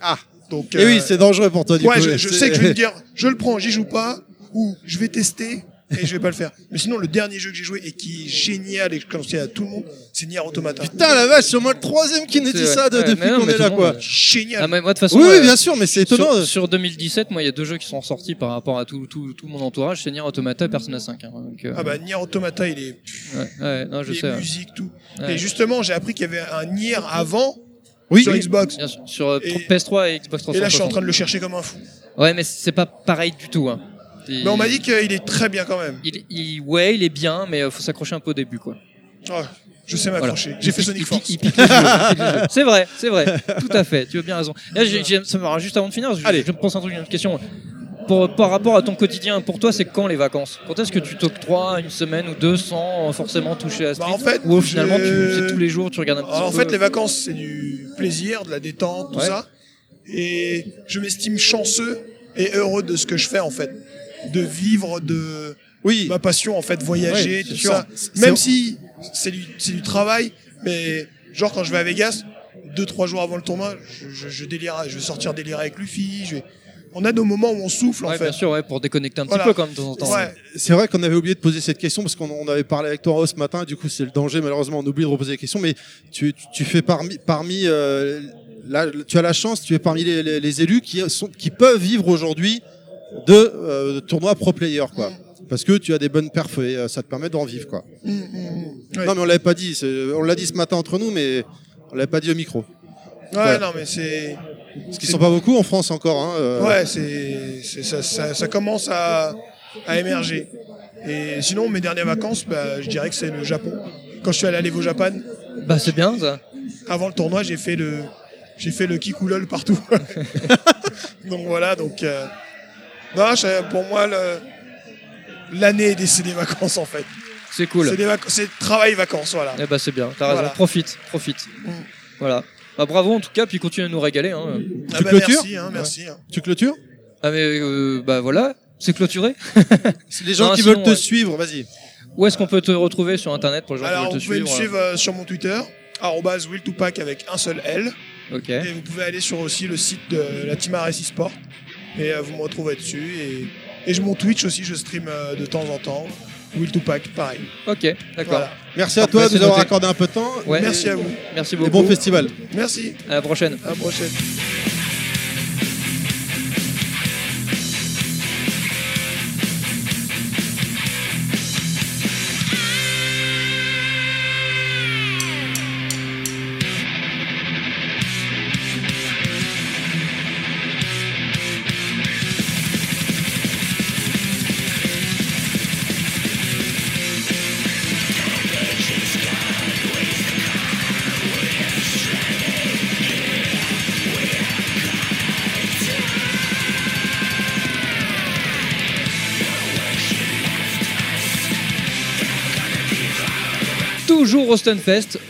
Ah.
Donc
Et
euh,
oui, c'est dangereux pour toi du
ouais,
coup.
je, sais que je vais me dire, je le prends, j'y joue pas, ou je vais tester et je vais pas le faire. Mais sinon, le dernier jeu que j'ai joué et qui est génial et que je conseille à tout le monde, c'est Nier Automata.
Putain la vache, c'est au moins le troisième qui nous dit ça de-
Ouais,
depuis
non,
qu'on
mais
est
tout
là
le
quoi.
monde-
Génial.
Ah, mais moi, de toute façon.
Oui, oui,
euh,
bien sûr, mais c'est étonnant.
Sur, sur 2017, moi, il y a deux jeux qui sont sortis par rapport à tout, tout, tout mon entourage, c'est Nier Automata et Persona 5. hein, donc, euh,
Ah bah Nier Automata, il est,
ouais, ouais, non, je
les
sais. ouais.
musiques, tout.
Ouais.
Et justement, j'ai appris qu'il y avait un Nier avant
Oui,
sur. Xbox.
Bien sûr, sur euh,
Et-
PS3 et Xbox 360.
Et là, je suis en train de le chercher comme un fou.
Ouais, mais c'est pas pareil du tout. Hein. Et-
Mais on m'a dit qu'il est très bien quand même.
Il, il- ouais, il est bien, mais euh, faut s'accrocher un peu au début, quoi.
Ouais, je sais m'accrocher.
Voilà.
J'ai fait Sonic Force. [LAUGHS]
C'est vrai, c'est vrai. Tout à fait. Tu as bien raison. Là, ça me juste avant de finir. Je,
Allez.
je me pense un truc, une question. Pour, par rapport à ton quotidien, pour toi, c'est quand les vacances? Quand est-ce que tu t'octroies une semaine ou deux sans euh, forcément toucher à ce
Bah, en fait,
Ou finalement, tu,
je-
c'est tous les jours, tu regardes un petit
en
peu?
fait, les vacances, c'est du plaisir, de la détente, tout
Ouais.
ça. Et je m'estime chanceux et heureux de ce que je fais, en fait. De vivre de
Oui.
ma passion, en fait, voyager,
Ouais,
tout
sûr.
ça. Même si c'est du, c'est du travail, mais genre quand je vais à Vegas, deux, trois jours avant le tournoi, je, je, je délire, je vais sortir délirer avec Luffy. Je vais... On a nos moments où on souffle, en
Ouais,
fait.
bien sûr, ouais, pour déconnecter un
Voilà.
petit peu quand même de temps en temps.
Ouais.
C'est vrai qu'on avait oublié de poser cette question parce qu'on on avait parlé avec toi ce matin. Du coup, c'est le danger. Malheureusement, on oublie de reposer la question. Mais tu, tu- tu fais parmi, parmi euh, là, tu as la chance. Tu es parmi les, les- les élus qui sont, qui peuvent vivre aujourd'hui de, euh, de tournois pro player, quoi. Parce que tu as des bonnes perfs et euh, ça te permet d'en vivre, quoi.
Mm, mm, mm. Ouais.
Non, mais on l'avait pas dit. c'est- On l'a dit ce matin entre nous, mais on l'avait pas dit au micro.
Ouais, non, mais c'est.
Parce qu'ils sont pas beaucoup en France encore. Hein, euh.
Ouais, c'est, c'est- ça, ça, ça commence à, à émerger. Et sinon, mes dernières vacances, bah, je dirais que c'est le Japon. Quand je suis allé à l'Evo Japan,
Bah, c'est bien ça.
avant le tournoi, j'ai fait le, j'ai fait le kikulol partout. [LAUGHS] donc voilà, donc. euh, non, je- pour moi, l'année, des- c'est des vacances en fait.
C'est cool.
C'est travail-vacances, voilà.
Eh bah, c'est bien. T'as raison.
Voilà.
Profite, profite.
Mm.
Voilà. Bah, bravo en tout cas, puis continue à nous régaler. Hein.
Ah
Tu
bah,
clôtures
merci, hein, merci. hein.
Tu clôtures
Ah mais euh, bah voilà, c'est clôturé. [LAUGHS]
Les gens
Non,
qui
sinon,
veulent te
ouais.
suivre, vas-y.
Où est-ce qu'on peut te retrouver sur internet pour les gens
Alors,
qui
vous
veulent te
pouvez me
suivre
suivre euh, sur mon Twitter, arrobase will2pack avec un seul L.
Ok.
Et vous pouvez aller sur aussi le site de la Team RSI Sport. Et euh, vous me retrouverez dessus. Et Et je mon Twitch aussi, je stream euh, de temps en temps. Will Tupac, pareil.
Ok, d'accord.
Voilà.
Merci à toi de nous avoir accordé un peu de temps.
Ouais.
Merci à vous.
Merci
Et
beaucoup.
bon festival.
Merci.
À la prochaine.
À la prochaine.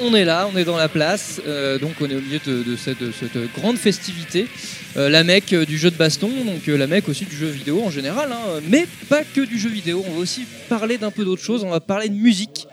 On est là, on est dans la place, euh, donc on est au milieu de, cette, de cette grande festivité. Euh, la mecque euh, du jeu de baston, donc la mecque aussi du jeu vidéo en général, hein, mais pas que du jeu vidéo, on va aussi parler d'un peu d'autre chose, on va parler de musique.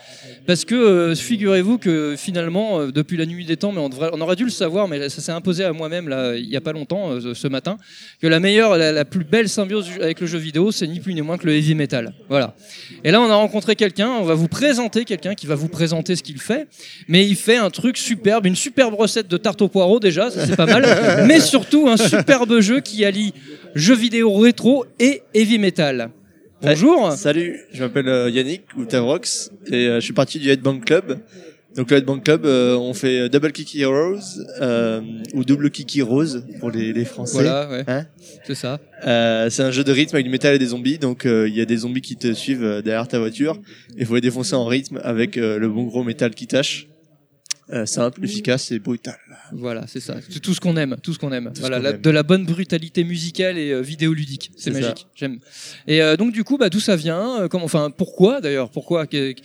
Parce que euh, figurez-vous que finalement, euh, depuis la nuit des temps, mais on, devrait- on aurait dû le savoir, mais ça s'est imposé à moi-même là, il n'y a pas longtemps, euh, ce matin, que la meilleure, la, la plus belle symbiose avec le jeu vidéo, c'est ni plus ni moins que le heavy metal. Voilà. Et là, on a rencontré quelqu'un, on va vous présenter quelqu'un qui va vous présenter ce qu'il fait, mais il fait un truc superbe, une superbe recette de tarte au poireau déjà, ça c'est pas mal, [LAUGHS] mais surtout un superbe jeu qui allie jeu vidéo rétro et heavy metal. Bonjour.
Salut, je m'appelle euh, Yannick ou Tavrox et euh, je suis parti du Headbang Club. Donc le Headbang Club, euh, on fait Double Kiki Heroes euh, ou Double Kiki Rose pour les, les Français.
Voilà, ouais,
Hein
c'est ça.
Euh, c'est un jeu de rythme avec du métal et des zombies. Donc euh, il y a des zombies qui te suivent derrière ta voiture. Il faut les défoncer en rythme avec le bon gros métal qui tâche. Euh, simple, efficace et brutal.
Voilà, c'est ça. C'est tout ce qu'on aime, tout ce qu'on aime.
Tout
voilà,
qu'on
la-
aime.
de la bonne brutalité musicale et euh, vidéoludique. C'est magique. J'aime. Et euh, donc du coup, bah d'où ça vient comment, Enfin, pourquoi d'ailleurs Pourquoi Que-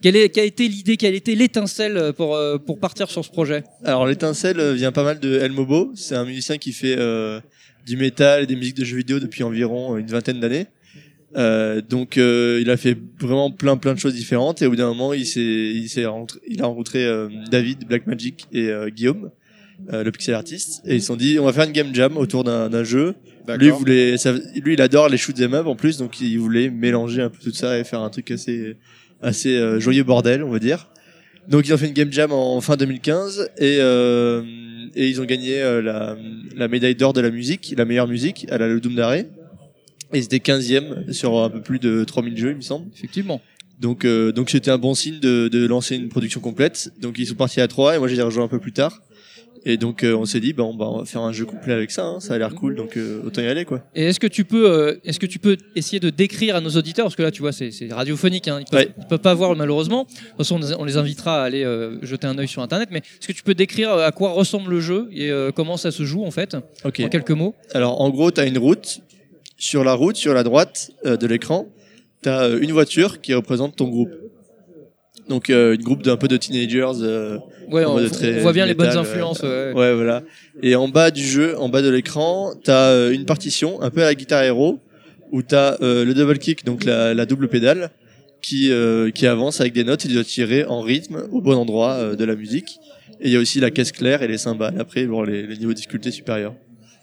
quelle, est, quelle a été l'idée Quelle a été l'étincelle pour euh, pour partir sur ce projet?
Alors l'étincelle vient pas mal de El Mobo. C'est un musicien qui fait euh, du métal et des musiques de jeux vidéo depuis environ une vingtaine d'années. Euh, donc euh, il a fait vraiment plein plein de choses différentes et au bout d'un moment il s'est il s'est il a rencontré euh, David Blackmagic et euh, Guillaume euh, le pixel artiste. Et ils se sont dit on va faire une game jam autour d'un d'un jeu. Lui il voulait ça- lui il adore les shoot 'em up en plus donc il voulait mélanger un peu tout ça et faire un truc assez assez euh, joyeux bordel on va dire. Donc ils ont fait une game jam en fin 2015 et euh, et ils ont gagné euh, la, la médaille d'or de la musique, la meilleure musique à la Ludum Dare. Et ils étaient 15e sur un peu plus de 3000 jeux, il me semble.
Effectivement.
Donc euh, donc c'était un bon signe de, de lancer une production complète. Donc ils sont partis à 3 et moi j'ai rejoint un peu plus tard. Et donc euh, on s'est dit bah on, bah, on va faire un jeu complet avec ça, hein, ça a l'air cool donc euh, autant y aller quoi.
Et est-ce que tu peux, euh, est-ce que tu peux essayer de décrire à nos auditeurs, parce que là, tu vois, c'est c'est radiophonique, hein, ils, peuvent,
Ouais.
ils peuvent pas voir malheureusement. De toute façon, on les- on les invitera à aller jeter un œil sur Internet. Mais est-ce que tu peux décrire à quoi ressemble le jeu et comment ça se joue en fait, en quelques mots?
Alors en gros, tu as une route. Sur la route, sur la droite euh, de l'écran, tu as une voiture qui représente ton groupe. Donc euh, une groupe d'un peu de teenagers. euh,
Ouais, on, on voit bien les bonnes influences. ouais.
ouais, voilà. Et en bas du jeu, en bas de l'écran, tu as une partition un peu à la guitare héros où tu as le double kick, donc la, la double pédale qui euh, qui avance avec des notes et tu dois tirer en rythme au bon endroit euh, de la musique. Et il y a aussi la caisse claire et les cymbales après bon, les, les niveaux de difficulté supérieurs.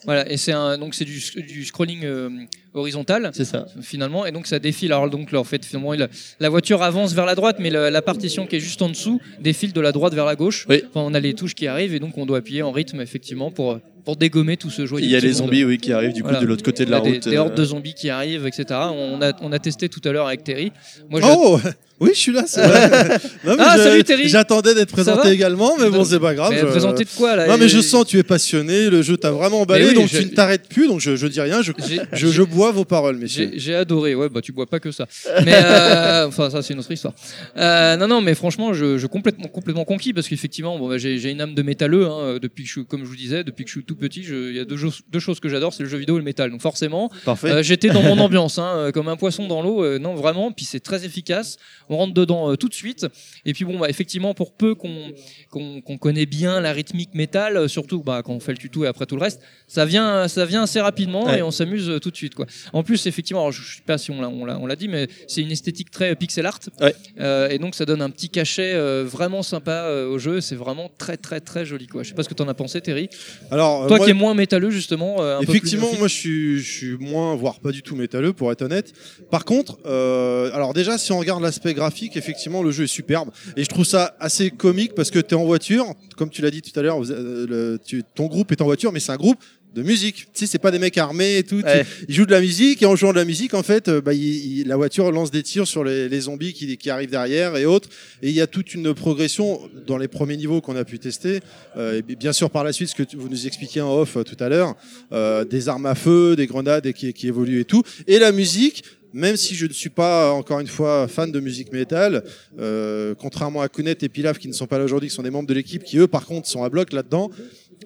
Voilà, et c'est un, donc c'est du, du scrolling euh, horizontal.
C'est ça.
finalement et donc ça défile alors donc là, en fait finalement il- la voiture avance vers la droite mais la, la partition qui est juste en dessous défile de la droite vers la gauche
Oui.
Enfin, on a les touches qui arrivent et donc on doit appuyer en rythme effectivement pour pour dégommer tout ce joyeux
Il y a les
monde.
zombies oui qui arrivent du coup
Voilà.
de l'autre côté de
Il y a
la
des,
route.
des
euh,
hordes de zombies qui arrivent etc on a on a testé tout à l'heure avec Terry moi
Oh Oui, je suis là. c'est vrai. [LAUGHS] Non, mais
Ah, salut, Terry.
J'attendais d'être présenté également, mais bon, c'est pas grave. je-
présenté de quoi là
Non, mais je sens tu es passionné, le jeu t'a vraiment emballé,
oui,
donc
je-
tu ne t'arrêtes plus, donc je, je dis rien, je, je, je bois vos paroles, messieurs.
J'ai adoré, ouais, bah tu bois pas que ça. Mais euh, [LAUGHS] enfin ça c'est une autre histoire. Euh, non non, mais franchement, je, je complètement complètement conquis parce qu'effectivement, bon, bah, j'ai une âme de métalleux hein, depuis que je suis, comme je vous disais, depuis que je suis tout petit, il y a deux, choses- deux choses que j'adore, c'est le jeu vidéo et le métal. Donc forcément, euh, j'étais dans mon [LAUGHS] ambiance, hein, euh, comme un poisson dans l'eau. euh, non vraiment, puis c'est très efficace. On rentre dedans euh, tout de suite. Et puis bon, bah, effectivement, pour peu qu'on qu'on qu'on connaît bien la rythmique métal, euh, surtout bah, quand on fait le tuto et après tout le reste, ça vient ça vient assez rapidement
Ouais.
et on s'amuse euh, tout de suite quoi. En plus, effectivement, alors, je je sais pas si on l'a, dit, mais c'est une esthétique très pixel art.
Ouais.
Euh, et donc, ça donne un petit cachet euh, vraiment sympa euh, au jeu. C'est vraiment très, très, très joli, quoi. Je sais pas ce que t'en as pensé, Terry.
Alors, euh,
Toi
moi-
qui es moins métalleux, justement. euh, un peu plus
Effectivement, moi je suis, je suis moins, voire pas du tout métalleux pour être honnête. Par contre, euh, alors déjà, si on regarde l'aspect graphique, effectivement, le jeu est superbe. Et je trouve ça assez comique parce que tu es en voiture, comme tu l'as dit tout à l'heure, euh, tu- ton groupe est en voiture, mais c'est un groupe de musique. Tu sais, c'est pas des mecs armés et tout.
Ouais.
Ils jouent de la musique et en jouant de la musique, en fait, euh, bah, il- il- la voiture lance des tirs sur les, les zombies qui, qui arrivent derrière et autres. Et il y a toute une progression dans les premiers niveaux qu'on a pu tester. Euh, et bien sûr, par la suite, ce que tu- vous nous expliquiez en off euh, tout à l'heure, euh, des armes à feu, des grenades et qui, qui évoluent et tout. Et la musique. Même si je ne suis pas, encore une fois, fan de musique métal, euh, contrairement à Kounet et Pilaf qui ne sont pas là aujourd'hui, qui sont des membres de l'équipe, qui eux, par contre, sont à bloc là-dedans,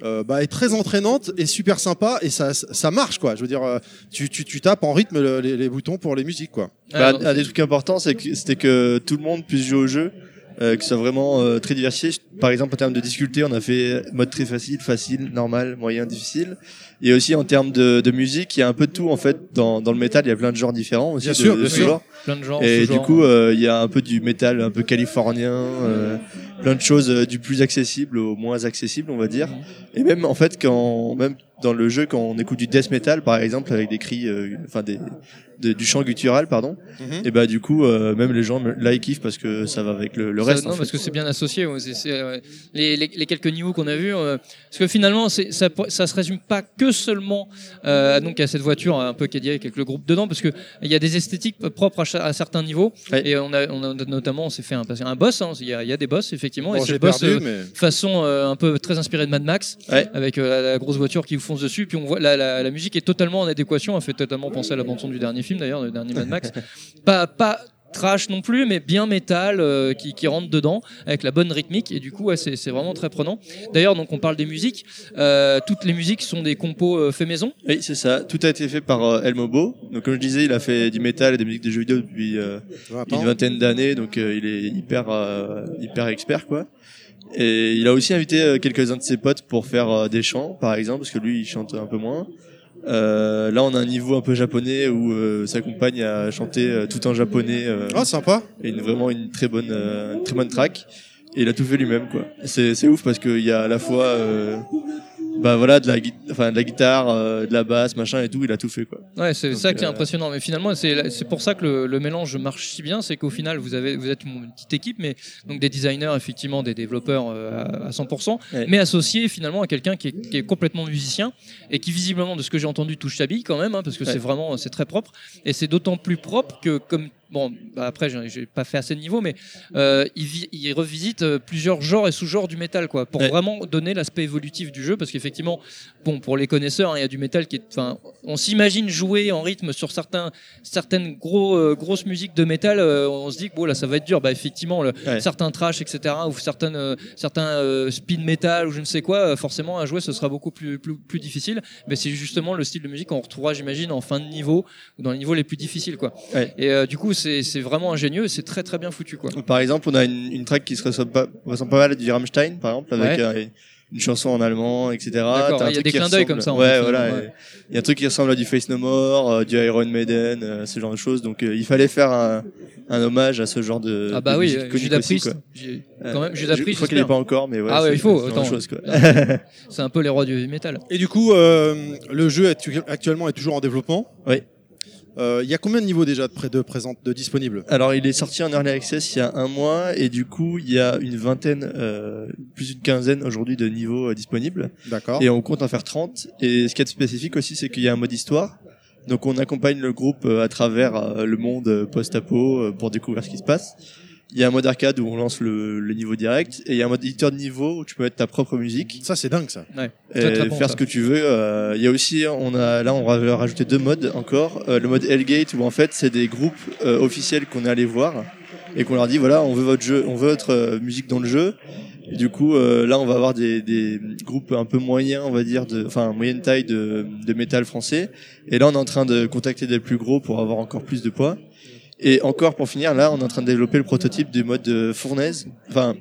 euh, bah, est très entraînante et super sympa et ça, ça marche quoi. Je veux dire, euh, tu, tu, tu tapes en rythme le- les, les boutons pour les musiques quoi.
Bah,
Alors,
un des trucs importants, c'est que c'était que tout le monde puisse jouer au jeu, euh, que ce soit vraiment euh, très diversifié. Par exemple, en termes de difficulté, on a fait mode très facile, facile, normal, moyen, difficile. Et aussi en termes de, de musique, il y a un peu de tout en fait dans, dans le métal. Il y a plein de genres différents aussi.
Bien
de-
sûr,
de
bien
ce
sûr.
genre.
plein de genres.
Et du coup, euh, il y a un peu du métal un peu californien, euh, plein de choses euh, du plus accessible au moins accessible, on va dire. Et même en fait, quand même dans le jeu, quand on écoute du death metal, par exemple, avec des cris, euh, enfin des de- du chant guttural, pardon. Et bah du coup, euh, même les gens là ils kiffent parce que ça va avec le, le
Ça-
reste.
non,
en fait.
parce que c'est bien associé. ouais, c'est- c'est, euh, les, les, les quelques niveaux qu'on a vus, euh, parce que finalement, c'est, ça, ça se résume pas que seulement euh, donc à cette voiture un peu Cadillac avec le groupe dedans, parce que il y a des esthétiques propres à, certains niveaux.
Ouais.
Et on a, on a notamment, on s'est fait un, un boss. hein, Il y, a, il y a des boss effectivement.
Bon,
et
j'ai
ce boss,
perdu,
euh,
mais
façon euh, un peu très inspirée de Mad Max,
Ouais.
avec euh, la, la grosse voiture qui vous fonce dessus. Puis on voit la, la, la musique est totalement en adéquation. Elle fait totalement penser à la bande son du dernier film d'ailleurs, le dernier Mad Max. pas pas trash non plus, mais bien métal euh, qui, qui rentre dedans avec la bonne rythmique et du coup ouais, c'est vraiment très prenant. D'ailleurs donc on parle des musiques, euh, toutes les musiques sont des compos euh, fait maison.
Oui, c'est ça. Tout a été fait par euh, Elmobo. Donc comme je disais, il a fait du métal et des musiques de jeux vidéo depuis euh, une vingtaine d'années, donc euh, il est hyper euh, hyper expert quoi. Et il a aussi invité quelques-uns de ses potes pour faire des chants, par exemple, parce que lui il chante un peu moins. Euh, là, on a un niveau un peu japonais où euh, sa compagne a chanté euh, tout en japonais. euh,
Ah sympa.
et une, vraiment une très bonne euh, une très bonne track et il a tout fait lui-même quoi c'est c'est ouf parce qu'il y a à la fois euh, bah voilà de la enfin de la guitare euh, de la basse machin et tout il a tout fait quoi
Ouais, c'est ça qui est
euh,
impressionnant. Mais finalement, c'est c'est pour ça que le, le mélange marche si bien, c'est qu'au final, vous avez vous êtes une petite équipe, mais donc des designers, effectivement, des développeurs euh, à, à 100%,
Ouais.
mais associés finalement à quelqu'un qui est, qui est complètement musicien et qui visiblement, de ce que j'ai entendu, touche sa bille quand même, hein, parce que
Ouais.
c'est vraiment c'est très propre et c'est d'autant plus propre que comme bon bah après j'ai pas fait assez de niveau, mais euh, il, vi- il revisite euh, plusieurs genres et sous-genres du métal quoi, pour
Ouais.
vraiment donner l'aspect évolutif du jeu, parce qu'effectivement bon pour les connaisseurs hein, il y a du métal qui est enfin on s'imagine jouer en rythme sur certains certaines gros euh, grosses musiques de métal euh, on se dit que bon là ça va être dur bah effectivement le,
Ouais.
certains trash etc ou certaines certains speed metal ou je ne sais quoi forcément à jouer ce sera beaucoup plus plus, plus difficile mais c'est justement le style de musique qu'on retrouvera j'imagine en fin de niveau ou dans les niveaux les plus difficiles quoi
Ouais.
et du coup c'est vraiment ingénieux et c'est très très bien foutu quoi
par exemple on a une, une track qui se ressemble pas, ressemble pas mal à du Rammstein par exemple avec
Ouais.
euh, une chanson en allemand etc
il y a des clins d'œil comme ça, en
ouais voilà il y a un truc qui ressemble à du Face No More euh, du Iron Maiden euh, ce genre de choses donc euh, il fallait faire un, un hommage à ce genre de
ah bah
de
oui Judas Priest quand même Judas
je
Priest
crois qu'il est
j'espère.
pas encore mais ouais
Ah ouais, il faut,
c'est
un peu les rois du metal
Et du coup, euh, le jeu est actuellement est toujours en développement.
Oui.
Euh, Il y a combien de niveaux déjà de, pré- de présent de disponibles?
Alors, il est sorti en early access il y a un mois et du coup, il y a une vingtaine, euh, plus d'une quinzaine aujourd'hui de niveaux euh, disponibles
D'accord.
et on compte en faire 30. Et ce qui est spécifique aussi, c'est qu'il y a un mode histoire. Donc, on accompagne le groupe euh, à travers le monde post-apo pour découvrir ce qui se passe. Il y a un mode arcade où on lance le, le niveau direct et il y a un mode éditeur de niveau où tu peux mettre ta propre musique
Ça c'est dingue ça.
Très,
et
très bon,
faire
ça.
ce que tu veux. Euh, Il y a aussi, on a là, on va rajouter deux modes encore. Euh, le mode Hellgate où en fait c'est des groupes euh, officiels qu'on est allé voir et qu'on leur dit voilà, on veut votre jeu, on veut votre euh, musique dans le jeu. Et du coup, euh, là, on va avoir des, des groupes un peu moyens, on va dire, de, enfin moyenne taille de, de métal français. Et là, on est en train de contacter des plus gros pour avoir encore plus de poids. Et encore pour finir, là, on est en train de développer le prototype du mode euh, fournaise. Enfin,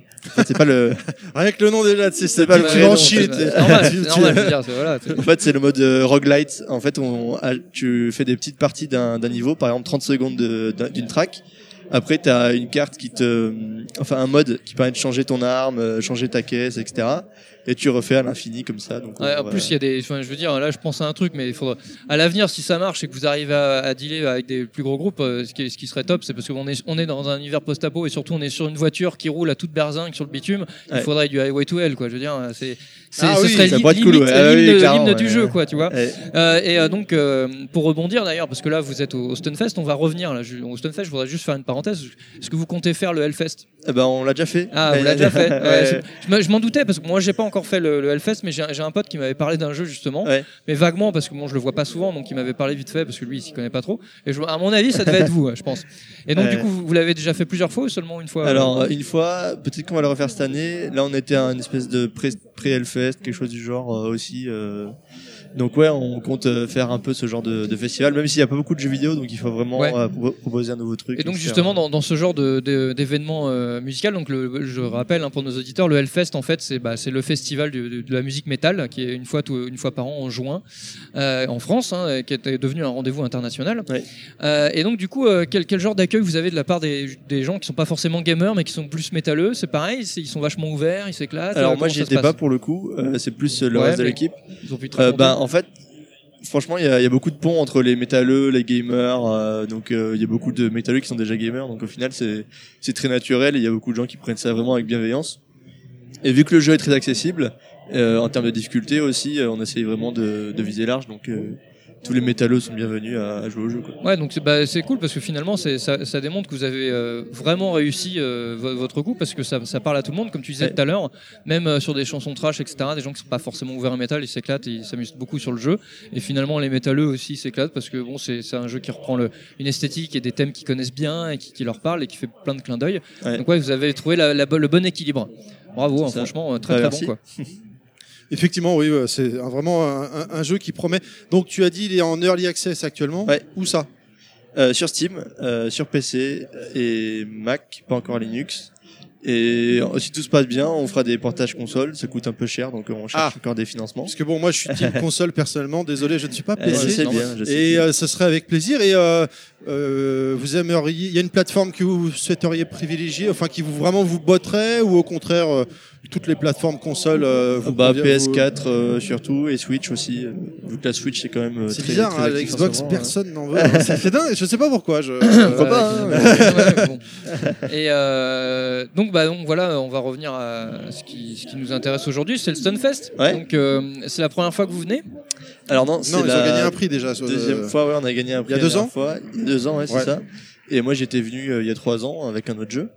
c'est pas le. [LAUGHS]
Rien que le nom déjà, tu sais, c'est
pas le-
tu en chier. [LAUGHS]
En fait, c'est le mode euh, roguelite. En fait, on, tu fais des petites parties d'un niveau, par exemple 30 secondes de- d'un- d'une track. Après, tu as une carte qui te, enfin un mode qui permet de changer ton arme, euh, changer ta caisse, etc. Et tu refais à l'infini comme ça. Donc,
Ouais, en plus, il y a des. Enfin, je veux dire, là, je pense à un truc, mais il faudra. À l'avenir, si ça marche et que vous arrivez à, à dealer avec des plus gros groupes, euh, ce, qui, ce qui serait top, c'est parce qu'on est, on est dans un univers post-apo et surtout, on est sur une voiture qui roule à toute berzingue sur le bitume. Il
Ouais.
faudrait du highway to hell, quoi. Je veux dire, c'est. c'est-
Ah
ce
oui,
serait
ça
li-
pourrait être cool,
limite
ouais. Ah oui,
l'hymne du jeu, quoi, tu vois. Euh, et euh, donc, euh, pour rebondir d'ailleurs, parce que là, vous êtes au, au Stunfest, on va revenir là, au Stunfest. Je voudrais juste faire une parenthèse. Est-ce que vous comptez faire le Hellfest?
Eh ben, on l'a déjà fait.
Ah, vous l'avez déjà fait. [LAUGHS] Ouais, je me- je m'en doutais parce que moi, j'ai pas encore fait le, le Hellfest, mais j'ai un- pote qui m'avait parlé d'un jeu justement,
Ouais.
mais vaguement parce que bon, je le vois pas souvent, donc il m'avait parlé vite fait parce que lui, il s'y connaît pas trop. Et je, à mon avis, ça devait être vous, je pense. Et donc,
Ouais.
du coup, vous, vous l'avez déjà fait plusieurs fois ou seulement une fois
Alors, euh, une fois, peut-être qu'on va le refaire cette année. Là, on était à une espèce de pré- pré-Hellfest, quelque chose du genre euh, aussi. euh. Donc ouais, on compte euh, faire un peu ce genre de, de festival, même s'il n'y a pas beaucoup de jeux vidéo, donc il faut vraiment
Ouais.
euh, pro- proposer un nouveau truc.
Et donc
etc.
justement dans, dans ce genre d'événement euh, musical, donc le, je rappelle hein, pour nos auditeurs, le Hellfest en fait c'est bah, le festival de, la musique métal qui est une fois tout- une fois par an en juin euh, en France, hein, qui est devenu un rendez-vous international.
Ouais.
Et donc du coup quel, quel genre d'accueil vous avez de la part des, des gens qui sont pas forcément gamers mais qui sont plus métalleux? C'est pareil, ils sont vachement ouverts, ils s'éclatent.
Alors moi, j'y étais pas pour le coup. c'est plus le
Ouais,
reste de l'équipe.
Ils ont pu
en fait, franchement, il y a, beaucoup de ponts entre les métalleux, les gamers. euh, donc euh, il y a beaucoup de métalleux qui sont déjà gamers. Donc au final, c'est très naturel. Il y a beaucoup de gens qui prennent ça vraiment avec bienveillance. Et vu que le jeu est très accessible, euh, en termes de difficulté aussi, on essaye vraiment de, viser large. Tous les métalleux sont bienvenus à, à jouer au jeu. Quoi.
Ouais, donc c'est bah, c'est cool parce que finalement ça, ça démontre que vous avez euh, vraiment réussi euh, vo- votre coup parce que ça, ça parle à tout le monde, comme tu disais
Ouais.
tout à l'heure, même euh, sur des chansons trash, etc. Des gens qui sont pas forcément ouverts au métal, ils s'éclatent, et ils s'amusent beaucoup sur le jeu. Et finalement les métalleux aussi s'éclatent parce que bon, c'est un jeu qui reprend le, une esthétique et des thèmes qu'ils connaissent bien et qui, qui leur parlent et qui fait plein de clins d'œil.
Ouais.
Donc ouais, vous avez trouvé la, la bo- le bon équilibre. Bravo, hein, franchement, très
Bah,
très
merci.
bon quoi. [LAUGHS]
Effectivement, oui, c'est vraiment un, un- un jeu qui promet. Donc tu as dit il est en early access actuellement.
Ouais.
Où ça?
Euh, sur Steam, euh, sur PC et Mac, pas encore Linux. Et si tout se passe bien, on fera des portages consoles. Ça coûte un peu cher, donc on cherche
Ah.
encore des financements.
Parce que bon, moi je suis team [LAUGHS] console personnellement. Désolé, je ne suis pas
Euh,
PC.
non,
bien, je sais
Et
bien.
euh, ce serait avec plaisir. Et euh, vous aimeriez, il y a une plateforme que vous souhaiteriez privilégier, enfin qui vous vraiment vous botterait, ou au contraire toutes les plateformes consoles euh, vous
bah,
convient-
PS4 euh, surtout et Switch aussi. euh, vu que la Switch c'est quand même euh,
C'est
très,
bizarre,
très
hein,
ce moment, hein.
personne n'en veut. [LAUGHS] hein. C'est dingue, je sais pas pourquoi. Je...
Pourquoi pas, hein,
Ouais, ouais, bon. [LAUGHS] Et euh, donc, bah, donc voilà, on va revenir à ce qui, ce qui nous intéresse aujourd'hui, c'est le Stunfest.
Ouais.
Donc euh, c'est la première fois que vous venez?
Alors non, c'est
Non, ils
la
ont gagné un prix déjà. sur-
deuxième
euh,
fois, ouais, on a gagné un prix.
Il y a
la
deux ans?
fois. Il y a deux ans, ouais, c'est ça. Et moi j'étais venu euh, il y a trois ans avec un autre jeu.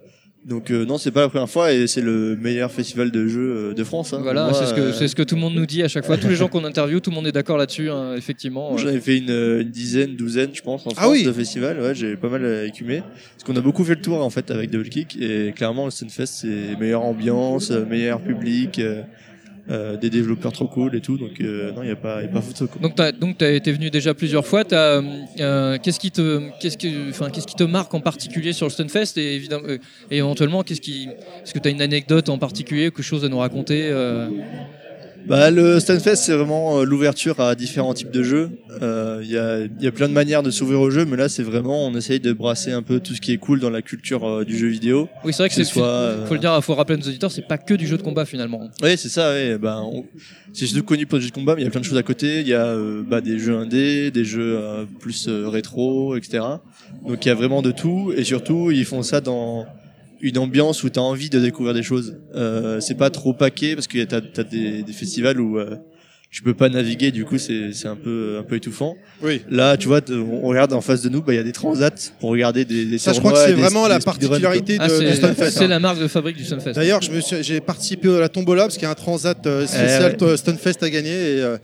Donc euh, non, c'est pas la première fois et c'est le meilleur festival de jeux euh, de France. hein.
Voilà, c'est ce que
euh,
c'est ce que tout le monde nous dit à chaque fois. Tous les gens qu'on interviewe, tout le monde est d'accord là-dessus, hein, effectivement.
J'en ai fait une, euh, une dizaine, douzaine, je pense, en
Ah
France
oui.
de festivals. Ouais, j'ai pas mal écumé. Parce qu'on a beaucoup fait le tour en fait avec Double Kick et clairement le Stunfest c'est meilleure ambiance, meilleur public, des développeurs trop cool et tout. Donc euh, non, il y a pas, y a pas photo. Quoi.
Donc t'as donc t'as été venu déjà plusieurs fois. Euh, qu'est-ce qui te qu'est-ce que enfin qu'est-ce qui te marque en particulier sur le Stunfest et évidemment euh, et éventuellement qu'est-ce qui est-ce que t'as une anecdote en particulier quelque chose à nous raconter euh,
Bah, le Stunfest, c'est vraiment euh, l'ouverture à différents types de jeux. Euh, Il y, a, y a plein de manières de s'ouvrir au jeu, mais là, c'est vraiment, on essaye de brasser un peu tout ce qui est cool dans la culture euh, du jeu vidéo.
Oui, c'est vrai que
Que
c'est
soit, euh,
faut le dire, faut rappeler à nos auditeurs, c'est pas que du jeu de combat finalement.
Oui, c'est ça. Ouais. Ben, on- c'est surtout connu pour les jeux de combat, mais il y a plein de choses à côté. Il y a bah, des jeux indés, des jeux plus rétro, etc. Donc il y a vraiment de tout, et surtout, ils font ça dans une ambiance où tu as envie de découvrir des choses. Euh, c'est pas trop paqué parce que t'as as des, des festivals où euh, tu peux pas naviguer, du coup c'est c'est un peu un peu étouffant.
Oui.
Là, tu vois, on regarde en face de nous, bah il y a des transats pour regarder des, des
Ça, je crois que c'est
des-
vraiment
des
la particularité de,
Ah,
de
c'est
Stunfest.
c'est
hein.
la marque de fabrique du Stunfest.
D'ailleurs, je me suis- j'ai participé à la tombola parce qu'il y a un transat euh, spécial
Eh ouais.
Stunfest à gagner et euh,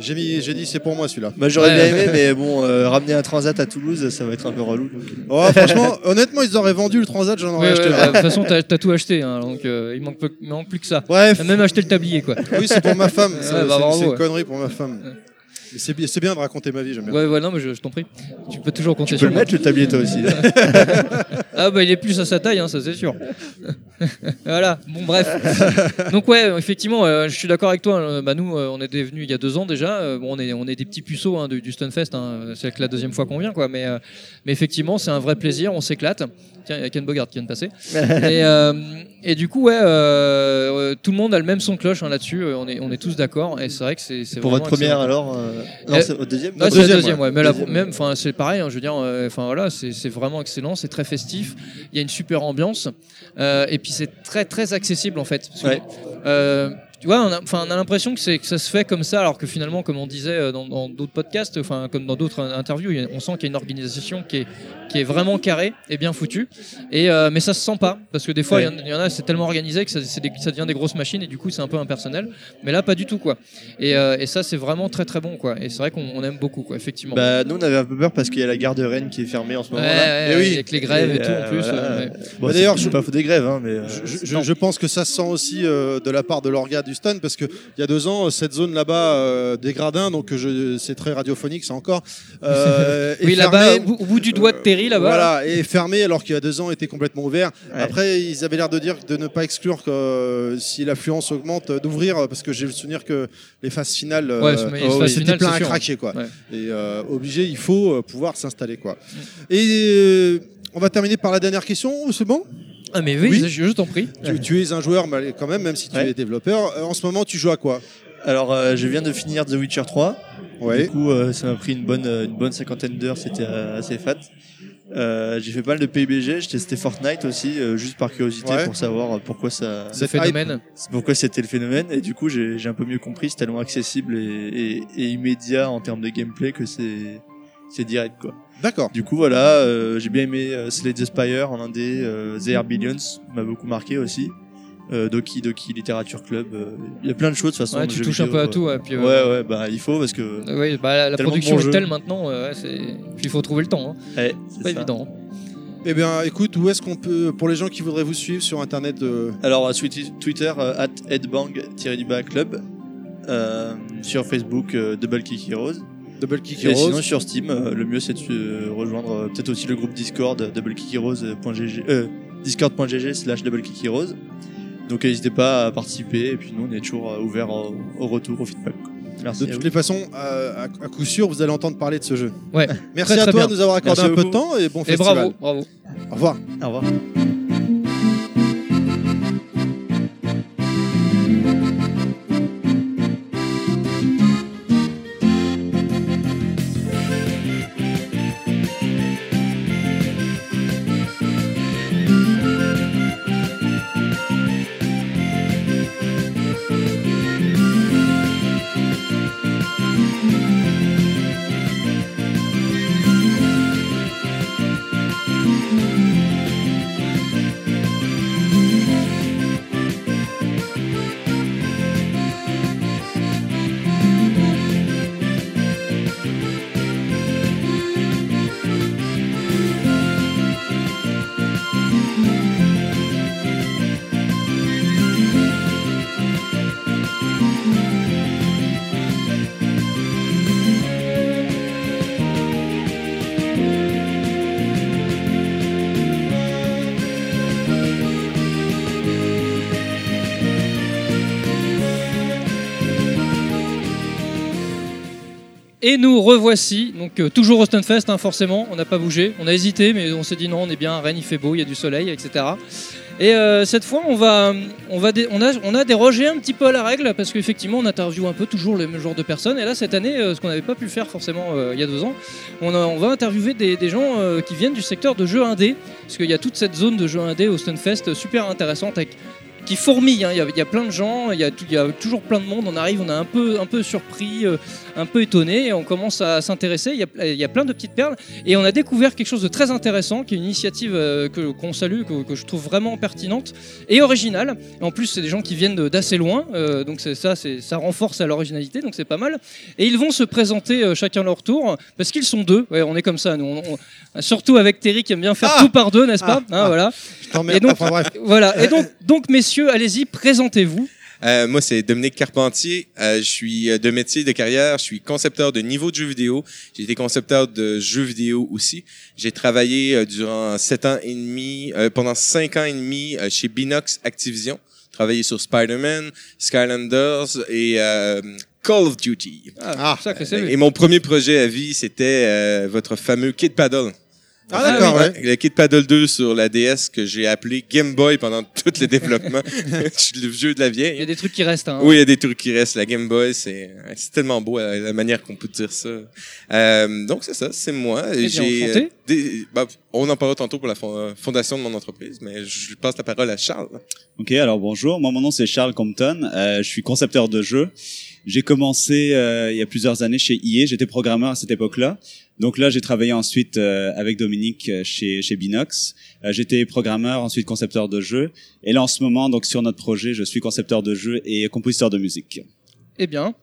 j'ai mis, j'ai dit c'est pour moi celui-là.
Bah, j'aurais
Ouais.
bien aimé, mais bon, euh, ramener un transat à Toulouse, ça va être un peu relou.
Oh, franchement, [LAUGHS] honnêtement, ils auraient vendu le transat, j'en aurais
ouais,
acheté.
bah,
un.
de toute façon, t'as as tout acheté, hein, donc euh, il manque, peu- il manque plus que ça.
Bref,
T'as même acheté le tablier, quoi.
oui, c'est pour ma femme. C'est
bah,
c'est-
bravo,
c'est une
ouais.
connerie pour ma femme. C'est bien, de raconter ma vie, j'aime bien.
Ouais, ouais, non, mais je, je t'en prie. Tu peux toujours compter
Tu peux
sur
le
moi.
mettre le tablier toi aussi. [LAUGHS]
Ah bah il est plus à sa taille, hein, ça c'est sûr. [LAUGHS] voilà. Bon bref. Donc ouais, effectivement, euh, je suis d'accord avec toi. euh, bah nous, euh, on était venus il y a deux ans déjà. bon, on est on est des petits puceaux hein, du, du Stunfest. Hein, c'est que la deuxième fois qu'on vient, quoi. Mais euh, mais effectivement, c'est un vrai plaisir. On s'éclate. Tiens, il y a Ken Bogart qui vient de passer. [LAUGHS] et, et du coup, ouais, tout le monde a le même son de cloche là-dessus. On est on est tous d'accord. Et c'est vrai que c'est
Pour votre première
excellent.
alors Non,
Euh,
c'est votre deuxième
Ouais,
non
c'est la
deuxième, ouais.
Mais la- même, enfin, c'est pareil. hein, je veux dire, euh, enfin voilà, c'est vraiment excellent, c'est très festif. Il y a une super ambiance, euh, et puis c'est très très accessible en fait. Parce que,
Ouais.
Tu vois, on a, enfin, on a l'impression que, c'est- que ça se fait comme ça, alors que finalement, comme on disait euh, dans d'autres podcasts, enfin comme dans d'autres interviews, on sent qu'il y a une organisation qui est qui est vraiment carrée et bien foutue. Et euh, mais ça se sent pas, parce que des fois, il y en- il y, en a, c'est tellement organisé que ça, c'est des- ça devient des grosses machines, et du coup, c'est un peu impersonnel. Mais là, pas du tout, quoi. Et, euh, et ça, c'est vraiment très très bon, quoi. Et c'est vrai qu'on on aime beaucoup, quoi, effectivement.
Bah, nous on avait un peu peur parce qu'il y a la gare de Rennes qui est fermée en ce
Ouais,
moment. là
ouais,
Eh oui.
avec les grèves et, tout en plus.
voilà.
ouais.
Bon,
Bah, d'ailleurs, je-
pas faute des grèves, hein, mais.
Je, je- je pense que ça se sent aussi euh, de la part de l'orga du stun parce que il y a deux ans cette zone là-bas euh, des gradins donc je c'est très radiophonique ça encore [LAUGHS] euh,
Oui, là-bas, au, bout- du doigt de Terry, là-bas.
Voilà, et fermé alors qu'il y a deux ans était complètement ouvert.
Ouais.
Après, ils avaient l'air de dire de ne pas exclure que euh, si l'affluence augmente, euh, d'ouvrir euh, parce que j'ai le souvenir que les phases finales, euh,
Ouais, c'est- les
oh,
phases
c'était
finales,
plein
c'est
à
sûr.
craquer quoi.
Ouais.
Et euh, obligé, il faut euh, pouvoir s'installer quoi. Et euh, on va terminer par la dernière question, c'est bon?
Ah, mais oui,
Oui.
je, je t'en prie.
tu, tu es un joueur quand même, même si tu
Ouais.
es développeur. Euh, en ce moment, tu joues à quoi?
Alors, euh, je viens de finir The Witcher 3.
Ouais.
Du coup, euh, ça m'a pris une bonne, une bonne cinquantaine d'heures, c'était assez fat. Euh, j'ai fait pas mal de PUBG, j'ai testé Fortnite aussi, euh, juste par curiosité
Ouais.
pour savoir pourquoi ça,
Cette
phénomène.
pourquoi c'était le phénomène. Et du coup, j'ai j'ai un peu mieux compris, c'est tellement accessible et, et, et immédiat en termes de gameplay que c'est c'est direct quoi.
D'accord.
Du coup, voilà, euh, j'ai bien aimé euh, Slay the Spire en indé, euh, The Air Billions m'a beaucoup marqué aussi. Euh, Doki Doki Literature Club, euh, il y a plein de choses de toute façon.
Ouais, tu touches un peu à tout. Ouais, puis, euh,
Ouais, ouais, bah il faut parce que.
euh, ouais, bah, la, production est telle maintenant, euh, ouais, c'est... puis il faut trouver le temps. Hein.
Ouais, c'est
Pas
ça.
évident.
Eh bien, écoute, où est-ce qu'on peut, pour les gens qui voudraient vous suivre sur Internet, euh,
Alors Twitter, euh, at headbang-club. Euh, sur Facebook, euh, Double Kick Heroes.
Double Kick
Et
Heroes
sinon sur Steam, euh, le mieux c'est de euh, rejoindre euh, peut-être aussi le groupe Discord euh, doublekickheroes.gg euh, discord.gg slash doublekickheroes. Donc euh, n'hésitez pas à participer et puis nous on est toujours euh, ouvert au, au retour, au feedback. Merci.
De toutes les façons, euh, à, à coup sûr, vous allez entendre parler de ce jeu.
Ouais.
Merci
Très,
à
très
toi
bien.
de nous avoir accordé
Merci
un peu de temps et bon
Et
festival.
bravo, bravo.
Au revoir.
Au revoir.
Et nous revoici, donc euh, toujours au Stunfest, hein, forcément, on n'a pas bougé, on a hésité, mais on s'est dit non, on est bien Rennes, il fait beau, il y a du soleil, etc. Et euh, cette fois, on va, on va, on a, on a dérogé un petit peu à la règle parce qu'effectivement, on interviewe un peu toujours le même genre de personnes. Et là, cette année, euh, ce qu'on n'avait pas pu faire forcément il y a deux ans, on, va interviewer des, gens qui viennent du secteur de jeux indé, parce qu'il y a toute cette zone de jeux indé au Stunfest super intéressante qui fourmille. hein. Il y, a- plein de gens, il y, a toujours plein de monde. On arrive, on est un peu, un peu surpris, un peu étonné, et on commence à s'intéresser. Il y, a, il y a plein de petites perles, et on a découvert quelque chose de très intéressant, qui est une initiative euh, que qu'on salue, que, que je trouve vraiment pertinente et originale. En plus, c'est des gens qui viennent d'assez loin, euh, donc ça, ça renforce à l'originalité, donc c'est pas mal. Et ils vont se présenter euh, chacun leur tour, parce qu'ils sont deux. Ouais, on est comme ça, nous. On- on- surtout avec Terry qui aime bien faire
Ah
tout par deux, n'est-ce pas
Ah
Hein,
Ah.
Voilà.
Je.
Et donc-
Enfin bref.
Voilà. Et [LAUGHS] donc, donc messieurs, allez-y, présentez-vous.
Euh, moi, c'est Dominique Carpentier. Euh, je suis euh, de métier de carrière. Je suis concepteur de niveau de jeux vidéo. J'ai été concepteur de jeux vidéo aussi. J'ai travaillé euh, durant sept ans et demi, euh, pendant cinq ans et demi chez Binox Activision. Travaillé sur Spider-Man, Skylanders et euh, Call of Duty.
Ah, sacré CV.
Et mon premier projet à vie, c'était euh, votre fameux Kid Paddle.
Ah, d'accord,
Euh,
ouais.
Le Kid Paddle 2 sur la DS que j'ai appelé Game Boy pendant [LAUGHS] tout le développement. [LAUGHS] Je suis le vieux de la
Il y
vieille.
a des trucs qui restent. Hein.
Oui, il y a des trucs qui restent. La Game Boy, c'est c'est tellement beau euh, la manière qu'on peut dire ça. Euh, donc c'est ça, c'est moi. J'ai euh, des- bah, on en parlera tantôt pour la fon- fondation de mon entreprise, mais je passe la parole à Charles.
Ok, alors bonjour. Moi, mon nom c'est Charles Compton. Euh, je suis concepteur de jeux. J'ai commencé euh, il y a plusieurs années chez EA. J'étais programmeur à cette époque-là. Donc là, j'ai travaillé ensuite euh, avec Dominique euh, chez chez Binox. Euh, J'étais programmeur, ensuite concepteur de jeux. Et là, en ce moment, donc sur notre projet, je suis concepteur de jeux et compositeur de musique.
Eh bien.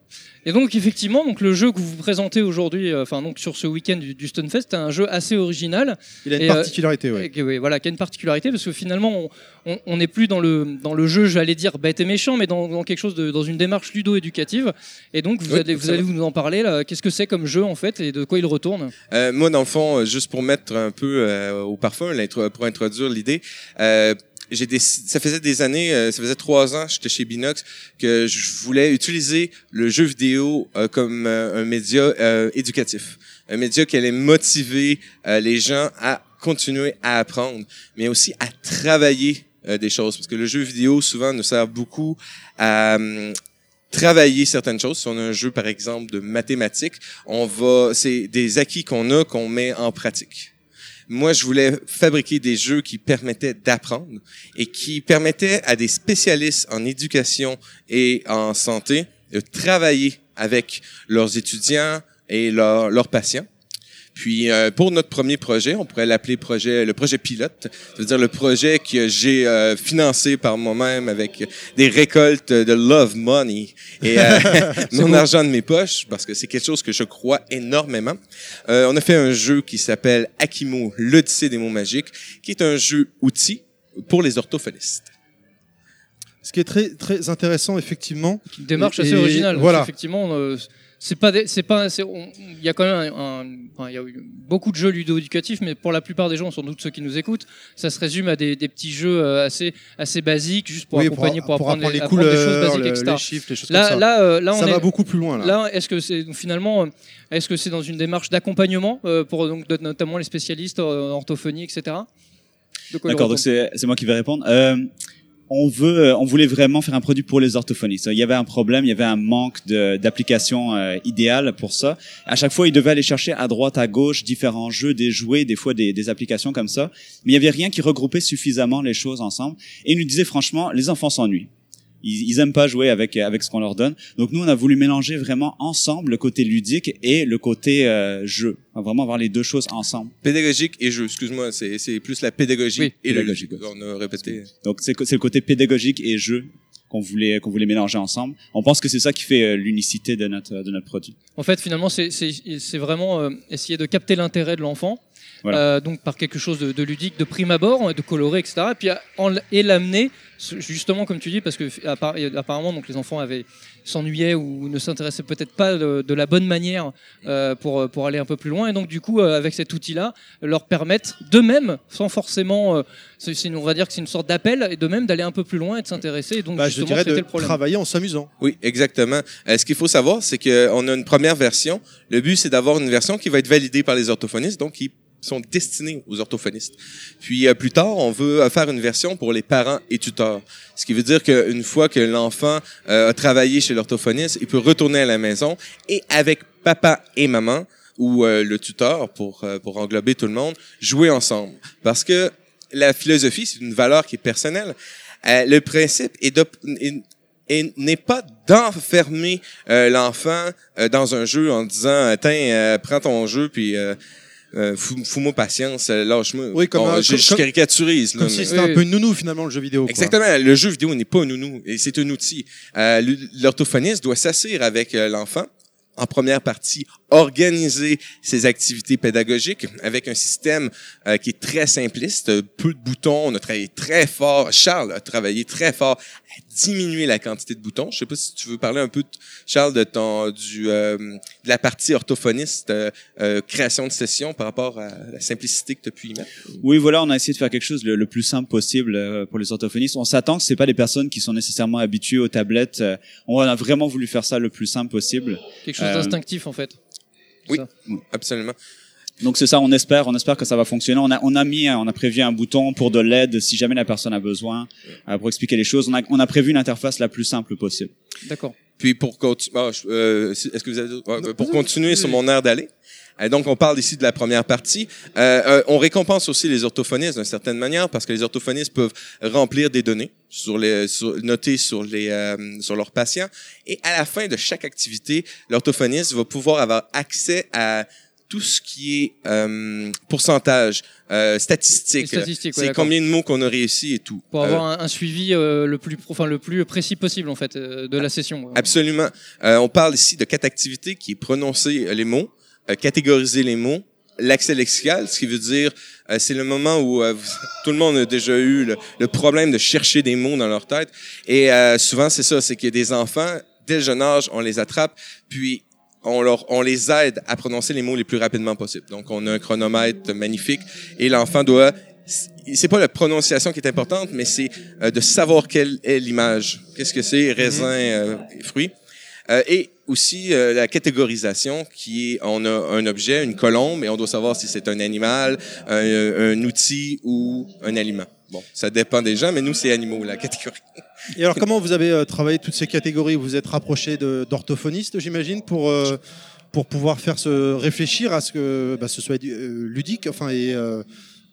Et donc effectivement, donc le jeu que vous présentez aujourd'hui, euh, enfin donc sur ce week-end du, du Stunfest, c'est un jeu assez original.
Il a une
Et, euh,
particularité, ouais.
Et que, oui, voilà, qui a une particularité parce que finalement, on- n'est plus dans le dans le jeu, j'allais dire bête et méchant, mais dans, dans quelque chose de dans une démarche ludo-éducative. Et donc vous
Oui,
allez vous allez nous en parler là. Qu'est-ce que c'est comme jeu en fait et de quoi il retourne?
Euh, moi, dans le fond, euh, juste pour mettre un peu euh, au parfum, pour introduire l'idée, euh, j'ai ça faisait des années, euh, ça faisait trois ans, j'étais chez Binox, que je voulais utiliser le jeu vidéo euh, comme euh, un média euh, éducatif, un média qui allait motiver euh, les gens à continuer à apprendre, mais aussi à travailler euh, des choses, parce que le jeu vidéo souvent nous sert beaucoup à hum, travailler certaines choses. Si on a un jeu, par exemple, de mathématiques, on va, c'est des acquis qu'on a qu'on met en pratique. Moi, je voulais fabriquer des jeux qui permettaient d'apprendre et qui permettaient à des spécialistes en éducation et en santé de travailler avec leurs étudiants et leurs, patients. Puis euh, pour notre premier projet, on pourrait l'appeler projet le projet pilote, c'est-à-dire le projet que j'ai euh, financé par moi-même avec des récoltes de love money et euh, [LAUGHS] [LAUGHS] mon argent de mes poches parce que c'est quelque chose que je crois énormément. Euh, on a fait un jeu qui s'appelle Akimo, l'Odyssée des mots magiques, qui est un jeu outil pour les orthophonistes.
Ce qui est très très intéressant effectivement.
Une démarche assez originale.
voilà.
Voilà. Effectivement, euh, c'est pas c'est pas il y a quand même un, un- enfin, il y a eu beaucoup de jeux ludo-éducatifs, mais pour la plupart des gens, sans doute ceux qui nous écoutent, ça se résume à des, des petits jeux euh, assez assez basiques, juste pour
Oui,
accompagner, pour, apprendre,
apprendre les
apprendre des choses
couleurs,
basiques,
le-
etc.
les chiffres, les choses
Là,
comme ça.
là, euh, là, on
ça
est,
va beaucoup plus loin là.
Là, est-ce que c'est donc, finalement, euh, est-ce que c'est dans une démarche d'accompagnement euh, pour donc notamment les spécialistes en orthophonie, etc.
D'accord, donc c'est c'est moi qui vais répondre. Euh, on veut, euh, on voulait vraiment faire un produit pour les orthophonistes. Il y avait un problème, il y avait un manque d'application euh, idéale pour ça. À chaque fois, ils devaient aller chercher à droite, à gauche différents jeux, des jouets, des fois des, des applications comme ça. Mais il y avait rien qui regroupait suffisamment les choses ensemble. Et ils nous disaient franchement, les enfants s'ennuient. Ils, ils aiment pas jouer avec avec ce qu'on leur donne. Donc nous, on a voulu mélanger vraiment ensemble le côté ludique et le côté euh, jeu. On va vraiment avoir les deux choses ensemble.
Pédagogique et jeu, excuse-moi, c'est c'est plus la pédagogie
Oui,
et le
pédagogique,
logique. On a répété.
Donc c'est c'est le côté pédagogique et jeu qu'on voulait qu'on voulait mélanger ensemble. On pense que c'est ça qui fait euh, l'unicité de notre de notre produit.
En fait, finalement, c'est- c'est c'est vraiment euh, essayer de capter l'intérêt de l'enfant,
Voilà.
euh, donc par quelque chose de, de ludique, de prime abord, de coloré, etc. Et puis en- et l'amener justement, comme tu dis, parce que appar- apparemment, donc les enfants avaient s'ennuyaient ou ne s'intéressaient peut-être pas de, de la bonne manière euh, pour pour aller un peu plus loin. Et donc du coup, euh, avec cet outil-là, leur permettre d'eux-mêmes, sans forcément, euh, c'est on va dire que c'est une sorte d'appel, et de même d'aller un peu plus loin et de s'intéresser. Donc
Bah, je
justement,
dirais
c'était
de
le problème.
travailler en s'amusant.
Oui, exactement. Euh, ce qu'il faut savoir, c'est qu'on a une première version. Le but, c'est d'avoir une version qui va être validée par les orthophonistes, donc qui sont destinés aux orthophonistes. Puis euh, plus tard, on veut euh, faire une version pour les parents et tuteurs. Ce qui veut dire qu'une fois que l'enfant euh, a travaillé chez l'orthophoniste, il peut retourner à la maison et avec papa et maman ou le tuteur pour pour englober tout le monde, jouer ensemble. Parce que la philosophie, c'est une valeur qui est personnelle. Le principe est est- et n'est pas d'enfermer euh, l'enfant euh, dans un jeu en disant tiens prends ton jeu puis euh, euh, fous- fous-moi patience euh, lâche-moi
Oui, comme
Bon,
un-
je, je
comme-
caricaturise là,
Comme
mais-
si c'était
Oui.
un peu nounou finalement le jeu vidéo. quoi.
Exactement. Le jeu vidéo n'est pas un nounou et c'est un outil. Euh, L'orthophoniste doit s'asseoir avec euh, l'enfant en première partie, organiser ses activités pédagogiques avec un système euh, qui est très simpliste, peu de boutons. On a travaillé très fort. Charles a travaillé très fort à diminuer la quantité de boutons. Je sais pas si tu veux parler un peu, Charles, de ton du euh, de la partie orthophoniste, euh, euh, création de session par rapport à la simplicité que tu as pu y mettre.
Oui, voilà, on a essayé de faire quelque chose le, le plus simple possible euh, pour les orthophonistes. On s'attend que c'est pas des personnes qui sont nécessairement habituées aux tablettes. Euh, On a vraiment voulu faire ça le plus simple possible.
Quelque chose
Euh,
d'instinctif en fait.
Oui.
Ça.
Absolument.
Donc c'est ça, on espère, on espère que ça va fonctionner. On a, on a mis, on a prévu un bouton pour de l'aide si jamais la personne a besoin euh, pour expliquer les choses. On a, on a prévu une interface la plus simple possible.
D'accord.
Puis pour continuer, est-ce que vous avez pour continuer sur mon air d'aller. euh, donc, on parle ici de la première partie. Euh, euh, on récompense aussi les orthophonistes d'une certaine manière parce que les orthophonistes peuvent remplir des données sur les, sur, notées sur les, euh, sur leurs patients. Et à la fin de chaque activité, l'orthophoniste va pouvoir avoir accès à tout ce qui est euh, pourcentage, euh, statistique.
Les statistiques, ouais,
C'est combien de mots qu'on a réussi et tout.
Pour
Euh,
avoir un, un suivi euh, le plus, enfin le plus précis possible en fait euh, de la session.
Absolument. Euh, on parle ici de quatre activités qui est prononcer les mots, euh, catégoriser les mots, l'accès lexical, ce qui veut dire euh, c'est le moment où euh, tout le monde a déjà eu le, le problème de chercher des mots dans leur tête. Et euh, souvent c'est ça, c'est qu'il y a des enfants dès le jeune âge, on les attrape, puis on, leur, on les aide à prononcer les mots les plus rapidement possible. Donc, on a un chronomètre magnifique et l'enfant doit... C'est pas la prononciation qui est importante, mais c'est euh, de savoir quelle est l'image. Qu'est-ce que c'est, raisin, euh, fruit. Euh, et aussi euh, la catégorisation, qui est, on a un objet, une colombe, et on doit savoir si c'est un animal, un, un outil ou un aliment. Bon, ça dépend des gens, mais nous, c'est animaux, la catégorie.
Et alors, comment vous avez euh, travaillé toutes ces catégories? Vous êtes rapproché d'orthophonistes, j'imagine, pour, euh, pour pouvoir faire se réfléchir à ce que bah, ce soit euh, ludique, enfin, et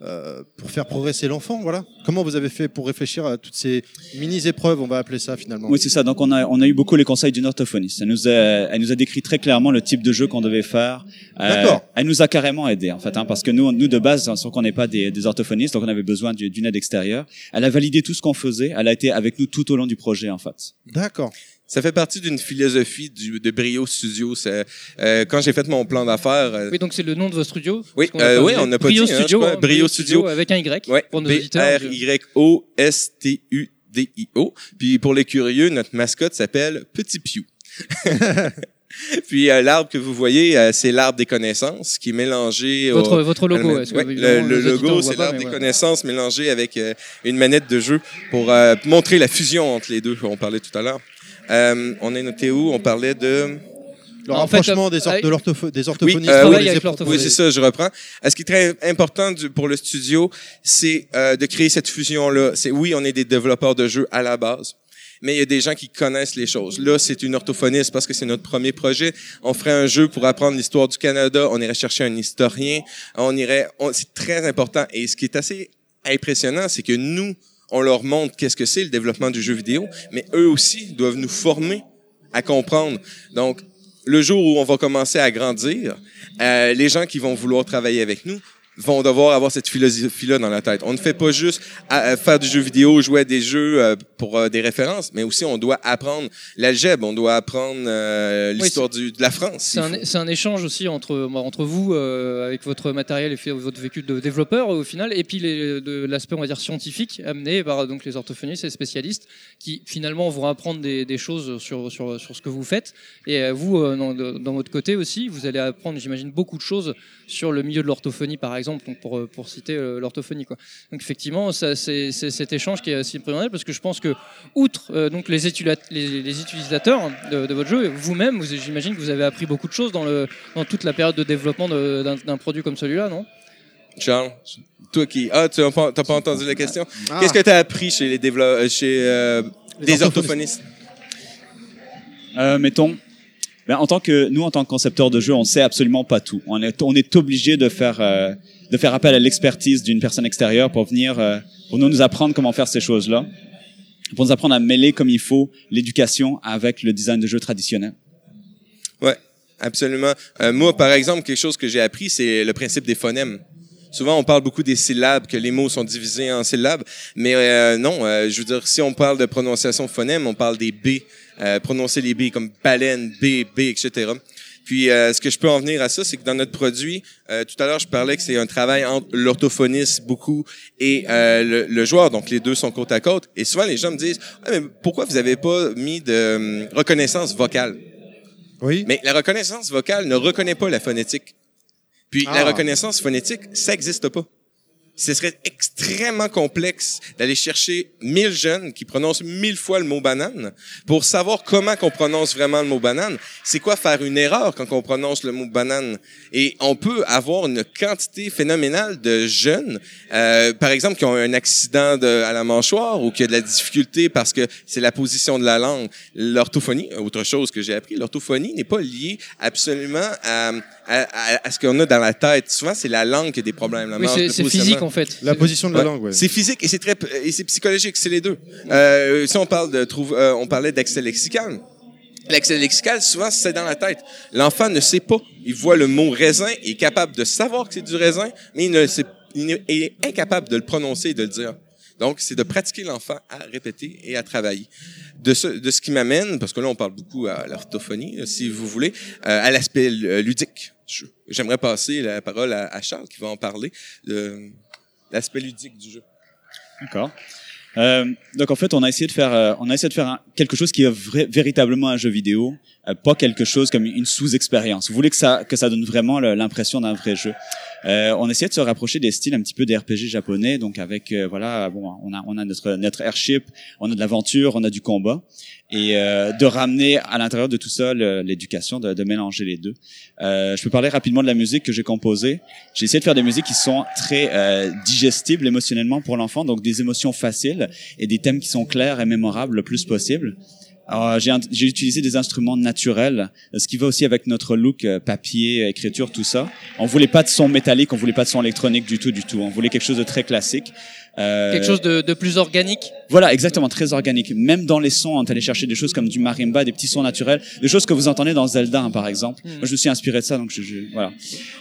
euh, pour faire progresser l'enfant, voilà. Comment vous avez fait pour réfléchir à toutes ces mini-épreuves, on va appeler ça finalement?
Oui, c'est ça. Donc, on a, on a eu beaucoup les conseils d'une orthophoniste. Elle nous a, elle nous a décrit très clairement le type de jeu qu'on devait faire. Euh,
D'accord.
elle nous a carrément aidé, en fait, hein, parce que nous, nous de base, sans qu'on n'est pas des, des orthophonistes, donc on avait besoin du- d'une aide extérieure. Elle a validé tout ce qu'on faisait. Elle a été avec nous tout au long du projet, en fait.
D'accord.
Ça fait partie d'une philosophie du, de Brio Studio. C'est, euh, quand j'ai fait mon plan d'affaires, euh,
Oui, donc c'est le nom de votre studio.
Oui, euh, oui, on n'a pas
Brio
dit, hein,
Studio, hein,
Brio Studio.
avec un Y
ouais,
pour nos auditeurs.
B-R-Y-O-S-T-U-D-I-O. Puis pour les curieux, notre mascotte s'appelle Petit Piou. [LAUGHS] Puis euh, l'arbre que vous voyez, euh, c'est l'arbre des connaissances qui est mélangé au-
Votre, votre logo. Est-ce que
ouais, le, le logo, c'est l'arbre des
voilà.
connaissances mélangé avec euh, une manette de jeu pour montrer la fusion entre les deux. On parlait tout à l'heure. Euh, on est noté où? On parlait de.
Le
En fait,
rapprochement
euh,
des, or-
avec-
de des orthophonistes.
euh, oui,
avec.
Oui, c'est ça, je reprends. Euh, Ce qui est très important du- pour le studio, c'est euh, de créer cette fusion-là? C'est oui, on est des développeurs de jeux à la base, mais il y a des gens qui connaissent les choses. Là, c'est une orthophoniste parce que c'est notre premier projet. On ferait un jeu pour apprendre l'histoire du Canada. On irait chercher un historien. On irait. on- c'est très important. Et ce qui est assez impressionnant, c'est que nous, on leur montre qu'est-ce que c'est le développement du jeu vidéo, mais eux aussi doivent nous former à comprendre. Donc, le jour où on va commencer à grandir, euh, les gens qui vont vouloir travailler avec nous vont devoir avoir cette philosophie-là dans la tête. On ne fait pas juste à- faire du jeu vidéo, jouer à des jeux euh, pour euh, des références, mais aussi on doit apprendre l'algèbre, on doit apprendre euh, l'histoire du- de la France.
C'est un, échange aussi entre, entre vous, euh, avec votre matériel et votre vécu de développeur au final, et puis l'aspect, on va dire, scientifique amené par donc, les orthophonistes et les spécialistes qui finalement vont apprendre des, des choses sur, sur, sur ce que vous faites. Et vous, euh, dans votre côté aussi, vous allez apprendre, j'imagine, beaucoup de choses sur le milieu de l'orthophonie, par exemple, donc pour, pour citer euh, l'orthophonie. Quoi. Donc effectivement, ça, c'est, c'est cet échange qui est assez primordial parce que je pense que, outre euh, donc les, les, les utilisateurs de, de votre jeu, vous-même, vous, j'imagine que vous avez appris beaucoup de choses dans, le, dans toute la période de développement de- d'un, d'un produit comme celui-là, non?
Charles, toi qui... Ah, tu n'as pas, entendu la question?
Ah.
Qu'est-ce que tu as appris chez les chez euh,
Les
des
orthophonistes.
orthophonistes?
Euh, mettons, ben, en tant que nous, en tant que concepteurs de jeu, on sait absolument pas tout. On est, on est obligé de faire, euh, de faire appel à l'expertise d'une personne extérieure pour venir, euh, pour nous, nous apprendre comment faire ces choses-là, pour nous apprendre à mêler comme il faut l'éducation avec le design de jeu traditionnel.
Ouais, absolument. Euh, moi, par exemple, quelque chose que j'ai appris, c'est le principe des phonèmes. Souvent, on parle beaucoup des syllabes, que les mots sont divisés en syllabes, mais euh, non, je veux dire, si on parle de prononciation phonème, on parle des B, euh, prononcer les B comme baleine, B, B, etc. Puis euh, ce que je peux en venir à ça, c'est que dans notre produit, euh, tout à l'heure je parlais que c'est un travail entre l'orthophoniste beaucoup et euh, le, le joueur, donc les deux sont côte à côte. Et souvent les gens me disent, Ah, mais pourquoi vous avez pas mis de hum, reconnaissance vocale
Oui.
Mais la reconnaissance vocale ne reconnaît pas la phonétique. Puis la
Ah.
reconnaissance phonétique, ça n'existe pas. Ce serait extrêmement complexe d'aller chercher mille jeunes qui prononcent mille fois le mot banane pour savoir comment qu'on prononce vraiment le mot banane. C'est quoi faire une erreur quand on prononce le mot banane? Et on peut avoir une quantité phénoménale de jeunes, euh, par exemple, qui ont un accident de, à la mâchoire ou qui a de la difficulté parce que c'est la position de la langue. L'orthophonie, autre chose que j'ai appris, l'orthophonie n'est pas liée absolument à, à, à- à ce qu'on a dans la tête. Souvent, c'est la langue qui a des problèmes. La
Oui, c'est physique en fait.
La position de la
Ouais.
langue, ouais.
C'est physique et c'est très et c'est psychologique, c'est les deux. Euh, si on parle de trouve, euh, on parlait d'accès lexical. L'accès lexical, souvent, c'est dans la tête. L'enfant ne sait pas. Il voit le mot raisin, il est capable de savoir que c'est du raisin, mais il, ne sait, il est- incapable de le prononcer et de le dire. Donc, c'est de pratiquer l'enfant à répéter et à travailler. De ce, de ce qui m'amène, parce que là, on parle beaucoup à l'orthophonie, si vous voulez, euh, à l'aspect euh, ludique. J'aimerais passer la parole à, à Charles qui va en parler l'aspect ludique du jeu.
D'accord. Euh, donc en fait, on a essayé de faire, euh, on a essayé de faire un- quelque chose qui est véritablement un jeu vidéo, euh, pas quelque chose comme une sous-expérience. Vous voulez que ça, que ça donne vraiment l'impression d'un vrai jeu. Euh, on essayait de se rapprocher des styles un petit peu des RPG japonais, donc avec euh, voilà, bon, on a on a notre notre airship, on a de l'aventure, on a du combat, et euh, de ramener à l'intérieur de tout ça l'éducation, de, de mélanger les deux. Euh, je peux parler rapidement de la musique que j'ai composée. J'ai essayé de faire des musiques qui sont très euh, digestibles émotionnellement pour l'enfant, donc des émotions faciles et des thèmes qui sont clairs et mémorables le plus possible. J'ai utilisé des instruments naturels, ce qui va aussi avec notre look euh, papier, écriture, tout ça. On voulait pas de son métallique, on voulait pas de son électronique du tout, du tout. On voulait quelque chose de très classique. Euh,
Quelque chose de, de plus organique.
voilà, exactement, très organique. Même dans les sons, on est allé chercher des choses comme du marimba, des petits sons naturels, des choses que vous entendez dans Zelda, hein, par exemple.
Hmm.
Moi, je me suis inspiré de ça, donc je, je- voilà.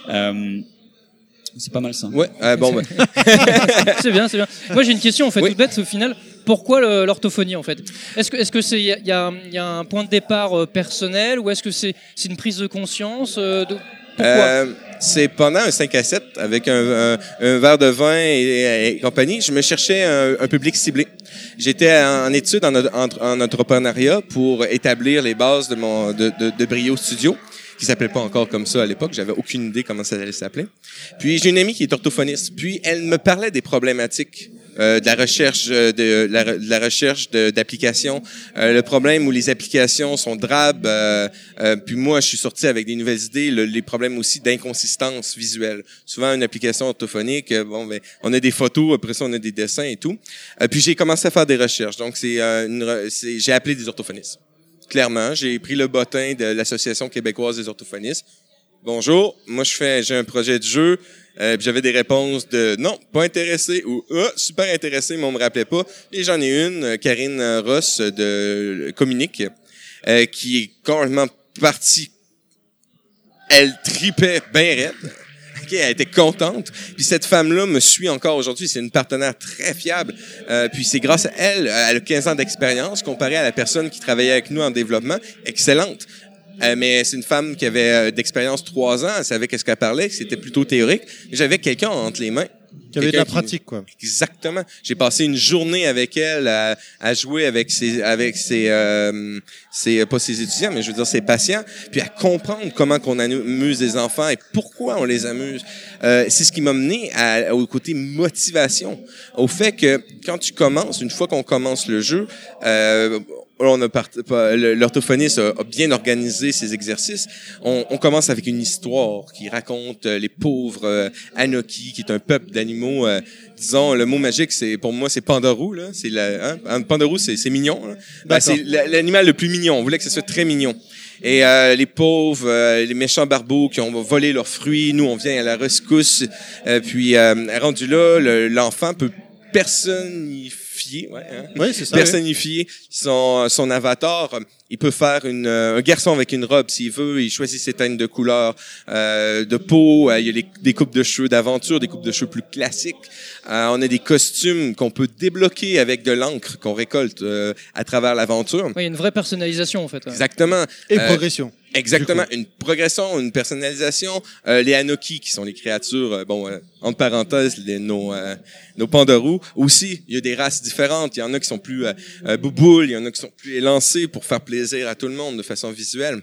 Euh, c'est pas mal ça.
Ouais, euh, bon, ben, [LAUGHS]
c'est bien, c'est bien. Moi j'ai une question en fait
Oui.
toute bête au final. Pourquoi l'orthophonie en fait? Est-ce que c'est il y a, un point de départ euh, personnel ou est-ce que c'est une prise de conscience euh,
Euh, c'est pendant un 5 à 7 avec un, verre de vin et, compagnie, je me cherchais un, public ciblé. J'étais en, en études en entrepreneuriat pour établir les bases de mon de, de, de Brio Studio qui s'appelait pas encore comme ça à l'époque, j'avais aucune idée comment ça allait s'appeler. Puis j'ai une amie qui est orthophoniste, puis elle me parlait des problématiques euh, de la recherche euh, de, la, de la recherche de- d'applications, euh, le problème où les applications sont drabes. euh, euh, puis moi, je suis sorti avec des nouvelles idées, le- les problèmes aussi d'inconsistance visuelle. Souvent, une application orthophonique, euh, bon, ben, on a des photos, après ça, on a des dessins et tout. Puis j'ai commencé à faire des recherches. Donc, c'est- j'ai appelé des orthophonistes. Clairement, j'ai pris le bottin de l'Association québécoise des orthophonistes. Bonjour, moi je fais, j'ai un projet de jeu. Euh, j'avais des réponses de non, pas intéressé ou ah, super intéressé, mais on me rappelait pas. Et j'en ai une, euh, Karine euh, Ross de Communique, euh, qui est complètement partie. Elle tripait bien raide. Ok, elle était contente. Puis cette femme-là me suit encore aujourd'hui. C'est une partenaire très fiable. Euh, puis c'est grâce à elle, elle a 15 ans d'expérience comparé à la personne qui travaillait avec nous en développement. Excellente. Euh, mais c'est une femme qui avait euh, d'expérience trois ans. Elle savait qu'est-ce qu'elle parlait. C'était plutôt théorique. J'avais quelqu'un entre les mains.
Qui avait de la
qui-
pratique, quoi.
Exactement. J'ai passé une journée avec elle à, à jouer avec ses, avec ses, euh, ses, pas ses étudiants, mais je veux dire ses patients, puis à comprendre comment qu'on amuse les enfants et pourquoi on les amuse. Euh, c'est ce qui m'a mené à- au côté motivation, au fait que quand tu commences, une fois qu'on commence le jeu, euh, on a l'orthophoniste a, bien organisé ses exercices. On, on commence avec une histoire qui raconte euh, les pauvres euh, Anoki, qui est un peuple d'animaux. Euh, disons, le mot magique, c'est pour moi, c'est Pandarou. Là, c'est la, hein? Un Pandarou, c'est c'est mignon. Ben, c'est la- l'animal le plus mignon. On voulait que ce soit très mignon. Et euh, les pauvres, euh, les méchants barbeaux qui ont volé leurs fruits, nous, on vient à la rescousse. Puis, rendu là, le- l'enfant peut personnifier, ouais, hein?
Oui, c'est ça. oui.
personnifier son, son avatar. Il peut faire une, euh, un garçon avec une robe s'il veut. Il choisit ses teintes de couleur, euh, de peau. Euh, il y a les- des coupes de cheveux d'aventure, des coupes de cheveux plus classiques. Euh, on a des costumes qu'on peut débloquer avec de l'encre qu'on récolte euh, à travers l'aventure.
Il y a une vraie personnalisation en fait. ouais.
Exactement.
Et
Euh,
progression.
Exactement, une progression, une personnalisation. Euh, les Anoki, qui sont les créatures, euh, bon, euh, entre parenthèses, les, nos, euh, nos pandarous. Aussi, il y a des races différentes. Il y en a qui sont plus euh, euh, bouboules, il y en a qui sont plus élancés pour faire plaisir à tout le monde de façon visuelle.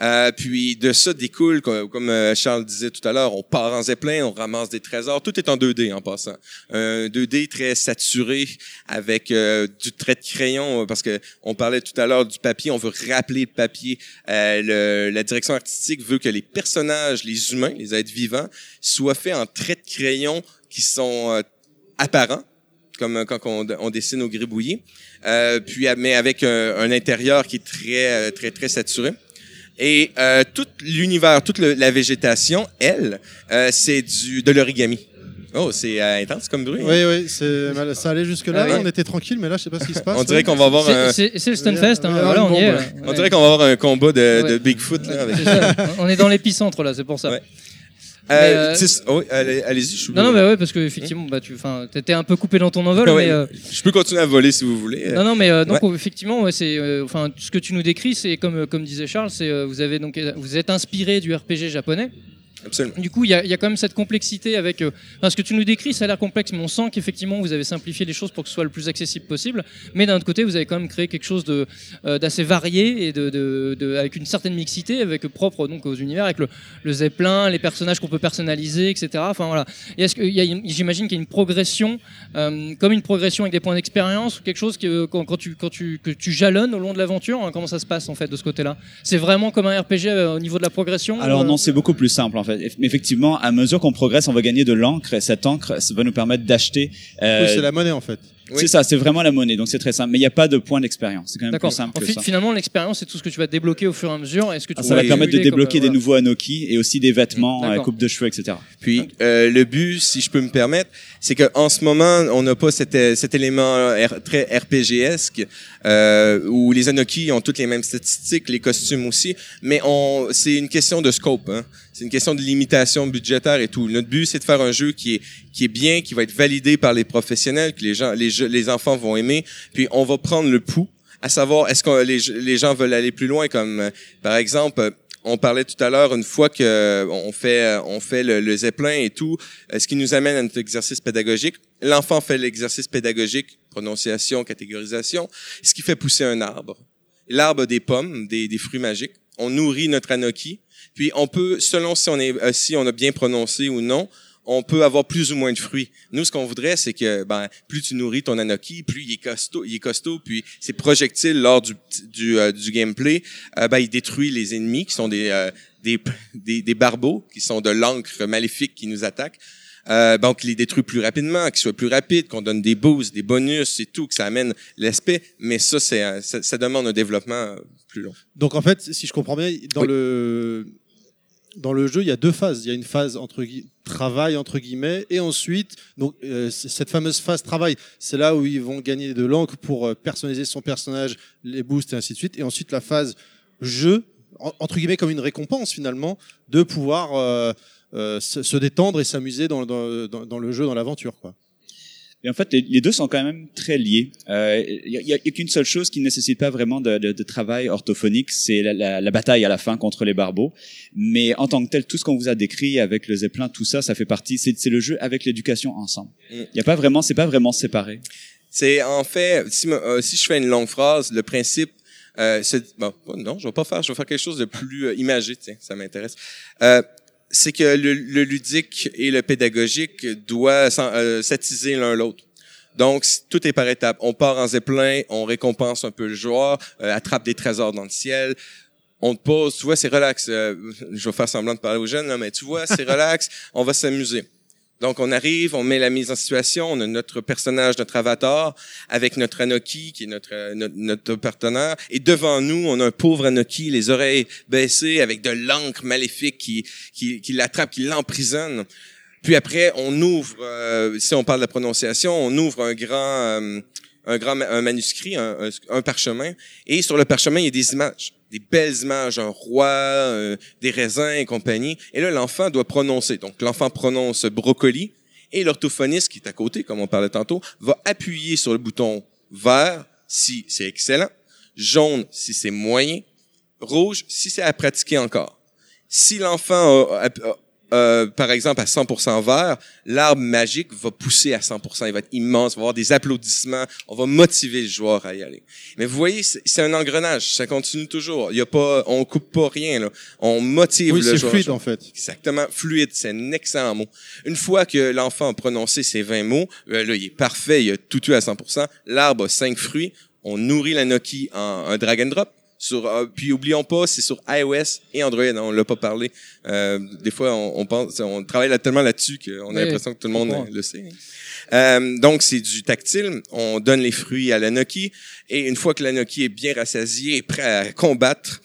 Euh, puis de ça découle, co- comme, euh, Charles disait tout à l'heure, on part en zeppelin, on ramasse des trésors. Tout est en 2D en passant. Un 2D très saturé avec euh, du trait de crayon, euh, parce que on parlait tout à l'heure du papier, on veut rappeler le papier. Euh, le- la direction artistique veut que les personnages, les humains, les êtres vivants, soient faits en traits de crayon qui sont apparents comme quand on, on dessine au gribouillis, euh, puis mais avec un, un intérieur qui est très très très saturé. Et euh, tout l'univers, toute le- la végétation, elle, euh, c'est du de l'origami. Oh, c'est euh, intense comme bruit.
Oui, oui, c'est ça allait jusque-là.
Ah ouais.
on était tranquille, mais là, je sais pas ce qui se passe.
On dirait qu'on va avoir un,
C'est- le Stunfest, hein, voilà, on y est.
on dirait qu'on va avoir un combat de. Bigfoot là. Avec...
C'est ça. On est dans l'épicentre là, c'est pour ça.
Ouais. Euh,
euh,
allez- allez-y. je suis
Non, non, mais ouais, parce que effectivement, bah, tu, enfin, t'étais un peu coupé dans ton envol,
ouais,
mais. euh,
Je peux continuer à voler si vous voulez.
Non, non, mais donc effectivement, c'est, enfin, ce que tu nous décris, c'est comme, comme disait Charles, c'est, vous avez donc, vous êtes inspiré du RPG japonais.
Absolument.
Du coup, il y a, il y a quand même cette complexité avec. euh, enfin, ce que tu nous décris, ça a l'air complexe, mais on sent qu'effectivement, vous avez simplifié les choses pour que ce soit le plus accessible possible. Mais d'un autre côté, vous avez quand même créé quelque chose euh, d'assez varié et de, de, de- avec une certaine mixité, avec propre donc aux univers, avec le, le zeppelin, les personnages qu'on peut personnaliser, etc. Enfin voilà. Et est-ce j'imagine qu'il y a une progression, euh, comme une progression avec des points d'expérience ou quelque chose que quand, quand tu quand tu que tu jalonnes au long de l'aventure, hein, comment ça se passe en fait de ce côté-là? C'est vraiment comme un RPG euh, au niveau de la progression
Alors
euh,
non, c'est beaucoup plus simple en fait. Eff- Effectivement, à mesure qu'on progresse, on va gagner de l'encre. et Cette encre, va nous permettre d'acheter. euh,
Oui, c'est la monnaie en fait.
C'est ça, c'est vraiment la monnaie. Donc c'est très simple. Mais il n'y a pas de point d'expérience. C'est quand même plus simple
En
que ça.
Finalement, l'expérience, c'est tout ce que tu vas débloquer au fur et à mesure. Est-ce que tu
Ah, ça va permettre de
comme,
débloquer
euh,
des
voilà.
nouveaux Anoki et aussi des vêtements,
D'accord.
euh, coupe de cheveux, etc.
Puis euh, le but, si je peux me permettre, c'est que en ce moment, on n'a pas cet, cet élément euh, R- très RPGesque euh, où les Anoki ont toutes les mêmes statistiques, les costumes aussi, mais on, c'est une question de scope. Hein. C'est une question de limitation budgétaire et tout. Notre but, c'est de faire un jeu qui est qui est bien, qui va être validé par les professionnels, que les gens, les, les enfants vont aimer. Puis on va prendre le pouls, à savoir est-ce que les, gens veulent aller plus loin, comme euh, par exemple. on parlait tout à l'heure une fois que euh, on fait euh, on fait le, le zeppelin et tout, ce qui nous amène à notre exercice pédagogique. L'enfant fait l'exercice pédagogique, prononciation, catégorisation, ce qui fait pousser un arbre. L'arbre des pommes, des, des fruits magiques. On nourrit notre anoki, puis on peut, selon si on est si on a bien prononcé ou non, on peut avoir plus ou moins de fruits. Nous, ce qu'on voudrait, c'est que ben, plus tu nourris ton Anoki, plus il est costaud, il est costaud, puis ses projectiles lors du, du, euh, du gameplay, euh, ben, il détruit les ennemis qui sont des, euh, des, des, des barbeaux, qui sont de l'encre maléfique qui nous attaquent. Euh, donc, les détruit plus rapidement, qu'ils soient plus rapides, qu'on donne des boosts, des bonus et tout, que ça amène l'aspect. Mais ça, c'est, ça, ça demande un développement plus long.
Donc en fait, si je comprends bien, dans
Oui.
le dans le jeu, il y a deux phases. Il y a une phase entre travail entre guillemets, et ensuite, donc euh, cette fameuse phase travail, c'est là où ils vont gagner de l'encre pour euh, personnaliser son personnage, les boosts et ainsi de suite. Et ensuite la phase jeu, en- entre guillemets comme une récompense finalement, de pouvoir euh, se, détendre et s'amuser dans, dans le jeu, dans l'aventure, quoi.
Et en fait, les, les deux sont quand même très liés. Euh, Il y a, il y a qu'une seule chose qui ne nécessite pas vraiment de, de- de travail orthophonique, c'est la, la- la bataille à la fin contre les barbeaux. Mais en tant que tel, tout ce qu'on vous a décrit avec le zeppelin, tout ça, ça fait partie. C'est c'est le jeu avec l'éducation ensemble.
Mm.
Il y a pas vraiment, c'est pas vraiment séparé.
C'est en fait, si, euh, si je fais une longue phrase, le principe, euh, c'est bon, non, je vais pas faire, je vais faire quelque chose de plus euh, imagé, tiens, ça m'intéresse. Euh, c'est que le, le ludique et le pédagogique doivent euh, s'attiser l'un l'autre. Donc, tout est par étapes. On part en zeppelin, on récompense un peu le joueur, euh, attrape des trésors dans le ciel. On te pose, tu vois, c'est relax. euh, je vais faire semblant de parler aux jeunes, là, mais tu vois, c'est [LAUGHS] relax. On va s'amuser. Donc, on arrive, on met la mise en situation, on a notre personnage, notre avatar, avec notre Anoki, qui est notre, euh, notre, notre partenaire. Et devant nous, on a un pauvre Anoki, les oreilles baissées, avec de l'encre maléfique qui, qui, qui l'attrape, qui l'emprisonne. Puis après, on ouvre, euh, si on parle de prononciation, on ouvre un grand, euh, un grand un manuscrit, un, un parchemin. Et sur le parchemin, il y a des images, des belles images, un roi, euh, des raisins et compagnie. Et là, l'enfant doit prononcer. Donc, l'enfant prononce brocoli. Et l'orthophoniste, qui est à côté, comme on parlait tantôt, va appuyer sur le bouton vert si c'est excellent, jaune si c'est moyen, rouge si c'est à pratiquer encore. Si l'enfant a- a- a- euh, par exemple, à 100% vert, l'arbre magique va pousser à 100%. Il va être immense, il va y avoir des applaudissements. On va motiver le joueur à y aller. Mais vous voyez, c'est c'est un engrenage. Ça continue toujours. Il y a pas, on coupe pas rien, là. On motive
Oui,
le
c'est
joueur.
fluide en fait.
Exactement, fluide, c'est un excellent mot. Une fois que l'enfant a prononcé ces 20 mots, euh, là, il est parfait, il a tout eu à 100%. L'arbre a cinq fruits. On nourrit la Noki en un drag and drop. Sur, euh, puis oublions pas, c'est sur iOS et Android. hein, on l'a pas parlé. Euh, des fois, on, on pense, on travaille là- tellement là-dessus qu'on a
Oui,
l'impression que tout le monde le sait. Euh, donc, c'est du tactile. On donne les fruits à la Noki. Et une fois que la Noki est bien rassasiée et prêt à combattre,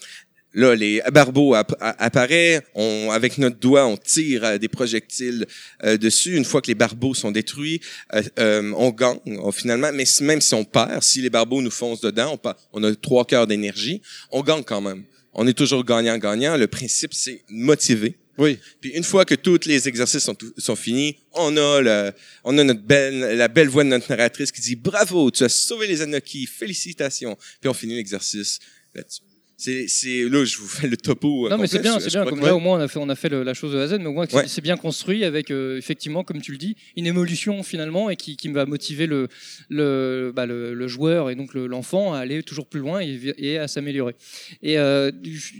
là, les barbeaux app- a- apparaît. On, avec notre doigt, on tire euh, des projectiles euh, dessus. Une fois que les barbeaux sont détruits, euh, euh, on gagne on- finalement. Mais même si on perd, si les barbeaux nous foncent dedans, on, a trois quarts d'énergie, on gagne quand même. On est toujours gagnant-gagnant. Le principe, c'est motiver.
Oui.
Puis une fois que tous les exercices sont, sont finis, on a, le, on a notre belle, la belle voix de notre narratrice qui dit bravo, tu as sauvé les Anoki, félicitations. Puis on finit l'exercice là-dessus. C'est, c'est là je vous fais le topo. euh,
Non mais c'est bien, c'est bien. Comme là au moins on a fait, on a fait le- la chose de A à Z, mais au moins
Ouais.
c'est bien construit avec euh, effectivement, comme tu le dis, une évolution finalement et qui, qui va motiver le le, bah, le, le joueur et donc le- l'enfant à aller toujours plus loin et, et à s'améliorer. Et euh,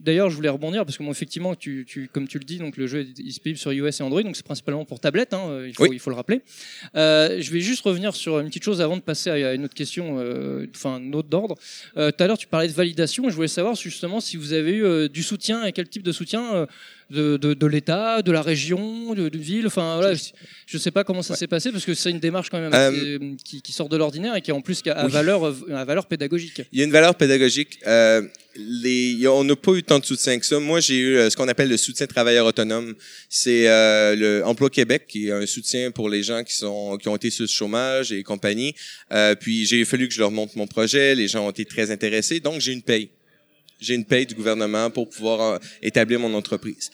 d'ailleurs, je voulais rebondir parce que moi effectivement, tu, tu, comme tu le dis, donc le jeu est disponible sur iOS et Android, donc c'est principalement pour tablette. Hein, il faut
Oui.
il faut le rappeler. Euh, je vais juste revenir sur une petite chose avant de passer à une autre question, enfin une autre d'ordre. Tout à l'heure, tu parlais de validation. et Je voulais savoir justement si vous avez eu euh, du soutien et quel type de soutien euh, de, de, de l'État, de la région, de, de ville. Enfin, voilà, je ne sais pas comment ça s'est passé parce que c'est une démarche quand même
Euh,
qui, qui sort de l'ordinaire et qui en plus a, a
Oui.
valeur, valeur pédagogique.
Il y a une valeur pédagogique. Euh, les, on n'a pas eu tant de soutien que ça. Moi, j'ai eu ce qu'on appelle le soutien travailleur autonome. C'est euh, le Emploi Québec qui est un soutien pour les gens qui sont qui ont été sur le chômage et compagnie. Puis j'ai fallu que je leur montre mon projet. Les gens ont été très intéressés, donc j'ai une paye. J'ai une paye du gouvernement pour pouvoir euh, établir mon entreprise.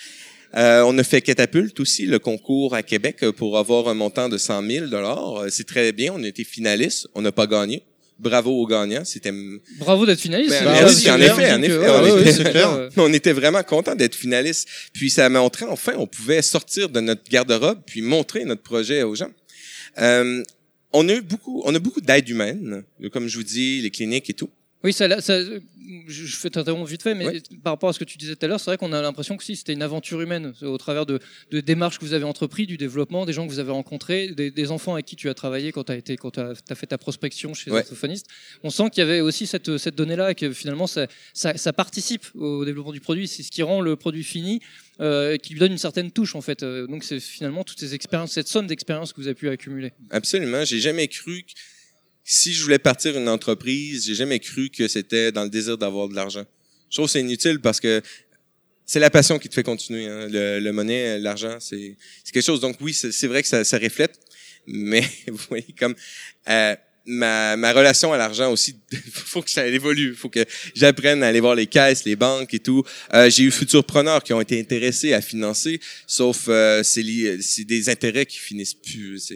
Euh, on a fait Catapulte aussi, le concours à Québec euh, pour avoir un montant de 100 000 dollars. C'est très bien. On a été finaliste. On n'a pas gagné. Bravo aux gagnants. C'était
Bravo d'être finaliste.
Ben, merci, en effet, en effet,
euh, ouais,
clair.
euh, [LAUGHS]
on était vraiment content d'être finaliste. Puis ça a montré enfin, on pouvait sortir de notre garde-robe puis montrer notre projet aux gens. Euh, on a eu beaucoup, on a beaucoup d'aide humaine, comme je vous dis, les cliniques et tout.
Oui, ça, ça, je fais t'interrompre vite fait, mais
Ouais.
par rapport à ce que tu disais tout à l'heure, c'est vrai qu'on a l'impression que si c'était une aventure humaine au travers de, de démarches que vous avez entreprises, du développement, des gens que vous avez rencontrés, des, des enfants avec qui tu as travaillé quand tu as été, quand t'as as fait ta prospection chez les
Ouais.
orthophonistes. On sent qu'il y avait aussi cette, cette donnée-là et que finalement ça, ça, ça participe au développement du produit. C'est ce qui rend le produit fini, euh, qui lui donne une certaine touche en fait. Euh, Donc c'est finalement toutes ces expériences, cette somme d'expériences que vous avez pu accumuler.
Absolument. J'ai jamais cru que si je voulais partir une entreprise, j'ai jamais cru que c'était dans le désir d'avoir de l'argent. Je trouve que c'est inutile parce que c'est la passion qui te fait continuer. hein. Le, le monnaie, l'argent, c'est quelque chose. Donc oui, c'est vrai que ça, ça reflète, mais [LAUGHS] vous voyez comme euh, ma, ma relation à l'argent aussi, [LAUGHS] faut que ça évolue. faut que j'apprenne à aller voir les caisses, les banques et tout. Euh, J'ai eu futurpreneurs qui ont été intéressés à financer, sauf euh, c'est des intérêts qui finissent plus.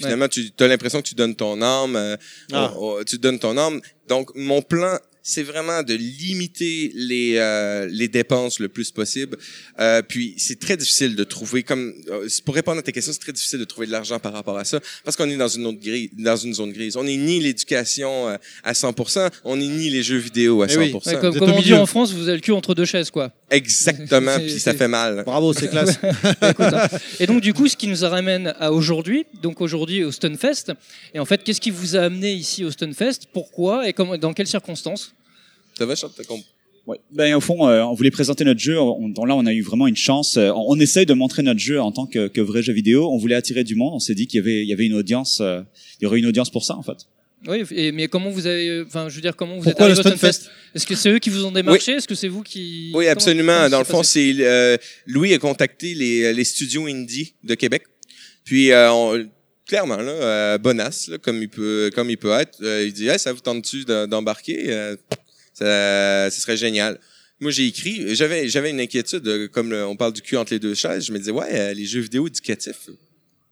Finalement, tu as l'impression que tu donnes ton âme, euh,
Ah.
on- on- tu donnes ton âme. Donc, mon plan, c'est vraiment de limiter les euh, les dépenses le plus possible. Euh, puis, c'est très difficile de trouver, comme euh, pour répondre à tes questions, c'est très difficile de trouver de l'argent par rapport à ça, parce qu'on est dans une autre grise, dans une zone grise. On n'est ni l'éducation euh, à 100%, on n'est ni les jeux vidéo à
Eh oui.
100%.
Ouais, comme on dit en France, vous avez le cul entre deux chaises quoi.
Exactement, [LAUGHS] puis ça fait mal.
Bravo, c'est [LAUGHS] classe.
Écoute, hein. Et donc du coup, ce qui nous ramène à aujourd'hui, donc aujourd'hui au Stunfest. Et en fait, qu'est-ce qui vous a amené ici au Stunfest? Pourquoi et comment, dans quelles circonstances?
Ça va, Charles, t'as compris?
Ouais. Ben au fond, euh, on voulait présenter notre jeu. On, on- là, on a eu vraiment une chance. Euh, on, on essaye de montrer notre jeu en tant que, que vrai jeu vidéo. On voulait attirer du monde. On s'est dit qu'il y avait, il y avait une audience. euh, il y aurait une audience pour ça, en fait.
Oui, et, mais comment vous avez, enfin, je veux dire, comment vous
Pourquoi
êtes
le
arrivé au
Stunfest
Stunfest? Est-ce que c'est eux qui vous ont démarché? Est-ce que c'est vous qui
Oui, absolument.
comment
Dans le fond, c'est euh, Louis a contacté les, les studios indie de Québec. Puis euh, on- clairement là, euh, bonasse là, comme il peut comme il peut être. euh, il dit hey, ça vous tente-tu de- d'embarquer? Euh, ça, ce serait génial. Moi, j'ai écrit, j'avais j'avais une inquiétude, euh, comme on parle du cul entre les deux chaises. Je me disais ouais, euh, les jeux vidéo éducatifs, tu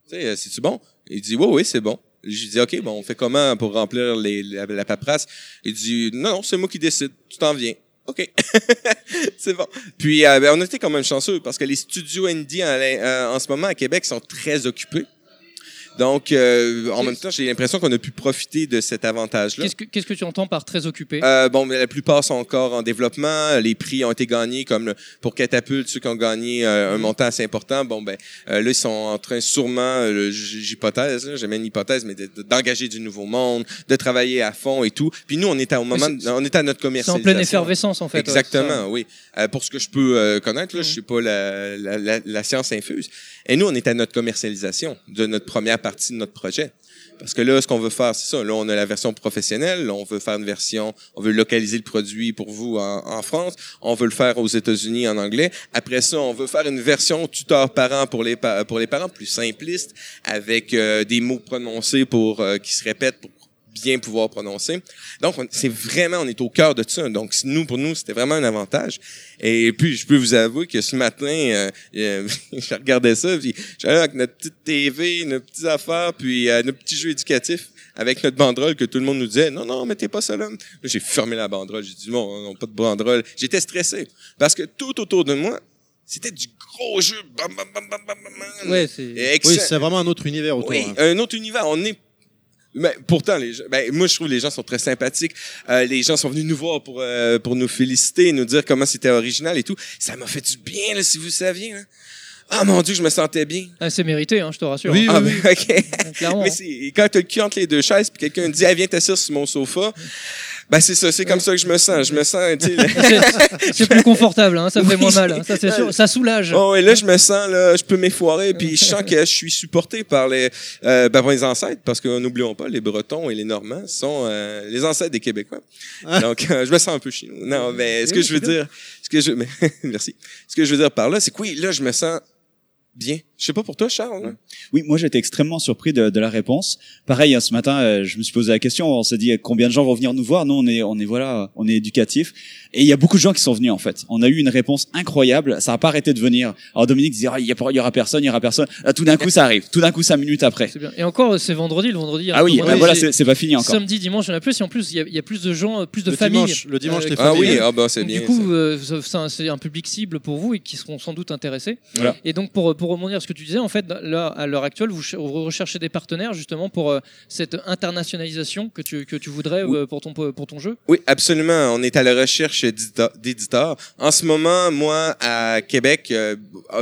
sais, euh, c'est tu bon? Il dit oui, oui, c'est bon. Je dis ok, bon, on fait comment pour remplir les, la, paperasse? Il dit non, non, c'est moi qui décide. Tu t'en viens. OK. [LAUGHS] c'est bon. Puis, euh, ben, on était quand même chanceux parce que les studios indie en, euh, en ce moment à Québec sont très occupés. Donc, euh, en même temps, j'ai l'impression qu'on a pu profiter de cet avantage-là.
Qu'est-ce que, qu'est-ce que tu entends par très occupé?
Euh, bon, mais la plupart sont encore en développement. Les prix ont été gagnés, comme le- pour Catapulte, ceux qui ont gagné euh, un montant assez important. Bon, ben euh, là, ils sont en train sûrement, euh, j'hypothèse, j'aime une hypothèse, mais de- de- d'engager du nouveau monde, de travailler à fond et tout. Puis nous, on est à, au moment,
c'est-
on est à notre
C'est en
commercialisation.
pleine effervescence, en fait. ouais.
Exactement, oui. Euh, pour ce que je peux connaître, là, je
Mhm.
sais pas la, la, la, la science infuse. Et nous, on est à notre commercialisation de notre première partie de notre projet. Parce que là, ce qu'on veut faire, c'est ça. Là, on a la version professionnelle. Là, on veut faire une version, on veut localiser le produit pour vous en, France. On veut le faire aux États-Unis en anglais. Après ça, on veut faire une version tuteur parent pour les pa- pour les parents plus simpliste, avec euh, des mots prononcés pour euh, qui se répètent pour bien pouvoir prononcer. Donc, on- c'est vraiment, on est au cœur de ça. Donc, nous, pour nous, c'était vraiment un avantage. Et puis, je peux vous avouer que ce matin, euh, euh, [LAUGHS] je regardais ça, puis j'allais avec notre petite TV, nos petites affaires, puis euh, nos petits jeux éducatifs avec notre banderole que tout le monde nous disait non non mettez pas ça là. J'ai fermé la banderole j'ai dit bon non pas de banderole j'étais stressé parce que tout autour de moi c'était du gros jeu bam bam bam bam bam bam
Ouais, c'est.
Oui, c'est vraiment un autre univers autour.
Oui,
hein.
un autre univers. On est. Mais pourtant, les gens, ben, moi, je trouve que les gens sont très sympathiques. Euh, les gens sont venus nous voir pour, euh, pour nous féliciter, nous dire comment c'était original et tout. Ça m'a fait du bien, là, si vous saviez. Là. Ah mon Dieu, je me sentais bien.
Ah, c'est mérité, hein, je te rassure.
Oui,
ah,
oui,
ben, OK.
Clairement.
Mais c'est, quand t'as le cul entre les deux chaises, puis quelqu'un dit, ah, viens t'asseoir sur mon sofa, ben c'est ça, c'est comme ça que je me sens. Je me sens, [LAUGHS]
C'est- plus confortable, hein, ça fait
Oui.
moins mal. hein, ça, c'est sûr. Ça soulage.
Oh, et là, je me sens, là, je peux m'effoirer, puis je sens que je suis supporté par les, euh, ben, par les ancêtres, parce que n'oublions pas, les Bretons et les Normands sont euh, les ancêtres des Québécois.
Ah.
Donc, euh, je me sens un peu chez nous. Non, mais ce que
Oui,
je veux dire, ce que je, mais, [LAUGHS] merci. Ce que je veux dire par là, c'est que oui, là, je me sens bien. Je sais pas pour toi, Charles. hein?
Oui, moi j'étais extrêmement surpris de, de la réponse. Pareil, hein, ce matin, euh, je me suis posé la question. On s'est dit euh, combien de gens vont venir nous voir? Nous, on est, on est voilà, on est éducatif. Et il y a beaucoup de gens qui sont venus en fait. On a eu une réponse incroyable. Ça n'a pas arrêté de venir. Alors Dominique disait ah, il y, a pas- il y aura personne, il y aura personne. Là, tout d'un coup, ça arrive. Tout d'un coup, cinq minutes après.
C'est bien. Et encore, c'est vendredi. Le vendredi. y un
Ah oui, voilà,
c'est-
pas fini encore.
Samedi, dimanche, il y en a plus. Et en plus, il y a, il y a plus de gens, euh, plus de
Le
familles.
dimanche, le dimanche, les
Ah oui, ah bah c'est
Donc,
bien.
du coup, euh, c'est un public cible pour vous et qui seront sans doute intéressés.
Voilà.
Et donc, pour, pour rebondir que tu disais, en fait, là, à l'heure actuelle, vous, ch- vous recherchez des partenaires justement pour euh, cette internationalisation que tu, que tu voudrais
Oui.
euh, pour, ton, pour ton jeu?
Oui, absolument. On est à la recherche d'éditeurs. En ce moment, moi, à Québec, euh,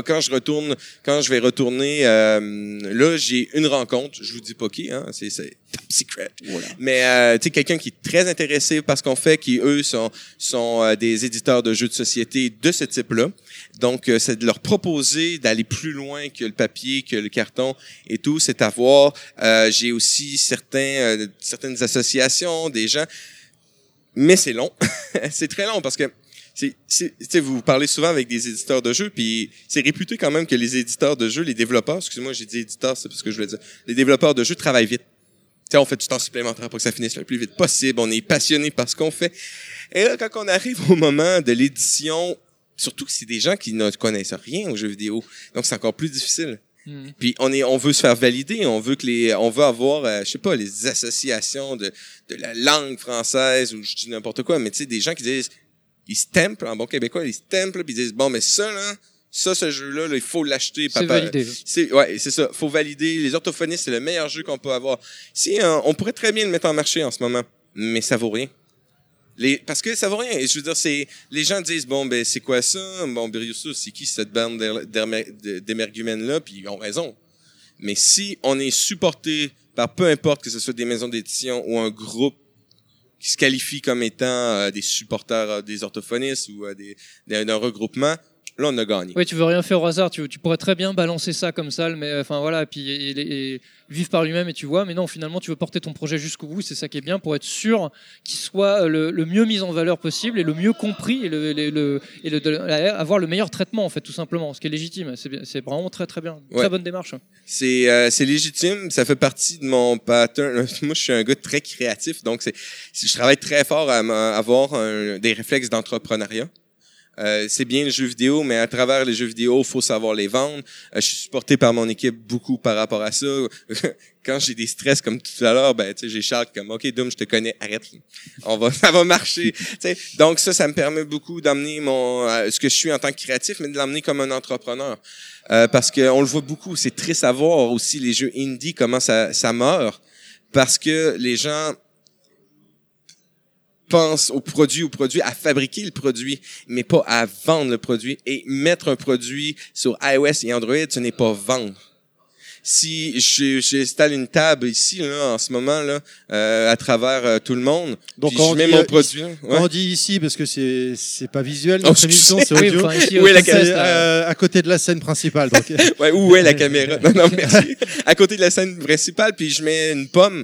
quand je retourne, quand je vais retourner, là, j'ai une rencontre. Je vous dis pas qui, hein. C'est top secret. Mais euh, tu sais, quelqu'un qui est très intéressé par ce qu'on fait, qui eux sont sont euh, des éditeurs de jeux de société de ce type-là. Donc, euh, c'est de leur proposer d'aller plus loin que le papier, que le carton et tout. C'est à voir. Euh, j'ai aussi certains euh, certaines associations, des gens mais c'est long. [LAUGHS] c'est très long parce que c'est, vous parlez souvent avec des éditeurs de jeux, puis c'est réputé quand même que les éditeurs de jeux, les développeurs, excusez-moi, j'ai dit éditeurs, c'est parce que je voulais dire, les développeurs de jeux travaillent vite. Tu sais, on fait du temps supplémentaire pour que ça finisse le plus vite possible. On est passionné par ce qu'on fait. Et là, quand on arrive au moment de l'édition, surtout que c'est des gens qui ne connaissent rien aux jeux vidéo, donc c'est encore plus difficile.
Mhm.
Puis on est, on veut se faire valider, on veut que les, on veut avoir, euh, je sais pas, les associations de, de la langue française ou je dis n'importe quoi, mais tu sais des gens qui disent, ils se templent en bon québécois, ils se templent puis ils disent bon mais ça là, ça ce jeu là, il faut l'acheter.
C'est validé.
C'est ouais, c'est ça. Faut valider. Les orthophonistes, c'est le meilleur jeu qu'on peut avoir. Si euh, on pourrait très bien le mettre en marché en ce moment, mais ça vaut rien. Les, parce que ça vaut rien. Et je veux dire, c'est les gens disent bon ben c'est quoi ça? Bon Brioussa, c'est qui cette bande d'er- d'ermer- de- d'émergumènes là Puis ils ont raison. Mais si on est supporté par peu importe que ce soit des maisons d'édition ou un groupe qui se qualifie comme étant euh, des supporters euh, des orthophonistes ou euh, des d'un regroupement, là on a gagné.
Oui, tu veux rien faire au hasard. Tu, tu pourrais très bien balancer ça comme ça, mais euh, enfin voilà, et puis et, et- et vivre par lui-même et tu vois. Mais non, finalement, tu veux porter ton projet jusqu'au bout. C'est ça qui est bien pour être sûr qu'il soit euh, le, le mieux mis en valeur possible et le mieux compris et le, le- le- et avoir le meilleur traitement en fait, tout simplement, ce qui est légitime. C'est vraiment très très bien, très
Ouais.
bonne démarche.
C'est euh, légitime, ça fait partie de mon pattern. [LAUGHS] Moi, je suis un gars très créatif, donc c'est je travaille très fort à avoir un- des réflexes d'entrepreneuriat. Euh, c'est bien le jeu vidéo, mais à travers les jeux vidéo, faut savoir les vendre. Euh, je suis supporté par mon équipe beaucoup par rapport à ça. [LAUGHS] Quand j'ai des stress comme tout à l'heure, ben tu sais, j'ai Charles comme OK Doom, je te connais, arrête. On va [LAUGHS] ça va marcher. Tu sais, donc ça ça me permet beaucoup d'amener mon euh, ce que je suis en tant que créatif mais de l'amener comme un entrepreneur. Euh, parce que on le voit beaucoup, c'est triste à voir aussi les jeux indie comment ça ça meurt parce que les gens pensent au produit, au produit, à fabriquer le produit, mais pas à vendre le produit. Et mettre un produit sur iOS et Android, ce n'est pas vendre. Si je- j'installe une table ici, là, en ce moment, là, euh, à travers euh, tout le monde,
Donc,
puis
quand
je
on
mets
dit,
mon
euh,
produit, ouais.
on dit ici, parce que c'est c'est pas visuel,
Oh,
notre émission,
sais.
c'est
Oui,
audio.
enfin, ici,
Où est la
là.
euh, à côté de la scène principale. Donc, [LAUGHS]
Ouais, où est la caméra? Non, non, merci. [LAUGHS] À côté de la scène principale, puis je mets une pomme.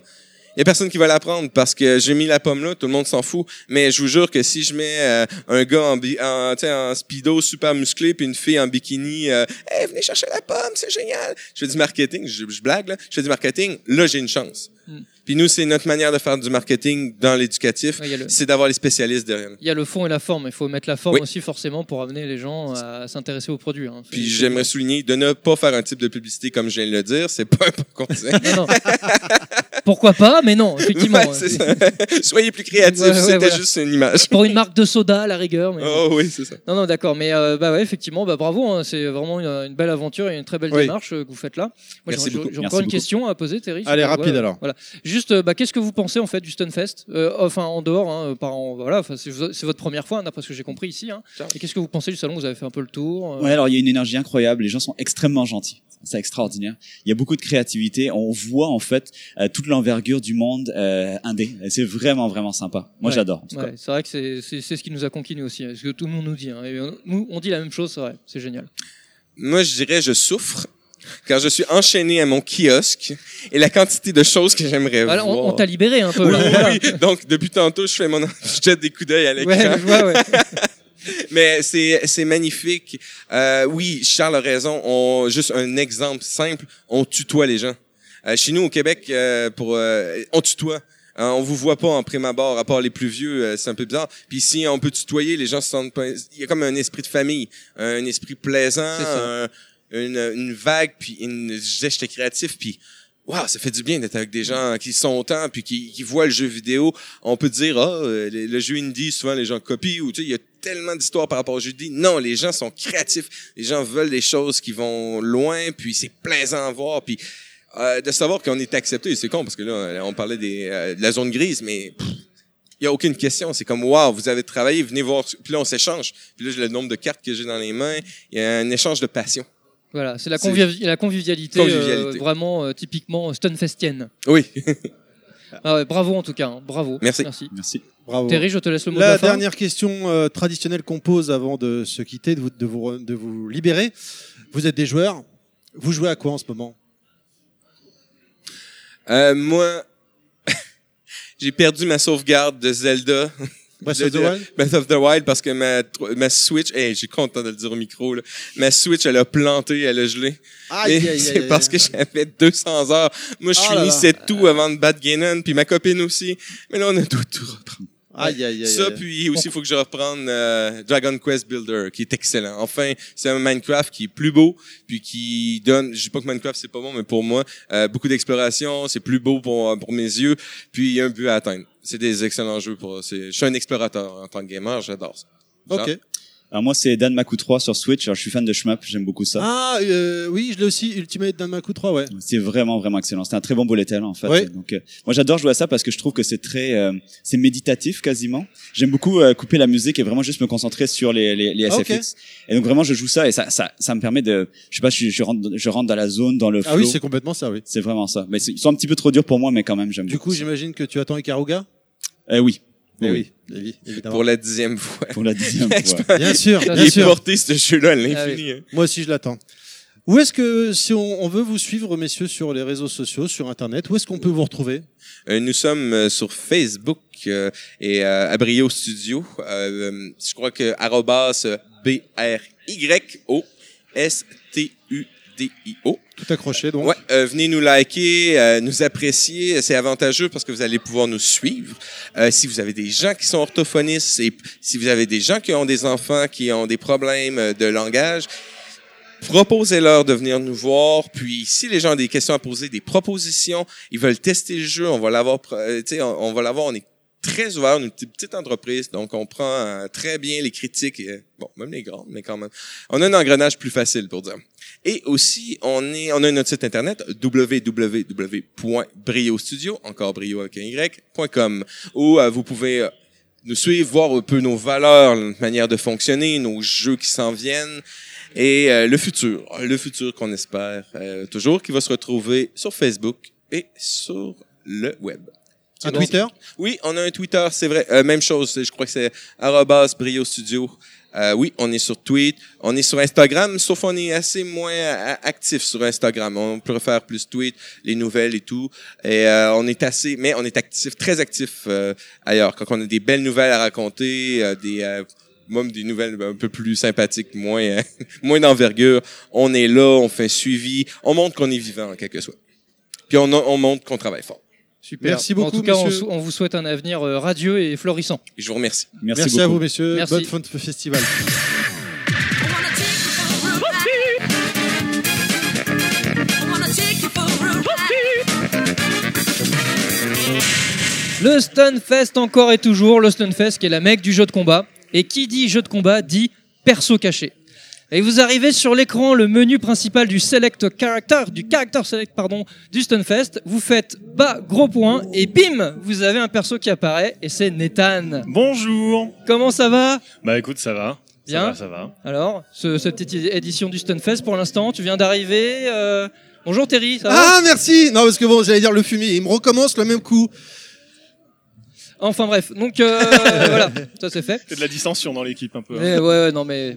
Il y a personne qui va la prendre parce que j'ai mis la pomme là, tout le monde s'en fout. Mais je vous jure que si je mets euh, un gars en, en, en speedo super musclé puis une fille en bikini, euh, venez chercher la pomme, c'est génial. Je fais du marketing, je, blague là. Je fais du marketing, là j'ai une chance.
Mm.
Puis nous, c'est notre manière de faire du marketing dans l'éducatif,
Ouais, le-
c'est d'avoir les spécialistes derrière.
Il y a le fond et la forme. Il faut mettre la forme
Oui.
aussi forcément pour amener les gens à s'intéresser aux produits. hein.
Puis j'aimerais souligner de ne pas faire un type de publicité comme je viens de le dire, c'est pas un bon conseil.
Non, non. [LAUGHS] Pourquoi pas Mais non, effectivement.
Ouais, c'est ça. [LAUGHS] Soyez plus créatifs,
Ouais, ouais,
c'était
voilà.
juste une image.
Pour une marque de soda à la rigueur. Mais...
Oh oui, c'est ça.
Non, non, d'accord. Mais euh, bah ouais, effectivement, bah bravo. hein, c'est vraiment une, une belle aventure et une très belle
Oui.
démarche euh, que vous faites là. Moi,
Merci
j'ai-
beaucoup.
J'ai
Merci
encore une
beaucoup.
question à poser, Terry.
Allez,
Euh,
rapide,
voilà,
alors.
Voilà. Juste, euh, bah, qu'est-ce que vous pensez en fait du Stunfest euh, Enfin, en dehors, hein, par en- voilà. Enfin, c'est votre première fois, d'après ce que j'ai compris ici. Hein. Et qu'est-ce que vous pensez du salon? Vous avez fait un peu le tour. euh,
Ouais, alors il y a une énergie incroyable. Les gens sont extrêmement gentils. C'est extraordinaire. Il y a beaucoup de créativité. On voit en fait euh, toute l'envergure du monde euh, indé. Et C'est vraiment vraiment sympa. Moi
Ouais.
j'adore.
Ouais, c'est vrai que c'est- c'est c'est ce qui nous a conquis nous aussi, hein, ce que tout le monde nous dit. hein. Et, euh, nous, on dit la même chose, c'est vrai, c'est génial.
Moi, je dirais, je souffre quand je suis enchaîné à mon kiosque et la quantité de choses que j'aimerais
Voilà, on
voir.
on t'a libéré un peu
oui,
là.
oui. Donc, depuis tantôt, je fais mon, [LAUGHS] je jette des coups d'œil à l'écran.
Ouais, je vois, ouais. [LAUGHS]
Mais c'est c'est magnifique. Euh, oui, Charles a raison. On, juste un exemple simple, on tutoie les gens. Euh, chez nous au Québec, euh, pour euh, on tutoie. Hein, on vous voit pas en prime abord, à part les plus vieux, euh, c'est un peu bizarre. Puis ici, on peut tutoyer, les gens se sentent pas. Il y a comme un esprit de famille, un esprit plaisant, un- une, une vague, puis une, je disais, j'étais créatif, puis Wow, ça fait du bien d'être avec des gens qui sont autant puis qui, qui voient le jeu vidéo. On peut dire ah le, le jeu indie souvent les gens copient ou tu sais il y a tellement d'histoires par rapport au jeu indie. Non, les gens sont créatifs. Les gens veulent des choses qui vont loin puis c'est plaisant à voir puis euh, de savoir qu'on est accepté, c'est con parce que là on parlait des, euh, de la zone grise mais il y a aucune question, c'est comme wow, vous avez travaillé, venez voir puis là on s'échange. Puis là j'ai le nombre de cartes que j'ai dans les mains, il y a un échange de passion.
Voilà, c'est la, la convivialité,
Convivialité.
euh, vraiment euh, typiquement stunfestienne.
Oui. [LAUGHS]
Ah ouais, bravo en tout cas, hein, bravo.
Merci.
Merci.
bravo.
Terry, je te laisse le mot de
La
la fin.
dernière question euh, traditionnelle qu'on pose avant de se quitter, de vous, de, vous, de vous libérer. Vous êtes des joueurs. Vous jouez à quoi en ce moment?
Euh, moi, [LAUGHS] j'ai perdu ma sauvegarde de Zelda.
Breath of the Wild?
Breath of the Wild parce que ma, ma Switch, hey, j'ai content de le dire au micro, là. ma Switch, elle a planté, elle a gelé.
Aïe,
Et
aïe, aïe,
c'est parce que j'avais 200 heures. Moi, je
Oh là.
finissais tout avant de battre Ganon, puis ma copine aussi. Mais là, on a tout, tout reprendre.
Aïe, aïe, aïe.
Ça, puis aussi, il faut que je reprenne euh, Dragon Quest Builder, qui est excellent. Enfin, c'est un Minecraft qui est plus beau, puis qui donne, je dis pas que Minecraft c'est pas bon, mais pour moi, euh, beaucoup d'exploration, c'est plus beau pour, pour mes yeux, puis il y a un but à atteindre. C'est des excellents jeux pour, c'est, je suis un explorateur en tant que gamer, j'adore ça.
Ok.
Alors moi c'est Dan Maku 3 sur Switch. Alors je suis fan de shmup, j'aime beaucoup ça.
Ah, euh, oui, je l'ai aussi, Ultimate Danmaku 3, ouais.
C'est vraiment vraiment excellent. C'est un très bon bullet hell en fait.
Ouais.
Donc euh, moi j'adore jouer à ça parce que je trouve que c'est très euh, c'est méditatif quasiment. J'aime beaucoup euh, couper la musique et vraiment juste me concentrer sur les les, les
Ah, ok.
SFX. Et donc vraiment je joue ça et ça ça ça me permet de je sais pas je, je rentre je rentre dans la zone dans le flow.
Ah oui, c'est complètement ça, oui.
c'est vraiment ça. Mais c'est- ils sont un petit peu trop durs pour moi mais quand même j'aime.
Du coup, j'imagine que tu attends Ikaruga?
Euh, oui. Oui,
oui, évi- évidemment.
Pour la dixième fois.
Pour la dixième [LAUGHS] fois.
Bien sûr, bien
Il est
sûr.
porté, ce jeu-là, à
Ah
l'infini. hein.
Moi aussi, je l'attends. Où est-ce que, si on, on veut vous suivre, messieurs, sur les réseaux sociaux, sur Internet, où est-ce qu'on peut vous retrouver?
Euh, nous sommes euh, sur Facebook euh, et euh, à Brio Studio. Euh, euh, je crois que arrobas B R Y O S T U D-I-O.
Tout accroché, donc.
Ouais, euh, venez nous liker, euh, nous apprécier. C'est avantageux parce que vous allez pouvoir nous suivre. Euh, si vous avez des gens qui sont orthophonistes et si vous avez des gens qui ont des enfants qui ont des problèmes de langage, proposez-leur de venir nous voir. Puis, si les gens ont des questions à poser, des propositions, ils veulent tester le jeu, on va l'avoir, on, on va l'avoir. On est très ouvert, une petite entreprise, donc on prend euh, très bien les critiques, et, bon, même les grandes, mais quand même. On a un engrenage plus facile pour dire. Et aussi, on est, on a notre site internet www.briostudio, encore brio avec un y.com, où euh, vous pouvez euh, nous suivre, voir un peu nos valeurs, notre manière de fonctionner, nos jeux qui s'en viennent et euh, le futur, le futur qu'on espère euh, toujours, qui va se retrouver sur Facebook et sur le web.
Un Twitter?
Oui, on a un Twitter, c'est vrai. Euh, même chose, je crois que c'est arrobas Brio Studio. Euh, oui, on est sur Tweet, on est sur Instagram, sauf on est assez moins euh, actif sur Instagram. On préfère plus Tweet, les nouvelles et tout. Et euh, on est assez, mais on est actif, très actif euh, ailleurs. Quand on a des belles nouvelles à raconter, euh, des euh, même des nouvelles un peu plus sympathiques, moins [LAUGHS] moins d'envergure, on est là, on fait un suivi, on montre qu'on est vivant en quelque sorte. Puis on, on montre qu'on travaille fort.
Super.
Merci
En
beaucoup,
tout cas, on,
monsieur.
sou- on vous souhaite un avenir euh, radieux et florissant.
Et je vous remercie.
Merci,
Merci à
beaucoup.
vous, messieurs.
Merci.
Bonne fin de festival.
Le Stunfest encore et toujours, le Stunfest qui est la mecque du jeu de combat. Et qui dit jeu de combat dit perso caché. Et vous arrivez sur l'écran le menu principal du Select Character, du Character Select, pardon, du Stunfest. Vous faites bas, gros point, et bim, vous avez un perso qui apparaît, et c'est Nathan.
Bonjour.
Comment ça va?
Bah écoute, ça va.
Bien.
Ça va, ça va.
Alors, ce- cette petite édition du Stunfest pour l'instant, tu viens d'arriver. euh, Bonjour Terry, ça va?
Ah, merci Non, parce que bon, j'allais dire le fumier. Il me recommence le même coup.
Enfin bref, donc euh, [LAUGHS] voilà, ça c'est fait.
C'est de la dissension dans l'équipe un peu. hein.
Ouais, non mais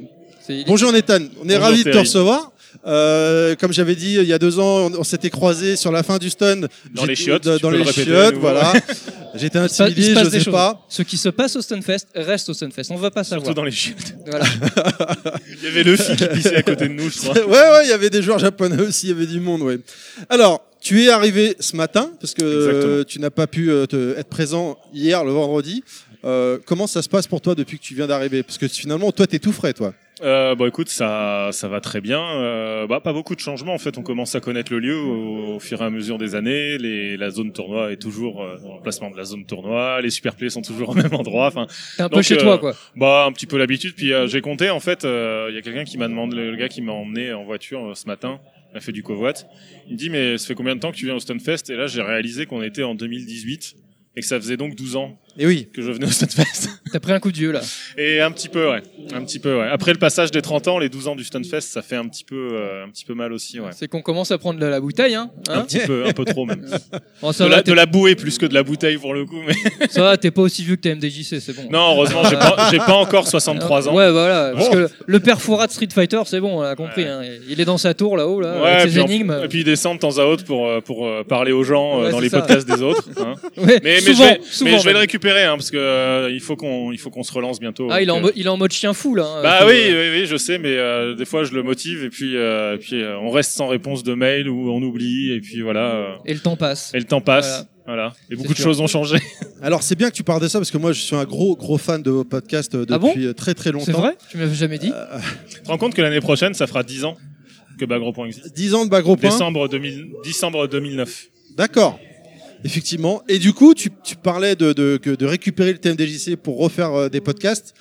Bonjour Nathan, on est
Bonjour,
ravis de te recevoir. Euh, comme j'avais dit il y a deux ans, on, on s'était croisés sur la fin du stun.
Dans les chiottes,
Dans,
tu peux
les
le
chiottes, voilà. [LAUGHS] J'étais intimidé, je sais
choses.
pas.
Ce qui se passe au Stunfest reste au Stunfest. On ne va pas
Surtout
savoir.
dans les chiottes.
Voilà. [LAUGHS]
Il y avait Luffy qui pissait à côté de nous, je crois. [LAUGHS]
ouais, ouais, il y avait des joueurs japonais aussi, il y avait du monde, ouais. Alors, tu es arrivé ce matin, parce que
Exactement.
euh, tu n'as pas pu euh, te- être présent hier, le vendredi. Euh, comment ça se passe pour toi depuis que tu viens d'arriver? Parce que finalement, toi, t'es tout frais, toi.
Euh, bon, écoute, ça, ça va très bien. Euh, bah, pas beaucoup de changements. En fait, on commence à connaître le lieu au, au fur et à mesure des années. Les, la zone tournoi est toujours euh, dans l'emplacement de la zone tournoi. Les superplays sont toujours au [LAUGHS] même endroit. Enfin,
T'es un peu chez
euh,
toi, quoi.
Bah un petit peu l'habitude. Puis euh, j'ai compté en fait. euh, Il y a quelqu'un qui m'a demandé, le gars qui m'a emmené en voiture euh, ce matin, il a fait du covoit. Il me dit mais ça fait combien de temps que tu viens au Stunfest? Et là j'ai réalisé qu'on était en 2018 et que ça faisait donc 12 ans
Et oui.
que je venais au Stunfest. [LAUGHS]
T'as pris un coup de vieux là.
et un petit peu ouais, un petit peu ouais. Après le passage des 30 ans, les 12 ans du Stunfest, ça fait un petit peu euh, un petit peu mal aussi ouais.
C'est qu'on commence à prendre de la bouteille, hein.
Un
hein
petit peu, un peu trop même.
Bon, [LAUGHS] ça
De
va,
la,
t'es-
de la bouée plus que de la bouteille pour le coup. Mais [LAUGHS]
ça va, t'es pas aussi vieux que t'es MDJC, c'est bon.
non, heureusement j'ai pas j'ai pas encore 63 ans.
Ouais, voilà. Parce
Oh.
que le père Fourat de Street Fighter, c'est bon, on a compris.
Ouais.
hein. Il est dans sa tour là-haut, là,
Ouais,
avec ses
en-
énigmes.
et puis il descend de temps à autre pour euh, pour euh, parler aux gens euh,
Ouais,
dans les
ça.
podcasts des autres. hein.
Ouais,
Mais, mais
souvent,
je vais,
souvent
mais je vais le
même.
Récupérer hein, parce que euh, il faut qu'on il faut qu'on se relance bientôt.
Ah, il est, en il est en mode chien fou là. hein.
Bah
Faut-
oui, oui, oui, je sais, mais euh, des fois je le motive et puis euh, et puis euh, on reste sans réponse de mail ou on oublie et puis voilà. euh,
Et le temps passe.
et le temps passe, voilà. Et beaucoup de
sûr.
choses ont changé. [LAUGHS]
Alors, c'est bien que tu parles de ça, parce que moi, je suis un gros, gros fan de vos podcasts euh,
Ah bon?
depuis euh, très, très longtemps.
C'est vrai? Tu m'avais jamais dit?
Tu te rends compte que l'année prochaine ça fera 10 ans que Bagro Point existe?
10 ans de point.
Décembre 2000, décembre 2009.
D'accord. Effectivement. Et du coup, tu, tu parlais de, de, de récupérer le thème DJC pour refaire euh, des podcasts.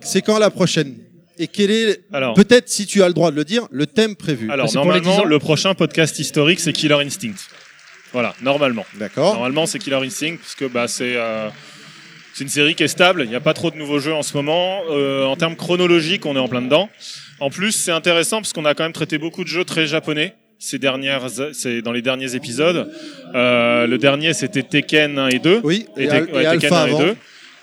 C'est quand la prochaine? Et quel est,
Alors,
peut-être si tu as le droit de le dire, le thème prévu?
Alors
c'est pour les 10
normalement
ans?
le prochain podcast historique c'est Killer Instinct. Voilà, normalement.
D'accord.
Normalement, c'est Killer Instinct, parce que bah, c'est euh, c'est une série qui est stable. Il n'y a pas trop de nouveaux jeux en ce moment. Euh, en termes chronologiques, on est en plein dedans. En plus, c'est intéressant parce qu'on a quand même traité beaucoup de jeux très japonais ces dernières, c'est dans les derniers épisodes. Euh, le dernier, c'était Tekken 1 et 2.
Oui, et,
Et,
Al-
Tek- ouais,
et
Tekken
Alpha
1 et
avant.
2.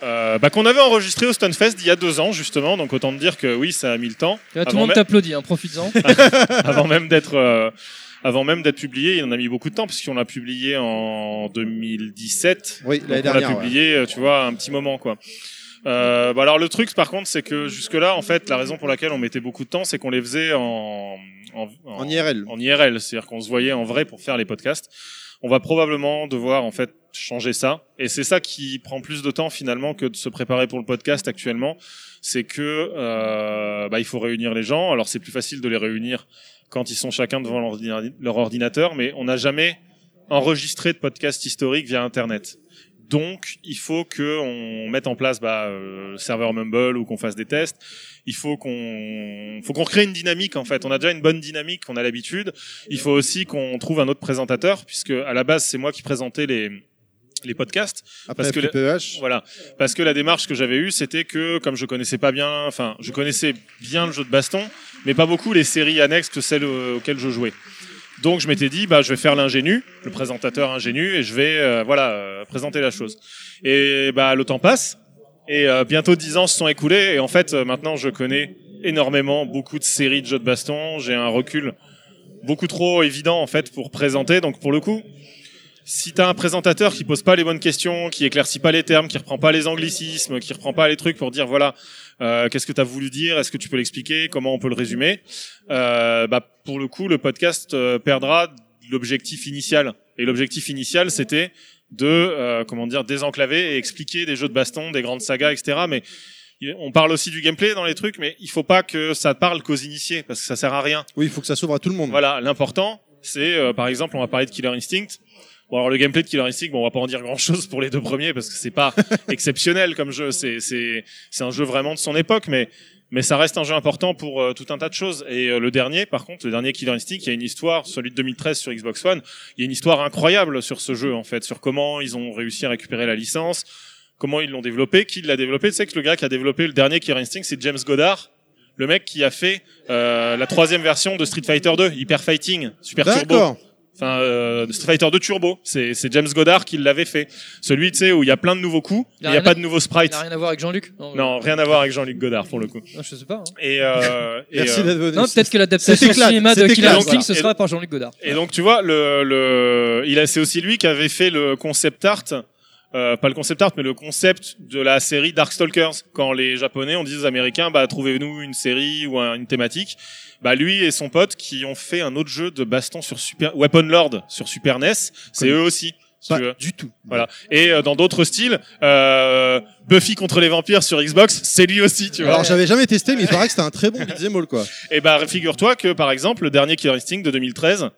Euh, bah, qu'on avait enregistré au Stunfest il y a deux ans justement, donc autant te dire que oui, ça a mis le temps.
Là, Tout le monde
même-
t'applaudit, hein, profites-en. [LAUGHS]
avant même d'être euh, avant même d'être publié, il en a mis beaucoup de temps puisqu'on l'a publié en 2017.
Oui,
Donc,
l'année
on l'a
dernière. ouais.
publié, euh, tu vois, un petit moment quoi. Euh, bah alors le truc par contre c'est que jusque là en fait la raison pour laquelle on mettait beaucoup de temps c'est qu'on les faisait en en,
En IRL.
en IRL c'est-à-dire qu'on se voyait en vrai pour faire les podcasts. On va probablement devoir en fait changer ça. Et c'est ça qui prend plus de temps finalement que de se préparer pour le podcast actuellement. C'est que euh, bah, il faut réunir les gens. Alors c'est plus facile de les réunir quand ils sont chacun devant leur ordina- leur ordinateur mais on n'a jamais enregistré de podcast historique via internet donc, il faut que on mette en place bah, euh, le serveur Mumble ou qu'on fasse des tests. Il faut qu'on, faut qu'on crée une dynamique en fait. On a déjà une bonne dynamique, on a l'habitude. Il faut aussi qu'on trouve un autre présentateur, puisque à la base c'est moi qui présentais les les podcasts.
Après
Parce que le-
FPPH,
Voilà, parce que la démarche que j'avais eue, c'était que comme je connaissais pas bien, enfin, je connaissais bien le jeu de baston, mais pas beaucoup les séries annexes que celles euh, auxquelles je jouais. Donc je m'étais dit, bah, je vais faire l'ingénu, le présentateur ingénu, et je vais, euh, voilà, euh, présenter la chose. Et bah, le temps passe, et euh, bientôt dix ans se sont écoulés, et en fait, euh, maintenant, je connais énormément beaucoup de séries de jeux de baston. J'ai un recul beaucoup trop évident en fait pour présenter. Donc pour le coup, si t'as un présentateur qui pose pas les bonnes questions, qui éclaircit pas les termes, qui reprend pas les anglicismes, qui reprend pas les trucs pour dire voilà euh, qu'est-ce que t'as voulu dire, est-ce que tu peux l'expliquer, comment on peut le résumer, euh, bah pour le coup le podcast euh, perdra l'objectif initial. Et l'objectif initial c'était de euh, comment dire désenclaver et expliquer des jeux de baston, des grandes sagas, etc. Mais on parle aussi du gameplay dans les trucs, mais il faut pas que ça parle qu'aux initiés parce que ça sert à rien.
oui, il faut que ça s'ouvre à tout le monde.
Voilà, l'important, c'est euh, par exemple, on va parler de Killer Instinct. Bon, alors le gameplay de Killer Instinct, bon, on va pas en dire grand chose pour les deux premiers parce que c'est pas [LAUGHS] exceptionnel comme jeu. C'est c'est c'est un jeu vraiment de son époque, mais mais ça reste un jeu important pour euh, tout un tas de choses. Et euh, le dernier, par contre, le dernier Killer Instinct, il y a une histoire, celui de 2013 sur Xbox One, il y a une histoire incroyable sur ce jeu en fait, sur comment ils ont réussi à récupérer la licence, comment ils l'ont développé, qui l'a développé. Tu sais que le gars qui a développé le dernier Killer Instinct, c'est James Goddard. Le mec qui a fait euh, la troisième version de Street Fighter 2, Hyper Fighting, Super Turbo. Enfin, euh, Street Fighter 2 Turbo, c'est c'est James Goddard qui l'avait fait. Celui, tu sais, où il y a plein de nouveaux coups,
Il
il
a
n'y a pas de nouveaux
Il
sprites.
n'a rien à voir avec Jean-Luc
Non, rien à voir avec Jean-Luc Godard pour le coup.
Non, je sais pas. hein.
Et, euh, [LAUGHS] et,
Merci
euh,
d'être venu.
Non, peut-être que l'adaptation cinéma de Killer
voilà.
ce sera par Jean-Luc Godard.
et donc tu vois, le, le, il a, c'est aussi lui qui avait fait le concept art, euh, pas le concept art, mais le concept de la série Darkstalkers. Quand les Japonais ont dit aux Américains, bah trouvez-nous une série ou un- une thématique. Bah lui et son pote qui ont fait un autre jeu de baston sur Super Weapon Lord sur Super NES, c'est eux aussi. si
Pas du tout.
Voilà. Et euh, dans d'autres styles, euh, Buffy contre les vampires sur Xbox, c'est lui aussi, tu vois.
Alors j'avais jamais testé, mais il paraît que c'était un très bon beat'em all quoi. [LAUGHS]
Et bah figure-toi que par exemple le dernier Killer Instinct de 2013,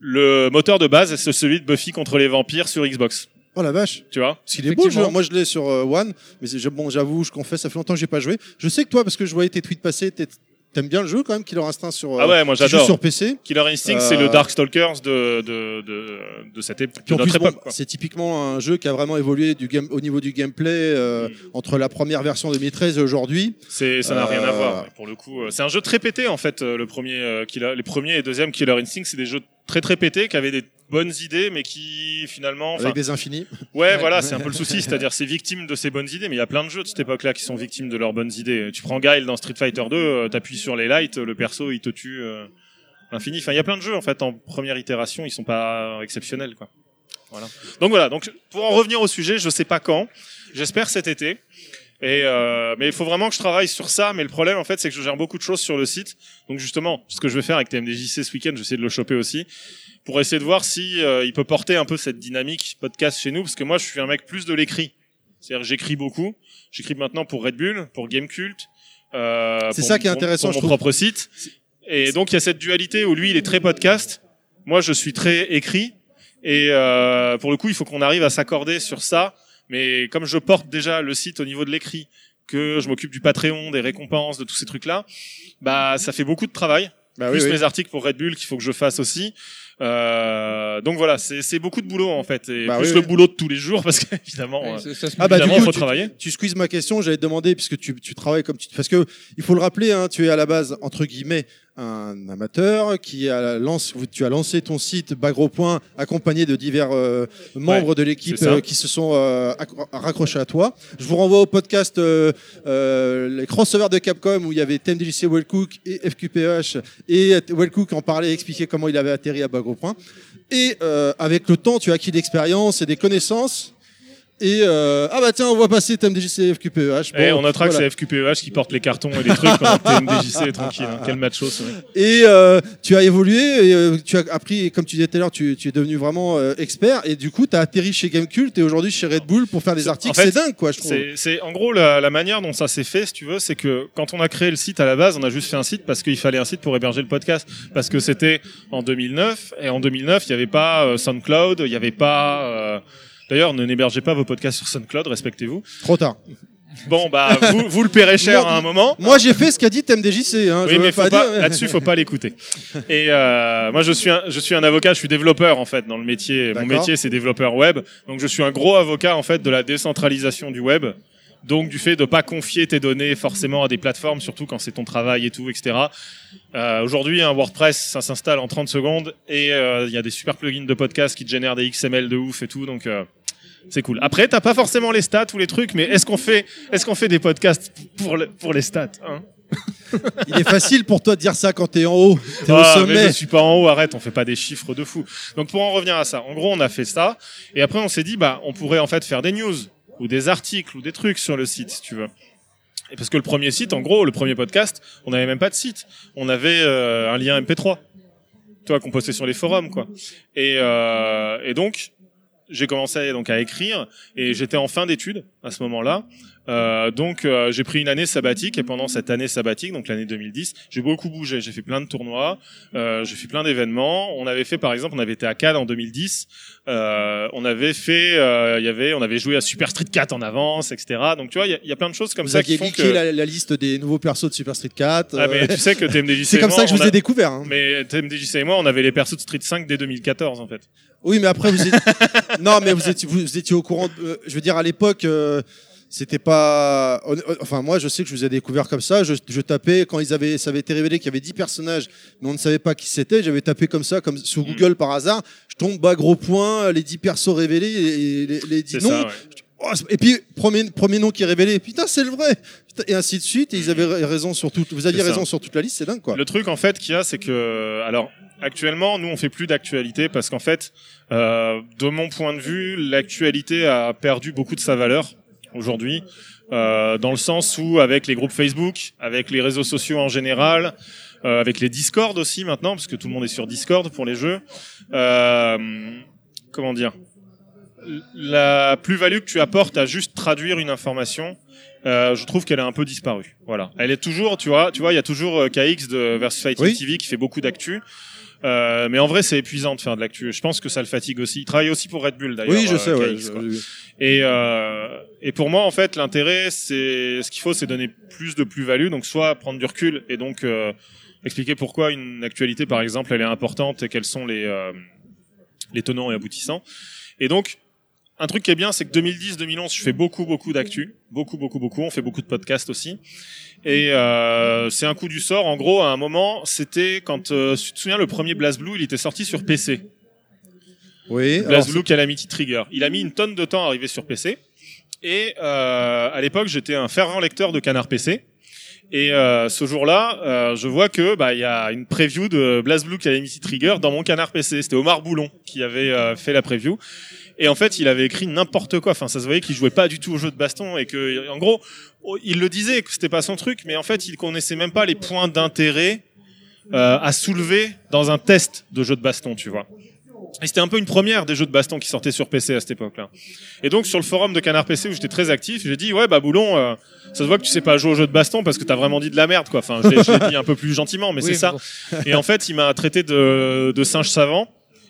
le moteur de base c'est celui de Buffy contre les vampires sur Xbox.
Oh la vache.
Tu vois
Parce qu'il est beau le jeu. Moi je l'ai sur euh, One, mais bon j'avoue, je confesse, ça fait longtemps que j'ai pas joué. Je sais que toi, parce que je voyais tes tweets passer, t'es- t'aimes bien le jeu quand même, Killer Instinct sur. euh,
Ah ouais, moi j'adore.
sur PC.
Killer Instinct,
Euh,
c'est le Darkstalkers de de de de cette époque,
Puis
de
en
notre
plus, bon,
époque. quoi.
c'est typiquement un jeu qui a vraiment évolué du game, au niveau du gameplay euh,
Mm.
entre la première version 2013 et aujourd'hui.
C'est ça n'a rien à
Euh,
voir. Pour le coup, euh, c'est un jeu très pété en fait. euh, Le premier euh, Killer, les premiers et deuxième Killer Instinct, c'est des jeux très très pétés qui avaient des bonnes idées, mais qui finalement,
Avec des infinis.
Ouais, voilà, c'est un peu le souci, c'est-à-dire c'est victime de ses bonnes idées, mais il y a plein de jeux de cette époque-là qui sont victimes de leurs bonnes idées. Tu prends Guile dans Street Fighter 2, euh, t'appuies sur les lights, le perso il te tue euh, l'infini. Enfin, il y a plein de jeux en fait en première itération, ils sont pas exceptionnels quoi. Voilà. Donc voilà, donc pour en revenir au sujet, je sais pas quand, j'espère cet été. Et euh, mais il faut vraiment que je travaille sur ça. Mais le problème, en fait, c'est que je gère beaucoup de choses sur le site. Donc justement, ce que je vais faire avec TMDJC ce week-end, je vais essayer de le choper aussi pour essayer de voir si euh, il peut porter un peu cette dynamique podcast chez nous, parce que moi, je suis un mec plus de l'écrit. C'est-à-dire, j'écris beaucoup. J'écris maintenant pour Red Bull, pour Gamecult. Euh,
C'est
pour-
ça qui est intéressant,
Pour
je
mon
trouve.
propre site. Et donc, il y a cette dualité où lui, il est très podcast. Moi, je suis très écrit. Et euh, pour le coup, il faut qu'on arrive à s'accorder sur ça. Mais comme je porte déjà le site au niveau de l'écrit, que je m'occupe du Patreon, des récompenses, de tous ces trucs-là, bah ça fait beaucoup de travail.
Bah oui,
plus
oui.
mes articles pour Red Bull qu'il faut que je fasse aussi. Euh, donc voilà, c'est c'est beaucoup de boulot en fait, et
Bah
plus
oui,
le
oui.
boulot de tous les jours [LAUGHS] parce qu'évidemment,
Ouais,
euh,
Ah bah
évidemment,
coup,
faut
tu,
travailler.
tu squeezes ma question, j'allais te demander puisque tu, tu travailles comme tu parce que il faut le rappeler, hein, tu es à la base entre guillemets un amateur qui a lance, tu as lancé ton site Bagro Point accompagné de divers euh, membres de l'équipe euh, qui se sont euh, accro- raccrochés à toi. Je vous renvoie au podcast les crossovers de Capcom où il y avait TMDJC Wellcook et FQPH et Wellcook en parlait, expliquait comment il avait atterri à Bagro Point. Et avec le temps, tu as acquis de l'expérience et des connaissances. Et euh, ah bah tiens, on va passer TMDJC FQPEH.
Et
Bon,
on notera que
voilà.
c'est FQPEH qui porte les cartons et les trucs pendant que TMDJC est tranquille. hein. Quel macho mec.
Et euh, tu as évolué, et, euh, tu as appris, comme tu disais tout à l'heure, tu, tu es devenu vraiment euh, expert, et du coup, tu as atterri chez Gamecult et aujourd'hui chez Red Bull pour faire des articles.
en fait,
c'est dingue, quoi, je trouve.
C'est, c'est en gros la, la manière dont ça s'est fait, si tu veux, c'est que quand on a créé le site à la base, on a juste fait un site parce qu'il fallait un site pour héberger le podcast, parce que c'était en 2009 et en 2009 il n'y avait pas euh, SoundCloud, il n'y avait pas. D'ailleurs, ne n'hébergez pas vos podcasts sur SoundCloud, respectez-vous.
Trop tard.
Bon, bah vous, vous le paierez cher
Moi-
à un moment.
Moi, j'ai fait ce qu'a dit TMDJC. Hein,
Oui, mais
pas
pas, là-dessus, faut pas l'écouter. Et euh, moi, je suis un, je suis un avocat, je suis développeur en fait dans le métier. Mon métier, c'est développeur web. Donc, je suis un gros avocat en fait de la décentralisation du web. Donc, du fait de pas confier tes données forcément à des plateformes, surtout quand c'est ton travail et tout, etc. Euh, Aujourd'hui, un WordPress, ça s'installe en 30 secondes et euh, il y a des super plugins de podcast qui te génèrent des XML de ouf et tout. Donc euh, c'est cool. Après, t'as pas forcément les stats ou les trucs, mais est-ce qu'on fait, est-ce qu'on fait des podcasts pour le- pour les stats hein [LAUGHS]
Il est facile pour toi de dire ça quand t'es en haut. T'es
Ah,
au
mais
sommet.
je suis pas en haut, arrête, on fait pas des chiffres de fou. Donc pour en revenir à ça, en gros, on a fait ça, et après on s'est dit, bah, on pourrait en fait faire des news ou des articles ou des trucs sur le site, si tu veux. Et parce que le premier site, en gros, le premier podcast, on n'avait même pas de site, on avait euh, un lien MP3, toi, qu'on postait sur les forums, quoi. Et, euh, et donc, j'ai commencé donc à écrire, et j'étais en fin d'études à ce moment-là. Euh, donc euh, j'ai pris une année sabbatique et pendant cette année sabbatique, donc l'année 2010, j'ai beaucoup bougé. J'ai fait plein de tournois, euh, j'ai fait plein d'événements. On avait fait par exemple, on avait été à Cannes en 2010. Euh, on avait fait, euh, il y avait, on avait joué à Super Street 4 en avance, etc. Donc tu vois, il y a- il y, a plein de choses comme
Vous
ça qui font que.
la, la liste des nouveaux persos de Super Street 4.
Ah mais tu sais que TMDJC [LAUGHS]
C'est comme ça que je vous
a-
ai découvert. hein.
Mais TMDJC et moi, on avait les persos de Street 5 dès 2014 en fait.
Oui, mais après vous étiez... [LAUGHS] non, mais vous étiez, vous étiez au courant. de- je veux dire, à l'époque, euh, c'était pas. Enfin, moi, je sais que je vous ai découvert comme ça. Je, je tapais quand ils avaient, ça avait été révélé qu'il y avait 10 personnages, mais on ne savait pas qui c'était. J'avais tapé comme ça, comme
Mm.
sur Google par hasard. Je tombe bas gros point, les 10 persos révélés et les, les 10
C'est
noms.
ça. ouais.
Oh, et puis premier premier nom qui est révélé. Putain, c'est le vrai. Putain, Et ainsi de suite. Et ils avaient ra- raison sur tout. Vous aviez raison sur toute la liste. C'est dingue, quoi.
Le truc en fait qu'il y a, c'est que alors actuellement, nous on fait plus d'actualité parce qu'en fait, euh, de mon point de vue, l'actualité a perdu beaucoup de sa valeur aujourd'hui, euh, dans le sens où avec les groupes Facebook, avec les réseaux sociaux en général, euh, avec les Discord aussi maintenant, parce que tout le monde est sur Discord pour les jeux. Euh, comment dire La plus-value que tu apportes à juste traduire une information, euh, je trouve qu'elle a un peu disparu. Voilà, elle est toujours, tu vois, tu vois, il y a toujours euh, KX de Versus Fighting
Oui.
TV qui fait beaucoup d'actu. Euh, mais en vrai, c'est épuisant de faire de l'actu. Je pense que ça le fatigue aussi. Il travaille aussi pour Red Bull d'ailleurs.
Oui, je
euh,
sais. Ouais,
KX,
je-
Et, euh, et pour moi, en fait, l'intérêt, c'est ce qu'il faut, c'est donner plus de plus-value. Donc, soit prendre du recul et donc euh, expliquer pourquoi une actualité, par exemple, elle est importante et quels sont les euh, les tenants et aboutissants. Et donc, un truc qui est bien, c'est que 2010-2011, je fais beaucoup, beaucoup d'actu, beaucoup, beaucoup, beaucoup. On fait beaucoup de podcasts aussi. Et euh, c'est un coup du sort. En gros, à un moment, c'était quand euh, tu te souviens, le premier BlazBlue, il était sorti sur PC.
Oui.
BlazBlue Calamity Trigger. Il a mis une tonne de temps à arriver sur PC. Et euh, à l'époque, j'étais un fervent lecteur de Canard PC. Et euh, ce jour-là, euh, je vois que bah il y a une preview de BlazBlue Calamity Trigger dans mon Canard PC. C'était Omar Boulon qui avait euh, fait la preview. Et en fait, il avait écrit n'importe quoi. Enfin, ça se voyait qu'il jouait pas du tout au jeu de baston et que, en gros, oh, il le disait que c'était pas son truc, mais en fait, il connaissait même pas les points d'intérêt euh, à soulever dans un test de jeu de baston, tu vois. Et c'était un peu une première des jeux de baston qui sortaient sur PC à cette époque-là. Et donc sur le forum de Canard PC où j'étais très actif, j'ai dit ouais bah Boulon, euh, ça se voit que tu sais pas jouer au jeu de baston parce que t'as vraiment dit de la merde quoi. Enfin je l'ai dit un peu plus gentiment, mais
Oui,
c'est ça.
bon. [LAUGHS]
Et en fait il m'a traité de, de singe savant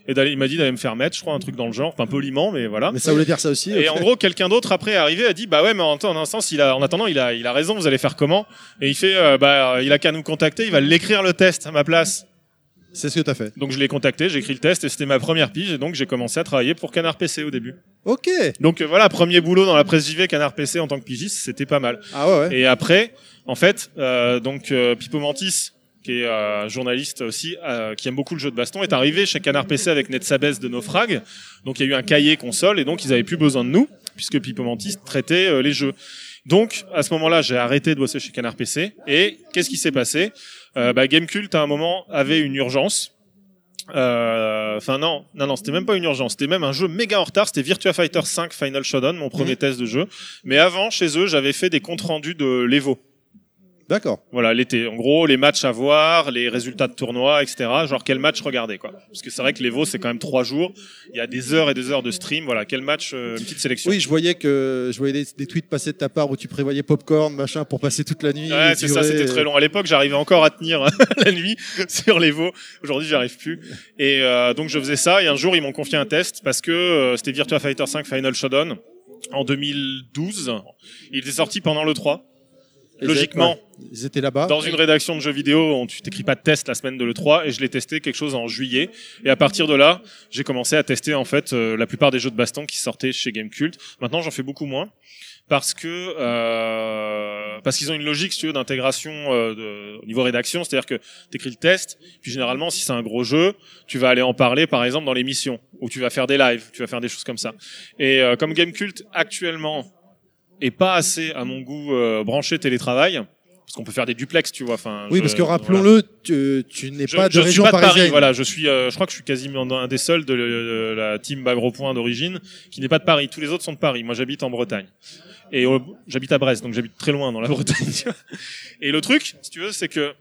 et d'aller, il m'a dit d'aller me faire mettre, je crois un truc dans le genre, pas poliment mais voilà.
Mais ça voulait dire ça aussi.
Et en gros, quelqu'un d'autre après est arrivé a dit bah ouais, mais en, en un sens, il a, en attendant, il a, il a raison. Vous allez faire comment? Et il fait euh, bah il a qu'à nous contacter, il va l'écrire le test à ma place.
C'est ce que t'as fait.
Donc je l'ai contacté, j'ai écrit le test et c'était ma première pige et donc j'ai commencé à travailler pour Canard PC au début.
Ok.
Donc euh, voilà, premier boulot dans la presse JV Canard PC en tant que pigiste, c'était pas mal.
Ah ouais. ouais.
Et après, en fait, euh, donc euh, Pipo Mantis, qui est euh, journaliste aussi, euh, qui aime beaucoup le jeu de baston, est arrivé chez Canard PC avec Netsabes de Naufrag. Donc il y a eu un cahier console et donc ils avaient plus besoin de nous puisque Pipo Mantis traitait euh, les jeux. Donc à ce moment-là, j'ai arrêté de bosser chez Canard PC et qu'est-ce qui s'est passé? Euh, bah, Gamecult à un moment avait une urgence Euh, Enfin non, non, non, c'était même pas une urgence. C'était même un jeu méga en retard. C'était Virtua Fighter 5 Final Showdown, mon premier test de jeu. Mais avant, chez eux, j'avais fait des comptes rendus de l'Evo.
D'accord.
Voilà, l'été. En gros, les matchs à voir, les résultats de tournois, etc. Genre quel match regarder, quoi. Parce que c'est vrai que l'Evo, c'est quand même trois jours. Il y a des heures et des heures de stream. Voilà, quel match, euh, une petite sélection.
Oui, je voyais que je voyais des, des tweets passer de ta part où tu prévoyais popcorn, machin, pour passer toute la nuit.
Ouais, c'est ça, c'était très long. À l'époque, j'arrivais encore à tenir [LAUGHS] la nuit sur les veaux. Aujourd'hui, j'y arrive plus. Et euh, donc, je faisais ça. Et un jour, ils m'ont confié un test parce que euh, c'était Virtua Fighter 5 Final Showdown en 2012. Il était sorti pendant le 3. Logiquement,
ouais, ils étaient là-bas.
dans une rédaction de jeux vidéo, on, tu t'écris pas de test la semaine de l'E3 et je l'ai testé quelque chose en juillet. Et à partir de là, j'ai commencé à tester en fait euh, la plupart des jeux de baston qui sortaient chez Gamecult. Maintenant, j'en fais beaucoup moins parce que euh, parce qu'ils ont une logique si tu veux, d'intégration euh, de- au niveau rédaction, c'est-à-dire que tu écris le test, puis généralement si c'est un gros jeu, tu vas aller en parler par exemple dans l'émission ou tu vas faire des lives, tu vas faire des choses comme ça. Et euh, comme Gamecult actuellement est pas assez à mon goût euh, branché télétravail parce qu'on peut faire des duplex, tu vois. Enfin,
Oui,
je-
parce que
voilà.
rappelons-le, tu, tu n'es pas de
je suis
région
pas de Paris,
parisienne.
voilà. Je suis, euh, je crois que je suis quasiment un des seuls de, de la team Bagro Point d'origine qui n'est pas de Paris. Tous les autres sont de Paris. Moi, j'habite en Bretagne. Et euh, j'habite à Brest, donc j'habite très loin dans la [LAUGHS] Bretagne. Et le truc, si tu veux, c'est que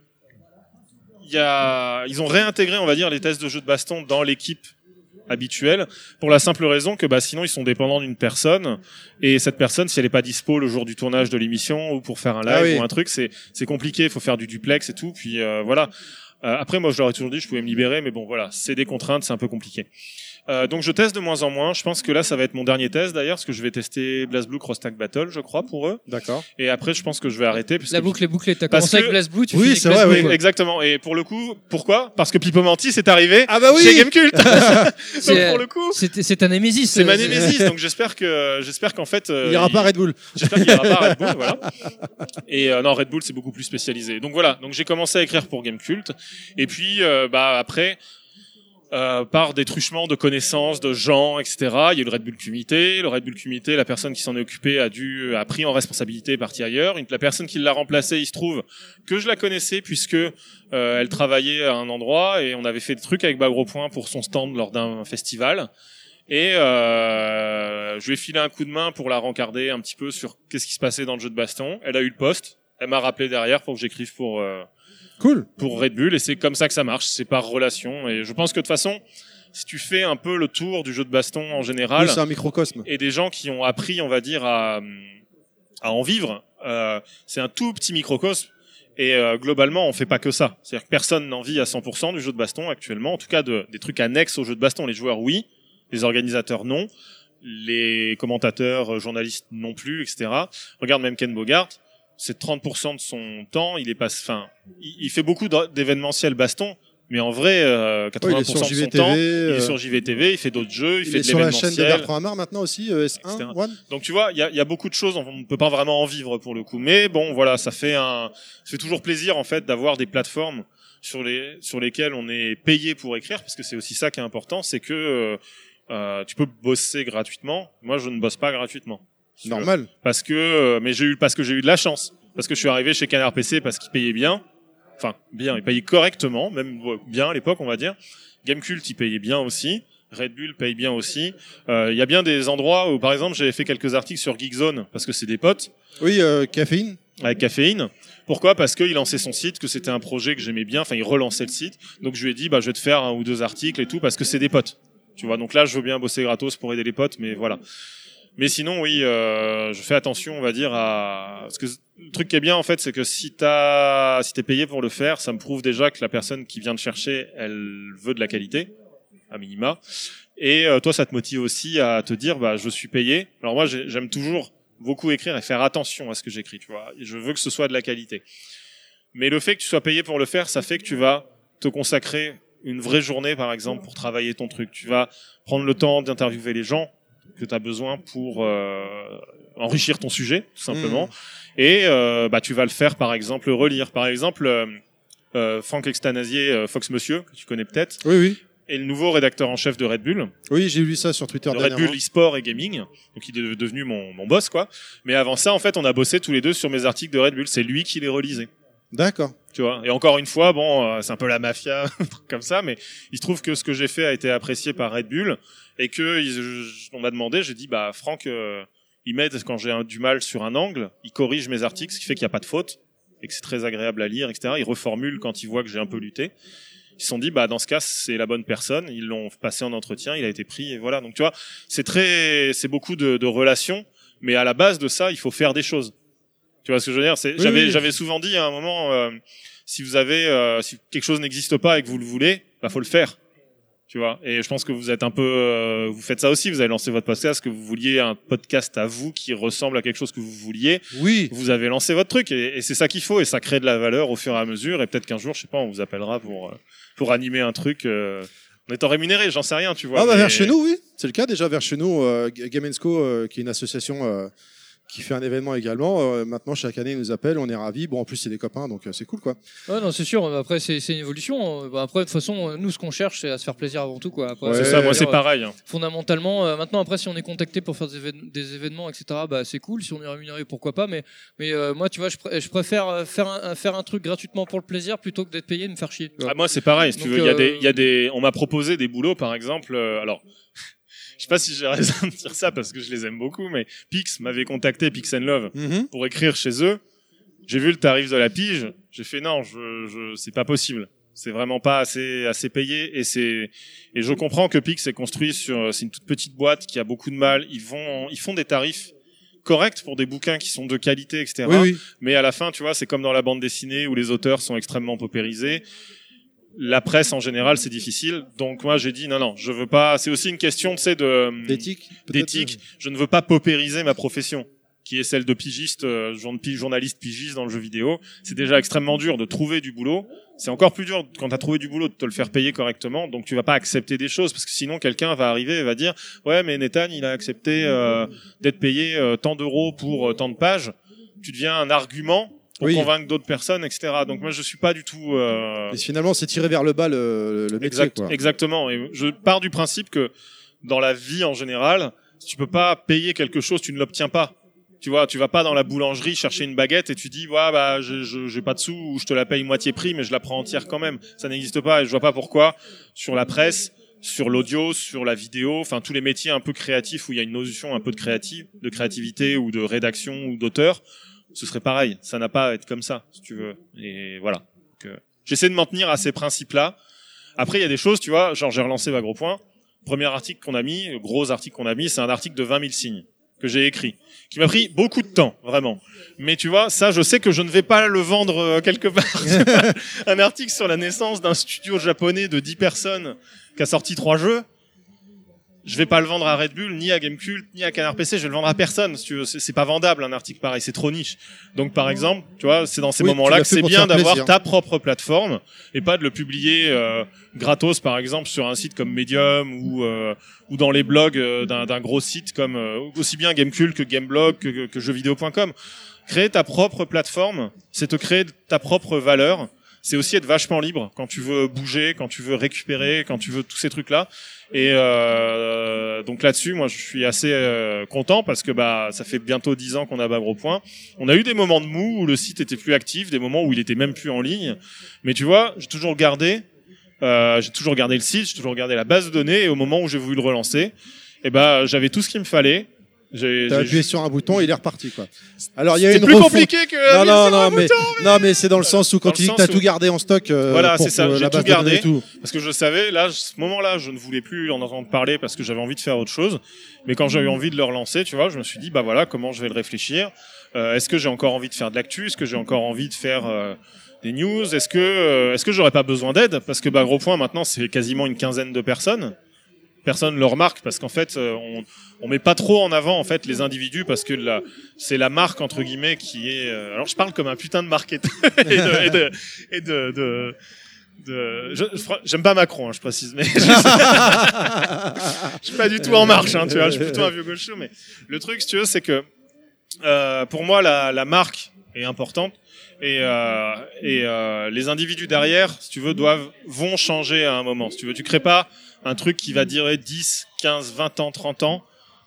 il y a, ils ont réintégré, on va dire, les tests de jeux de baston dans l'équipe habituelle pour la simple raison que bah sinon ils sont dépendants d'une personne. Et cette personne si elle est pas dispo le jour du tournage de l'émission ou pour faire un live
Ah oui.
ou un truc c'est c'est compliqué. Il faut faire du duplex et tout. Puis euh, voilà. Euh, après moi je leur ai toujours dit je pouvais me libérer mais bon voilà. C'est des contraintes c'est un peu compliqué Euh, donc je teste de moins en moins je pense que là ça va être mon dernier test d'ailleurs parce que je vais tester BlazBlue Cross Tag Battle je crois pour eux
D'accord.
et après je pense que je vais arrêter parce
La
que
boucle est bouclée. T'as
Parce
commencé avec
que-
BlazBlue, tu
Oui, c'est
avec
vrai, oui.
quoi.
Exactement. Et pour le coup, pourquoi? Parce que Pipo Mantis est arrivé
Ah bah oui
chez Gamecult. [LAUGHS] donc
C'est-
pour le coup,
C'est c'est ta némésis.
c'est ma
euh,
némésis. [LAUGHS] donc j'espère que j'espère qu'en fait euh,
Il ira pas à Red Bull. [LAUGHS]
J'espère qu'il ira pas à Red Bull, voilà. Et euh, non, Red Bull c'est beaucoup plus spécialisé. Donc voilà. Donc j'ai commencé à écrire pour Gamecult. Et puis euh, bah après. Euh, par des truchements de connaissances, de gens, etc. Il y a eu le Red Bull Comité. Le Red Bull Comité, la personne qui s'en est occupée a dû a pris en responsabilité, est partie ailleurs. La personne qui l'a remplacée, il se trouve que je la connaissais puisque euh, elle travaillait à un endroit et on avait fait des trucs avec Bagro Point pour son stand lors d'un festival. Et euh, je lui ai filé un coup de main pour la rencarder un petit peu sur qu'est-ce qui se passait dans le jeu de baston. Elle a eu le poste. Elle m'a rappelé derrière pour que j'écrive pour euh,
Cool.
pour Red Bull et c'est comme ça que ça marche. C'est par relation et je pense que de toute façon, si tu fais un peu le tour du jeu de baston en général
Oui, c'est un microcosme.
et des gens qui ont appris, on va dire, à, à en vivre, euh, c'est un tout petit microcosme. Et euh, globalement, on fait pas que ça. C'est-à-dire que personne n'en vit à 100% du jeu de baston actuellement. En tout cas, de, des trucs annexes au jeu de baston. Les joueurs, oui. Les organisateurs, non. Les commentateurs, euh, journalistes, non plus, etc. Regarde même Ken Bogart. C'est 30% de son temps. Il est pas, enfin, il, il fait beaucoup d'é- d'événementiels baston. Mais en vrai, euh, 80%
Oui, il est sur
de son
JVTV.
temps, il
euh,
est sur JVTV, il fait d'autres jeux, il,
il
fait
est
de
sur la chaîne de
l'événementiel.
Bertrand Hamar maintenant aussi, euh, S1,
Etc.
One.
Donc tu vois, il y a, y a beaucoup de choses, on ne peut pas vraiment en vivre pour le coup. Mais bon, voilà, ça fait un, ça fait toujours plaisir en fait d'avoir des plateformes sur les sur lesquelles on est payé pour écrire, parce que c'est aussi ça qui est important, c'est que euh, euh, tu peux bosser gratuitement. Moi, je ne bosse pas gratuitement.
Normal.
Parce que, euh, mais j'ai eu parce que j'ai eu de la chance, parce que je suis arrivé chez Canard PC parce qu'ils payaient bien. Enfin, bien, ils payaient correctement, même bien à l'époque, on va dire. Gamecult, ils payaient bien aussi. Red Bull paye bien aussi. Euh, Il y a bien des endroits où, par exemple, j'avais fait quelques articles sur Geekzone parce que c'est des potes
Oui, euh, caféine.
avec caféine. Pourquoi? Parce qu'il lançait son site, que c'était un projet que j'aimais bien. Enfin, il relançait le site. Donc je lui ai dit, bah, je vais te faire un ou deux articles et tout parce que c'est des potes. Tu vois? Donc là, je veux bien bosser gratos pour aider les potes, mais voilà. Mais sinon, oui, euh, je fais attention, on va dire à parce que le truc qui est bien en fait, c'est que si t'as, si t'es payé pour le faire, ça me prouve déjà que la personne qui vient te chercher, elle veut de la qualité, à minima. Et euh, toi, ça te motive aussi à te dire, bah, je suis payé. Alors moi, j'ai- j'aime toujours beaucoup écrire et faire attention à ce que j'écris, tu vois. Je veux que ce soit de la qualité. Mais le fait que tu sois payé pour le faire, ça fait que tu vas te consacrer une vraie journée, par exemple, pour travailler ton truc. Tu vas prendre le temps d'interviewer les gens que tu as besoin pour euh, enrichir ton sujet, tout simplement. Et euh, bah, tu vas le faire, par exemple, relire. Par exemple, euh, euh, Franck Extanasier, euh, Fox Monsieur, que tu connais peut-être,
Oui, oui.
est le nouveau rédacteur en chef de Red Bull
Oui, j'ai lu ça sur Twitter
de Red. Bull e-sport et gaming. Donc il est devenu mon, mon boss quoi. Mais avant ça en fait, on a bossé tous les deux sur mes articles de Red Bull, c'est lui qui les relisait.
D'accord.
Tu vois. Et encore une fois, bon, euh, c'est un peu la mafia, [LAUGHS] comme ça, mais il se trouve que ce que j'ai fait a été apprécié par Red Bull et que ils- on m'a demandé, j'ai dit, bah Franck, euh, il m'aide quand j'ai du mal sur un angle, il corrige mes articles, ce qui fait qu'il n'y a pas de faute et que c'est très agréable à lire, etc. Il reformule quand il voit que j'ai un peu lutté. Ils se sont dit, bah dans ce cas, c'est la bonne personne. Ils l'ont passé en entretien, il a été pris et voilà. Donc tu vois, c'est très, c'est beaucoup de, de relations, mais à la base de ça, il faut faire des choses. Tu vois ce que je veux dire? C'est,
Oui,
j'avais,
oui.
j'avais souvent dit à un moment, euh, si vous avez, euh, si quelque chose n'existe pas et que vous le voulez, bah faut le faire. Tu vois? Et je pense que vous êtes un peu, euh, vous faites ça aussi. Vous avez lancé votre podcast, que vous vouliez un podcast à vous qui ressemble à quelque chose que vous vouliez.
Oui.
Vous avez lancé votre truc et, et c'est ça qu'il faut et ça crée de la valeur au fur et à mesure. Et peut-être qu'un jour, je sais pas, on vous appellera pour euh, pour animer un truc. Euh, en étant rémunéré, j'en sais rien, tu vois.
Ah bah
mais-
vers chez nous, oui. C'est le cas déjà vers chez nous. Euh, Game Co, euh, qui est une association euh, qui fait un événement également. euh, maintenant, chaque année, ils nous appellent, on est ravis. Bon, en plus, c'est des copains, donc euh, c'est cool, quoi.
Ouais, non, c'est sûr. Après, c'est c'est une évolution. Euh, bah, Après, de toute façon, nous, ce qu'on cherche, c'est à se faire plaisir avant tout, quoi.
Ouais,
C'est ça, moi c'est pareil. hein.
Fondamentalement, euh, maintenant, après, si on est contacté pour faire des, évén- des événements, etc., bah, c'est cool. Si on est rémunéré, pourquoi pas. Mais, mais euh, moi, tu vois, je, pr- je préfère faire un, faire un truc gratuitement pour le plaisir plutôt que d'être payé et de me faire chier.
Ah, moi c'est pareil. Si tu veux, il y a
euh,
des, il y a des, on m'a proposé des boulots, par exemple. euh, alors, je sais pas si j'ai raison de dire ça parce que je les aime beaucoup, mais Pix m'avait contacté, Pix and Love,
Mhm.
pour écrire chez eux. J'ai vu le tarif de la pige. J'ai fait non, je, je, c'est pas possible. C'est vraiment pas assez, assez payé et c'est, et je comprends que Pix est construit sur, c'est une toute petite boîte qui a beaucoup de mal. Ils vont, ils font des tarifs corrects pour des bouquins qui sont de qualité, etc.
Oui, oui.
Mais à la fin, tu vois, c'est comme dans la bande dessinée où les auteurs sont extrêmement paupérisés. La presse en général, c'est difficile. Donc moi, j'ai dit non, non, je veux pas. C'est aussi une question, tu sais, de
D'éthique peut-être
d'éthique. Je ne veux pas paupériser ma profession, qui est celle de pigiste, euh, journaliste pigiste dans le jeu vidéo. C'est déjà extrêmement dur de trouver du boulot. C'est encore plus dur quand tu as trouvé du boulot de te le faire payer correctement. Donc tu vas pas accepter des choses parce que sinon quelqu'un va arriver et va dire ouais mais Nathan il a accepté euh, d'être payé euh, tant d'euros pour euh, tant de pages. Tu deviens un argument pour
Oui.
convaincre d'autres personnes, etc. Donc moi je suis pas du tout. euh,
Et finalement, c'est tiré vers le bas le, le métier,
Exact-
quoi.
Exactement. Et je pars du principe que dans la vie en général, si tu peux pas payer quelque chose, tu ne l'obtiens pas. Tu vois, tu vas pas dans la boulangerie chercher une baguette et tu dis ouais bah je je- j'ai pas de sous ou je te la paye moitié prix mais je la prends entière quand même. Ça n'existe pas et je vois pas pourquoi sur la presse, sur l'audio, sur la vidéo, enfin tous les métiers un peu créatifs où il y a une notion un peu de créative, de créativité ou de rédaction ou d'auteur, ce serait pareil. Ça n'a pas à être comme ça, si tu veux. Et voilà. Euh, J'essaie de m'en tenir à ces principes-là. Après, il y a des choses, tu vois, genre j'ai relancé Vagro Point. Premier article qu'on a mis, gros article qu'on a mis, c'est un article de 20 000 signes que j'ai écrit, qui m'a pris beaucoup de temps, vraiment. Mais tu vois, ça, je sais que je ne vais pas le vendre euh, quelque part. [LAUGHS] Un article sur la naissance d'un studio japonais de 10 personnes qui a sorti trois jeux. Je vais pas le vendre à Red Bull, ni à Gamecult, ni à Canard PC. Je vais le vendre à personne. Si tu veux, c'est pas vendable un article pareil. C'est trop niche. Donc, par exemple, tu vois, c'est dans ces
Oui,
moments-là que c'est bien d'avoir ta propre plateforme et pas de le publier euh, gratos, par exemple, sur un site comme Medium ou euh, ou dans les blogs euh, d'un d'un gros site comme euh, aussi bien Gamecult que Gameblog que, que, que jeuxvideo.com. Créer ta propre plateforme, c'est te créer ta propre valeur. C'est aussi être vachement libre quand tu veux bouger, quand tu veux récupérer, quand tu veux tous ces trucs-là. Et euh, donc là-dessus, moi, je suis assez euh, content parce que bah, ça fait bientôt dix ans qu'on a Bagro Point. On a eu des moments de mou où le site était plus actif, des moments où il était même plus en ligne. Mais tu vois, j'ai toujours gardé, euh, j'ai toujours gardé le site, j'ai toujours gardé la base de données. Et au moment où j'ai voulu le relancer, eh ben, j'avais tout ce qu'il me fallait. J'ai
appuyé sur un bouton, il est reparti, quoi. Alors, il y a
c'est
une
plus
refonte-
compliqué que
Non, non, non, mais, non, mais c'est dans le sens où quand
Dans
tu
le
dis que t'as
sens
tout
où-
gardé en stock, euh,
Voilà,
pour
c'est ça,
que
j'ai
la
tout
base de données
gardé.
et tout.
Parce que je savais, là, ce moment-là, je ne voulais plus en entendre parler parce que j'avais envie de faire autre chose. Mais quand j'ai eu envie de le relancer, tu vois, je me suis dit, bah voilà, comment je vais le réfléchir? Euh, Est-ce que j'ai encore envie de faire de l'actu? Est-ce que j'ai encore envie de faire euh, des news? Est-ce que euh, est-ce que j'aurais pas besoin d'aide? Parce que bah gros point maintenant, c'est quasiment une quinzaine de personnes. Personne le remarque parce qu'en fait, euh, on on met pas trop en avant en fait les individus parce que c'est la marque entre guillemets qui est. euh, alors je parle comme un putain de marketeur [LAUGHS] et de et de, de, de j'aime pas Macron, hein, je précise, mais [LAUGHS] je, je suis pas du tout en marche, hein, tu vois, je suis plutôt un vieux gaucho, mais le truc, si tu veux, c'est que euh, pour moi, la, la marque est importante et, euh, et euh, les individus derrière, si tu veux, doivent vont changer à un moment. Si tu veux, tu crées pas un truc qui va durer 10, 15, 20 ans, 30 ans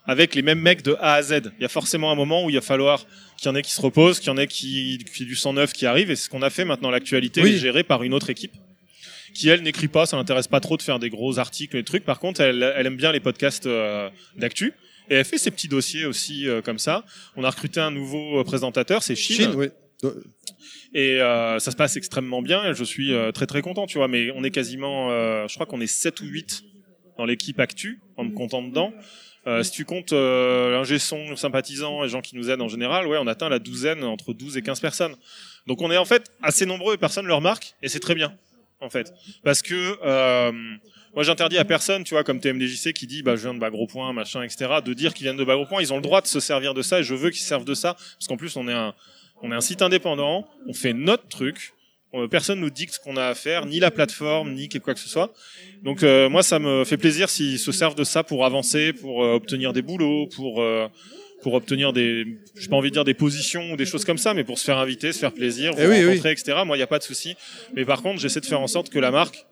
avec les mêmes mecs de A à Z. Il y a forcément un moment où il va falloir qu'il y en ait qui se reposent, qu'il y en ait qui, qui du sang neuf qui arrive. Et c'est ce qu'on a fait maintenant. L'actualité
Oui.
est gérée par une autre équipe qui elle n'écrit pas, ça l'intéresse pas trop de faire des gros articles et trucs. Par contre, elle, elle aime bien les podcasts euh, d'actu. Et elle fait ses petits dossiers aussi euh, comme ça. On a recruté un nouveau euh, présentateur, c'est Chine.
Chine, oui.
Et euh, ça se passe extrêmement bien. Je suis euh, très très content, tu vois. Mais on est quasiment, euh, je crois qu'on est 7 ou 8 dans l'équipe actu, en me comptant dedans. Euh, si tu comptes euh, l'ingé son, sympathisants et gens qui nous aident en général, ouais, on atteint la douzaine, entre 12 et 15 personnes. Donc on est en fait assez nombreux et personne le remarque. Et c'est très bien, en fait. Parce que euh, moi j'interdis à personne, tu vois, comme TMDJC qui dit bah je viens de Bagro Point, machin, etc., de dire qu'ils viennent de Bagro Point. Ils ont le droit de se servir de ça et je veux qu'ils se servent de ça. Parce qu'en plus on est un, on est un site indépendant, on fait notre truc. Personne nous dicte ce qu'on a à faire, ni la plateforme, ni quoi que ce soit. Donc euh, moi, ça me fait plaisir s'ils se servent de ça pour avancer, pour euh, obtenir des boulots, pour euh, pour obtenir des, j'ai pas envie de dire des positions ou des choses comme ça, mais pour se faire inviter, se faire plaisir, vous
Eh oui, oui.
rencontrer, etc. Moi, il n'y a pas de souci. Mais par contre, j'essaie de faire en sorte que la marque,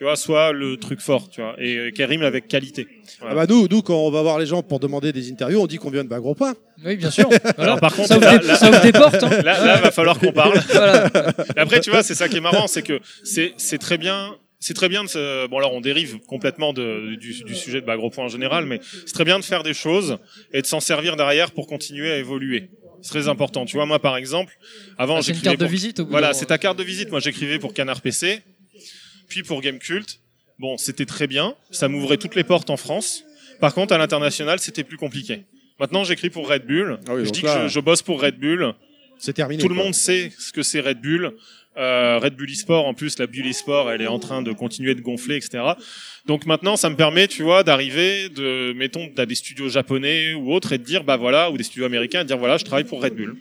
tu vois, soit le truc fort, tu vois, et euh, qu'elle rime avec qualité.
Ah bah nous, nous, quand on va voir les gens pour demander des interviews, on dit qu'on vient de Bagro Point.
Oui, bien sûr. [LAUGHS] Voilà.
Alors, par contre,
ça, ouvre
là-
des,
là-
ça. [LAUGHS] Hein.
Là, là, va falloir qu'on parle. [LAUGHS]
Voilà.
Et après, tu vois, c'est ça qui est marrant, c'est que c'est c'est très bien. C'est très bien de se... Bon, alors on dérive complètement de, du, du sujet de Bagro Point en général, mais c'est très bien de faire des choses et de s'en servir derrière pour continuer à évoluer. C'est très important. Tu vois, moi, par exemple, avant,
Ah, c'est une
j'écrivais
carte de visite au bout
Voilà, c'est ta carte de visite. Moi, j'écrivais pour Canard PC, puis pour Game Cult. Bon, c'était très bien. Ça m'ouvrait toutes les portes en France. Par contre, à l'international, c'était plus compliqué. Maintenant, j'écris pour Red Bull.
Ah oui,
je dis
là-
que je, je bosse pour Red Bull.
C'est terminé.
Tout le monde sait ce que c'est Red Bull. Euh, Red Bull eSport, en plus, la Bull eSport, elle est en train de continuer de gonfler, etc. Donc maintenant, ça me permet, tu vois, d'arriver, de, mettons, t'as des studios japonais ou autres, et de dire, bah voilà, ou des studios américains, et de dire, voilà, je travaille pour Red Bull.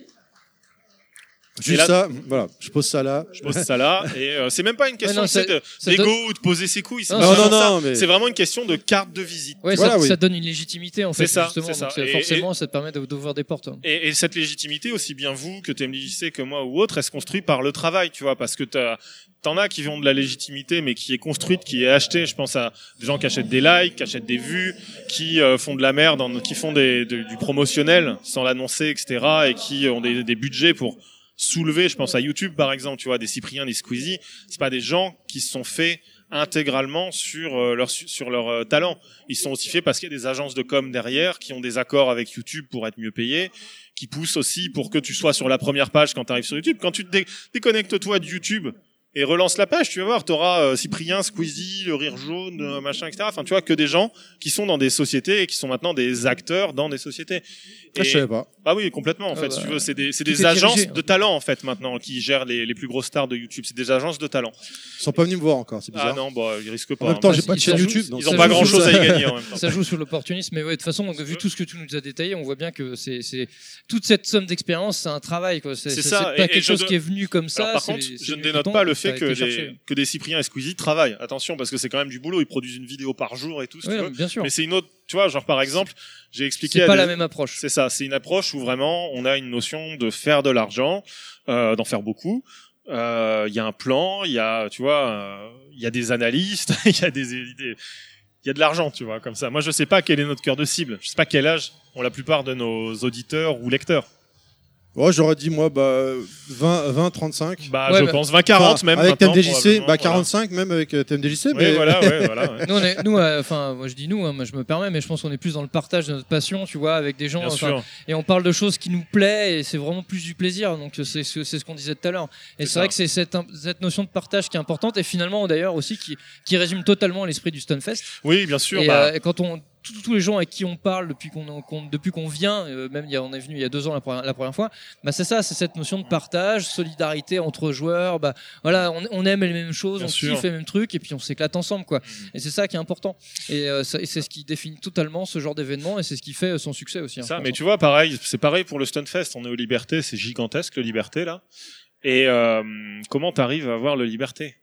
Juste
là-
ça, voilà, je pose ça là.
Je pose ça là, et euh, c'est même pas une question d'ego
donne-
ou de poser ses couilles. C'est
Non,
vraiment
mais-
C'est vraiment une question de carte de visite.
Ouais,
Voilà,
ça,
oui.
ça donne une légitimité en fait,
C'est ça,
justement.
c'est ça.
Donc, c'est-
Et-
forcément, ça te permet d'ouvrir des portes. hein.
Et, et cette légitimité, aussi bien vous que TMDJC, que moi ou autre, elle se construit par le travail, tu vois, parce que t'as- t'en as qui ont de la légitimité, mais qui est construite, qui est achetée. Je pense à des gens qui achètent des likes, qui achètent des vues, qui euh, font de la merde, qui font des, de- du promotionnel sans l'annoncer, etc., et qui ont des, des budgets pour soulever. Je pense à YouTube, par exemple, tu vois, des Cyprien, des Squeezie. C'est pas des gens qui se sont faits intégralement sur euh, leur su- sur leur euh, talent. Ils sont aussi faits parce qu'il y a des agences de com derrière qui ont des accords avec YouTube pour être mieux payés, qui poussent aussi pour que tu sois sur la première page quand tu arrives sur YouTube. Quand tu te dé- déconnectes-toi de YouTube et relance la page, tu vas voir, tu auras Cyprien, Squeezie, le rire jaune, euh, machin, etc. Enfin, tu vois, que des gens qui sont dans des sociétés et qui sont maintenant des acteurs dans des sociétés.
Ah, je
Et-
savais pas.
ah oui, complètement, en
Ah
fait,
bah,
si tu veux. C'est des, c'est agences
dirigé.
de talent, en fait, maintenant, qui gèrent les, les plus grosses stars de YouTube. C'est des agences de talent.
Ils sont pas venus me voir encore, c'est bizarre.
Ah non, bah, ils risquent pas.
En même temps,
hein.
j'ai pas de chaîne YouTube. donc
Ils ont
ça
pas grand chose à
ça.
y gagner en même temps.
Ça joue sur l'opportunisme, mais ouais, de toute façon, vu tout ce que tu nous as détaillé, on voit bien que c'est c'est- toute cette somme d'expérience, c'est un travail. quoi. C'est
C'est
c'est
ça,
pas
et- et
quelque
je
chose
de-
qui est venu comme ça.
Alors, par
c'est-
contre,
c'est
je ne dénote pas le
ça
fait que des, que des Cyprien et Squeezie travaillent. Attention, parce que c'est quand même du boulot. Ils produisent une vidéo par jour et tout,
bien sûr.
Mais c'est une autre, tu vois, genre par exemple, j'ai expliqué
C'est pas
des-
la même approche.
C'est ça, c'est une approche où vraiment on a une notion de faire de l'argent, euh, d'en faire beaucoup. Euh, Il y a un plan, il y a, tu vois, euh, il y a des analystes, [LAUGHS] il y a des, des- il y a de l'argent, tu vois, comme ça. Moi, je sais pas quel est notre cœur de cible. Je sais pas quel âge ont la plupart de nos auditeurs ou lecteurs.
Ouais, j'aurais dit moi bah 20 20 35.
Bah,
Ouais,
je
bah,
pense 20, 40
Enfin,
même.
avec
maintenant,
TMDJC, bah
voilà.
45 même avec euh, TMDJC mais
voilà, ouais, [LAUGHS] voilà. ouais.
Nous, on est- nous, euh, enfin, moi je dis nous, hein, moi je me permets, mais je pense qu'on est plus dans le partage de notre passion, tu vois, avec des gens.
Bien
enfin,
sûr.
et on parle de choses qui nous plaît et c'est vraiment plus du plaisir donc c'est ce c'est ce qu'on disait tout à l'heure et
C'est
c'est
ça.
vrai que c'est cette, cette notion de partage qui est importante et finalement d'ailleurs aussi qui, qui résume totalement l'esprit du Stunfest
Oui, bien sûr.
et,
bah,
euh, et quand on tous les gens avec qui on parle depuis qu'on depuis qu'on vient euh, même il y a, on est venu il y a deux ans la première, la première fois bah c'est ça c'est cette notion de partage solidarité entre joueurs bah voilà on, on aime les mêmes choses
Bien
on
sûr.
kiffe les mêmes trucs et puis on s'éclate ensemble quoi et c'est ça qui est important et, euh, et c'est ce qui définit totalement ce genre d'événement et c'est ce qui fait son succès aussi hein,
Ça, mais tu vois, pareil, c'est pareil pour le Stunfest. On est au Liberté, c'est gigantesque le Liberté là. Et euh, comment t'arrives à avoir le Liberté?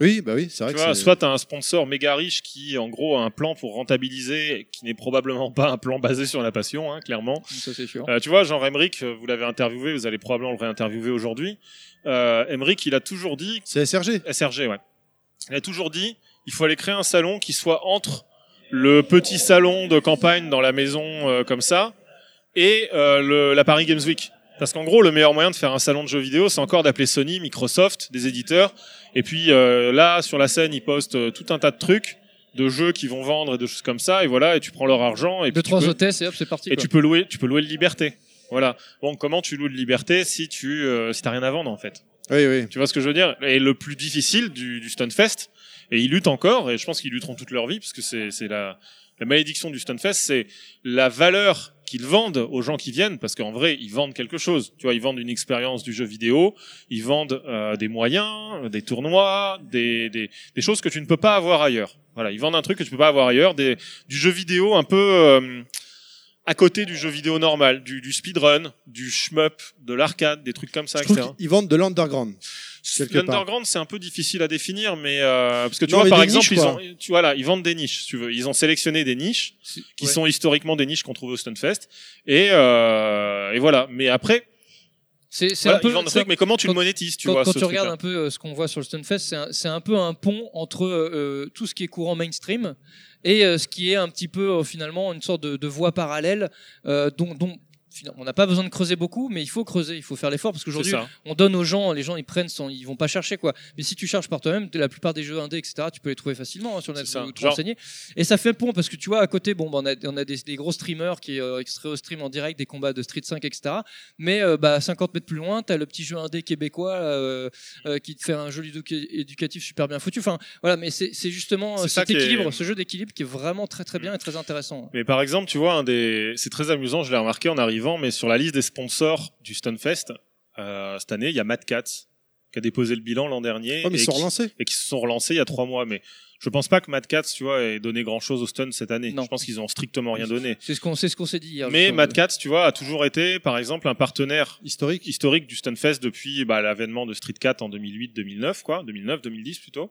Oui, bah oui, c'est vrai
Tu
que
vois, soit t'as un sponsor méga riche qui, en gros, a un plan pour rentabiliser, qui n'est probablement pas un plan basé sur la passion, hein, clairement.
ça c'est sûr
Euh, tu vois, Jean Emerick, vous l'avez interviewé, vous allez probablement le réinterviewer aujourd'hui. Euh, il a toujours dit
c'est SRG.
SRG, ouais. Il a toujours dit, il faut aller créer un salon qui soit entre le petit salon de campagne dans la maison euh, comme ça et euh, le, la Paris Games Week. Parce qu'en gros, le meilleur moyen de faire un salon de jeux vidéo, c'est encore d'appeler Sony, Microsoft, des éditeurs. Et puis euh, là, sur la scène, ils postent euh, tout un tas de trucs, de jeux qu'ils vont vendre et de choses comme ça. Et voilà, et tu prends leur argent. Et
Deux, trois
peux-
hôtesses et hop, c'est parti.
et
quoi.
tu peux louer, tu peux louer le Liberté. Voilà. Bon, comment tu loues le Liberté si tu euh, si t'as rien à vendre en fait?
Oui, oui.
Tu vois ce que je veux dire? Et le plus difficile du, du Stunfest, et ils luttent encore, et je pense qu'ils lutteront toute leur vie, parce que c'est c'est la la malédiction du Stunfest, c'est la valeur qu'ils vendent aux gens qui viennent, parce qu'en vrai, ils vendent quelque chose. Tu vois, ils vendent une expérience du jeu vidéo, ils vendent euh, des moyens, des tournois, des, des, des choses que tu ne peux pas avoir ailleurs. Voilà, ils vendent un truc que tu peux pas avoir ailleurs, des, du jeu vidéo un peu euh, à côté du jeu vidéo normal, du, du speedrun, du shmup, de l'arcade, des trucs comme ça,
Je
etc.
qu'ils vendent de l'underground.
L'underground, c'est un peu difficile à définir, mais euh, parce que tu
Non,
vois, par exemple,
niches,
ils ont, tu vois là, ils vendent des niches, si tu veux. Ils ont sélectionné des niches qui
ouais.
sont historiquement des niches qu'on trouve au Stunfest, et euh, et voilà. Mais après,
C'est c'est
voilà,
un peu.
ils vendent des
c'est un-
trucs, mais comment tu
quand-
le monétises, tu
quand,
vois
quand
ce
tu regardes un peu euh, ce qu'on voit sur le Stunfest, c'est un, c'est un peu un pont entre euh, tout ce qui est courant mainstream et euh, ce qui est un petit peu euh, finalement une sorte de, de voie parallèle euh, dont, dont on n'a pas besoin de creuser beaucoup, mais il faut creuser, il faut faire l'effort parce qu'aujourd'hui on donne aux gens, les gens ils prennent sans, ils vont pas chercher quoi. Mais si tu cherches par toi-même, la plupart des jeux indés etc, tu peux les trouver facilement hein, sur le net ou te renseigner. Et ça fait pont parce que tu vois à côté, bon, bah, on a, on a des, des gros streamers qui euh, extraient au stream en direct des combats de Street 5 etc. Mais euh, bah 50 mètres plus loin, t'as le petit jeu indé québécois euh, euh, qui te fait un ludo- éducatif super bien foutu. Enfin voilà, mais c'est justement euh, cet
est-
équilibre, ce jeu d'équilibre qui est vraiment très très bien et très intéressant.
Mais par exemple, tu vois, un des, c'est très amusant, je l'ai remarqué en arrivant, mais sur la liste des sponsors du Stunfest, euh, cette année, il y a Mad Cats qui a déposé le bilan l'an dernier
Oh, mais ils
et,
sont
qui,
relancés.
et qui se sont relancés il y a trois mois. Mais je pense pas que Mad Cats, tu vois, ait donné grand chose au Stun cette année.
Non.
Je pense qu'ils ont strictement rien donné.
C'est ce qu'on c'est ce qu'on s'est dit hier.
Mais. Mad Cats, tu vois, a toujours été, par exemple, un partenaire
Historique.
historique du Stunfest depuis bah, l'avènement de Street Cat en 2008-2009, quoi, 2009-2010 plutôt.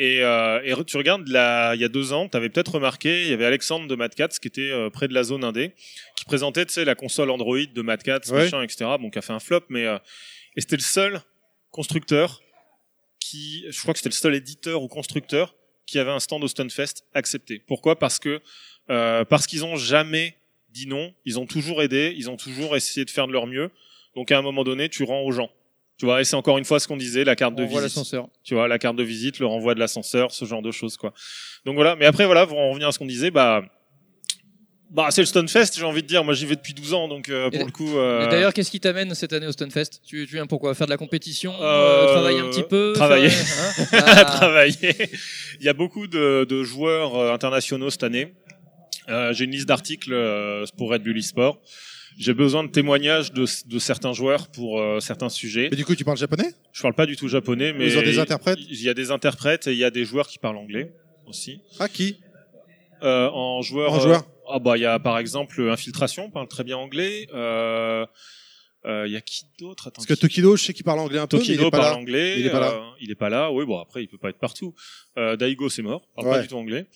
Et, euh, et tu regardes, là, il y a deux ans, tu avais peut-être remarqué, il y avait Alexandre de Mad Cats qui était euh, près de la zone indé, qui présentait, tu sais, la console Android de Mad Cats,
Ouais.
machin, etc. Bon, qui a fait un flop, mais euh, et c'était le seul constructeur qui, je crois que c'était le seul éditeur ou constructeur qui avait un stand au Stunfest accepté. Pourquoi? Parce que euh, parce qu'ils ont jamais dit non, ils ont toujours aidé, ils ont toujours essayé de faire de leur mieux. Donc à un moment donné, tu rends aux gens. Tu vois, et c'est encore une fois ce qu'on disait, la carte de
on
visite.
l'ascenseur.
Tu vois, la carte de visite, le renvoi de l'ascenseur, ce genre de choses, quoi. Donc voilà. Mais après, voilà, pour en revenir à ce qu'on disait, bah, bah, c'est le Stunfest, j'ai envie de dire. Moi, j'y vais depuis 12 ans, donc euh, pour
Et-
le coup. euh,
d'ailleurs, qu'est-ce qui t'amène cette année au Stunfest? Tu, tu viens pourquoi Faire de la compétition
Euh,
euh, Travailler un petit peu
travailler.
faire- hein? [LAUGHS] Ah.
travailler. Il y a beaucoup de, de joueurs euh, internationaux cette année. Euh, J'ai une liste d'articles pour Red Bull eSport. J'ai besoin de témoignages de, de certains joueurs pour euh, certains sujets.
Mais du coup, tu parles japonais?
Je parle pas du tout japonais, mais
Ils ont des interprètes?
Il y a des interprètes et il y a des joueurs qui parlent anglais aussi.
Ah, qui?
Euh, en joueur.
En
euh,
joueur
Ah bah il y a par exemple Infiltration, parle très bien anglais. Euh, euh, Il y a qui d'autre?
Parce que Tokido, je sais qu'il parle anglais un peu, mais il
Tokido
est pas
parle
là.
anglais.
Il est pas là.
euh, il est pas là. Oui, bon après il peut pas être partout. Euh, Daigo c'est mort, parle
Ouais.
pas du tout anglais.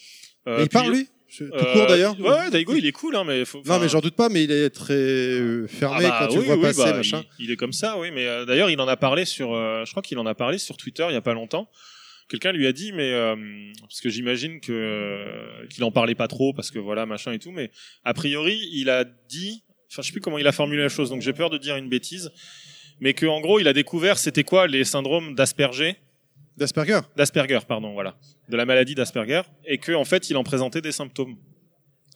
Euh,
il
puis-
parle, lui? Tout
euh,
court, d'ailleurs
Ouais, Daigo il est cool, hein, mais faut,
Non, mais j'en doute pas, mais il est très euh, fermé
ah bah,
quand tu
oui,
le vois
oui,
passer,
bah,
machin.
Il, il est comme ça, oui. Mais euh, d'ailleurs, il en a parlé sur. euh, je crois qu'il en a parlé sur Twitter il y a pas longtemps. Quelqu'un lui a dit, mais euh, parce que j'imagine que euh, qu'il en parlait pas trop parce que voilà machin et tout, mais a priori il a dit, enfin je sais plus comment il a formulé la chose, donc j'ai peur de dire une bêtise, mais que en gros il a découvert c'était quoi les syndromes d'Asperger,
D'Asperger
d'Asperger pardon voilà, de la maladie d'Asperger, et que en fait il en présentait des symptômes.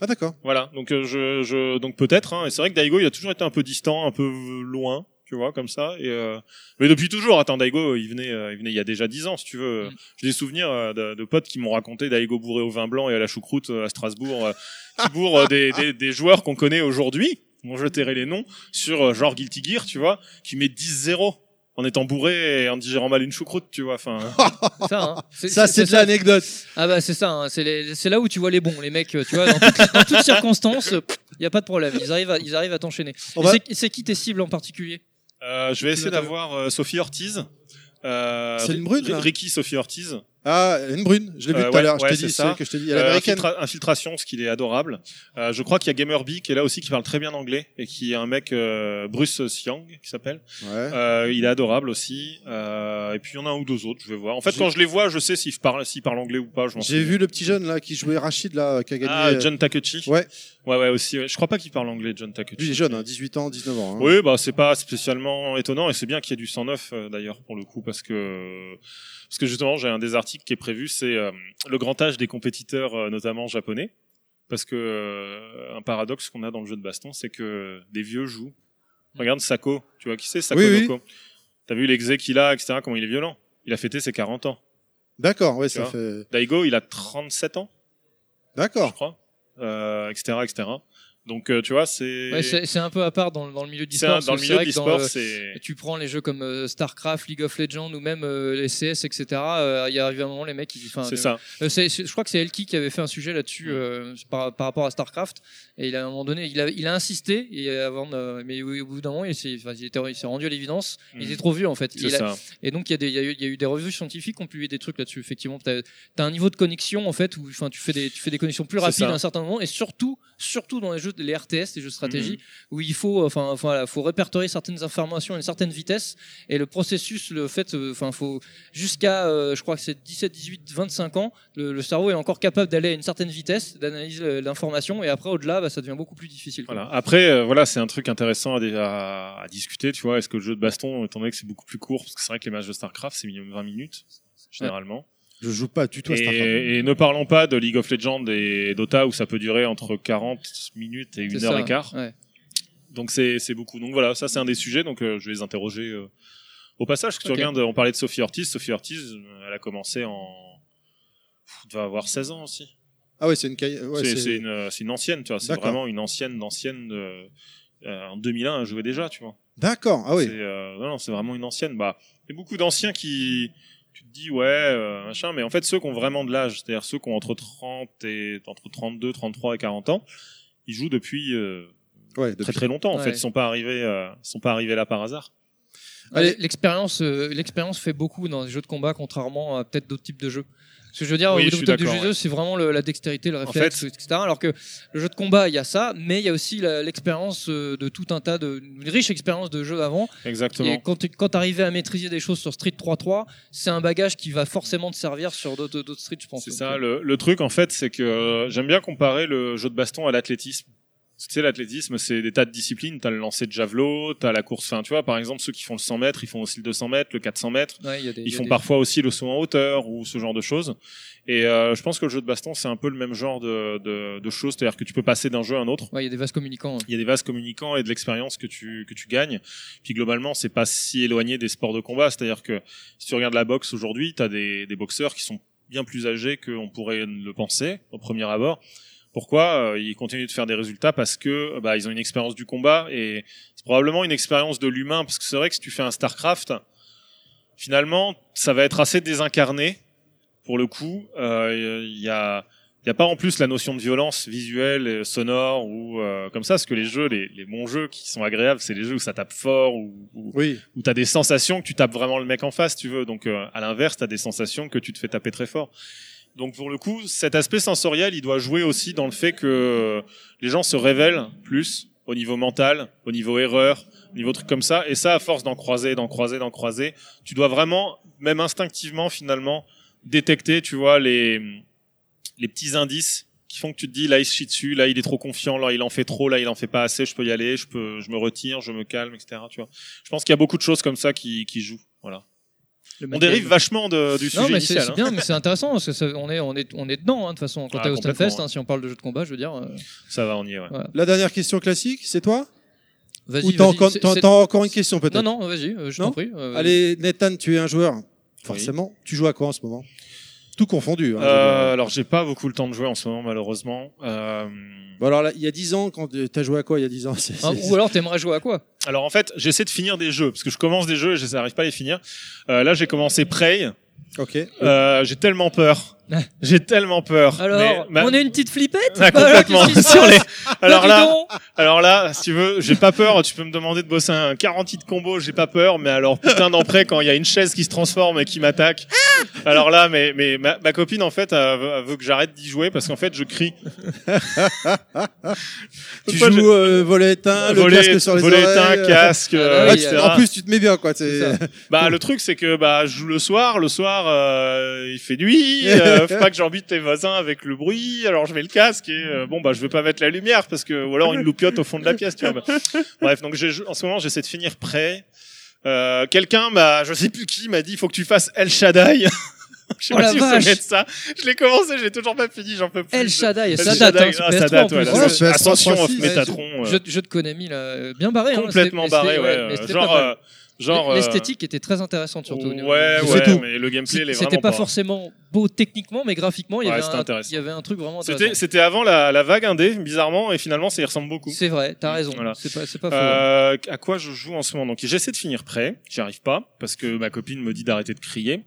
Ah, d'accord.
Voilà, donc euh, je, je donc peut-être. Hein, et c'est vrai que Daigo, il a toujours été un peu distant, un peu loin, tu vois, comme ça. Et euh, mais depuis toujours. Attends, Daigo, il venait, euh, il venait il y a déjà dix ans, si tu veux.
Mm.
J'ai des souvenirs euh, de, de potes qui m'ont raconté Daigo bourré au vin blanc et à la choucroute euh, à Strasbourg, euh, [LAUGHS] qui bourre euh, des, des, des joueurs qu'on connaît aujourd'hui. Bon, je tairai les noms sur euh, genre Guilty Gear, tu vois, qui met 10-0 en étant bourré et en digérant mal une choucroute, tu vois. Enfin, [LAUGHS]
ça, hein. C'est-
Ça, c'est de l'anecdote.
Ah bah c'est ça, hein. c'est là où tu vois les bons, les mecs, tu vois, dans toutes, dans toutes circonstances, il y a pas de problème, ils arrivent à, ils arrivent à t'enchaîner.
Va-
c'est- qui tes cibles en particulier?
Euh, je vais essayer d'avoir euh, Sophie Ortiz. Euh,
C'est une brune,
Ricky Sophie Ortiz.
Ah, une brune, je l'ai vu
Euh,
tout à
ouais,
l'heure, je t'ai dit,
ça.
que je t'ai dit,
Euh, infiltra- infiltration, ce qui est adorable. Euh, je crois qu'il y a Gamerby qui est là aussi, qui parle très bien anglais et qui est un mec euh, Bruce Siang qui s'appelle.
Ouais.
Euh, il est adorable aussi. Euh, et puis il y en a un ou deux autres, je vais voir. En fait, quand je les vois, je sais s'ils parlent, s'ils parlent anglais ou pas.
J'ai vu le petit jeune là qui jouait Rachid là, qui a gagné.
Ah, John Takuchi.
Ouais,
Ouais, ouais, aussi. ouais. Je crois pas qu'il parle anglais, John Takuchi.
lui il est jeune, hein, 18 ans, 19 ans. hein.
Oui, bah c'est pas spécialement étonnant et c'est bien qu'il y ait du 109 euh, d'ailleurs pour le coup parce que parce que justement j'ai un des articles qui est prévu, c'est euh, le grand âge des compétiteurs euh, notamment japonais parce que euh, un paradoxe qu'on a dans le jeu de baston, c'est que des vieux jouent. Regarde Sako, tu vois qui c'est Sako
Oui,
T'as vu l'exé qu'il a, etc. Comment il est violent. Il a fêté ses 40 ans.
D'accord, ouais,
Tu
ça fait.
Daigo, il a 37 ans, je
D'accord.
crois, euh, etc., etc. Donc euh, tu vois, c'est
Ouais, c'est un peu à part dans, dans le milieu
un-
d'e-sport.
dans le milieu l'e-sport,
le-
c'est
Tu prends les jeux comme euh, StarCraft, League of Legends ou même euh, les CS, etc. euh, Il y arrive un moment, les mecs, ils, enfin,
c'est
euh,
ça.
euh, je crois que c'est Elki qui avait fait un sujet là-dessus euh, par, par rapport à StarCraft. Et il a, à un moment donné, il a, il a insisté. Et avant, mais au, bout d'un moment, il s'est rendu à l'évidence. Il
Mhm.
était trop vieux en fait.
C'est
Il a-
ça.
et donc il y, a des, il, y a eu, il y a eu des revues scientifiques qui ont publié des trucs là-dessus. Effectivement, tu as, un niveau de connexion en fait où enfin, tu, fais des, tu fais des connexions plus rapides à un certain moment. Et surtout, surtout dans les jeux, les RTS, les jeux de stratégie,
Mhm.
où il faut, enfin, enfin, faut répertorier certaines informations à une certaine vitesse. Et le processus, le fait, euh, enfin, faut jusqu'à, euh, je crois que c'est 17, 18, 25 ans, le, le cerveau est encore capable d'aller à une certaine vitesse, d'analyser euh, l'information. Et après, au-delà, bah, ça devient beaucoup plus difficile.
Voilà. Après, euh, voilà, c'est un truc intéressant à, dé- à, à discuter. Tu vois, est-ce que le jeu de baston, étant donné que c'est beaucoup plus court, parce que c'est vrai que les matchs de Starcraft, c'est minimum 20 minutes généralement.
Je joue pas du tout à Starcraft.
Et, et ne parlons pas de League of Legends et Dota où ça peut durer entre 40 minutes et une
C'est
heure
ça,
et quart.
ouais.
Donc c'est c'est beaucoup. Donc voilà, ça c'est un des sujets. Donc euh, je vais les interroger euh, au passage. Parce que
Ok.
tu regardes, on parlait de Sophie Ortiz. Sophie Ortiz, euh, elle a commencé en, elle devait avoir 16 ans aussi.
Ah ouais, c'est une. Ouais,
c'est une, euh, c'est une ancienne, tu vois. C'est
D'accord.
vraiment une ancienne d'ancienne. euh, euh, en 2001, elle jouait déjà, tu vois.
D'accord. Ah oui.
C'est, euh, non, non, c'est vraiment une ancienne. Bah, il y a beaucoup d'anciens qui, tu te dis, ouais, euh, machin, mais en fait, ceux qui ont vraiment de l'âge, c'est-à-dire ceux qui ont entre 30 et, entre 32, 33 et 40 ans, ils jouent depuis, euh,
Ouais,
très
depuis-
très longtemps, en
Ouais.
fait. Ils sont pas arrivés, euh, ils sont pas arrivés là par hasard.
L'expérience, euh, l'expérience fait beaucoup dans les jeux de combat, contrairement à peut-être d'autres types de jeux. Ce que je veux dire,
Oui,
au
je
du jeu,
ouais.
c'est vraiment le- la dextérité, le réflexe,
fait-
etc. Alors que le jeu de combat, il y a ça, mais il y a aussi l'expérience euh, de tout un tas de, une riche expérience de jeux avant.
Exactement.
Et quand tu arrivais à maîtriser des choses sur Street 3.3, c'est un bagage qui va forcément te servir sur d'autres Street, je pense.
C'est ça.
euh,
Le, le truc, en fait, c'est que euh, j'aime bien comparer le jeu de baston à l'athlétisme. Tu sais, l'athlétisme, c'est des tas de disciplines. T'as le lancer de javelot, t'as la course. Enfin, tu vois, par exemple, ceux qui font le 100 mètres, ils font aussi le 200 mètres, le 400 mètres.
ouais, y a des- il
Ils
y a
font
des-
parfois aussi le saut en hauteur ou ce genre de choses. Et euh, je pense que le jeu de baston, c'est un peu le même genre de, de, de choses. C'est-à-dire que tu peux passer d'un jeu à un autre.
Ouais, il y a des vases communicants.
Il y a des vases communicants et de l'expérience que tu, que tu gagnes. Puis globalement, c'est pas si éloigné des sports de combat. C'est-à-dire que si tu regardes la boxe aujourd'hui, tu as des, des boxeurs qui sont bien plus âgés qu'on pourrait le penser au premier abord. Pourquoi Euh, Ils continuent de faire des résultats parce que bah, ils ont une expérience du combat et c'est probablement une expérience de l'humain parce que c'est vrai que si tu fais un Starcraft, finalement, ça va être assez désincarné pour le coup. Euh, Il y a il n'y a pas en plus la notion de violence visuelle, euh, sonore ou euh, comme ça, parce que les jeux, les, les bons jeux qui sont agréables, c'est les jeux où ça tape fort ou,
Oui.
où tu as des sensations que tu tapes vraiment le mec en face, tu veux. Donc euh, à l'inverse, tu as des sensations que tu te fais taper très fort. Donc pour le coup, cet aspect sensoriel, il doit jouer aussi dans le fait que les gens se révèlent plus au niveau mental, au niveau erreur, au niveau truc comme ça. Et ça, à force d'en croiser, d'en croiser, d'en croiser, tu dois vraiment, même instinctivement finalement, détecter, tu vois, les, les petits indices qui font que tu te dis là il se chie dessus, là il est trop confiant, là il en fait trop, là il en fait pas assez, je peux y aller, je peux, je me retire, je me calme, etc. Tu vois. Je pense qu'il y a beaucoup de choses comme ça qui, qui jouent. Voilà. On dérive vachement de, du sujet
Non, mais c'est
initial.
c'est
hein.
bien, mais c'est intéressant parce que ça- on est, on est, on est dedans hein, de toute façon. Quand
Ah,
t'es au Stunfest, hein, si on parle de jeux de combat, je veux dire. euh,
Ça va, on y est. Ouais.
voilà.
La dernière question classique, c'est toi?
Vas-y.
Ou t'as encore,
c'est-
t'as-
c'est-
t'as encore une question peut-être?
Non, non, vas-y, euh, je
Non?
t'en prie. euh, vas-y.
Allez, Nathan, tu es un joueur. Forcément. Tu joues à quoi en ce moment? Tout confondu. hein,
Euh, alors j'ai pas beaucoup le temps de jouer en ce moment malheureusement. Euh,
Bon, alors là, il y a 10 ans, quand tu as joué à quoi il y a 10 ans C'est-
Ah,
c'est-
ou alors t'aimerais jouer à quoi?
Alors en fait j'essaie de finir des jeux parce que je commence des jeux et je n'arrive pas à les finir. Euh, là j'ai commencé Prey.
Ok.
Euh, j'ai tellement peur. [LAUGHS] J'ai tellement peur.
Alors,
Mais- bah,
on est une petite flippette?
Ah,
Bah, alors,
complètement.
qui se [LAUGHS]
Sur les- Alors
Bah,
là, alors là, si tu veux, j'ai pas peur. Tu peux me demander de bosser un 40 de combo, j'ai pas peur. Mais alors putain d'emprès quand il y a une chaise qui se transforme et qui m'attaque, [LAUGHS] Alors là, mais, mais ma, ma copine, en fait, elle veut, elle veut que j'arrête d'y jouer parce qu'en fait, je crie.
Tu
Moi, je-
joues euh, volet éteint, le
volet,
casque sur les
volet
oreilles.
éteint, casque,
Ah,
euh,
Ouais, tu-
etc.
en plus, tu te mets bien, quoi. [LAUGHS]
Bah le truc c'est que bah je joue le soir, le soir euh, il fait nuit, euh, faut pas que j'embête les voisins avec le bruit, alors je mets le casque et euh, bon bah je vais pas mettre la lumière parce que ou alors une loupiote au fond de la pièce, tu vois. Bah, Bref, donc en ce moment j'essaie de finir prêt. Euh, quelqu'un m'a je sais plus qui m'a dit faut que tu fasses El Shaddai. [LAUGHS] je sais
Oh
pas si vous
vache.
savez de ça. Je l'ai commencé, j'ai toujours pas fini, j'en peux plus.
El Shaddai,
El
ça
Shaddai,
date, hein,
ah, ça
PS3
date, ouais, là,
Ouais,
c'est
PS3,
Ascension of
36,
Metatron. euh,
Jeu, jeu de Konami là, bien barré. hein,
complètement barré, ouais.
c'était
genre euh, genre euh,
L'esthétique était très intéressante surtout.
Ouais, ouais,
tout.
mais le gameplay, il est
C'était pas forcément beau techniquement, mais graphiquement, il y
Ouais,
avait un-
intéressant.
il y avait un truc vraiment
C'était,
intéressant.
c'était avant la, la vague indé, bizarrement, et finalement, ça y ressemble beaucoup.
C'est vrai, t'as raison.
Voilà.
C'est pas, c'est pas faux.
Euh, à quoi je joue en ce moment? Donc, j'essaie de finir prêt. J'y arrive pas parce que ma copine me dit d'arrêter de crier.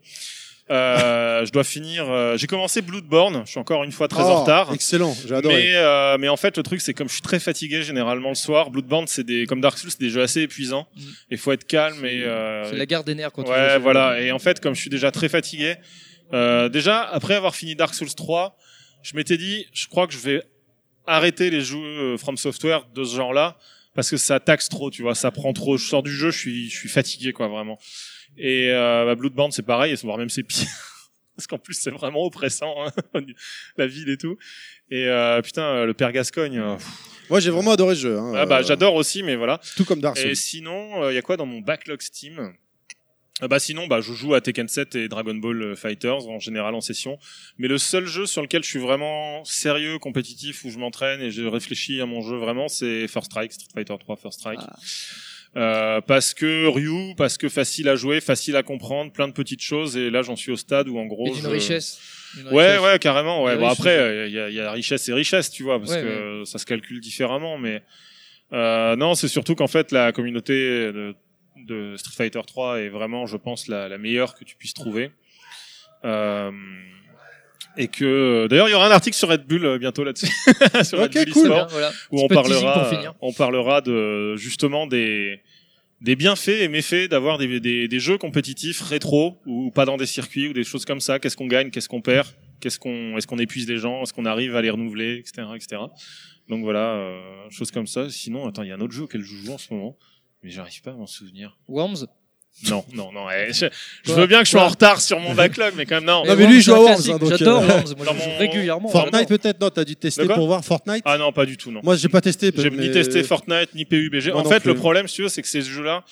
Euh, je dois finir. euh, j'ai commencé Bloodborne. Je suis encore une fois très en
Oh,
retard.
Excellent, j'ai adoré.
Mais, euh, mais en fait, le truc, c'est comme je suis très fatigué généralement le soir. Bloodborne, c'est des comme Dark Souls, c'est des jeux assez épuisants.
Mm.
Il faut être calme et. Euh,
c'est la guerre des nerfs quand tu joues
Ouais,
ce
voilà. Et en fait, comme je suis déjà très fatigué, euh, déjà après avoir fini Dark Souls 3, je m'étais dit, je crois que je vais arrêter les jeux euh, From Software de ce genre-là parce que ça taxe trop, tu vois, ça prend trop. Je sors du jeu, je suis, je suis fatigué, quoi, vraiment. Et euh, bah, Bloodborne, c'est pareil, et voire même c'est pire. [LAUGHS] Parce qu'en plus, c'est vraiment oppressant, hein, [LAUGHS] la ville et tout. Et euh, putain, euh, le père Gascogne, euh, pff,
Moi, j'ai vraiment adoré ce jeu. hein.
ah bah,
Euh,
j'adore aussi, mais voilà.
Tout comme Dark Souls.
Et sinon, il y a quoi dans mon backlog Steam? Euh, bah sinon, bah je joue à Tekken 7 et Dragon Ball Fighters en général en session. Mais le seul jeu sur lequel je suis vraiment sérieux, compétitif, où je m'entraîne et je réfléchis à mon jeu vraiment, c'est First Strike, Street Fighter 3 First Strike.
Ah.
Euh, parce que Ryu, parce que facile à jouer, facile à comprendre, plein de petites choses. Et là, j'en suis au stade où en gros,
Et d'une
je-
richesse. D'une
Ouais,
richesse.
ouais, carrément. Ouais. Bon, après, euh, il y, a, y a richesse et richesse, tu vois, parce
Ouais,
que ça se calcule différemment. Mais euh, non, c'est surtout qu'en fait, la communauté de, de Street Fighter 3 est vraiment, je pense, la, la meilleure que tu puisses trouver. Euh, et que d'ailleurs, il y aura un article sur Red Bull euh, bientôt là-dessus, [LAUGHS] sur
Ok,
Red Bull
cool.
eSport,
Voilà.
où on parlera, on parlera de justement des des bienfaits et méfaits d'avoir des, des, des jeux compétitifs rétro ou pas dans des circuits ou des choses comme ça. Qu'est-ce qu'on gagne, qu'est-ce qu'on perd, qu'est-ce qu'on, est-ce qu'on épuise les gens, est-ce qu'on arrive à les renouveler, etc., etc. Donc voilà, euh, choses comme ça. Sinon, attends, il y a un autre jeu auquel je joue en ce moment, mais j'arrive pas à m'en souvenir.
Worms?
Non, non, non. eh, je, veux bien que je sois en retard sur mon backlog, mais quand même non.
Non, mais lui, il joue à
c'est un
Worms,
classique.
hein, donc,
J'adore
euh,
Worms. Moi,
Dans
je joue régulièrement.
Fortnite peut-être Non, t'as dû
De
tester
quoi
pour voir Fortnite
Ah non, pas du tout, non.
Moi, j'ai pas testé.
J'ai
mais-
ni testé Fortnite ni PUBG.
Moi
en
non
fait,
plus.
le problème, si tu veux, c'est que ces jeux-là,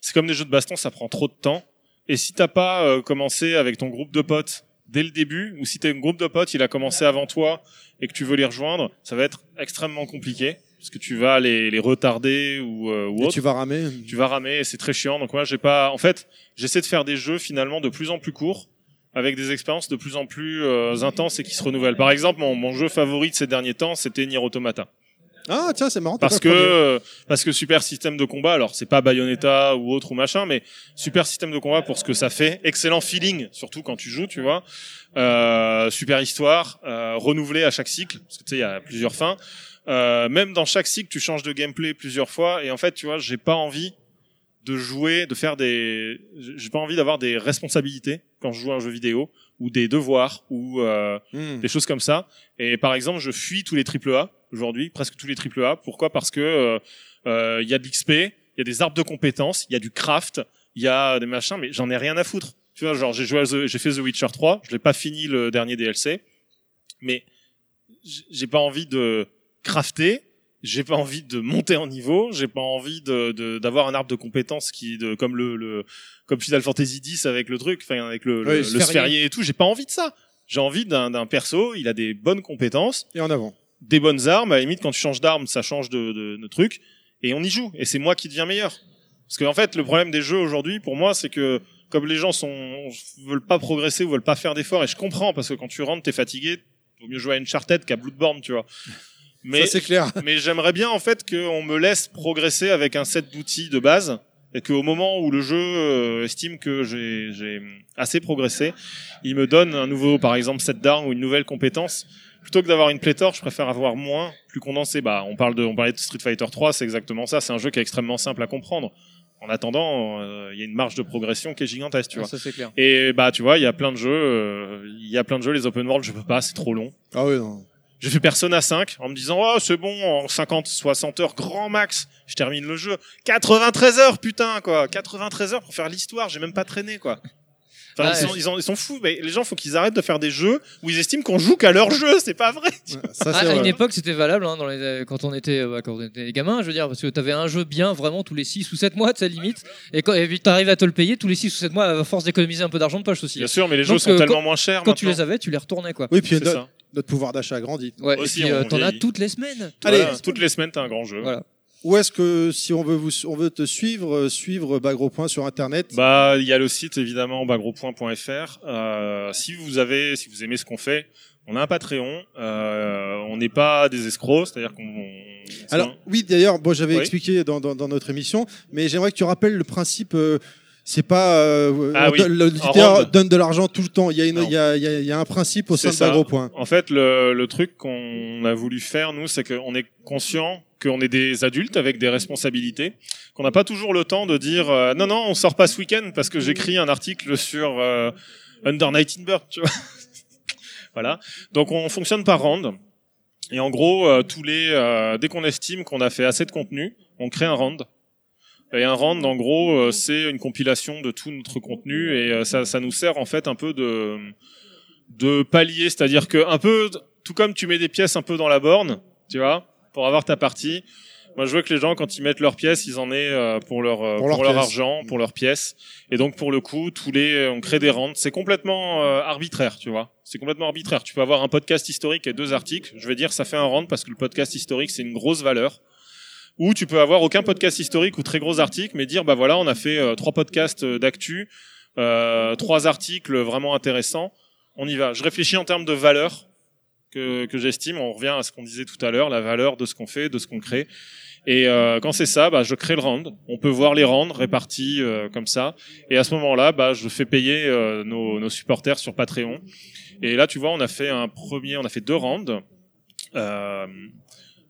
c'est comme des jeux de baston, ça prend trop de temps. Et si t'as pas euh, commencé avec ton groupe de potes dès le début, ou si t'es un groupe de potes, il a commencé avant toi et que tu veux les rejoindre, ça va être extrêmement compliqué parce que tu vas les, les retarder ou, euh, ou
Et
autre.
tu vas ramer.
Tu vas ramer et c'est très chiant. Donc moi, j'ai pas. En fait, j'essaie de faire des jeux finalement de plus en plus courts avec des expériences de plus en plus euh, intenses et qui se renouvellent. Par exemple, mon, mon jeu favori de ces derniers temps, c'était Nier Automata
Ah, tiens, c'est marrant.
parce que euh, parce que super système de combat alors c'est pas Bayonetta ou autre ou machin mais super système de combat pour ce que ça fait excellent feeling surtout quand tu joues tu vois euh, super histoire euh, renouvelé à chaque cycle parce que tu sais il y a plusieurs fins euh, même dans chaque cycle tu changes de gameplay plusieurs fois et en fait tu vois j'ai pas envie de jouer de faire des j'ai pas envie d'avoir des responsabilités quand je joue à un jeu vidéo ou des devoirs ou euh,
Hmm.
des choses comme ça. Et par exemple, je fuis tous les triple A aujourd'hui, presque tous les triple A. Pourquoi? Parce que euh, euh, il y a de l'XP, il y a des arbres de compétences, il y a du craft, il y a des machins, mais j'en ai rien à foutre. Tu vois, genre j'ai joué, j'ai fait The Witcher 3, je l'ai pas fini le dernier DLC, mais j'ai pas envie de crafter, j'ai pas envie de monter en niveau, j'ai pas envie de de- d'avoir un arbre de compétences qui de comme le, le comme Final Fantasy X avec le truc, enfin avec le,
Oui,
le,
le sphérié.
et tout, j'ai pas envie de ça. J'ai envie d'un perso, il a des bonnes compétences,
Et en avant.
Des bonnes armes. À la limite, quand tu changes d'arme, ça change de, de, de truc. Et on y joue. Et c'est moi qui deviens meilleur. Parce qu'en fait, le problème des jeux aujourd'hui, pour moi, c'est que comme les gens sont veulent pas progresser ou veulent pas faire d'efforts, et je comprends parce que quand tu rentres, t'es fatigué. Vaut mieux jouer à Uncharted qu'à Bloodborne, tu vois. [LAUGHS] Mais
Ça, c'est clair. [LAUGHS]
mais j'aimerais bien en fait qu'on me laisse progresser avec un set d'outils de base et qu'au moment où le jeu euh, estime que j'ai j'ai assez progressé, il me donne un nouveau, par exemple, set d'armes ou une nouvelle compétence. Plutôt que d'avoir une pléthore, je préfère avoir moins, plus condensé. Bah, on parle de, on parlait de Street Fighter 3, c'est exactement ça. C'est un jeu qui est extrêmement simple à comprendre. En attendant, euh, il y a une marge de progression qui est gigantesque, tu
Ah,
vois.
ça c'est clair.
Et bah, tu vois, il y a plein de jeux, euh, il y a plein de jeux, les open world, je peux pas, c'est trop long.
Ah oui, non.
J'ai fait Persona 5 en me disant, oh, c'est bon, en 50, 60 heures, grand max, je termine le jeu. 93 heures, putain, quoi. 93 heures pour faire l'histoire, j'ai même pas traîné, quoi. Enfin, ils, sont,
ouais.
ils, en- ils sont fous, mais les gens, faut qu'ils arrêtent de faire des jeux où ils estiment qu'on joue qu'à leur jeu, c'est pas vrai.
Ça,
Ah, à une époque, c'était valable hein, dans les, euh, quand on était euh, quand on était gamins, je veux dire, parce que t'avais un jeu bien vraiment tous les 6 ou 7 mois de sa limite, et quand t'arrives à te le payer tous les 6 ou 7 mois à force d'économiser un peu d'argent de poche aussi.
Bien sûr, mais les
Donc,
jeux sont
euh,
tellement
quand-
moins chers.
Quand tu les avais, tu les retournais quoi.
Oui, puis notre,
ça.
notre pouvoir d'achat a grandi.
Ouais,
Aussi,
et puis euh, t'en as toutes les semaines.
Allez,
Voilà, toutes les semaines, t'as un grand jeu.
Voilà.
Où est-ce que, si on veut, vous, on veut te suivre, euh, suivre Bagro Point sur Internet?
Bah, il y a le site évidemment bagro.fr. Euh, si vous avez, si vous aimez ce qu'on fait, on a un Patreon. Euh, on n'est pas des escrocs, c'est-à-dire qu'on. on-
Alors, oui, d'ailleurs, bon, j'avais
Oui.
expliqué dans, dans, dans notre émission, mais j'aimerais que tu rappelles le principe. euh, c'est pas euh,
Ah oui,
donne- l'auditeur
rende.
donne de l'argent tout le temps. Il y a, une, il y a, il y a- un principe au sein de
ça.
Bagro Point.
En fait, le, le truc qu'on a voulu faire, nous, c'est qu'on est conscient qu'on est des adultes avec des responsabilités, qu'on n'a pas toujours le temps de dire euh, non, non, on sort pas ce week-end parce que j'écris un article sur euh, Under Night in Bird, tu vois. [LAUGHS] voilà. Donc, on fonctionne par round. Et en gros, euh, tous les, euh, dès qu'on estime qu'on a fait assez de contenu, on crée un round. Et un round, en gros, euh, c'est une compilation de tout notre contenu et euh, ça, ça nous sert en fait un peu de de palier, c'est-à-dire que un peu, tout comme tu mets des pièces un peu dans la borne, tu vois, pour avoir ta partie. Moi, je veux que les gens, quand ils mettent leurs pièces, ils en aient euh, pour leur euh,
Pour
pour, leur
pièces.
argent, pour leurs pièces. Et donc, pour le coup, tous les, on crée des rentes. C'est complètement euh, arbitraire, tu vois. C'est complètement arbitraire. Tu peux avoir un podcast historique et deux articles. Je vais dire, ça fait un rente parce que le podcast historique, c'est une grosse valeur. Ou tu peux avoir aucun podcast historique ou très gros article, mais dire, bah voilà, on a fait euh, trois podcasts euh, d'actu, euh, trois articles vraiment intéressants. On y va. Je réfléchis en termes de valeur que, que j'estime. On revient à ce qu'on disait tout à l'heure, la valeur de ce qu'on fait, de ce qu'on crée. Et euh, quand c'est ça, bah, je crée le round. On peut voir les rounds répartis euh, comme ça. Et à ce moment-là, bah, je fais payer euh, nos, nos supporters sur Patreon. Et là, tu vois, on a fait un premier, on a fait deux rounds. Euh,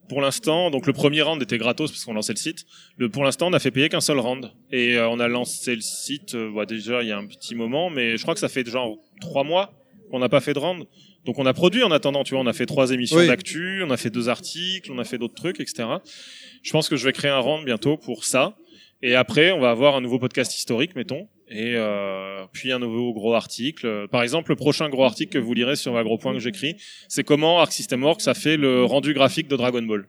pour l'instant, donc le premier round était gratos parce qu'on lançait le site. Le, pour l'instant, on a fait payer qu'un seul round. Et euh, on a lancé le site euh, bah, déjà il y a un petit moment, mais je crois que ça fait genre trois mois qu'on n'a pas fait de round. Donc on a produit en attendant, tu vois, on a fait trois émissions
Oui.
d'actu, on a fait deux articles, on a fait d'autres trucs, etc. Je pense que je vais créer un round bientôt pour ça. Et après, on va avoir un nouveau podcast historique, mettons, et euh, puis un nouveau gros article. Par exemple, le prochain gros article que vous lirez sur ma gros point que j'écris, c'est comment Arc System Works a fait le rendu graphique de Dragon Ball.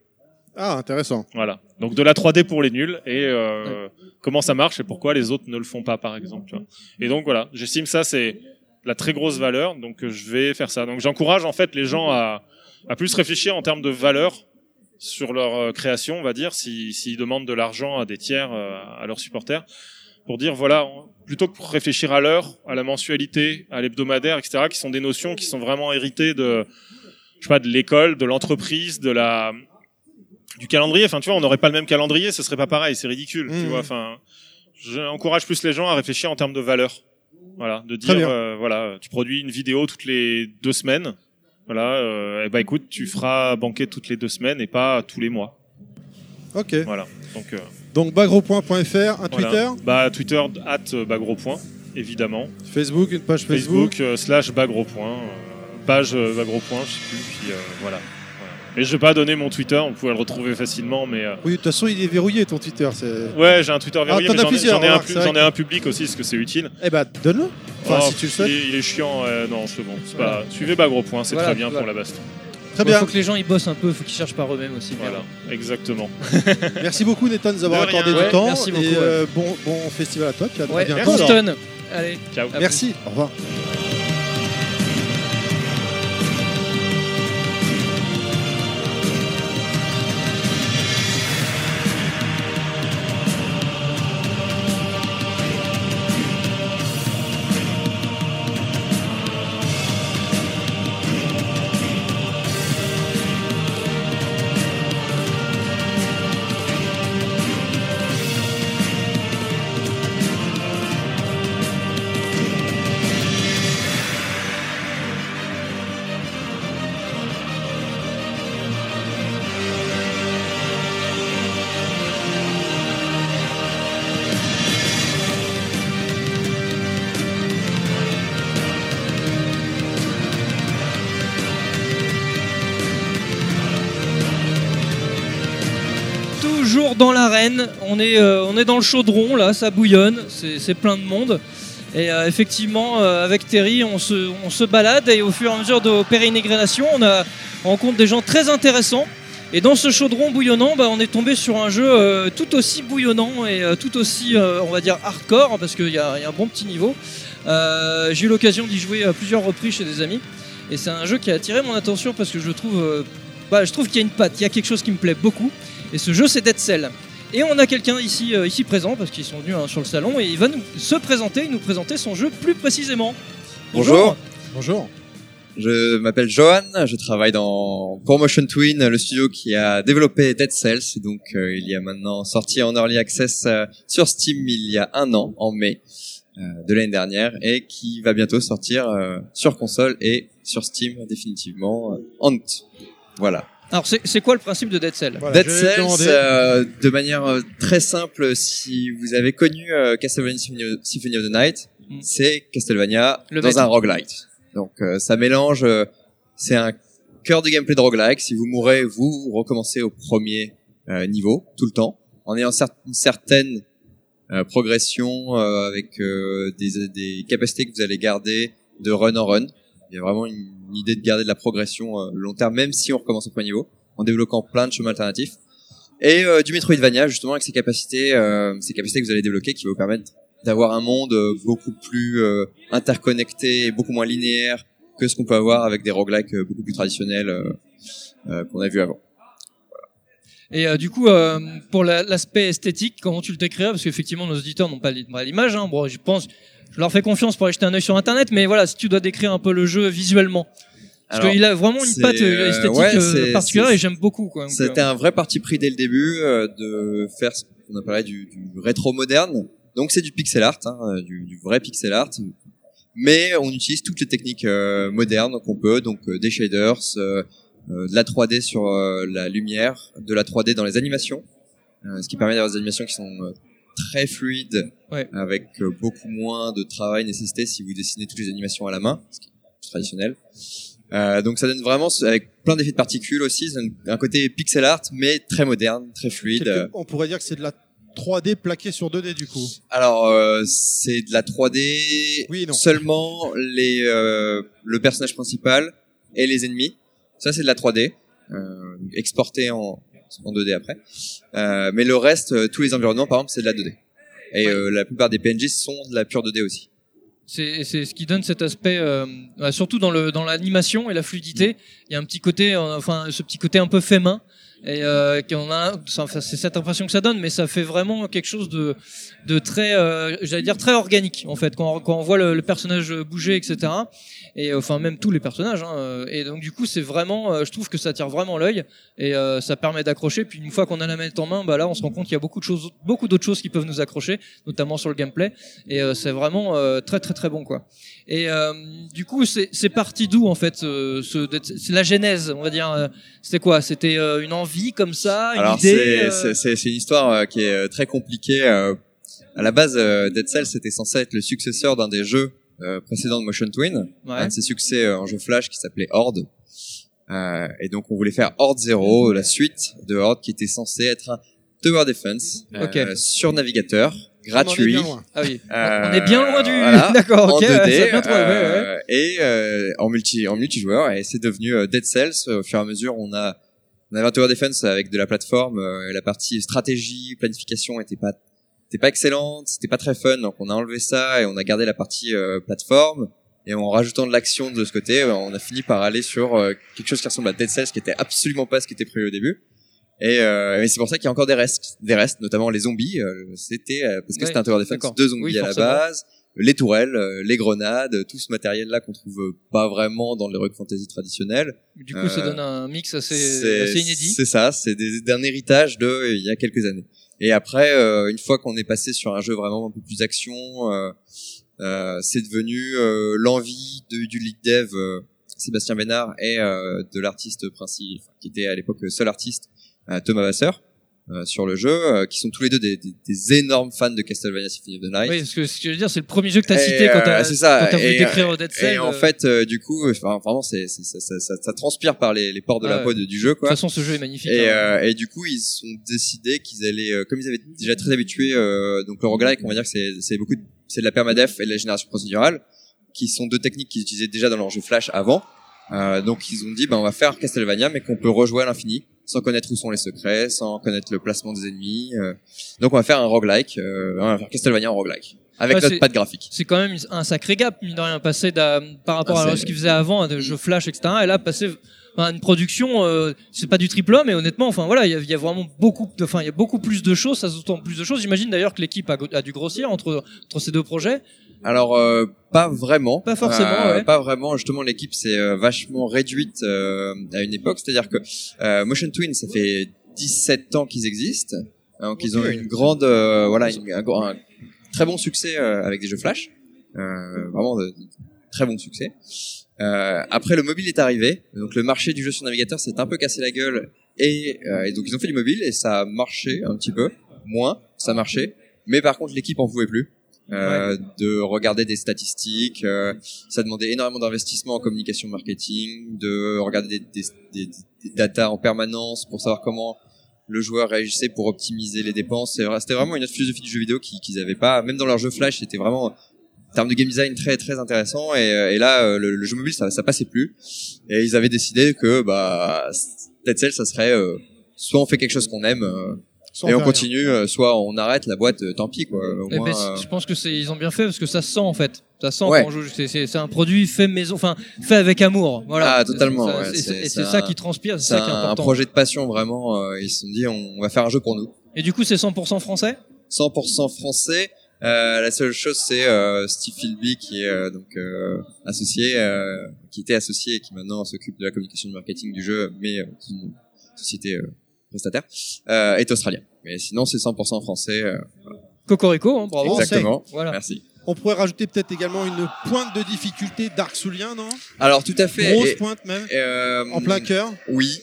Ah, intéressant.
Voilà. Donc de la 3D pour les nuls et euh, comment ça marche et pourquoi les autres ne le font pas, par exemple. Tu vois. Et donc voilà, j'estime ça c'est la très grosse valeur, donc euh, je vais faire ça. Donc j'encourage en fait les gens à, à plus réfléchir en termes de valeur sur leur euh, création, on va dire, si- s'ils demandent de l'argent à des tiers, euh, à leurs supporters, pour dire voilà, plutôt que pour réfléchir à l'heure, à la mensualité, à l'hebdomadaire, etc., qui sont des notions qui sont vraiment héritées de, je sais pas, de l'école, de l'entreprise, de la, du calendrier. Enfin, tu vois, on n'aurait pas le même calendrier, ce serait pas pareil, c'est ridicule. Tu
Mhm.
vois, enfin, j'encourage plus les gens à réfléchir en termes de valeur. Voilà, de dire, euh, voilà, tu produis une vidéo toutes les deux semaines. Voilà, euh, et bah écoute, tu feras banquet toutes les deux semaines et pas tous les mois.
Ok.
Voilà. Donc, euh,
Donc bagropoint.fr, un
voilà.
Twitter,
Bah Twitter at euh, bah, gros point, évidemment.
Facebook, une page Facebook.
Facebook, slash gros point, euh, page euh, bah, gros point, je sais plus. Puis voilà. Et je vais pas donner mon Twitter, on pouvait le retrouver facilement, mais euh,
Oui, de toute façon, il est verrouillé ton Twitter. C'est...
ouais, j'ai un Twitter verrouillé,
t'en
mais
as
j'en ai-
plusieurs,
j'en ai, un pu- j'en ai un public aussi, parce que c'est utile.
Eh ben, donne-le. Enfin,
Oh,
si tu le souhaites.
Il, est- il est chiant, euh, non, c'est bon. C'est pas... Suivez bah, gros point, c'est
Voilà,
très bien
voilà.
pour la baston.
Très
Il
bien.
faut que les gens ils bossent un peu, faut qu'ils cherchent par eux-mêmes aussi.
Voilà, exactement. [LAUGHS]
Merci beaucoup, Nathan, de nous avoir
De
accordé
Ouais,
du temps.
merci beaucoup,
et euh, bon, bon festival à toi. Puis à
Ouais,
bientôt.
merci.
Allez.
Ciao.
Merci. Au revoir.
Euh, on est dans le chaudron là, ça bouillonne, c'est plein de monde. Et euh, effectivement, euh, avec Terry, on se, balade et au fur et à mesure de pérégrinations, on, rencontre des gens très intéressants. Et dans ce chaudron bouillonnant, bah, on est tombé sur un jeu tout aussi bouillonnant et tout aussi, on va dire, hardcore, parce qu'il y, y a un bon petit niveau. J'ai eu l'occasion d'y jouer à plusieurs reprises chez des amis. Et c'est un jeu qui a attiré mon attention parce que je trouve, bah, je trouve qu'il y a une patte, il y a quelque chose qui me plaît beaucoup. Et ce jeu, c'est Dead Cell. Et on a quelqu'un ici, euh, ici présent, parce qu'ils sont venus hein, sur le salon, et il va nous se présenter, nous présenter son jeu plus précisément.
Bonjour.
Bonjour.
Je m'appelle Johan, je travaille dans pour Motion Twin, le studio qui a développé Dead Cells, donc euh, il y a maintenant sorti en early access euh, sur Steam il y a un an, en mai euh, de l'année dernière, et qui va bientôt sortir euh, sur console et sur Steam définitivement euh, en août. Voilà.
Alors, c'est c'est quoi le principe de Dead Cell
Voilà,
Dead Cells, euh, de manière euh, très simple, si vous avez connu euh, Castlevania Symphony of- the Night,
Mm.
c'est Castlevania
Le
dans
maître.
un roguelite. Donc euh, ça mélange, euh, c'est un cœur de gameplay de roguelike. Si vous mourrez, vous recommencez au premier euh, niveau tout le temps, en ayant cer- une certaine euh, progression euh, avec euh, des, des capacités que vous allez garder de run en run. Il y a vraiment une, une idée de garder de la progression euh, long terme, même si on recommence au premier niveau, en développant plein de chemins alternatifs. Et euh, du Metroidvania, justement, avec ces capacités, euh, ces capacités que vous allez débloquer, qui vous permettre d'avoir un monde euh, beaucoup plus interconnecté beaucoup moins linéaire que ce qu'on peut avoir avec des roguelikes beaucoup plus traditionnels qu'on a vu avant.
Et du coup, pour la- l'aspect esthétique, comment tu le décrirais? Parce qu'effectivement, nos auditeurs n'ont pas l'image. Hein. Bon, je pense, je leur fais confiance pour aller jeter un œil sur Internet, mais voilà, si tu dois décrire un peu le jeu visuellement. Parce qu'il a vraiment une patte euh, esthétique
ouais,
euh, particulière et j'aime beaucoup. Quoi.
C'était
euh,
un vrai parti pris dès le début euh, de faire ce qu'on appellerait du, du rétro moderne. Donc c'est du pixel art, hein, du, du vrai pixel art. Mais on utilise toutes les techniques euh, modernes qu'on peut, donc euh, des shaders, de la 3D sur la lumière, de la 3D dans les animations, ce qui permet d'avoir des animations qui sont très fluides,
Ouais.
avec euh, beaucoup moins de travail nécessité si vous dessinez toutes les animations à la main, ce qui est plus traditionnel. Euh, donc ça donne vraiment, avec plein d'effets de particules aussi, ça donne un côté pixel art, mais très moderne, très fluide.
Quelque- on pourrait dire que c'est de la 3D plaquée sur 2D du coup.
Alors euh, c'est de la 3D
Oui et non.
seulement les euh, le personnage principal et les ennemis. Ça c'est de la 3D euh, exporté en en 2D après. Euh, mais le reste, euh, tous les environnements par exemple, c'est de la 2D. Et euh, la plupart des PNJ sont de la pure 2D aussi.
C'est ce qui donne cet aspect, euh, bah, surtout dans le dans l'animation et la fluidité. Il y a un petit côté, euh, enfin ce petit côté un peu fait main. Et euh, qu'on a, c'est cette impression que ça donne, mais ça fait vraiment quelque chose de de très, euh, j'allais dire très organique en fait. Quand, on- quand on voit le, le personnage bouger, etc. Et euh, enfin même tous les personnages. Hein, euh, et donc du coup c'est vraiment, euh, je trouve que ça tire vraiment l'œil et euh, ça permet d'accrocher. Puis une fois qu'on a la manette en main, bah là on se rend compte qu'il y a beaucoup de choses, beaucoup d'autres choses qui peuvent nous accrocher, notamment sur le gameplay. Et c'est vraiment très très très bon quoi. Et du coup, c'est c'est parti d'où en fait ce, la genèse, on va dire. C'était quoi? C'était une envie comme ça, une
Alors
idée
c'est
euh,
c'est- c'est c'est une histoire euh, qui est euh, très compliquée. euh. À la base, euh, Dead Cells c'était censé être le successeur d'un des jeux euh, précédents de Motion Twin,
Ouais.
un de ses succès euh, en jeu flash qui s'appelait Horde. Euh, et donc on voulait faire Horde Zero, la suite de Horde qui était censé être un tower defense euh,
Ok.
sur navigateur,
On
gratuit.
bien loin.
Ah oui.
Euh,
on est bien loin du.
voilà, [LAUGHS]
D'accord.
en
Ok.
2D,
ça a bien trouvé, ouais, ouais.
et euh, en multi en multijoueur et c'est devenu Dead Cells au fur et à mesure on a on avait un tower defense avec de la plateforme euh, la partie stratégie planification était pas était pas excellente c'était pas très fun donc on a enlevé ça et on a gardé la partie euh, plateforme. Et en rajoutant de l'action de ce côté euh, on a fini par aller sur euh, quelque chose qui ressemble à Dead Cells qui était absolument pas ce qui était prévu au début. Et, euh, et c'est pour ça qu'il y a encore des restes des restes notamment les zombies euh, c'était euh, parce que
Ouais,
c'était un tower defense deux zombies
Oui,
à la base les tourelles, euh, les grenades, tout ce matériel-là qu'on trouve pas vraiment dans les Rogue Fantasy traditionnels.
Du coup, ça
Euh,
donne un mix assez, assez inédit.
c'est ça, c'est des- d'un héritage de euh, il y a quelques années. Et après, euh, une fois qu'on est passé sur un jeu vraiment un peu plus action, euh, euh, c'est devenu l'envie de- du lead dev Sébastien Bénard et de l'artiste principal, enfin, qui était à l'époque seul artiste, Thomas Vasseur, euh, sur le jeu, euh, qui sont tous les deux des, des- des énormes fans de Castlevania Symphony of the Night.
Oui, parce que ce que je veux dire, c'est le premier jeu que t'as
Et,
cité quand
euh,
t'as
c'est ça.
quand t'as voulu décrire Dead Cell.
Et en
euh,
fait, euh, du coup, enfin, vraiment, c'est, ça, ça, ça, transpire par les, les pores de la peau de- du jeu,
de
quoi.
toute façon, ce jeu est magnifique.
Et,
hein.
euh, et du coup, ils ont décidé qu'ils allaient, euh, comme ils avaient déjà très habitué, euh, donc le roguelike, on va dire que c'est, c'est beaucoup, de, c'est de la permadef et de la génération procédurale, qui sont deux techniques qu'ils utilisaient déjà dans leur jeu Flash avant. Euh, donc ils ont dit, ben on va faire Castlevania, mais qu'on peut rejouer à l'infini, sans connaître où sont les secrets, sans connaître le placement des ennemis. euh. donc on va faire un roguelike, euh, on va faire Castlevania en roguelike, avec
Ouais,
notre patte graphique.
c'est quand même un sacré gap, mine de rien, passer par rapport
Ah,
à ce qu'ils faisaient avant, à des jeux Flash, etc. Et là, passer une production, euh, c'est pas du triple A, mais honnêtement, enfin voilà, il y, a- il y a vraiment beaucoup, de- enfin il y a beaucoup plus de choses, ça sous-entend plus de choses. J'imagine d'ailleurs que l'équipe a, a dû grossir entre entre ces deux projets.
Alors euh, pas vraiment.
Pas forcément,
Euh,
ouais.
Pas vraiment. Justement, l'équipe s'est euh, vachement réduite euh, à une époque. C'est-à-dire que euh, Motion Twin, ça fait 17 ans qu'ils existent. Donc ils ont
Ok.
une grande, euh, voilà, une- un, un très bon succès euh, avec des jeux Flash. Euh, vraiment de, de très bon succès. Euh, après, le mobile est arrivé. Donc le marché du jeu sur navigateur s'est un peu cassé la gueule. Et, euh, et donc ils ont fait du mobile et ça a marché un petit peu. Moins, ça marchait. Mais par contre, l'équipe en pouvait plus euh, de regarder des statistiques. euh, ça demandait énormément d'investissement en communication marketing, de regarder des, des, des, des data en permanence pour savoir comment le joueur réagissait pour optimiser les dépenses. C'était vraiment une autre philosophie du jeu vidéo qui- qu'ils avaient pas. Même dans leur jeu Flash, c'était vraiment en termes de game design très très intéressant. Et, euh, et là, euh, le, le jeu mobile, ça, ça passait plus. Et ils avaient décidé que bah Dead Cell, ça serait euh, soit on fait quelque chose qu'on aime. euh,
Sans
et on continue, soit on arrête la boîte, euh, tant pis quoi. Au
Eh
moins,
ben,
euh,
Je pense que c'est ils ont bien fait parce que ça se sent en fait. Ça sent
Ouais.
quand on joue. C'est- un produit fait maison, enfin fait avec amour. Voilà.
Ah, totalement,
Ça-
ouais,
c'est-
c'est-
Et
c'est
c'est ça
un-
qui transpire, c'est
c'est
ça qui est
un, un
important.
projet de passion vraiment. ils se sont dit on va faire un jeu pour nous.
Et du coup, c'est 100% français?
100% français. Euh, la seule chose c'est euh, Steve Philby qui est euh, donc euh, associé, euh, qui était associé et qui maintenant s'occupe de la communication du marketing du jeu, mais euh, c'est une société euh, prestataire, euh, est australien. Mais sinon c'est 100% français. euh,
Cocorico, hein, bravo.
exactement.
Voilà.
Merci.
On pourrait rajouter peut-être également une pointe de difficulté Dark Soulien, non
Alors tout à fait.
Grosse
et-
pointe même,
euh,
en plein cœur.
Oui,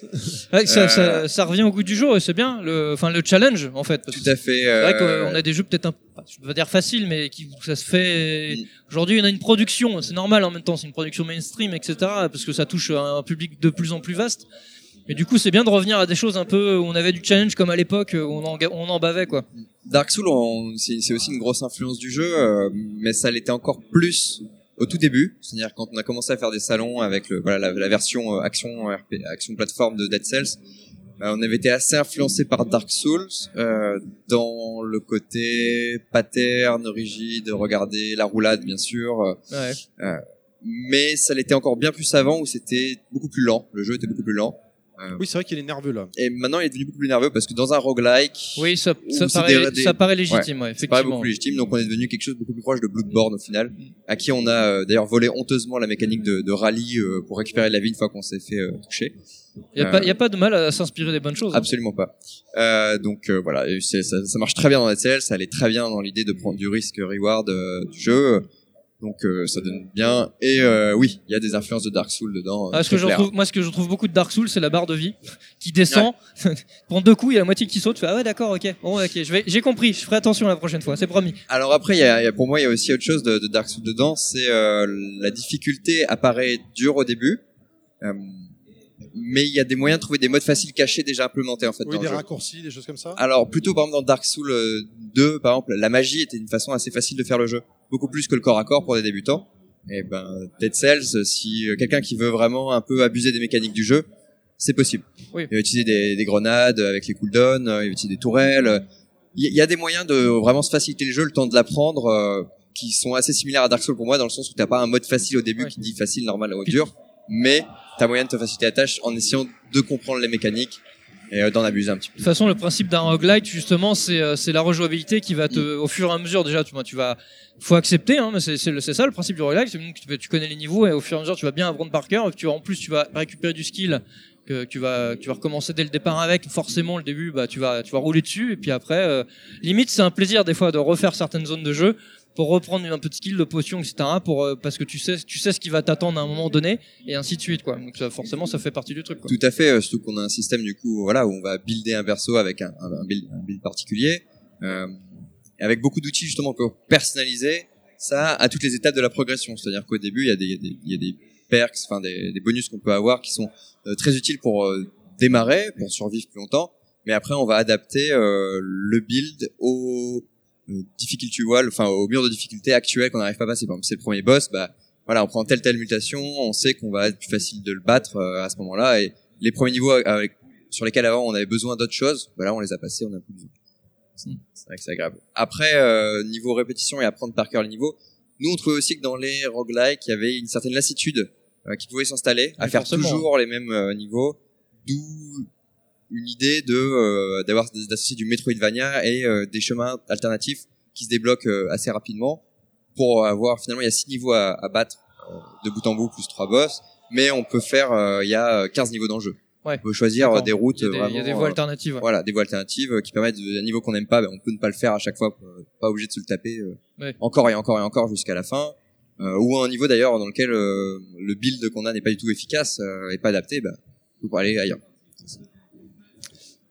Ouais, ça,
Euh,
ça, ça revient au goût du jour et c'est bien. Le, enfin, le challenge en fait. parce
tout à fait.
C'est vrai
euh,
qu'on a des jeux peut-être un, je veux pas dire faciles, mais qui ça se fait. Aujourd'hui, on a une production, c'est normal en même temps, c'est une production mainstream, etc. Parce que ça touche un public de plus en plus vaste. Mais du coup, c'est bien de revenir à des choses un peu où on avait du challenge comme à l'époque, où on en, on en bavait quoi.
Dark Souls, c'est aussi une grosse influence du jeu, euh, mais ça l'était encore plus au tout début. C'est-à-dire quand on a commencé à faire des salons avec le, voilà, la, la version euh, action RP, action plateforme de Dead Cells, euh, on avait été assez influencé par Dark Souls euh, dans le côté pattern, rigide, regarder la roulade bien sûr.
Ouais.
mais ça l'était encore bien plus avant où c'était beaucoup plus lent. Le jeu était beaucoup plus lent. Euh,
Oui, c'est vrai qu'il est nerveux là.
Et maintenant, il est devenu beaucoup plus nerveux parce que dans un roguelike,
Oui, ça, ça, paraît,
des- des-
ça paraît légitime, ouais,
pas
effectivement.
beaucoup légitime, donc on est devenu quelque chose de beaucoup plus proche de Bloodborne au final, à qui on a euh, d'ailleurs volé honteusement la mécanique de, de rallye euh, pour récupérer de la vie une fois qu'on s'est fait euh, toucher.
Il y a,
Euh,
pas, a pas de mal à s'inspirer des bonnes choses. hein.
Absolument pas. Euh, donc euh, voilà, ça, ça marche très bien dans la TL, ça allait très bien dans l'idée de prendre du risque reward euh, du jeu. Donc euh, ça donne bien. Et euh, oui, il y a des influences de Dark Souls dedans.
Ah, ce que je
clair.
retrouve, moi, ce que je trouve beaucoup de Dark Souls, c'est la barre de vie [LAUGHS] qui descend. [LAUGHS] Prends deux coups, il y a la moitié qui saute. Tu fais, ah ouais, d'accord, ok. Bon, ok, je vais, j'ai compris. Je ferai attention la prochaine fois. C'est promis.
Alors après, y a, y a- pour moi, il y a aussi autre chose de, de Dark Souls dedans, c'est euh, la difficulté apparaît dure au début, euh, mais il y a des moyens de trouver des modes faciles cachés déjà implémentés en fait
Oui,
dans
des
le jeu.
raccourcis, des choses comme ça.
Alors plutôt par exemple dans Dark Souls euh, 2, par exemple, la magie était une façon assez facile de faire le jeu, beaucoup plus que le corps à corps pour des débutants. Et ben Dead Cells, si euh, quelqu'un qui veut vraiment un peu abuser des mécaniques du jeu, c'est possible.
Oui.
Il va utiliser des, des grenades avec les cooldowns, euh, il va utiliser des tourelles. Il y, il y a des moyens de vraiment se faciliter le jeu, le temps de l'apprendre, euh, qui sont assez similaires à Dark Souls pour moi, dans le sens où t'as pas un mode facile au début
Ouais.
qui dit facile, normal ou dur, mais t'as moyen de te faciliter la tâche en essayant de comprendre les mécaniques et euh, d'en abuser un petit peu.
De toute façon, le principe d'un roguelite, justement, c'est euh, c'est la rejouabilité qui va te, au fur et à mesure, déjà, tu, vois, tu vas, faut accepter, hein, mais c'est c'est le- c'est ça le principe du roguelite. c'est que Tu, tu connais les niveaux et au fur et à mesure, tu vas bien apprendre par cœur. Tu vas, en plus, tu vas récupérer du skill que tu vas, que tu vas recommencer dès le départ avec. Forcément, le début, bah, tu vas, tu vas rouler dessus et puis après, euh, limite, c'est un plaisir des fois de refaire certaines zones de jeu reprendre un peu de skill, de potion, etc. Pour euh, parce que tu sais, tu sais ce qui va t'attendre à un moment donné et ainsi de suite quoi. Donc forcément, ça fait partie du truc.
Tout à fait, euh, surtout qu'on a un système du coup, voilà, où on va builder un perso avec un, build, particulier, euh, avec beaucoup d'outils justement pour personnaliser ça à toutes les étapes de la progression. C'est-à-dire qu'au début, il y a des, y y a des perks, enfin des, des bonus qu'on peut avoir qui sont euh, très utiles pour démarrer, pour survivre plus longtemps. Mais après, on va adapter le build au difficulty wall, enfin au mur de difficulté actuel qu'on n'arrive pas à passer. Par exemple, c'est le premier boss, bah voilà, on prend telle telle mutation, on sait qu'on va être plus facile de le battre euh, à ce moment-là. Et les premiers niveaux avec, sur lesquels avant on avait besoin d'autres choses, bah là on les a passés, on a plus besoin. C'est c'est vrai que c'est agréable. Après, euh, niveau répétition et apprendre par cœur les niveaux, nous on trouvait aussi que dans les roguelikes, il y avait une certaine lassitude euh, qui pouvait s'installer à faire
forcément.
toujours les mêmes euh, niveaux, d'où une idée de euh, d'avoir d'associer du Metroidvania et euh, des chemins alternatifs qui se débloquent euh, assez rapidement pour avoir finalement il y a six niveaux à, à battre de bout en bout plus trois boss, mais on peut faire euh, il y a 15 niveaux dans le jeu.
Ouais.
On peut choisir des routes
Il y a des, il y a
vraiment,
des voies alternatives.
voilà, des voies alternatives qui permettent de, un niveau qu'on n'aime pas, ben, on peut ne pas le faire à chaque fois, pas obligé de se le taper euh,
Ouais.
encore et encore et encore jusqu'à la fin. Euh, ou un niveau d'ailleurs dans lequel euh, le build qu'on a n'est pas du tout efficace euh, et pas adapté, on peut aller ailleurs.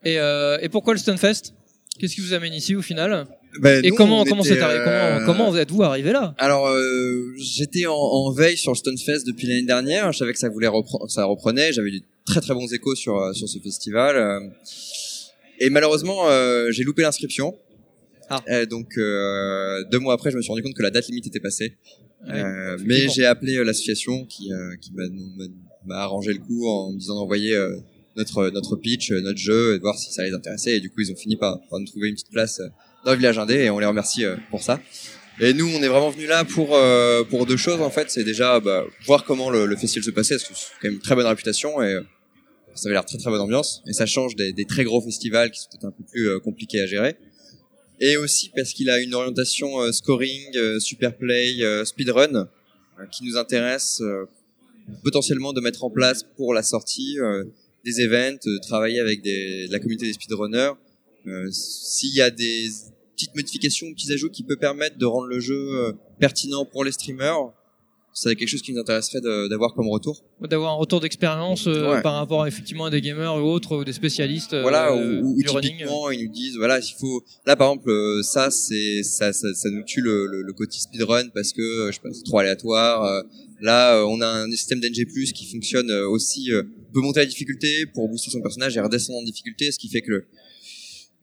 Et, euh, et pourquoi le Stunfest? Qu'est-ce qui vous amène ici au final?
Ben,
Et
nous,
comment comment c'est arrivé?
Euh,
Comment comment êtes-vous arrivé là?
Alors, euh, j'étais en, en veille sur le Stonefest depuis l'année dernière. Je savais que ça voulait repre- ça reprenait. J'avais eu très très bons échos sur euh, sur ce festival. euh. et malheureusement, euh, j'ai loupé l'inscription.
Ah.
Donc euh, deux mois après, je me suis rendu compte que la date limite était passée.
Ouais,
mais j'ai appelé l'association qui euh, qui m'a arrangé le coup en me disant d'envoyer euh, notre notre pitch, euh, notre jeu, et de voir si ça les intéressait. Et du coup, ils ont fini par, par nous trouver une petite place euh, dans le village indé et on les remercie euh, pour ça. Et nous, on est vraiment venus là pour pour deux choses en fait. C'est déjà bah, voir comment le, le festival se passait, parce que c'est quand même une très bonne réputation et ça avait l'air très très bonne ambiance. Et ça change des, des très gros festivals qui sont peut-être un peu plus compliqués à gérer. Et aussi parce qu'il a une orientation scoring, super play, speedrun qui nous intéresse potentiellement de mettre en place pour la sortie des events, euh, travailler avec des, de la communauté des speedrunners. Euh, S'il y a des petites modifications, petits ajouts qui peuvent permettre de rendre le jeu euh, pertinent pour les streamers, c'est quelque chose qui nous intéresserait d'avoir comme retour.
D'avoir un retour d'expérience euh,
Ouais.
par rapport effectivement à des gamers ou autres ou des spécialistes euh,
voilà ou, ou
du running.
typiquement ils nous disent voilà il faut là par exemple ça c'est ça, ça ça nous tue le, le, le côté speedrun parce que je c'est trop aléatoire là on a un système d'NG+ qui fonctionne aussi euh, peut monter la difficulté pour booster son personnage et redescendre en difficulté ce qui fait que le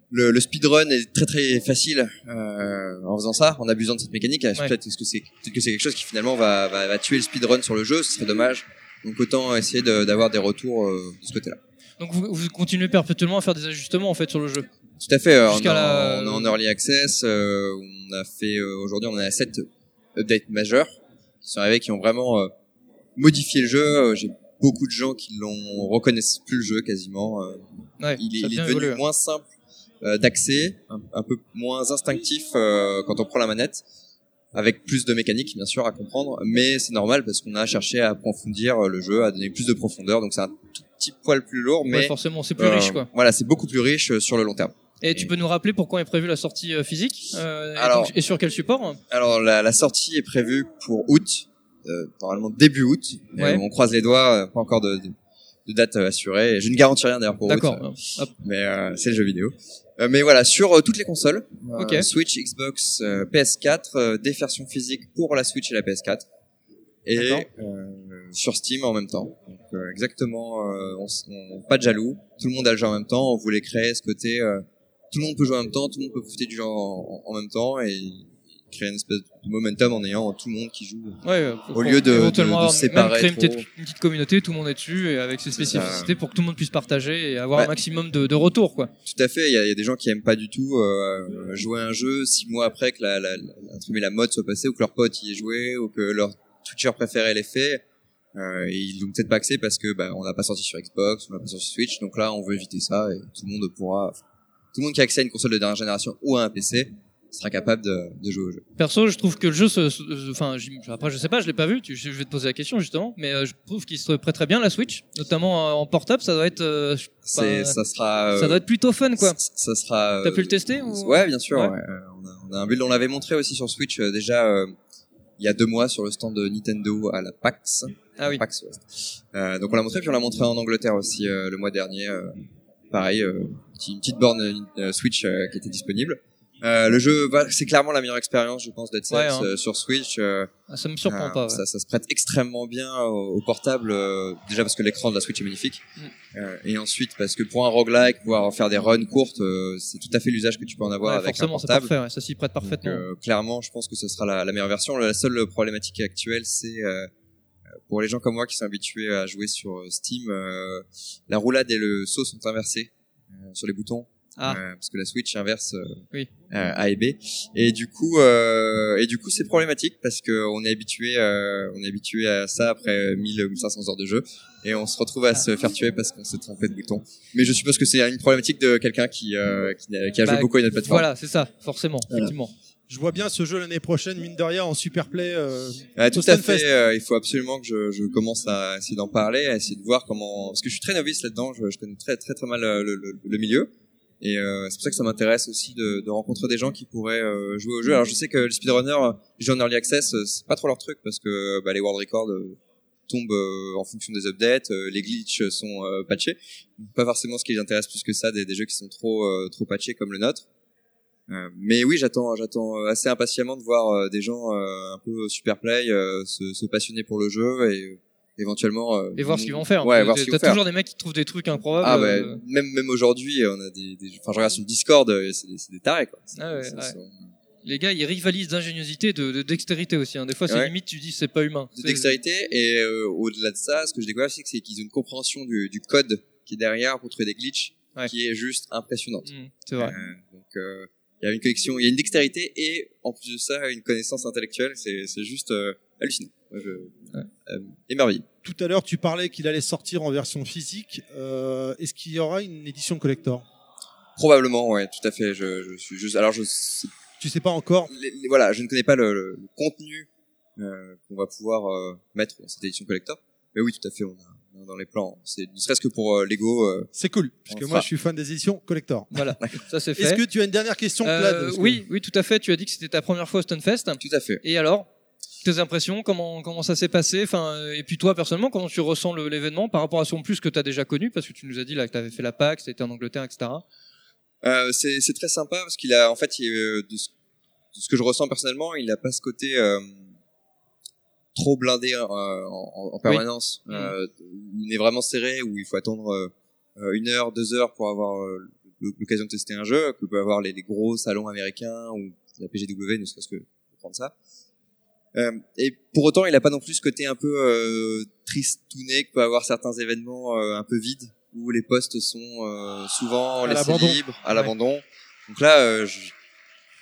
le, le speedrun est très très facile euh, en faisant ça, en abusant de cette mécanique. Peut-être que c'est peut-être que c'est quelque chose qui finalement va, va, va tuer le speedrun sur le jeu, ce serait dommage. Donc autant essayer de- d'avoir des retours euh, de ce côté-là.
Donc vous, vous continuez perpétuellement à faire des ajustements en fait sur le jeu?
Tout à fait. euh, On, est
la-
en- on est en early access. on a fait aujourd'hui, on a sept updates majeurs qui sont arrivés, qui ont vraiment modifié le jeu. J'ai beaucoup de gens qui l'ont reconnaissent plus le jeu quasiment. euh.
Ouais,
il est, il devenu
évolué.
moins simple euh, d'accès, un, un peu moins instinctif euh, quand on prend la manette, avec plus de mécanique bien sûr à comprendre, mais c'est normal parce qu'on a cherché à approfondir le jeu, à donner plus de profondeur, donc c'est un tout petit poil plus lourd, mais
Ouais, forcément, c'est plus riche quoi.
Voilà, c'est beaucoup plus riche sur le long terme.
Et tu peux nous rappeler pourquoi est prévue la sortie physique euh, et
Alors-
donc- et sur quel support
Alors la, la sortie est prévue pour août, normalement début août.
Ouais.
On croise les doigts, euh, pas encore de, de, de date euh, assurée. Et Je ne garantis rien d'ailleurs pour août.
D'accord.
euh, mais euh, c'est le jeu vidéo. Euh, mais voilà, sur euh, toutes les consoles, euh. Switch, Xbox, euh, PS4, euh, des versions physiques pour la Switch et la PS4, et euh, sur Steam en même temps. Donc, euh, exactement, euh, on, s- on- pas de jaloux, tout le monde a le jeu en même temps. On voulait créer ce côté, euh, tout le monde peut jouer en même temps, tout le monde peut profiter du jeu en, en même temps et créer une espèce de momentum en ayant tout le monde qui joue.
Ouais,
Au lieu de-
éventuellement
de- de séparer
même créer une petite, une petite communauté, tout le monde est dessus et avec ses spécificités pour que tout le monde puisse partager et avoir
Ouais.
un maximum de, de retours quoi.
Tout à fait. Il y a, y a des gens qui aiment pas du tout euh, jouer à un jeu six mois après que la, la, la, la mode soit passée ou que leur pote y ait joué ou que leur Twitcher préféré l'ait fait. Euh, et ils l'ont peut-être pas accès parce que bah, on n'a pas sorti sur Xbox, on n'a pas sorti sur Switch. Donc là, on veut éviter ça et tout le monde pourra, tout le monde qui a accès à une console de dernière génération ou à un PC sera capable de, de jouer au jeu.
Perso, je trouve que le jeu, se- se- enfin, après je sais pas, je l'ai pas vu. Tu, je vais te poser la question justement, mais euh, je trouve qu'il se prête très bien la Switch, notamment euh, en portable. Ça doit être, euh, pas,
ça sera.
ça doit être plutôt fun quoi.
Ça sera.
T'as pu le tester ou?
Ouais, bien sûr.
Ouais.
ouais. On a- On a un build, on l'avait montré aussi sur Switch déjà il y a deux mois sur le stand de Nintendo à la PAX.
Ah oui.
PAX. Euh, donc on l'a montré, puis on l'a montré en Angleterre aussi le mois dernier. pareil, une petite borne Switch qui était disponible. Euh, le jeu, va- c'est clairement la meilleure expérience, je pense,
Ouais, hein.
euh, sur Switch. euh,
Ah, ça me surprend
euh,
pas. ouais.
Ça, ça se prête extrêmement bien au, au portable, euh, déjà parce que l'écran de la Switch est magnifique,
Mm.
Euh, et ensuite parce que pour un roguelike, pouvoir faire des runs courtes, euh, c'est tout à fait l'usage que tu peux en avoir
Ouais,
avec un
forcément, c'est
portable.
parfait. Ça s'y prête parfaitement.
euh, clairement, je pense que ce sera la, la meilleure version. La seule problématique actuelle, c'est euh, pour les gens comme moi qui sont habitués à jouer sur Steam, euh, la roulade et le saut sont inversés euh, sur les boutons.
Ah.
Euh, parce que la Switch inverse euh,
Oui.
euh, A et B et du coup euh, et du coup c'est problématique parce que on est habitué euh, on est habitué à ça après 1000 ou 1500 heures de jeu et on se retrouve à se faire tuer parce qu'on s'est trompé de bouton mais je suppose que c'est une problématique de quelqu'un qui euh, qui, qui a
Bah,
joué beaucoup à une autre plateforme
Voilà, c'est ça, forcément,
Voilà.
effectivement.
Je vois bien ce jeu l'année prochaine, mine de rien, en super play. Euh,
Ouais, tout à fait. euh, il faut absolument que je, je commence à essayer d'en parler, à essayer de voir comment. Parce que je suis très novice là-dedans. Je, je connais très très très mal le, le, le milieu. Et euh, c'est pour ça que ça m'intéresse aussi de, de rencontrer des gens qui pourraient euh, jouer au jeu. Alors je sais que les speedrunners, les gens en early access, euh, c'est pas trop leur truc parce que bah, les world records euh, tombent euh, en fonction des updates, euh, les glitches sont euh, patchés. Pas forcément ce qui les intéresse plus que ça, des, des jeux qui sont trop euh, trop patchés comme le nôtre. Euh, mais oui, j'attends, j'attends assez impatiemment de voir euh, des gens euh, un peu super play euh, se, se passionner pour le jeu et euh, éventuellement euh,
Et voir ce qu'ils vont faire.
Ouais, voir ce qu'ils
T'as
vont faire.
toujours des mecs qui trouvent des trucs improbables.
Ah bah,
euh,
même même aujourd'hui, on a des, des, enfin je regarde sur le Discord, euh, c'est des, des tarés quoi.
Ah ouais, ouais. Les gars, ils rivalisent d'ingéniosité, de, de dextérité aussi. Hein. Des fois, c'est
Ouais.
limite, tu dis c'est pas humain.
de dextérité et euh, au-delà de ça, ce que je découvre c'est qu'ils ont une compréhension du, du code qui est derrière pour trouver des glitches
Ouais.
qui est juste impressionnante.
Mm, c'est vrai.
Euh, donc euh, il y a une connexion, il y a une dextérité et en plus de ça une connaissance intellectuelle. C'est c'est juste euh, hallucinant. Moi, je, euh, émerveillé.
Tout à l'heure, tu parlais qu'il allait sortir en version physique. Euh, Est-ce qu'il y aura une édition collector?
Probablement, ouais, tout à fait. Je, je suis juste. Alors je sais-
Tu sais pas encore?
Les- les- voilà, je ne connais pas le, le- le contenu euh, qu'on va pouvoir euh, mettre dans cette édition collector. Mais oui, tout à fait, on a, on a dans les plans. C'est ne serait-ce que pour euh, Lego. euh,
C'est cool, puisque moi
fera.
je suis fan des éditions collector.
Voilà, [LAUGHS] ça c'est fait.
Est-ce que tu as une dernière question,
Euh,
Claude?
Oui, oui, tout à fait. Tu as dit que c'était ta première fois au Stunfest.
tout à fait.
Et alors? Tes impressions, comment comment ça s'est passé, enfin euh, et puis toi personnellement comment tu ressens l'événement par rapport à son plus que tu as déjà connu parce que tu nous as dit là que tu avais fait la PAX, tu étais en Angleterre, etc.
Euh, c'est c'est très sympa parce qu'il a en fait il, euh, de, ce, de ce que je ressens personnellement il a pas ce côté euh, trop blindé euh, en, en- en permanence
Oui.
Euh, il est vraiment serré où il faut attendre une heure deux heures pour avoir l'occasion de tester un jeu que peut avoir les, les gros salons américains ou la PGW ne serait-ce que pour prendre ça euh, et pour autant il a pas non plus ce côté un peu euh, tristouné que peut avoir certains événements euh, un peu vides où les postes sont euh, souvent
À
laissés libres à
Ouais.
l'abandon donc là euh, je-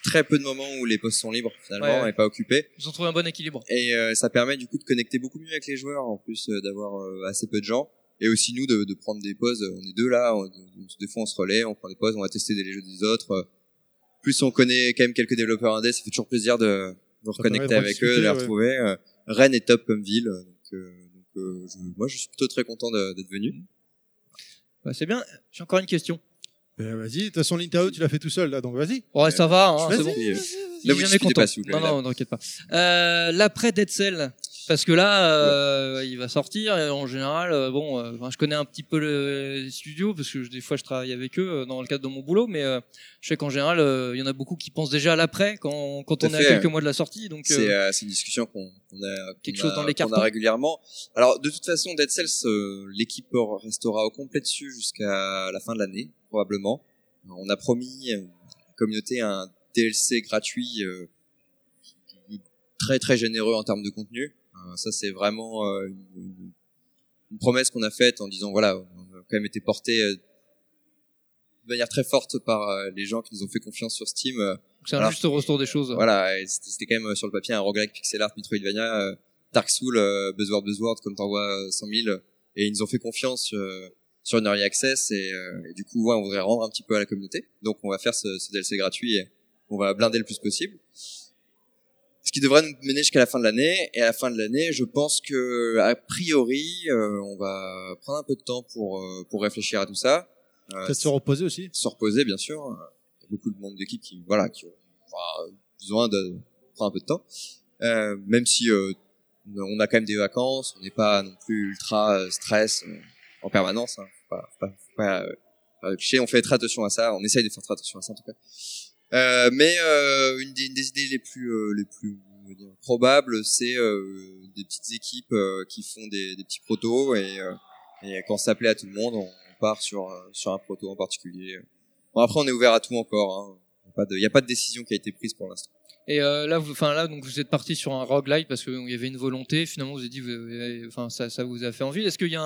très peu de moments où les postes sont libres finalement
Ouais.
et pas occupés
Ils ont trouvé un bon équilibre.
et euh, ça permet du coup de connecter beaucoup mieux avec les joueurs en plus d'avoir euh, assez peu de gens et aussi nous de, de prendre des pauses on est deux là on- des fois on se relaie on prend des pauses on va tester des jeux des autres plus on connaît quand même quelques développeurs indés ça fait toujours plaisir de, de reconnecter avec eux les retrouver Euh, Rennes est top comme ville donc, euh, donc euh, je- moi je suis plutôt très content d'être venu
Bah, c'est bien. J'ai encore une question.
Ben, vas-y, de toute façon l'interview tu l'as fait tout seul là, donc vas-y.
Ouais, ça va, hein, c'est bon.
Là, vous
jamais content.
pas, s'il vous plaît,
non, non, t'inquiète pas. Euh, l'après Dead Cell. Parce que là, euh, il va sortir. Et en général, euh, bon, euh, je connais un petit peu le studio parce que je- des fois je travaille avec eux euh, dans le cadre de mon boulot, mais euh, je sais qu'en général, euh, il y en a beaucoup qui pensent déjà à l'après quand, quand on
à
est à
fait.
quelques mois de la sortie. Donc,
c'est une discussion qu'on qu'on a
Quelque
qu'on
chose
a-
dans les
a régulièrement alors de toute façon Dead Cells euh, l'équipe restera au complet dessus jusqu'à la fin de l'année probablement on a promis à la communauté un DLC gratuit euh, très très généreux en termes de contenu ça c'est vraiment euh, une, promesse qu'on a faite en disant voilà on a quand même été porté euh, de manière très forte par euh, les gens qui nous ont fait confiance sur Steam euh,
c'est un juste retour des choses.
voilà, c'était quand même euh, sur le papier un roguelike pixel art Metroidvania, euh, Dark Souls, euh, Buzzword Buzzword, comme t'en vois euh, 100 000, et ils nous ont fait confiance euh, sur une early access, et, euh, et du coup, ouais, on voudrait rendre un petit peu à la communauté. Donc, on va faire ce, ce DLC gratuit, et on va blinder le plus possible. Qui devrait nous mener jusqu'à la fin de l'année, et à la fin de l'année, je pense que, a priori, euh, on va prendre un peu de temps pour, euh, pour réfléchir à tout ça. Euh,
se reposer aussi.
se reposer bien sûr. Il y a beaucoup de monde d'équipe qui voilà qui ont enfin, besoin de prendre un peu de temps. Euh, même si euh, on a quand même des vacances, on n'est pas non plus ultra euh, stress euh, en permanence. Hein. Faut pas, faut pas, faut pas, euh, on fait très attention à ça, on essaye de faire très attention à ça en tout cas. Euh, mais euh, une, des, idées les plus euh, les plus probables, c'est euh, des petites équipes euh, qui font des, des petits protos et, et quand ça plaît à tout le monde, on part sur sur un proto en particulier. Bon après on est ouvert à tout encore. Hein. Il n'y a pas de- décision qui a été prise pour l'instant.
Et là, vous, enfin là, donc vous êtes parti sur un roguelike parce qu'il y avait une volonté. Finalement, vous avez dit, enfin ça, ça vous a fait envie. Est-ce qu'il y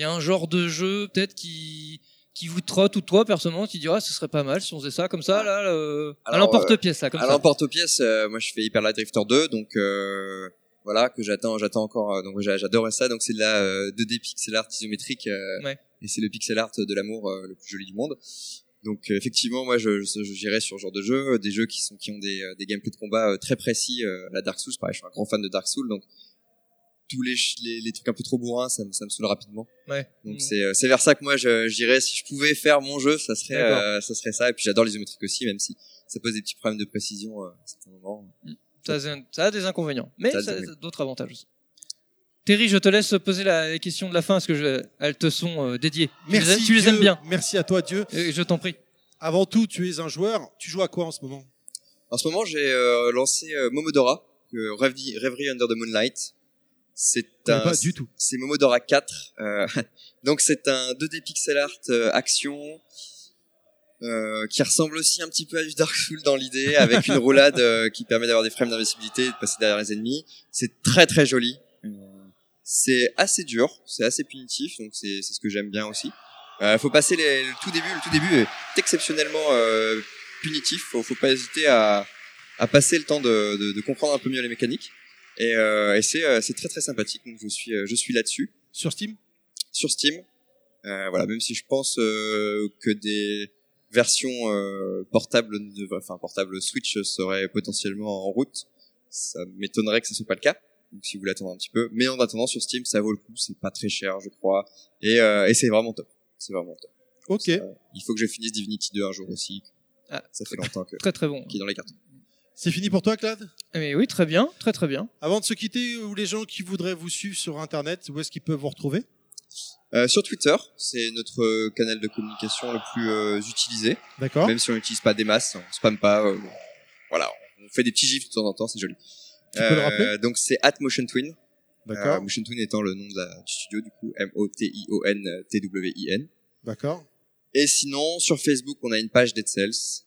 y a un genre de jeu peut-être qui qui vous trotte ou toi personnellement, qui diras, ce serait pas mal si on faisait ça comme ça là, le- à
Alors,
l'emporte-pièce là, comme
à l'emporte-pièce, euh, moi je fais Hyper Light Drifter 2, donc euh, voilà que j'attends, j'attends encore. euh, donc j'a- j'adorais ça. Donc c'est de la euh, 2D pixel art isométrique euh,
Ouais.
et c'est le pixel art de l'amour euh, le plus joli du monde. Donc euh, effectivement, moi je, je, sur ce genre de jeu, euh, des jeux qui sont qui ont des, euh, des gameplays de combat euh, très précis. euh, la Dark Souls, pareil, je suis un grand fan de Dark Souls, donc tous les, ch- les, les trucs un peu trop bourrins, ça me, ça me saoule rapidement.
Ouais.
Donc
Mm.
c'est euh, c'est vers ça que moi je je dirais si je pouvais faire mon jeu, ça serait euh, ça serait ça. Et puis j'adore l'isométrique aussi, même si ça pose des petits problèmes de précision euh, à certains moments.
Ça, un- ça a des inconvénients, mais
Ça a
ça d'autres avantages aussi. Terry, je te laisse poser la les questions de la fin parce que je, elles te sont euh, dédiées. Tu les
Merci.
tu les, aimes bien.
Merci à toi, Dieu.
Et je t'en prie.
Avant tout, tu es un joueur. Tu joues à quoi en ce moment?
En ce moment, j'ai euh, lancé euh, Momodora, que Rêverie, Rêverie Under the Moonlight. C'est un,
pas du tout.
C'est Momodora 4. euh, [LAUGHS] donc c'est un 2D pixel art euh, action euh, qui ressemble aussi un petit peu à du Dark Souls dans l'idée, avec une [LAUGHS] roulade euh, qui permet d'avoir des frames d'invisibilité et de passer derrière les ennemis. C'est très très joli. Euh, C'est assez dur, c'est assez punitif, donc c'est c'est ce que j'aime bien aussi. Euh, faut passer les, le tout début. Le tout début est exceptionnellement euh, punitif. Faut, faut pas hésiter à, à passer le temps de, de, de comprendre un peu mieux les mécaniques. Et, euh, et c'est euh, c'est très très sympathique. Donc je suis euh, je suis là-dessus
Sur Steam?
Sur Steam. Euh, voilà, même si je pense euh, que des versions euh, portables, de- enfin portables Switch seraient potentiellement en route, ça m'étonnerait que ce soit pas le cas. Donc si vous voulez attendre un petit peu, mais en attendant sur Steam, ça vaut le coup. C'est pas très cher, je crois, et, euh, et c'est vraiment top. C'est vraiment top.
Ok.
Ça, il faut que je finisse Divinity 2 un jour aussi.
Ah.
Ça fait longtemps que
Très très bon.
qui est dans les cartons.
C'est fini pour toi, Claude?
Mais oui, très bien, très très bien.
Avant de se quitter, ou les gens qui voudraient vous suivre sur Internet, où est-ce qu'ils peuvent vous retrouver?
Euh, sur Twitter, c'est notre euh, canal de communication le plus euh, utilisé.
D'accord.
Même si on n'utilise pas des masses, on spamme pas. euh, voilà, on fait des petits gifs de temps en temps, c'est joli.
Tu peux le rappeler?
Donc c'est at Motion Twin.
D'accord.
Euh, Motion Twin étant le nom de la, du studio du coup, M-O-T-I-O-N-T-W-I-N.
D'accord.
Et sinon, sur Facebook, on a une page Dead Cells.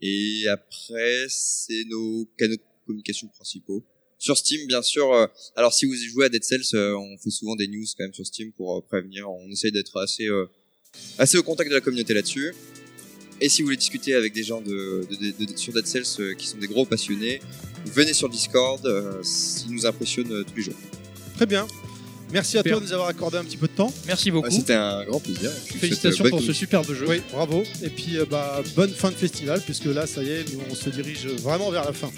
Et après, c'est nos canaux de communication principaux. Sur Steam, bien sûr. euh, alors, si vous jouez à Dead Cells, euh, on fait souvent des news quand même sur Steam pour euh, prévenir. On essaye d'être assez, assez au contact de la communauté là-dessus. Et si vous voulez discuter avec des gens de, de- de- sur Dead Cells qui sont des gros passionnés, venez sur Discord. Ils nous impressionnent tous les jours.
Très bien. Merci à toi de nous avoir accordé un petit peu de temps.
Merci beaucoup.
Ouais, C'était un grand plaisir.
Félicitations pour ce superbe jeu.
Oui, bravo. Et puis, euh, bah, bonne fin de festival, puisque là, ça y est, nous, on se dirige vraiment vers la fin.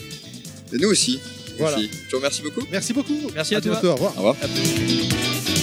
Et nous aussi.
Voilà.
Merci. Je vous remercie beaucoup.
Merci beaucoup.
Merci à toi.
bientôt. Au revoir.
Au revoir.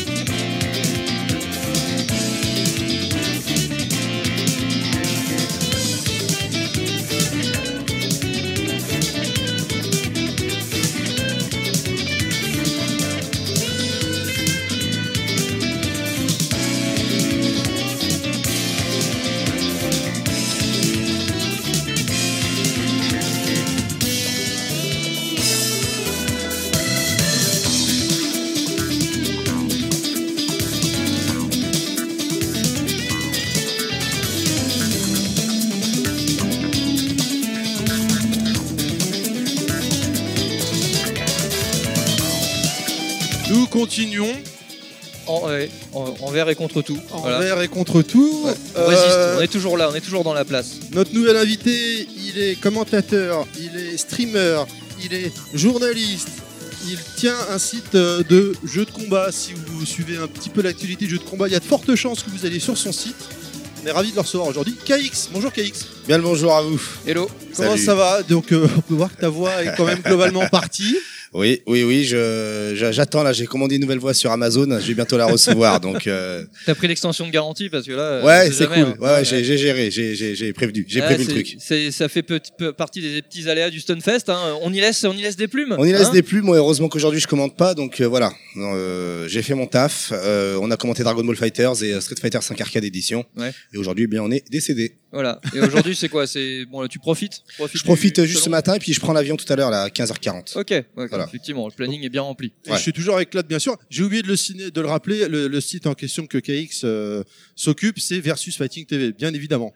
Envers et contre tout. Voilà.
envers et contre tout.
Ouais, On
Euh,
résiste, on est toujours là, on est toujours dans la place.
Notre nouvel invité, il est commentateur, il est streamer, il est journaliste, il tient un site euh, de jeux de combat. Si vous suivez un petit peu l'actualité de jeux de combat, il y a de fortes chances que vous allez sur son site. On est ravis de le recevoir aujourd'hui. KX, bonjour KX.
Bien le bonjour à vous.
Hello.
Comment
Salut.
ça va? Donc euh, on peut voir que ta voix est quand même [LAUGHS] globalement partie.
Oui, oui, oui, je, je- j'attends là. J'ai commandé une nouvelle voix sur Amazon. Je vais bientôt la [LAUGHS] recevoir. donc, euh,
T'as pris l'extension de garantie parce que là. euh,
ouais, c'est
jamais,
cool.
hein.
Ouais, ouais, j'ai, j'ai géré, j'ai, j'ai, j'ai prévenu, j'ai
Ah,
prévu le truc.
c'est- ça fait peu, peu- partie des petits aléas du Stunfest. Hein. On y laisse, on y laisse des plumes.
On y laisse
hein.
des plumes. Moi, heureusement qu'aujourd'hui je commande pas, donc euh, voilà. Euh, j'ai fait mon taf. Euh, on a commenté Dragon Ball Fighters et Street Fighter 5 Arcade Edition.
Ouais.
Et aujourd'hui, eh bien, on est décédé.
Voilà. Et aujourd'hui, c'est quoi? C'est bon, là, tu profites?
Je profite
du
juste ce matin et puis je prends l'avion tout à l'heure là, à 15h40.
Ok. ouais,
Voilà.
Effectivement, le planning est bien rempli.
Et Je suis toujours avec Claude, bien sûr. J'ai oublié de le, signer- de le rappeler. Le, le site en question que KX euh, s'occupe, c'est Versus Fighting TV, bien évidemment.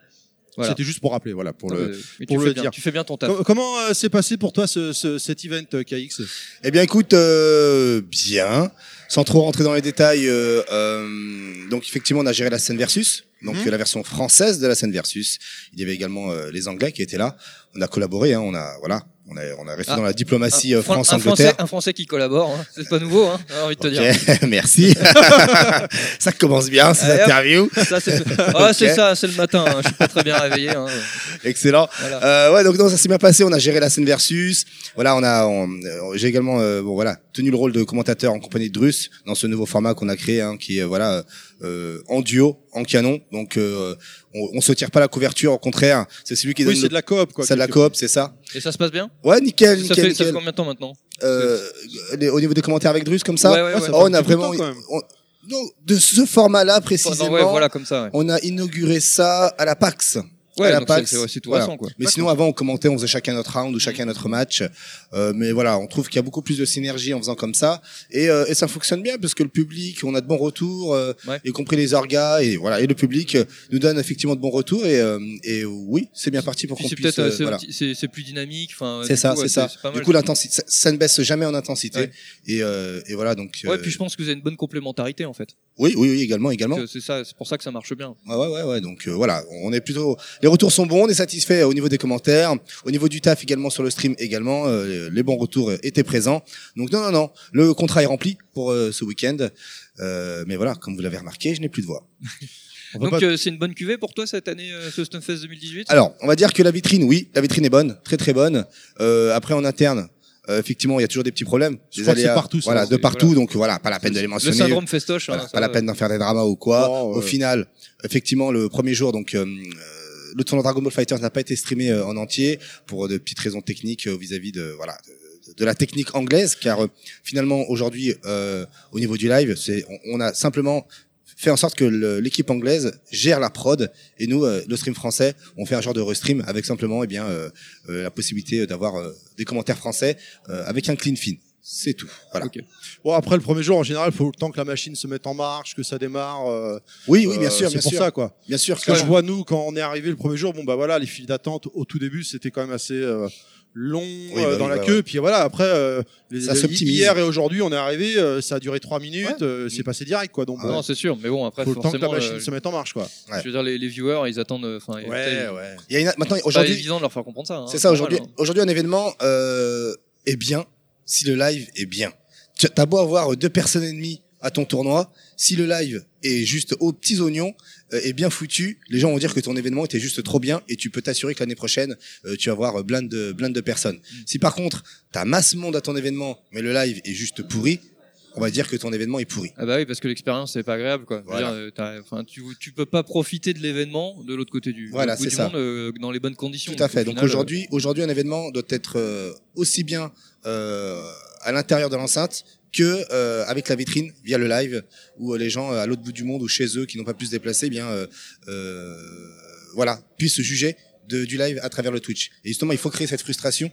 Voilà.
C'était juste pour rappeler, voilà, pour
Non,
le, pour
tu
le
fais bien,
dire.
tu fais bien ton taf.
Com- comment euh, s'est passé pour toi ce, ce- cet event euh, KX
Eh bien, écoute, euh, bien. Sans trop rentrer dans les détails, euh, euh, donc effectivement, on a géré la scène versus, donc euh, la version française de la scène versus. Il y avait également euh, les Anglais qui étaient là. On a collaboré, hein, on a voilà, on a on a resté
Ah.
dans la diplomatie
Un-
euh,
un Français,
France-Angleterre.
un Français qui collabore, hein. c'est pas nouveau, hein, j'ai envie de te dire. [LAUGHS]
Merci. [LAUGHS] ça commence bien ces
Allez, hop.
interviews.
Ça, c'est Ah, [LAUGHS] c'est ça, c'est le matin. hein. Je suis pas très bien réveillé. hein.
Excellent.
Voilà.
Euh, ouais, donc non, ça s'est bien passé. On a géré la scène versus. Voilà, on a, on- euh, j'ai également, euh, bon voilà, tenu le rôle de commentateur en compagnie de Drus dans ce nouveau format qu'on a créé, hein, qui est voilà euh, en duo, en canon. Donc euh, on, on se tire pas la couverture, au contraire, c'est celui qui
Oui,
donne.
c'est
le-
de la coop, quoi.
C'est de la coop, c'est ça.
Et ça se passe bien?
Ouais, nickel,
ça
nickel,
fait, ça
nickel.
fait combien de temps maintenant?
Euh, les- au niveau des commentaires avec Drus comme ça.
Ouais, ouais, ouais.
ça
Oh,
fait
on a vraiment,
temps,
on- non, de ce format-là précisément.
Ouais, voilà, comme ça. Ouais,
On a inauguré ça à la PAX.
Ouais, c'est- tout
Voilà.
récent, quoi.
Mais sinon, avant, on commentait, on faisait chacun notre round ou chacun notre match. Euh, mais voilà, on trouve qu'il y a beaucoup plus de synergie en faisant comme ça. Et, euh, et ça fonctionne bien parce que le public, on a de bons retours, euh,
Ouais.
y compris les orgas. Et voilà, et le public euh, nous donne effectivement de bons retours. Et, euh, et oui, c'est bien parti pour qu'on puisse. euh,
c'est
voilà.
plus dynamique.
C'est ça,
ouais,
c'est ça. Du coup, l'intensité, ça, ça ne baisse jamais en intensité.
Ouais.
Et, euh, et voilà, donc.
Ouais, puis je pense que vous avez une bonne complémentarité en fait.
Oui, oui, oui, également, également.
Que C'est ça, c'est pour ça que ça marche bien.
Ouais, ouais, ouais, ouais. Donc euh, voilà, on est plutôt. Les retours sont bons, on est satisfait au niveau des commentaires, au niveau du taf également sur le stream également. euh, les bons retours étaient présents. Donc non, non, non, le contrat est rempli pour euh, ce week-end. Euh, mais voilà, comme vous l'avez remarqué, je n'ai plus de voix. [LAUGHS]
Donc
pas-
euh, c'est une bonne cuvée pour toi cette année, euh, ce Stunfest 2018
Alors, on va dire que la vitrine, oui, la vitrine est bonne, très très bonne. Euh, après en interne. Euh, effectivement, il y a toujours des petits problèmes.
Je
des
crois que c'est
aléas,
partout,
Voilà,
hein,
de partout.
voilà.
Donc voilà, pas la peine de les
Le
mentionner.
syndrome festoche.
Voilà,
hein,
pas la
euh,
peine d'en faire des dramas ou quoi.
Non,
Au
ouais.
final, effectivement, le premier jour, donc euh, euh, le tournoi Dragon Ball Fighters n'a pas été streamé euh, en entier pour de petites raisons techniques euh, vis-à-vis de voilà de, de la technique anglaise, car euh, finalement aujourd'hui, euh, au niveau du live, c'est on, on a simplement fait en sorte que l'équipe anglaise gère la prod et nous, euh, le stream français, on fait un genre de restream avec simplement eh bien euh, euh, la possibilité d'avoir euh, des commentaires français euh, avec un clean fin. C'est tout. Voilà.
Bon, après, le premier jour, en général, il faut le temps que la machine se mette en marche, que ça démarre. euh,
Oui, oui, bien
euh,
sûr,
c'est
bien
pour
sûr.
ça, quoi.
Bien sûr.
Parce que je vois, nous, quand on est arrivé le premier jour, bon, bah voilà, les files d'attente au tout début, c'était quand même assez euh, long
Oui,
euh,
bah
dans
oui,
la
bah
queue.
ouais.
Puis voilà, après, euh, les,
Ça
les- hier et aujourd'hui, on est arrivé, euh, ça a duré trois minutes,
Ouais.
euh, c'est passé direct, quoi. Donc,
Ah
bon,
Non, c'est sûr, mais bon après
faut le temps que la
forcément,
machine
le-
se mette en marche, quoi.
Ouais.
je veux dire les, les viewers ils attendent. euh, Enfin,
ouais.
Il y a une, maintenant
Aujourd'hui, évident de leur faire comprendre ça. hein,
C'est ça, aujourd'hui,
hein.
aujourd'hui, un événement euh, est bien si le live est bien. Tu as beau avoir deux personnes et demie à ton tournoi, si le live est juste aux petits oignons, euh, est bien foutu, les gens vont dire que ton événement était juste trop bien et tu peux t'assurer que l'année prochaine, euh, tu vas avoir blinde de, blinde de personnes. Si par contre, t'as masse monde à ton événement, mais le live est juste pourri, on va dire que ton événement est pourri.
Ah bah oui, parce que l'expérience c'est pas agréable quoi.
Voilà.
dire, euh, tu tu peux pas profiter de l'événement de l'autre côté du,
Voilà,
bout
c'est
du
ça.
monde euh, dans les bonnes conditions.
Tout à fait. Donc aujourd'hui, aujourd'hui, un événement doit être euh, aussi bien euh, à l'intérieur de l'enceinte que euh, avec la vitrine via le live où euh, les gens euh, à l'autre bout du monde ou chez eux qui n'ont pas pu se déplacer, eh bien euh, voilà, puissent se juger du live à travers le Twitch. Et justement, il faut créer cette frustration.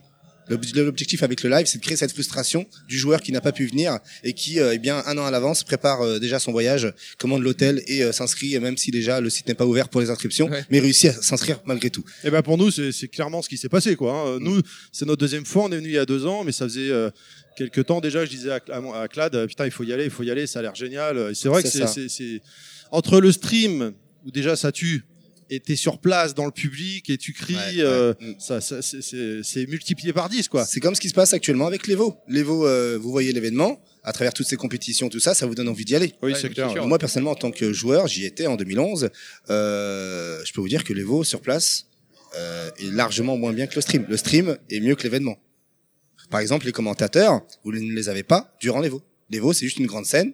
L'ob- L'objectif avec le live, c'est de créer cette frustration du joueur qui n'a pas pu venir et qui, euh, eh bien, un an à l'avance, prépare euh, déjà son voyage, commande l'hôtel et euh, s'inscrit, même si déjà le site n'est pas ouvert pour les inscriptions,
Ouais.
mais réussit à s'inscrire malgré tout.
Et ben pour nous, c'est clairement ce qui s'est passé, quoi. hein. Nous, c'est notre deuxième fois. On est venu il y a deux ans, mais ça faisait euh, quelques temps déjà. Je disais à, à, Clad, putain, il faut y aller, il faut y aller. Ça a l'air génial. Et C'est vrai que
C'est
c'est
ça.
c'est- c'est entre le stream où déjà ça tue. Et t'es sur place dans le public et tu cries,
Ouais, ouais.
euh,
Mm.
ça, ça c'est- c'est c'est multiplié par 10 quoi.
C'est comme ce qui se passe actuellement avec l'Evo. L'Evo, euh, vous voyez l'événement, à travers toutes ces compétitions, tout ça, ça vous donne envie d'y aller.
Oui,
Ouais,
c'est clair.
sûr.
Moi, personnellement, en tant que joueur, j'y étais en 2011. Euh, je peux vous dire que l'Evo sur place euh, est largement moins bien que le stream. Le stream est mieux que l'événement. Par exemple, les commentateurs, vous ne les avez pas durant. Les veaux, c'est juste une grande scène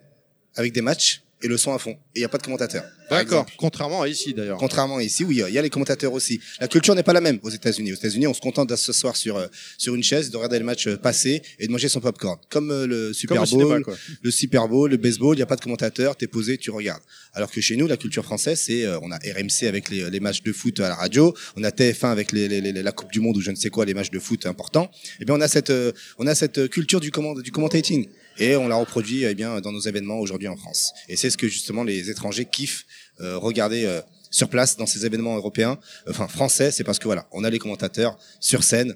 avec des matchs et le son à fond. Et il n'y a pas de commentateurs. par
D'accord. Contrairement à ici d'ailleurs.
Contrairement à ici, oui, il y a les commentateurs aussi. La culture n'est pas la même aux États-Unis. Aux États-Unis, on se contente de s'asseoir sur euh, sur une chaise, de regarder le match euh, passer et de manger son popcorn. Comme euh, le Super Bowl,
cinéma,
le Super Bowl, le baseball, il n'y a pas de commentateur, t'es posé, tu regardes. Alors que chez nous, la culture française, c'est on a RMC avec les, les matchs de foot à la radio, on a TF1 avec les, les- les- la Coupe du Monde ou je ne sais quoi, les matchs de foot importants. Et bien on a cette on a cette culture du comment du commentating et on la reproduit eh bien dans nos événements aujourd'hui en France. Et c'est ce que justement les étrangers kiffent euh, regarder euh, sur place dans ces événements européens, enfin français, c'est parce que voilà, on a les commentateurs sur scène,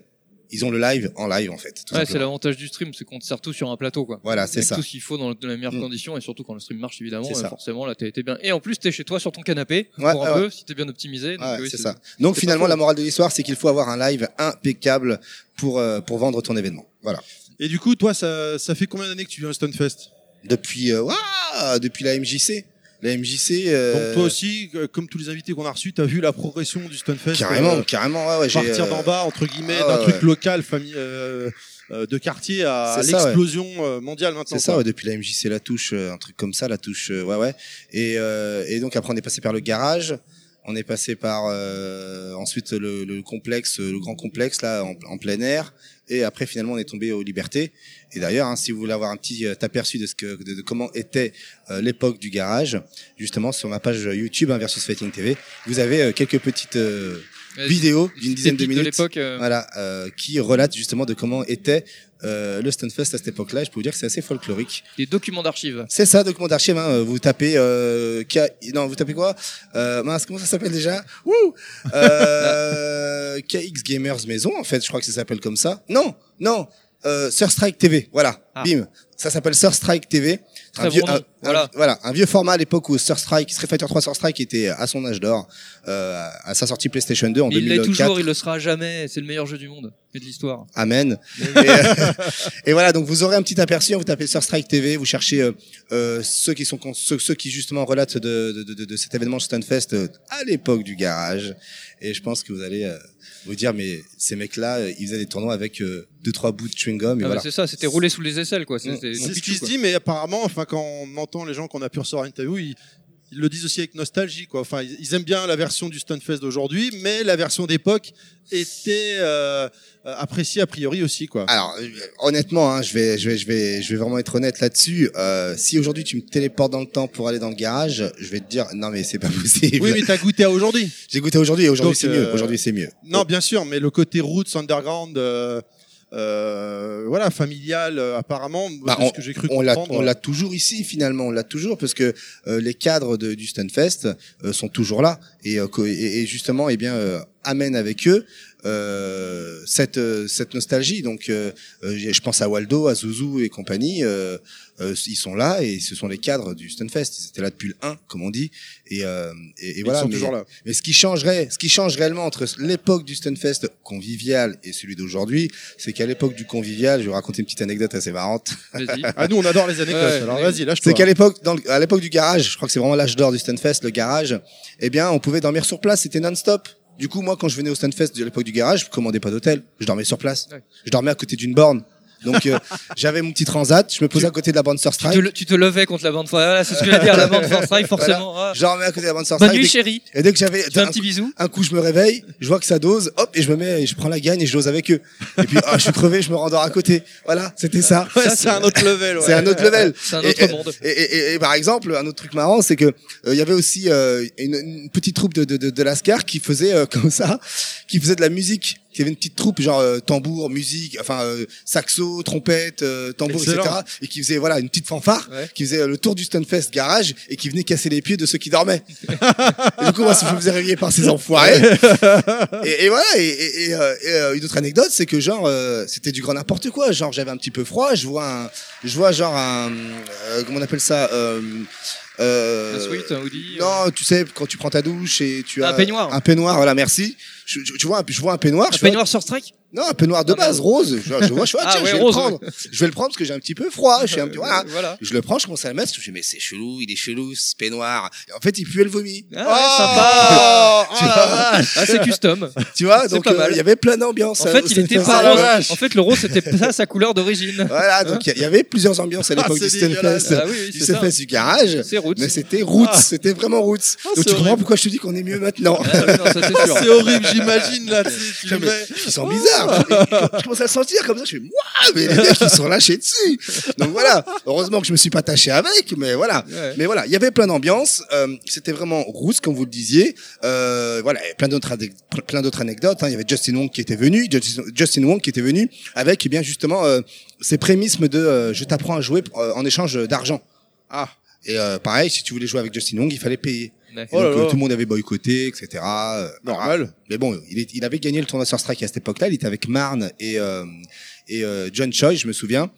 ils ont le live en live en fait. tout
Ouais, c'est l'avantage du stream, c'est qu'on te sert tout sur un plateau, quoi.
Voilà, c'est ça.
tout ce qu'il faut dans, dans les meilleures
Mm.
conditions et surtout quand le stream marche, évidemment. Euh, forcément, là, t'es bien. Et en plus, t'es chez toi sur ton canapé
Ouais,
pour un
ouais,
peu, si t'es bien optimisé. donc
Ouais,
oui,
c'est ça. Donc finalement, la morale de l'histoire, c'est qu'il faut avoir un live impeccable pour euh, pour vendre ton événement. Voilà.
Et du coup, toi, ça, ça fait combien d'années que tu viens au Stunfest?
Depuis euh, ouah, depuis la MJC, la MJC. euh,
Donc toi aussi, euh, comme tous les invités qu'on a reçus, t'as vu la progression du Stunfest
Carrément,
euh,
carrément. Ouais, ouais, j'ai,
partir d'en bas, entre guillemets,
ah,
d'un
ouais,
truc
ouais.
local, famille, de quartier à
ouais.
l'explosion mondiale maintenant.
C'est ça, ouais, depuis la MJC, la touche, un truc comme ça, la touche, ouais, ouais. Et, et donc après, on est passé par le garage, on est passé par euh, ensuite le, le complexe, le grand complexe là, en, plein air. Et après, finalement, on est tombé aux libertés. Et d'ailleurs, hein, si vous voulez avoir un petit euh, aperçu de ce que, de, comment était euh, l'époque du garage, justement sur ma page YouTube hein, versus Fighting TV, vous avez euh, quelques petites
c'est-
d'une dizaine de minutes,
euh.
voilà, euh, qui relatent justement de comment était euh, le Stunfest à cette époque-là. Je peux vous dire que c'est assez folklorique.
Des documents d'archives.
C'est ça, document d'archives. Hein. Vous tapez, euh, K... non, vous tapez quoi? Euh, mince, comment ça s'appelle déjà? Wouh euh, [LAUGHS] KX Gamers Maison, en fait, je crois que ça s'appelle comme ça. Non, non, euh, Surstrike TV. Voilà,
Ah.
bim. Ça s'appelle Surstrike TV.
Très
un vieux,
bon nom.
un- un-
Voilà.
voilà, un vieux format à l'époque où Surstrike, Street Fighter 3 Surstrike était à son âge d'or, euh, à sa sortie PlayStation 2 en
Mais il l'est
2004.
toujours, il le sera jamais. C'est le meilleur jeu du monde et de l'histoire.
Amen. et, euh, [LAUGHS] et voilà, donc vous aurez un petit aperçu. hein, Vous tapez sur Strike TV, vous cherchez euh, euh, ceux qui sont ceux qui justement relatent de, de, de, de cet événement Stunfest euh, à l'époque du garage. Et je pense que vous allez euh, vous dire, mais ces mecs-là, euh, ils faisaient des tournois avec euh, deux trois bouts de chewing gum. Et
Ah
voilà.
c'est ça, c'était roulé sous les aisselles, quoi.
C'est
c'était
ce qui se dit, mais apparemment, enfin, quand on entend les gens qu'on a pu recevoir en interview, ils, ils le disent aussi avec nostalgie, quoi. Enfin, ils, aiment bien la version du Stunfest d'aujourd'hui, mais la version d'époque était euh, euh, appréciée a priori aussi, quoi.
Alors euh, honnêtement, hein, je vais, je vais, je vais, je vais vraiment être honnête là-dessus. Euh, si aujourd'hui tu me téléportes dans le temps pour aller dans le garage, je vais te dire non mais c'est pas [LAUGHS] possible.
Oui, mais t'as goûté à aujourd'hui.
J'ai goûté aujourd'hui et aujourd'hui c'est mieux.
euh,
Aujourd'hui c'est mieux.
Non, bien sûr, mais le côté roots underground, euh, voilà, familial, euh, apparemment,
Bah,
ce que j'ai cru
on l'a,
comprendre.
on l'a toujours ici finalement, on l'a toujours parce que euh, les cadres de, du Stunfest euh, sont toujours là et, euh, et, et justement, eh bien, euh, amènent avec eux cette euh, cette nostalgie. Donc, euh, euh, je pense à Waldo, à Zuzu et compagnie. euh, euh, ils sont là et ce sont les cadres du Stunfest. Ils étaient là depuis le 1, comme on dit. Et, euh, et, et
Ils
voilà.
sont
mais,
toujours là.
mais ce qui changerait, ce qui change réellement entre l'époque du Stunfest convivial et celui d'aujourd'hui, c'est qu'à l'époque du convivial, je vais vous raconter une petite anecdote assez marrante.
Vas-y. [LAUGHS]
Ah, nous, on adore les anecdotes.
Ouais,
alors vas-y, lâche-toi.
C'est qu'à l'époque, dans le- à l'époque du garage, je crois que c'est vraiment l'âge d'or du Stunfest, le garage, eh bien, on pouvait dormir sur place, c'était non-stop. Du coup, moi, quand je venais au Stunfest de l'époque du garage, je commandais pas d'hôtel, je dormais sur place.
Ouais.
Je dormais à côté d'une borne. Donc, euh, j'avais mon petit transat, je me posais à côté de la
Tu
Surstrike.
te, le- tu te levais contre la bande Voilà, c'est ce que veux dire, la bande Strike, forcément. Ah.
Je dormais à côté de la
Bonne
Surstrike.
nuit,
Dès-
chérie.
Et dès que j'avais
Tu un
un,
petit bisou.
un coup, je me réveille, je vois que ça dose, hop, et je me mets, et je prends la gagne et je dose avec eux. Et puis, ah, je suis crevé, je me rendors à côté. Voilà, c'était ça.
Ouais, c'est un autre level. ouais.
C'est un autre level.
C'est un autre
et-
monde.
Et, et- et- et par exemple, un autre truc marrant, c'est que euh, il y avait aussi euh, une, une petite troupe de, de, de, de Lascar qui faisait euh, comme ça, qui faisait de la musique. Il y avait une petite troupe genre euh, tambour, musique, enfin euh, saxo, trompette, euh, tambour,
Excellent.
etc. Et qui faisait voilà une petite fanfare,
Ouais.
qui faisait euh, le tour du Stunfest garage et qui venait casser les pieds de ceux qui dormaient. [LAUGHS] et du coup, moi, je me faisais réveiller par ces enfoirés. et, et voilà. Et, et- et, euh, et, euh, une autre anecdote, c'est que genre euh, c'était du grand n'importe quoi. Genre j'avais un petit peu froid, je vois un, je vois genre un, euh, comment on appelle ça. Euh, euh,
Un sweat, un hoodie. euh.
non, tu sais, quand tu prends ta douche et tu as
Un peignoir.
Un peignoir, voilà, merci. Je, je- tu vois, un- je vois un peignoir.
Un peignoir sur strike
Non, un peu noir de
Ah,
base,
merde.
rose. Je, je vois, je fais, ah,
Ah,
tiens,
ouais,
je vais
rose,
le prendre. Je vais le prendre parce que j'ai un petit peu froid. Je suis un [LAUGHS] petit, voilà.
Voilà.
Je le prends, je commence à le mettre. Je me dis, mais c'est chelou, il est chelou, ce peignoir. Et en fait, il puait le vomi.
Ah, ouais, [LAUGHS]
vois
sympa. Ah, c'est custom. [LAUGHS]
Tu vois, donc euh, il y avait plein d'ambiances.
En fait, il était pas
Ah,
rose. En fait, le rose, c'était pas sa couleur d'origine.
Voilà, donc il y- avait plusieurs ambiances à l'époque
Ah,
du.
Ah oui,
du. Stunfest du garage.
C'est roots.
Mais c'était roots,
Ah.
c'était vraiment roots.
Ah,
donc tu comprends pourquoi je te dis qu'on est mieux maintenant.
Ah. C'est
horrible, j'imagine là. [LAUGHS] tu sais.
Ils sont bizarres. Je, je commence à le sentir comme ça. Je fais, Ouah, mais les mecs, ils sont lâchés dessus. Donc voilà. Heureusement que je me suis pas taché avec, mais voilà.
Ouais.
Mais voilà, il y avait plein d'ambiance. Euh, C'était vraiment roots, comme vous le disiez. Euh, voilà, et plein d'autres plein d'autres anecdotes. hein. Il y avait Justin Wong qui était venu, Justin, Justin Wong qui était venu avec eh bien justement euh, ces prémismes de euh, je t'apprends à jouer euh, en échange d'argent.
Ah.
Et euh, pareil, si tu voulais jouer avec Justin Wong, il fallait payer. Et
Oh là
euh,
là.
tout le monde avait boycotté, etc. euh.
Normal.
Mais bon, il, est- il avait gagné le tournoi Sur Strike à cette époque-là. Il était avec Marne et, euh, et euh, John Choi, je me souviens.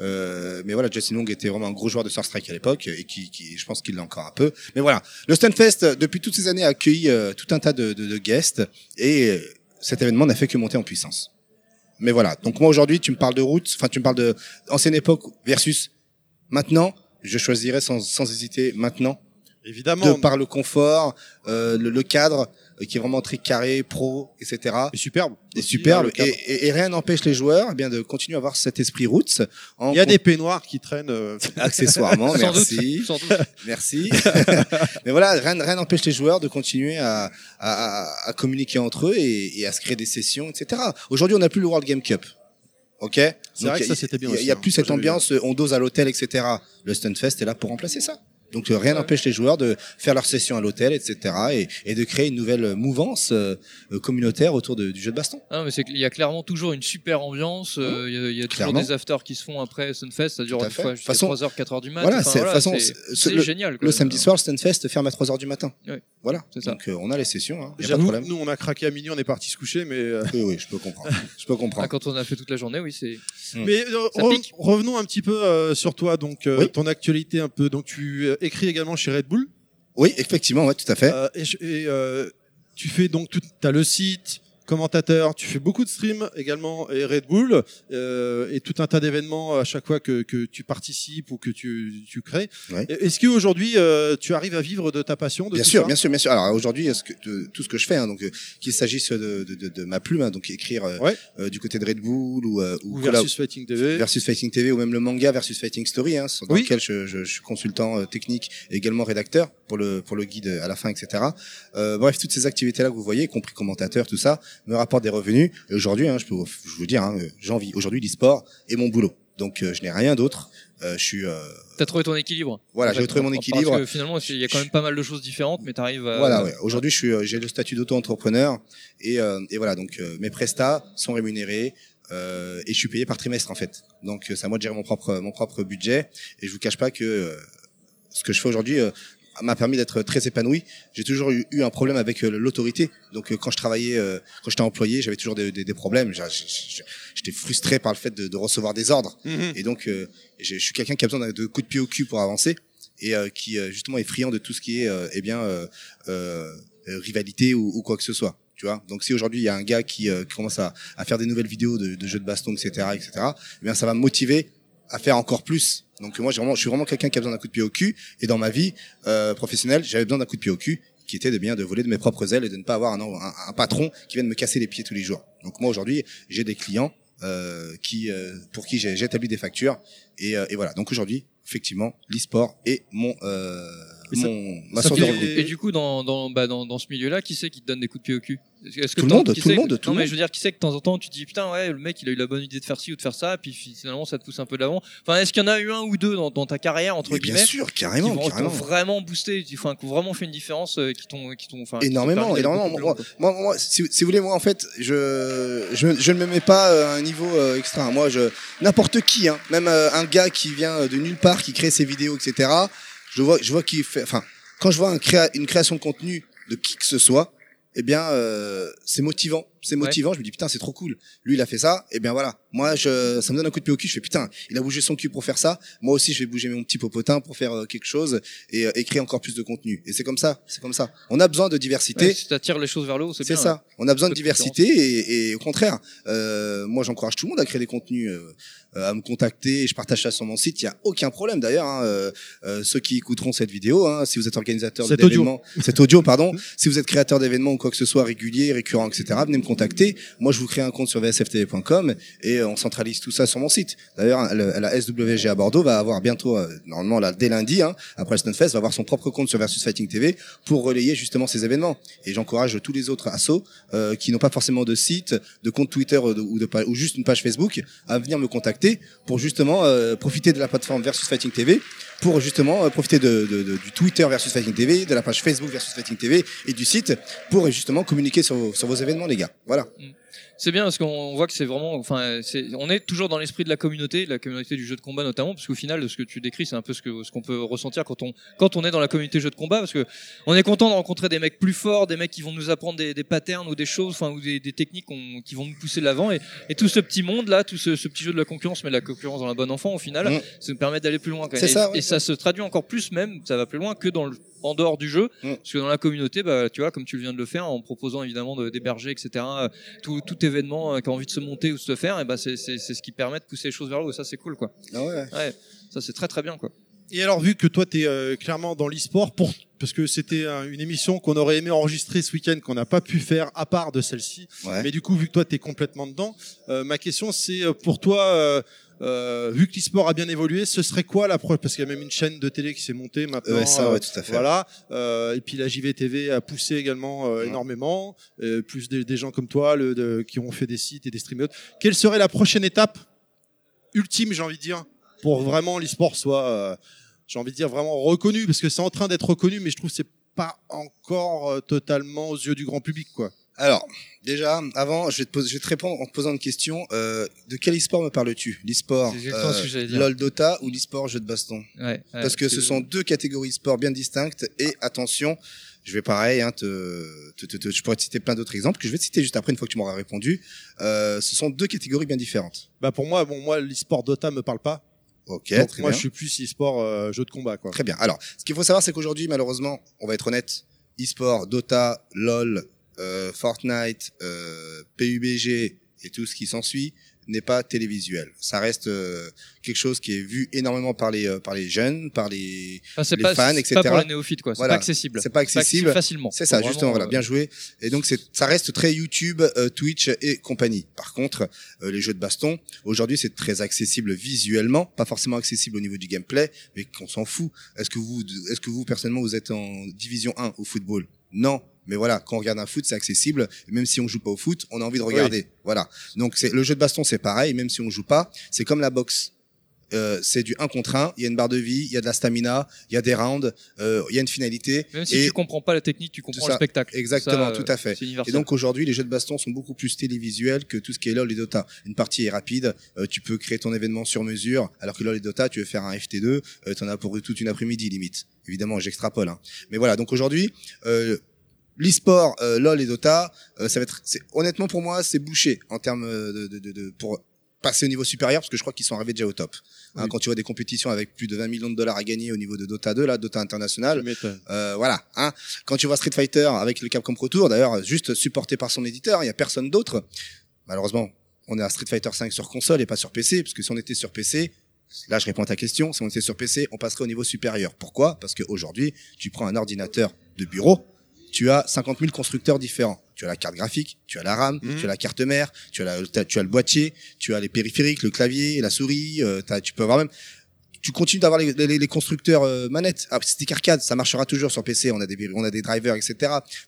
Euh, mais voilà, Justin Long était vraiment un gros joueur de Sur Strike à l'époque et qui, qui, je pense qu'il l'a encore un peu. Mais voilà, le Stunfest, depuis toutes ces années, a accueilli euh, tout un tas de, de, de guests et cet événement n'a fait que monter en puissance. Mais voilà, donc moi aujourd'hui, tu me parles de route, enfin tu me parles de ancienne époque versus maintenant. Je choisirais sans, sans hésiter maintenant
Évidemment.
de par le confort, euh, le, le cadre euh, qui est vraiment très carré, pro, etc.
Et superbe.
Et superbe.
hein, cadre.
et, et- et rien n'empêche les joueurs eh bien de continuer à avoir cet esprit roots. En
Il y a des peignoirs qui traînent. euh, [LAUGHS]
accessoirement.
Sans
merci.
doute. Sans doute.
Merci. [LAUGHS] [LAUGHS] Mais voilà, rien rien n'empêche les joueurs de continuer à, à, à- à communiquer entre eux et, et à se créer des sessions, etc. Aujourd'hui, on n'a plus le World Game Cup. Ok
C'est vrai que
il y a-
ça, c'était bien
Il y a- y
hein.
plus cette ambiance, euh, on dose à l'hôtel, etc. Le Stunfest est là pour remplacer ça. Donc euh, rien n'empêche les joueurs de faire leurs sessions à l'hôtel, etc. Et, et de créer une nouvelle mouvance euh, euh, communautaire autour de- du jeu de baston.
Ah, mais c'est qu'il y a clairement toujours une super ambiance. euh, Il y a, il y a toujours des afters qui se font après Sunfest. Ça dure
fait.
fois jusqu'à
façon-
3h, 4h du matin.
Voilà,
Enfin,
c'est de toute façon,
c'est-
c'est-
c'est
le-
génial. quoi.
Le samedi soir, le Stunfest ferme à 3h du matin.
Ouais.
Voilà.
C'est ça.
Donc euh, on a les sessions, hein. y a pas de
J'avoue,
problème.
nous on a craqué à minuit, on est parti se coucher, mais. euh,
Oui, oui, je peux comprendre. Je peux comprendre.
Ah, quand on a fait toute la journée, oui, c'est.
Mais euh, re-
pique.
revenons un petit peu euh, sur toi, donc euh,
Oui.
ton actualité un peu. Donc tu écris également chez Red Bull.
Oui, effectivement, ouais, tout à fait.
Euh, et je- et, euh, tu fais donc tout, t'as le site, commentateur, tu fais beaucoup de streams également et Red Bull euh, et tout un tas d'événements à chaque fois que, que tu participes ou que tu, tu crées.
Ouais.
Est-ce qu'aujourd'hui euh, tu arrives à vivre de ta passion de
Bien sûr, bien sûr, bien sûr. Alors aujourd'hui, tout ce que je fais, hein, donc euh, qu'il s'agisse de, de, de, de ma plume, hein, donc écrire euh,
Ouais.
euh, du côté de Red Bull ou, euh, ou
ou versus Fighting TV.
versus Fighting TV ou même le manga versus Fighting Story, hein, dans
Oui.
lequel je, je, je suis consultant technique et également rédacteur pour le pour le guide à la fin, etc. Euh, bref, toutes ces activités-là que vous voyez, y compris commentateur, tout ça, me rapportent des revenus. Et aujourd'hui, hein, je peux vous, je vous dire, hein, j'en vis. Aujourd'hui, l'e-sport est mon boulot. Donc, euh, je n'ai rien d'autre. Euh, je suis euh,
T'as trouvé ton équilibre.
Voilà,
En
j'ai trouvé mon
parce
équilibre.
que finalement, il y a quand même pas mal de choses différentes, mais t'arrives à.
Voilà, ouais. Aujourd'hui, je suis, euh, j'ai le statut d'auto-entrepreneur et, euh, et voilà, donc mes prestats sont rémunérés et je suis payé par trimestre en fait. Donc c'est à moi de gérer mon propre mon propre budget et je vous cache pas que ce que je fais aujourd'hui m'a permis d'être très épanoui. J'ai toujours eu, eu un problème avec euh, l'autorité. Donc euh, quand je travaillais, euh, quand j'étais employé, j'avais toujours des, des, des problèmes. J'étais frustré par le fait de, de recevoir des ordres.
Mhm.
Et donc euh, je suis quelqu'un qui a besoin de- coups de pied au cul pour avancer et qui justement est friand de tout ce qui est eh bien rivalité ou, ou quoi que ce soit. Tu vois Donc si aujourd'hui il y a un gars qui, euh, qui commence à, à faire des nouvelles vidéos de, de jeux de baston, etc., etc., eh bien ça va me motiver à faire encore plus. Donc moi j'ai vraiment, je suis vraiment quelqu'un qui a besoin d'un coup de pied au cul. Et dans ma vie euh, professionnelle, j'avais besoin d'un coup de pied au cul qui était de bien de voler de mes propres ailes et de ne pas avoir un, un, un patron qui vienne me casser les pieds tous les jours. Donc moi aujourd'hui j'ai des clients euh, qui euh, pour qui j'ai établi des factures et, euh, et voilà. Donc aujourd'hui effectivement l'e-sport est mon euh,
Et ça-
mon ma
ça
source de revenus.
Et du coup, dans, dans, bah, dans, dans ce milieu-là, qui c'est qui te donne des coups de pied au cul? Est-ce que
Tout le monde, tout le monde, tout
Non, mais je veux dire, qui c'est que de temps en temps, tu dis putain, ouais, le mec, il a eu la bonne idée de faire ci ou de faire ça, puis finalement, ça te pousse un peu de l'avant. Enfin, est-ce qu'il y en a eu un ou deux dans, dans ta carrière, entre
Mais bien
guillemets,
sûr, carrément,
qui
carrément.
vraiment boosté, qui- enfin, qui ont vraiment fait une différence, euh, qui t'ont, qui t'ont, enfin,
énormément, énormément. Moi, moi, moi, si, si vous voulez, moi, en fait, je, je, je ne me mets pas euh, à un niveau euh, extra. Moi, je, n'importe qui, hein, même euh, un gars qui vient de nulle part, qui crée ses vidéos, etc. Je vois, je vois qu'il fait, enfin, quand je vois un créa- une création de contenu de qui que ce soit, eh bien, euh, c'est motivant c'est motivant. Je me dis putain, c'est trop cool. Lui, il a fait ça. Et bien voilà. Moi, je, ça me donne un coup de pied au cul. Je fais putain, il a bougé son cul pour faire ça. Moi aussi, je vais bouger mon petit popotin pour faire euh, quelque chose et euh, écrire encore plus de contenu. Et c'est comme ça. C'est comme ça. On a besoin de diversité.
Ouais, si t'attires les choses vers le haut, c'est
C'est
bien.
ça. On a besoin de diversité et, et au contraire, euh, moi j'encourage tout le monde à créer des contenus, euh, à me contacter. Je partage ça sur mon site. Il y a aucun problème d'ailleurs. Hein, euh, euh, ceux qui écouteront cette vidéo, hein, si vous êtes organisateur d'événements, cet audio, pardon, si vous êtes créateur d'événements ou quoi que ce soit régulier, récurrent, etc., venez me contacter. Moi, je vous crée un compte sur vsftv.com et euh, on centralise tout ça sur mon site. D'ailleurs, le- la SWG à Bordeaux va avoir bientôt, euh, normalement là, dès lundi, hein, après le Stunfest, va avoir son propre compte sur Versus Fighting TV pour relayer justement ces événements. Et j'encourage tous les autres assos euh, qui n'ont pas forcément de site, de compte Twitter ou, de, ou, de ou juste une page Facebook à venir me contacter pour justement euh, profiter de la plateforme Versus Fighting TV pour justement euh, profiter de, du Twitter versus Fighting TV, de la page Facebook versus Fighting TV et du site pour justement communiquer sur, vos- sur vos événements, les gars. Voilà.
C'est bien parce qu'on voit que c'est vraiment, enfin, c'est, on est toujours dans l'esprit de la communauté, la communauté du jeu de combat notamment, parce qu'au final, de ce que tu décris, c'est un peu ce que ce qu'on peut ressentir quand on quand on est dans la communauté jeu de combat, parce que on est content de rencontrer des mecs plus forts, des mecs qui vont nous apprendre des, des patterns ou des choses, enfin, ou des, des techniques qui vont nous pousser de l'avant, et, et tout ce petit monde là, tout ce, ce petit jeu de la concurrence, mais la concurrence dans la bonne enfant au final,
Mm.
ça nous permet d'aller plus loin. quand même. Et-
ça, ouais.
et ça se traduit encore plus même, ça va plus loin que dans le en dehors du jeu,
Mm.
parce que dans la communauté, bah, tu vois, comme tu viens de le faire, en proposant évidemment de- d'héberger, etc., euh, tout, tout événement euh, qui a envie de se monter ou de se faire, et bah, c'est ce qui permet de pousser les choses vers le haut. Ça, c'est cool, quoi.
Ah ouais.
Ouais, ça, c'est très très bien, quoi.
Et alors, vu que toi, tu es clairement dans l'e-sport, pour... parce que c'était euh, une émission qu'on aurait aimé enregistrer ce week-end, qu'on n'a pas pu faire à part de celle-ci.
Ouais.
Mais du coup, vu que toi, tu es complètement dedans, euh, ma question, c'est euh, pour toi, euh, euh, vu que l'e-sport a bien évolué, ce serait quoi la prochaine Parce qu'il y a même une chaîne de télé qui s'est montée maintenant. Euh,
ouais, tout à fait.
Voilà. Euh, et puis la JVTV a poussé également euh,
Ouais.
énormément. Euh, plus des, des gens comme toi le, de- qui ont fait des sites et des streams. et autres. Quelle serait la prochaine étape ultime, j'ai envie de dire, pour vraiment l'e-sport soit, euh, j'ai envie de dire, vraiment reconnu? Parce que c'est en train d'être reconnu, mais je trouve que c'est pas encore euh, totalement aux yeux du grand public, quoi.
Alors, déjà, avant, je vais te, poser, je vais te répondre en te posant une question. Euh, de quel e-sport me parles-tu? L'e-sport
ce dire.
LOL Dota ou l'e-sport jeu de baston?
Ouais, ouais,
Parce que ce sont deux catégories sport bien distinctes. Et attention, je vais pareil, hein, te, te, te- te- je pourrais te citer plein d'autres exemples que je vais te citer juste après une fois que tu m'auras répondu. Euh, ce sont deux catégories bien différentes.
Bah pour moi, bon, moi, l'e-sport Dota me parle pas.
Ok,
Donc
très
moi,
bien.
je suis plus e-sport euh, jeu de combat, quoi.
Très bien. Alors, ce qu'il faut savoir, c'est qu'aujourd'hui, malheureusement, on va être honnête, e-sport, Dota, LOL, euh, Fortnite, euh, PUBG et tout ce qui s'ensuit n'est pas télévisuel. Ça reste euh, quelque chose qui est vu énormément par les euh, par les jeunes, par les
Enfin, c'est
les
pas,
fans,
c'est
etc.
pas pour les néophytes, quoi. C'est
Voilà.
pas accessible.
C'est pas accessible.
facilement.
C'est ça, justement, voilà,
euh,
bien joué. Et donc, c'est, ça reste très YouTube, euh, Twitch et compagnie. Par contre, euh, les jeux de baston, aujourd'hui, c'est très accessible visuellement, pas forcément accessible au niveau du gameplay, mais qu'on s'en fout. Est-ce que vous, est-ce que vous, personnellement, vous êtes en division 1 au football? Non. Mais voilà, quand on regarde un foot, c'est accessible. Et même si on joue pas au foot, on a envie de regarder. Voilà. Donc, c'est, le jeu de baston, c'est pareil. Même si on joue pas, c'est comme la boxe. Euh, c'est du 1 contre 1, il y a une barre de vie, il y a de la stamina, il y a des rounds, euh, il y a une finalité.
Même si
et
tu comprends pas la technique, tu comprends le spectacle.
Exactement,
Ça,
tout à fait. Et donc aujourd'hui, les jeux de baston sont beaucoup plus télévisuels que tout ce qui est LoL et Dota. Une partie est rapide, euh, tu peux créer ton événement sur mesure, alors que LoL et Dota, tu veux faire un FT2, euh, t'en as pour toute une après-midi limite. Évidemment, j'extrapole. Hein. Mais voilà, donc aujourd'hui, euh, l'e-sport, euh, LoL et Dota, euh, ça va être, c'est- honnêtement pour moi, c'est bouché en termes euh, de, de, de, de- pour passer au niveau supérieur, parce que je crois qu'ils sont arrivés déjà au top. Hein,
Oui.
Quand tu vois des compétitions avec plus de 20 millions de dollars à gagner au niveau de Dota 2, là, Dota international, euh, voilà. Hein. Quand tu vois Street Fighter avec le Capcom Pro Tour, d'ailleurs, juste supporté par son éditeur, il y a personne d'autre. Malheureusement, on est à Street Fighter 5 sur console et pas sur PC, parce que si on était sur PC, là je réponds à ta question, si on était sur PC, on passerait au niveau supérieur. Pourquoi? Parce qu'aujourd'hui, tu prends un ordinateur de bureau, tu as 50 000 constructeurs différents. Tu as la carte graphique, tu as la RAM,
Mhm.
tu as la carte mère, tu as, la- tu as le boîtier, tu as les périphériques, le clavier, la souris, euh, tu peux avoir même tu continues d'avoir les, les, les constructeurs euh, manettes. Ah, stick arcade, ça marchera toujours sur PC. On a des on a des drivers, etc.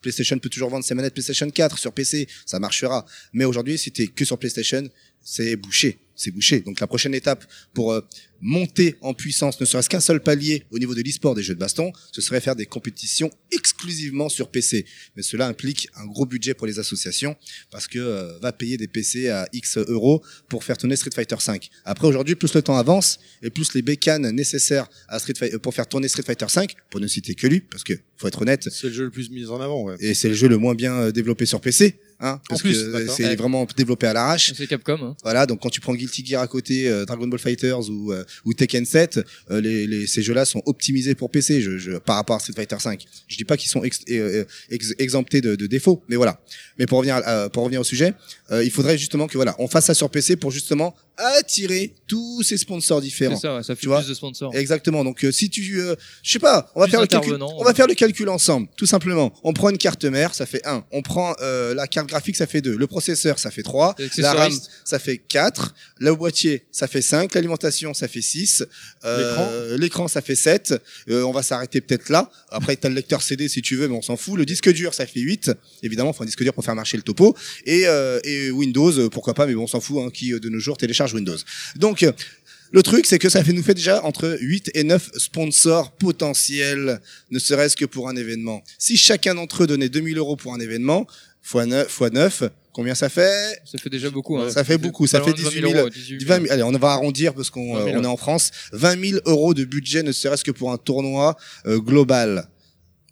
PlayStation peut toujours vendre ses manettes PlayStation 4 sur PC, ça marchera. Mais aujourd'hui, si t'es que sur PlayStation, c'est bouché, c'est bouché. Donc la prochaine étape pour euh, monter en puissance, ne serait-ce qu'un seul palier au niveau de l'e-sport des jeux de baston, ce serait faire des compétitions exclusivement sur PC. Mais cela implique un gros budget pour les associations parce que euh, va payer des PC à X euros pour faire tourner Street Fighter 5. Après aujourd'hui, plus le temps avance et plus les bécanes nécessaires à Street Fi- euh, pour faire tourner Street Fighter 5, pour ne citer que lui, parce que faut être honnête,
C'est le jeu le plus mis en avant, ouais.
et c'est le jeu le moins bien euh, développé sur PC. Hein, parce
plus,
que c'est
Ouais.
vraiment développé à l'arrache.
C'est Capcom. Hein.
Voilà, donc quand tu prends Guilty Gear à côté, euh, Dragon Ball Fighters ou, euh, ou Tekken 7, euh, les, les, ces jeux-là sont optimisés pour PC je, je, par rapport à Street Fighter 5. Je dis pas qu'ils sont ex, euh, ex- exemptés de, de défauts, mais voilà. Mais pour revenir, à- pour revenir au sujet, euh, il faudrait justement que voilà, on fasse ça sur PC pour justement attirer tous ces sponsors
C'est
différents.
ça, ouais, ça fait
Tu vois
plus de sponsors.
Exactement. Donc euh, si tu, euh, je sais pas, on va
Plus
faire le calcul. On va faire le calcul ensemble, tout simplement. On prend une carte mère, ça fait 1. On prend euh, la carte graphique, ça fait 2. Le processeur, ça fait 3. La RAM, ça fait 4. Le boîtier, ça fait 5. L'alimentation, ça fait 6. Euh, L'écran, ça fait 7. Euh, on va s'arrêter peut-être là. Après, t'as le lecteur CD si tu veux, mais on s'en fout. Le disque dur, ça fait 8. Évidemment, faut un disque dur pour faire marcher le topo. Et, euh, et Windows, euh, pourquoi pas, mais bon, on s'en fout, hein, qui euh, de nos jours télécharge Windows. Donc, le truc, c'est que ça fait, nous fait déjà entre 8 et 9 sponsors potentiels, ne serait-ce que pour un événement. Si chacun d'entre eux donnait 2000 euros pour un événement, fois 9, fois 9 combien ça fait?
Ça fait déjà beaucoup. Hein.
Ça fait beaucoup, ça fait
loin de
18
20
000.
euros, 18 000.
20 000 allez, on va arrondir parce qu'on
20 000
euh, on est en France. 20 000 euros de budget, ne serait-ce que pour un tournoi euh, global.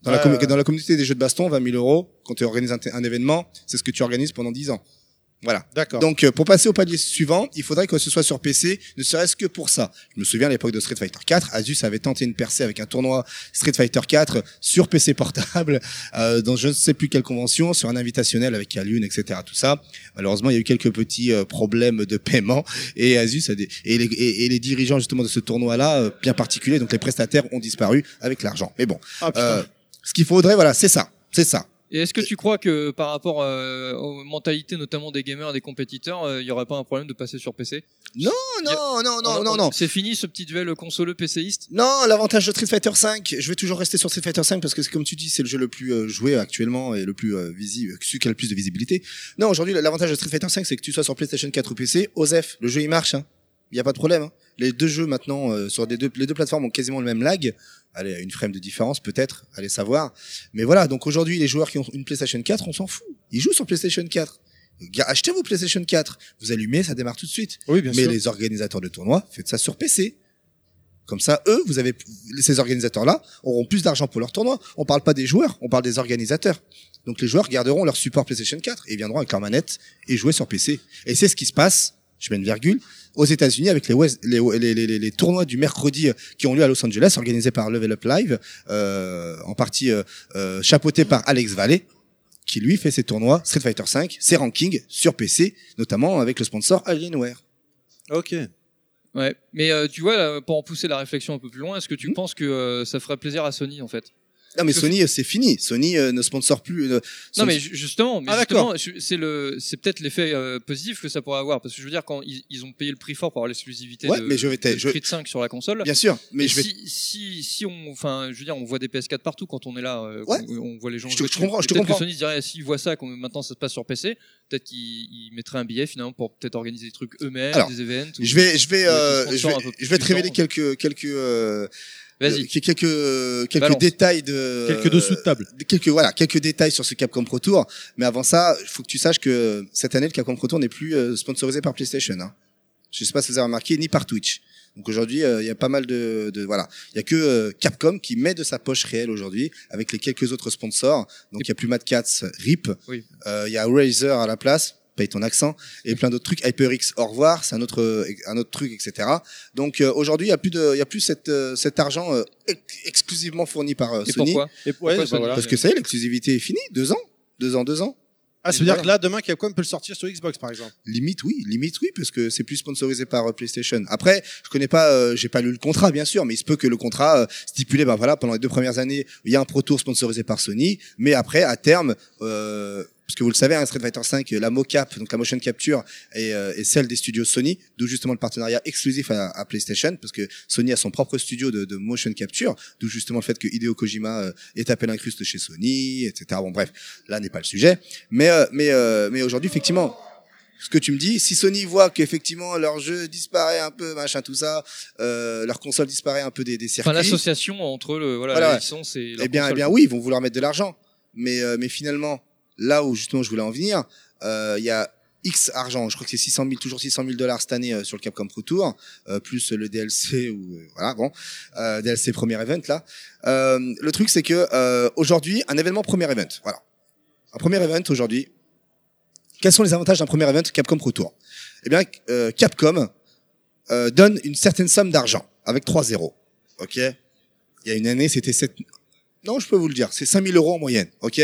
Dans, la
Ouais,
commu-
ouais.
dans la communauté des jeux de baston, 20 000 euros, quand tu organises un, événement, c'est ce que tu organises pendant 10 ans. Voilà.
D'accord.
Donc, euh, pour passer au palier suivant, il faudrait que ce soit sur PC, ne serait-ce que pour ça. Je me souviens à l'époque de Street Fighter 4, Asus avait tenté une percée avec un tournoi Street Fighter 4 sur PC portable, [LAUGHS] euh, dans je ne sais plus quelle convention, sur un invitationnel avec Alune, etc. Tout ça. Malheureusement, il y a eu quelques petits euh, problèmes de paiement [LAUGHS] et Asus a des, et, les, et, et les dirigeants justement de ce tournoi-là, euh, bien particulier, donc les prestataires ont disparu avec l'argent. Mais bon,
Ah,
ce qu'il faudrait, voilà, c'est ça, c'est ça.
Et est-ce que tu crois que par rapport euh, aux mentalités notamment des gamers et des compétiteurs, euh, il y aurait pas un problème de passer sur PC
Non, non, non, non,
On-
non,
on-
non.
C'est fini ce petit duel console PCiste
Non, l'avantage de Street Fighter 5, je vais toujours rester sur Street Fighter 5 parce que comme tu dis, c'est le jeu le plus euh, joué actuellement et le plus euh, visible, celui qui a le plus de visibilité. Non, aujourd'hui, l'avantage de Street Fighter 5, c'est que tu sois sur PlayStation 4 ou PC, OZEF, le jeu il marche, hein. Il y a pas de problème. hein. Les deux jeux maintenant euh, sur des deux, les deux plateformes ont quasiment le même lag. Allez, une frame de différence peut-être, allez savoir. Mais voilà, donc aujourd'hui, les joueurs qui ont une PlayStation 4, on s'en fout. Ils jouent sur PlayStation 4. Ga- Achetez vos PlayStation 4. Vous allumez, ça démarre tout de suite.
Oui, bien
Mais
sûr.
les organisateurs de tournois, faites ça sur PC. Comme ça, eux, vous avez ces organisateurs-là auront plus d'argent pour leur tournoi. On parle pas des joueurs, on parle des organisateurs. Donc les joueurs garderont leur support PlayStation 4 et viendront avec leur manette et jouer sur PC. Et c'est ce qui se passe. Je mets une virgule aux États-Unis avec les, West- les, les, les, les- les tournois du mercredi euh, qui ont lieu à Los Angeles, organisés par Level Up Live, euh, en partie euh, euh, chapeauté par Alex Valley, qui lui fait ses tournois Street Fighter 5, ses rankings sur PC, notamment avec le sponsor Alienware.
Ok.
Ouais. Mais euh, tu vois, là, pour en pousser la réflexion un peu plus loin, est-ce que
Hmm.
tu penses que euh, ça ferait plaisir à Sony en fait?
Non mais Sony, euh, c'est fini. Sony euh, ne sponsor plus. euh,
Non mais ju- justement, mais
Ah,
justement, c'est le, c'est peut-être l'effet euh, positif que ça pourrait avoir parce que je veux dire quand ils, ils ont payé le prix fort pour avoir l'exclusivité
Ouais,
de,
mais je vais
de
t'a- je-
Creed 5 sur la console.
Bien sûr, mais
Et
je vais.
si, si, si on, enfin, je veux dire, on voit des PS4 partout quand on est là, euh,
Ouais.
on, on voit les gens.
Je te-
jouer
je
dessus.
comprends, je te
Peut-être
comprends.
que Sony se dirait, s'ils voient ça, qu'on maintenant ça se passe sur PC, peut-être qu'ils ils mettraient un billet finalement pour peut-être organiser des trucs eux-mêmes,
Alors,
des events. ou-
Je vais, je vais, euh, je vais, je te révéler quelques, quelques, euh,
Vas-y.
euh, quelques, quelques
Balance.
détails de.
Quelques dessous de table.
de- Quelques, voilà, quelques détails sur ce Capcom Pro Tour. Mais avant ça, il faut que tu saches que cette année, le Capcom Pro Tour n'est plus euh, sponsorisé par PlayStation. Hein. Je sais pas si vous avez remarqué, ni par Twitch. Donc aujourd'hui, euh, il y a pas mal de, de voilà, il y a que euh, Capcom qui met de sa poche réelle aujourd'hui avec les quelques autres sponsors. Donc il y a plus Mad Cats, Rip.
Oui.
Euh, Il y a Razer à la place. Paye ton accent et plein d'autres trucs. HyperX, au revoir, c'est un autre euh, un autre truc, etc. Donc euh, aujourd'hui, il y a plus de il y a plus cette, euh, cet argent euh, ex- exclusivement fourni par euh,
Et
Sony.
pourquoi?
Et ouais,
Pourquoi
bah voilà.
Parce que ça y est, l'exclusivité est finie. Deux ans, deux ans, deux ans.
Ah, ça veut dire que là, demain, Capcom peut le sortir sur Xbox, par exemple.
Limite oui, limite oui, parce que c'est plus sponsorisé par euh, PlayStation. Après, je connais pas, euh, j'ai pas lu le contrat bien sûr, mais il se peut que le contrat euh, stipulait, bah voilà, pendant les deux premières années, il y a un Pro Tour sponsorisé par Sony, mais après à terme, euh, parce que vous le savez, un Street Fighter 5, la mocap, donc la motion capture, est, euh, est celle des studios Sony, d'où justement le partenariat exclusif à, à PlayStation, parce que Sony a son propre studio de, de motion capture, d'où justement le fait que Hideo Kojima euh, est appelé incruste chez Sony, etc. Bon bref, là n'est pas le sujet, mais euh, mais euh, mais aujourd'hui effectivement ce que tu me dis, si Sony voit qu'effectivement leur jeu disparaît un peu, machin, tout ça, euh, leur console disparaît un peu des, des circuits.
Enfin, l'association entre le, voilà,
Voilà,
la licence et
eh bien, eh bien, oui, ils vont vouloir mettre de l'argent. Mais, euh, mais finalement, là où justement je voulais en venir, euh, il y a X argent. Je crois que c'est 600 000, toujours 600 000 dollars cette année euh, sur le Capcom Pro Tour, euh, plus le DLC ou euh, voilà, bon, euh, DLC premier event là. Le truc c'est que aujourd'hui, un événement premier event, voilà, un premier event aujourd'hui, Quels sont les avantages d'un premier event Capcom Pro Tour? Eh bien, Capcom donne une certaine somme d'argent avec 3 zéros. Ok? Il y a une année, c'était 7... Non, je peux vous le dire, c'est 5000 euros en moyenne. Ok?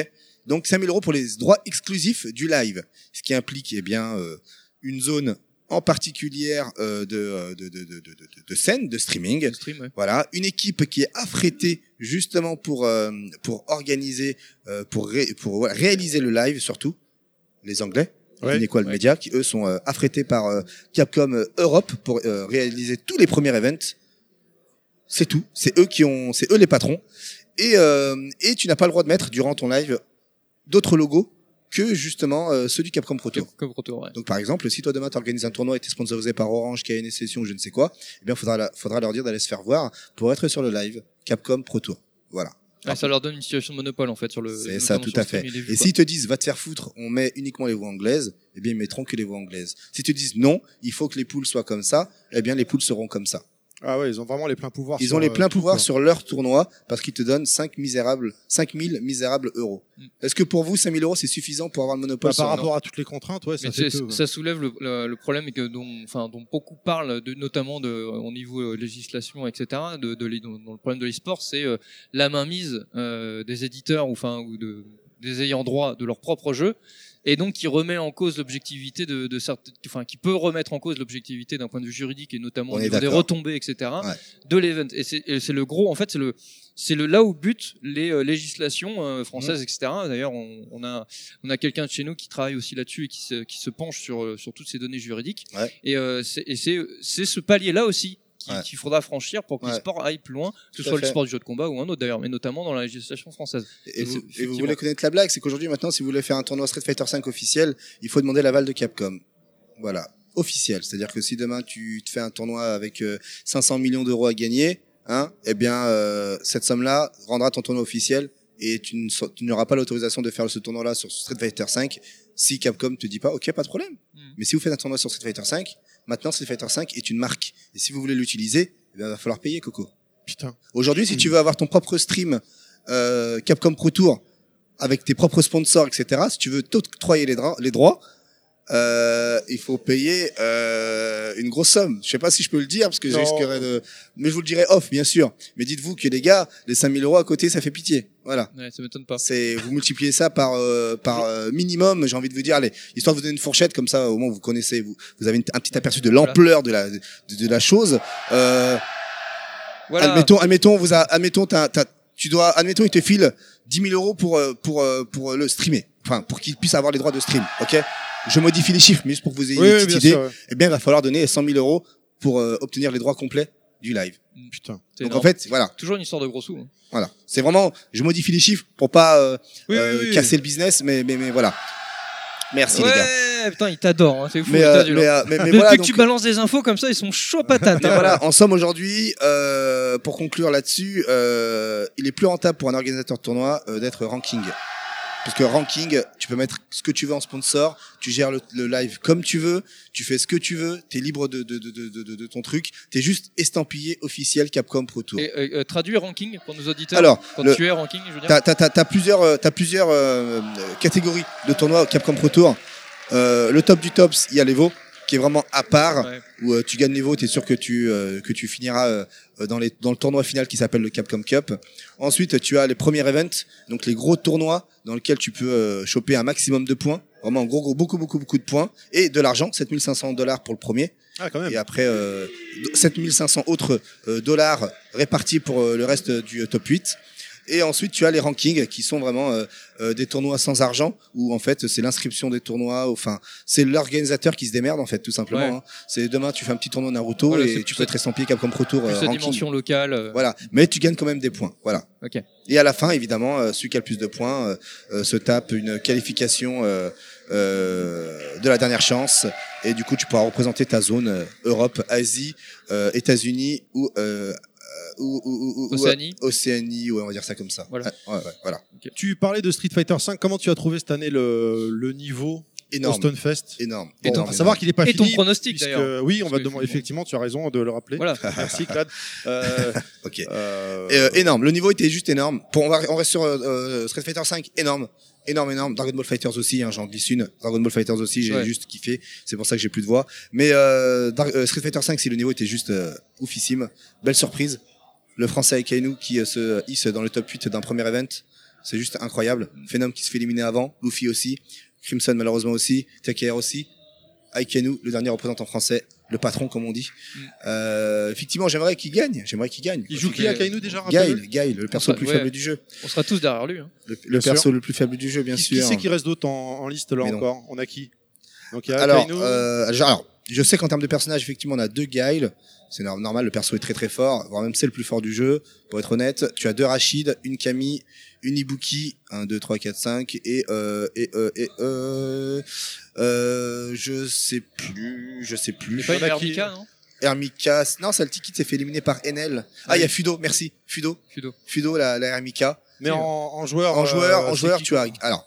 Donc 5000 euros pour les droits exclusifs du live, ce qui implique eh bien euh, une zone en particulière euh, de, euh, de, de, de, de, de, de scène, de streaming.
Stream, ouais.
Voilà, une équipe qui est affrétée justement pour euh, pour organiser, euh, pour ré- pour voilà, réaliser le live surtout. Les Anglais,
Ouais.
Inequal Media, qui eux sont euh, affrétés par Capcom Europe pour réaliser tous les premiers events. C'est tout. C'est eux qui ont, c'est eux les patrons. Et euh, et tu n'as pas le droit de mettre durant ton live d'autres logos que justement euh, ceux du Capcom Pro Tour.
Comme retour, ouais.
Donc par exemple, si toi demain tu organises un tournoi et t'es sponsorisé par Orange, KN Session ou je ne sais quoi, eh bien faudra la- faudra leur dire d'aller se faire voir pour être sur le live Capcom Pro Tour. Voilà.
Ça leur donne une situation de monopole en fait sur le.
C'est ça, tout à fait.
et vues,
s'ils te disent va te faire foutre, on met uniquement les voix anglaises, eh bien ils mettront que les voix anglaises. Si tu dis non, il faut que les poules soient comme ça, eh bien les poules seront comme ça.
Ah ouais, ils ont vraiment les pleins pouvoirs.
Ils
sur,
ont les
euh,
pleins pouvoirs sur leur tournoi parce qu'ils te donnent 5 misérables, 5000 misérables euros.
Mm.
Est-ce que pour vous 5000 euros c'est suffisant pour avoir le monopole
Bah, par rapport à toutes les contraintes, ouais, ça
Mais
fait
c'est-
peu. ouais.
ça soulève le, le, le problème que dont, enfin, dont beaucoup parlent, de, notamment de, au niveau euh, législation, etc. De, de, dans, dans le problème de l'e-sport, c'est euh, la mainmise euh, des éditeurs ou, enfin, ou de, des ayants droit de leur propre jeu, et donc qui remet en cause l'objectivité de, de enfin, qui peut remettre en cause l'objectivité d'un point de vue juridique et notamment au niveau des retombées, etc.
Ouais.
de l'event. Et c'est le gros, en fait, c'est le c'est le là où butent les euh, législations euh, françaises, etc. D'ailleurs, on, on a on a quelqu'un de chez nous qui travaille aussi là-dessus et qui se, qui se penche sur euh, sur toutes ces données juridiques.
Ouais.
Et euh, c'est c'est ce palier là aussi
Ouais.
qu'il faudra franchir pour que
Ouais.
le sport aille plus loin, que ce soit le sport du jeu de combat ou un autre d'ailleurs, mais notamment dans la législation française.
Et,
Et
vous, et vous voulez connaître la blague, c'est qu'aujourd'hui maintenant, si vous voulez faire un tournoi Street Fighter 5 officiel, il faut demander l'aval de Capcom. Voilà, officiel. C'est-à-dire que si demain tu te fais un tournoi avec euh, 500 millions d'euros à gagner, hein, eh bien euh, cette somme-là rendra ton tournoi officiel et tu n'auras pas l'autorisation de faire ce tournoi-là sur Street Fighter 5 si Capcom te dit pas OK, pas de problème.
Mm.
Mais si vous faites un tournoi sur Street Fighter 5, maintenant Street Fighter 5 est une marque et si vous voulez l'utiliser, eh il va falloir payer Coco.
Putain.
Aujourd'hui, si tu veux avoir ton propre stream euh, Capcom Pro Tour avec tes propres sponsors, etc., si tu veux t'octroyer les, les droits, euh, il faut payer euh, une grosse somme. Je sais pas si je peux le dire parce que je risquerais de, mais je vous le dirai off, bien sûr. Mais dites-vous que les gars, les 5000 euros à côté, ça fait pitié. Voilà.
Ouais, ça m'étonne pas.
C'est vous multipliez ça par euh, par euh, minimum. J'ai envie de vous dire, allez, histoire de vous donner une fourchette comme ça, au moins vous connaissez, vous vous avez une- un petit aperçu de l'ampleur de la de, de la chose. Euh,
Voilà.
Admettons, admettons, vous a, admettons, t'as- t'as- tu dois, admettons, il te file 10 000 euros pour euh, pour euh, pour le streamer, enfin pour qu'il puisse avoir les droits de stream, ok? Je modifie les chiffres, mais juste pour que vous ayez
Oui,
une
oui,
petite idée.
sûr, ouais.
Eh bien, il va falloir donner 100 000 euros pour euh, obtenir les droits complets du live.
Putain.
C'est
Donc en fait, voilà,
toujours une histoire de gros sous. hein.
voilà. C'est vraiment, je modifie les chiffres pour pas euh,
Oui,
euh,
oui, oui.
casser le business, mais mais mais voilà. Merci les gars.
Ouais, putain, ils t'adorent, hein, c'est fou.
Mais, euh, mais, euh, mais, mais
Depuis
voilà,
que
donc-
tu balances des infos comme ça, ils sont chauds patates. Hein.
voilà, en somme aujourd'hui, euh, pour conclure là-dessus, euh, il est plus rentable pour un organisateur de tournoi euh, d'être ranking. Parce que ranking, tu peux mettre ce que tu veux en sponsor, tu gères le, le live comme tu veux, tu fais ce que tu veux, tu es libre de, de, de, de, de, de ton truc, tu es juste estampillé officiel Capcom Pro Tour.
Et euh, euh, traduis ranking pour nos auditeurs.
Alors,
quand
le-
tu es ranking, je veux dire.
T'as t'as- t'as- t'as plusieurs, euh, t'as plusieurs euh, catégories de tournois Capcom Pro Tour. Euh, le top du top, il y a l'Evo, qui est vraiment à part,
Ouais.
où euh, tu gagnes l'Evo, tu es sûr que tu, euh, que tu finiras euh, dans, les, dans le tournoi final qui s'appelle le Capcom Cup. Ensuite, tu as les premiers events, donc les gros tournois dans lesquels tu peux euh, choper un maximum de points, vraiment en gros, gros, beaucoup, beaucoup, beaucoup de points, et de l'argent, 7500 dollars pour le premier.
Ah, quand même.
Et après, euh, 7500 autres euh, dollars répartis pour euh, le reste du euh, top 8. Et ensuite, tu as les rankings qui sont vraiment euh, euh, des tournois sans argent, où en fait c'est l'inscription des tournois. Enfin, c'est l'organisateur qui se démerde en fait, tout simplement.
Ouais.
hein. C'est demain, tu fais un petit tournoi Naruto
Voilà,
et tu
plus
peux être estampillé Capcom Pro Tour
Plus
euh,
la
ranking.
dimension locale. euh,
Voilà, mais tu gagnes quand même des points. Voilà.
Ok.
Et à la fin, évidemment, euh, celui qui a le plus de points euh, euh, se tape une qualification euh, euh, de la dernière chance. Et du coup, tu pourras représenter ta zone euh, Europe, Asie, euh, États-Unis ou, euh, euh, ou, ou- ou- ou-
Océanie.
Océanie, ouais, on va dire ça comme ça.
Voilà.
Ouais, ouais, ouais, voilà.
Tu parlais de Street Fighter 5. Comment tu as trouvé cette année le, le niveau
Énorme.
au Stonefest.
Énorme.
Bon,
énorme,
à savoir qu'il est pas
Et ton
fini.
pronostic,
puisque-
d'ailleurs.
Oui, on va demander. Effectivement, tu as raison de le rappeler.
Voilà. [LAUGHS]
Merci, Clad. Euh, [LAUGHS]
Ok.
euh,
Euh, énorme. Le niveau était juste énorme. Pour, on, va, on reste sur euh, euh, Street Fighter 5, énorme. Énorme, énorme. Dragon Ball Fighters aussi, hein, j'en glisse une. Dragon Ball Fighters aussi, j'ai
Ouais.
juste kiffé. C'est pour ça que j'ai plus de voix. Mais euh, euh, Street Fighter 5, si le niveau était juste euh, oufissime. Belle surprise. Le français Akainu qui euh, se hisse dans le top 8 d'un premier event. C'est juste incroyable. Phenom qui se fait éliminer avant. Luffy aussi. Crimson malheureusement aussi. TKR aussi. Akainu, le dernier représentant français. Le patron, comme on dit. Euh, effectivement, j'aimerais qu'il gagne. J'aimerais qu'il gagne.
Il joue qui
que-
à Kainu déjà
Gail, Gail, le perso le plus
Ouais.
faible du jeu.
On sera tous derrière lui. hein.
Le, perso
sûr.
le plus faible du jeu, bien
Qui,
sûr.
qui c'est qui reste d'autre en, en liste là
Mais non.
encore? On a qui? Donc il y a
alors,
Akainu.
euh, alors, je sais qu'en termes de personnages, effectivement, on a deux Gail. C'est nor- normal, le perso est très très fort, voire même c'est le plus fort du jeu, pour être honnête. Tu as deux Rachid, une Camille, une Ibuki, 1, 2, 3, 4, 5, et, euh, et, euh, et, euh, euh, je sais plus, je sais plus.
C'est pas une
qui
Hermika, non?
Hermika, non, ça, le ticket s'est fait éliminer par Enel. Ah, il y a Fudo, merci. Fudo.
Fudo.
Fudo, la, la Hermika.
Mais en, en joueur.
En joueur,
euh,
en
c'est
joueur,
qui
tu as alors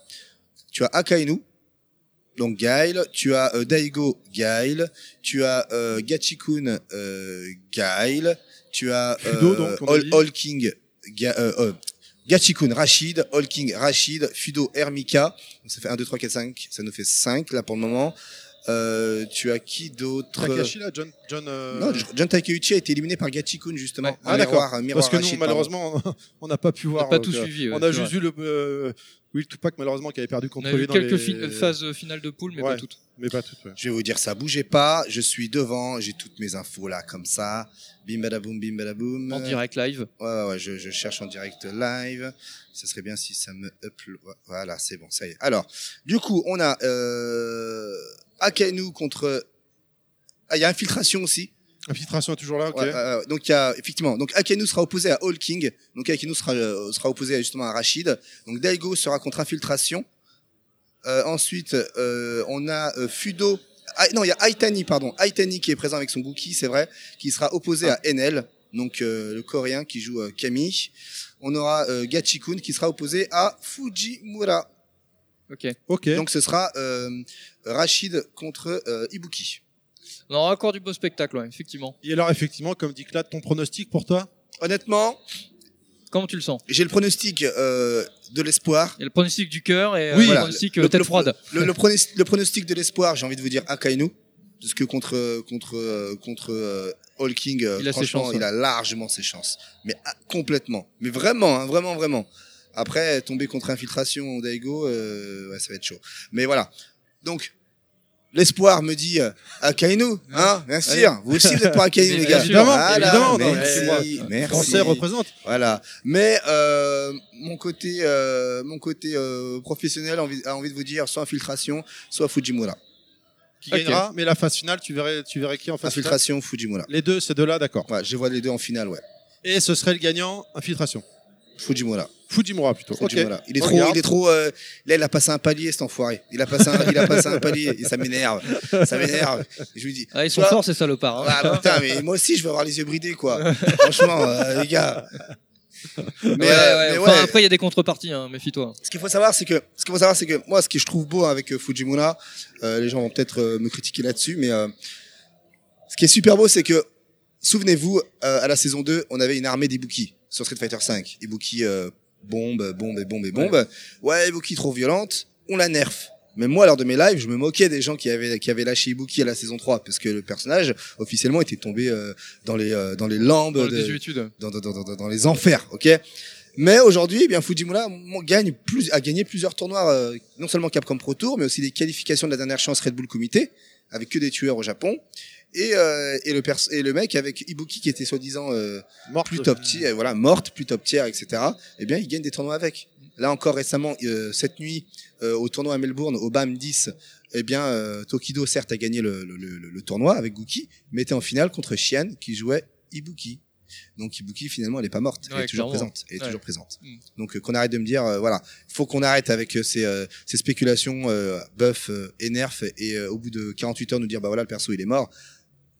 tu as Akainu, donc Gail, tu as euh, Daigo Gail, tu as euh, Gachikun euh, Gail, tu as euh,
Fudo, donc, on a
All,
dit.
All King Ga- euh, euh, Gachikun Rachid, All King Rachid, Fudo Hermika. Donc, ça fait 1 2 3 4 5, ça nous fait 5 là pour le moment. Euh, tu as qui d'autre
Takashi là, John. John euh,
Non, John Takeuchi a été éliminé par Gachikun justement.
Ouais.
Ah d'accord.
miroir
Parce que nous,
Rachid,
malheureusement, [LAUGHS] on n'a pas pu voir.
pas
donc,
tout
euh,
suivi, ouais,
on a
c'est
juste vu le euh, Will Tupac malheureusement qui avait perdu
On
contre
a
lui
vu
dans
quelques
les...
fi- phases finales de poule, mais
Ouais.
pas toutes.
mais pas toutes. ouais.
Je vais vous dire ça, bougez pas, je suis devant, j'ai toutes mes infos là, comme ça. Bim badaboum, bim badaboum.
En direct live.
Ouais, ouais, ouais, je, je cherche en direct live. Ce serait bien si ça me upload. Voilà, c'est bon, ça y est. Alors, du coup, on a euh, Akainu contre. Ah, il y a Infiltration aussi.
Infiltration est toujours là, ok.
Ouais, euh, donc il y a effectivement donc Akainu sera opposé à All King. Donc Akainu sera euh, sera opposé justement à Rachid. Donc Daigo sera contre Infiltration. Euh, ensuite euh, on a euh, Fudo. Ah, non il y a Aitani pardon. Aitani qui est présent avec son Gookie c'est vrai qui sera opposé à Enel donc euh, le coréen qui joue euh, Kami. On aura euh, Gachikun qui sera opposé à Fujimura
Ok.
Ok.
donc ce sera euh, Rachid contre euh, Ibuki
On aura encore du beau spectacle, ouais, effectivement.
Et alors effectivement, comme dit Clad, ton pronostic pour toi?
Honnêtement
Comment tu le sens?
j'ai le pronostic euh, de l'espoir
Il y a le pronostic du cœur et euh, le pronostic
Le-
euh, tête
le-
froide.
Le, le, pronostic, le pronostic de l'espoir, j'ai envie de vous dire Akainu, parce que contre contre contre euh, All King,
Il a ses
franchement,
chances,
il a largement ses chances, mais ah, complètement, mais vraiment, hein, vraiment, vraiment. Après, tomber contre Infiltration Daigo, euh, ouais, ça va être chaud. Mais voilà. Donc, l'espoir me dit euh, Akainu, hein, bien sûr. Vous aussi, vous êtes pour Akainu, [LAUGHS] les gars.
Évidemment,
Voilà,
évidemment,
merci,
mais-
merci.
Français représente.
Voilà. Mais euh, mon côté, euh, mon côté euh, professionnel a envie, a envie de vous dire soit infiltration, soit Fujimura.
Qui gagnera Mais la phase finale, tu verrais, tu verrais qui en phase finale?
Infiltration, Fujimura.
Les deux, ces deux-là, d'accord.
Ouais, je vois les deux en finale, ouais.
Et ce serait le gagnant, infiltration.
Fujimura.
Fujimura plutôt.
Fujimura. Il est trop, il est trop. euh, là, il a passé un palier, cet enfoiré. Il a passé un, il a passé un palier et ça m'énerve. Ça m'énerve. Et Je lui dis.
Ah, ils sont forts ces salopards. hein.
Ah, putain, mais moi aussi, je veux avoir les yeux bridés, quoi. Franchement, euh, les gars. Mais,
Ouais,
euh,
ouais,
mais
enfin,
ouais.
après, il y a des contreparties, hein, méfie-toi.
Ce qu'il faut savoir, c'est que ce qu'il faut savoir, c'est que moi, ce que je trouve beau avec euh, Fujimura, euh, les gens vont peut-être euh, me critiquer là-dessus, mais euh, ce qui est super beau, c'est que souvenez-vous, euh, à la saison 2, on avait une armée d'Ibuki sur Street Fighter 5. Ibuki euh, bombe, bombe et bombe et bombe. Ouais, Ibuki trop violente, on la nerf. Mais moi, lors de mes lives, je me moquais des gens qui avaient qui avaient lâché Ibuki à la saison 3 parce que le personnage officiellement était tombé euh, dans les euh, dans les lambes
Dans le
de-
18
dans, dans, dans, dans, dans les enfers, ok? Mais aujourd'hui, eh bien Fujimura gagne plus, a gagné plusieurs tournois, euh, non seulement Capcom Pro Tour, mais aussi des qualifications de la dernière chance Red Bull Comité, avec que des tueurs au Japon. Et, euh, et, le pers- et le mec avec Ibuki qui était soi-disant euh,
Morte.
plus top tier, voilà, morte, plus top tier, etc. Eh bien, il gagne des tournois avec. Là encore récemment, euh, cette nuit, euh, au tournoi à Melbourne, au BAM 10, eh bien, euh, Tokido certes a gagné le, le, le, le tournoi avec Guki, mais était en finale contre Shian qui jouait Ibuki. Donc Ibuki finalement elle est pas morte, elle est toujours
clairement.
présente, elle est
Ouais.
toujours présente.
Mm.
Donc euh, qu'on arrête de me dire euh, voilà, faut qu'on arrête avec euh, ces, euh, ces spéculations euh, buff euh, et nerf et euh, au bout de 48 heures nous dire bah voilà le perso il est mort.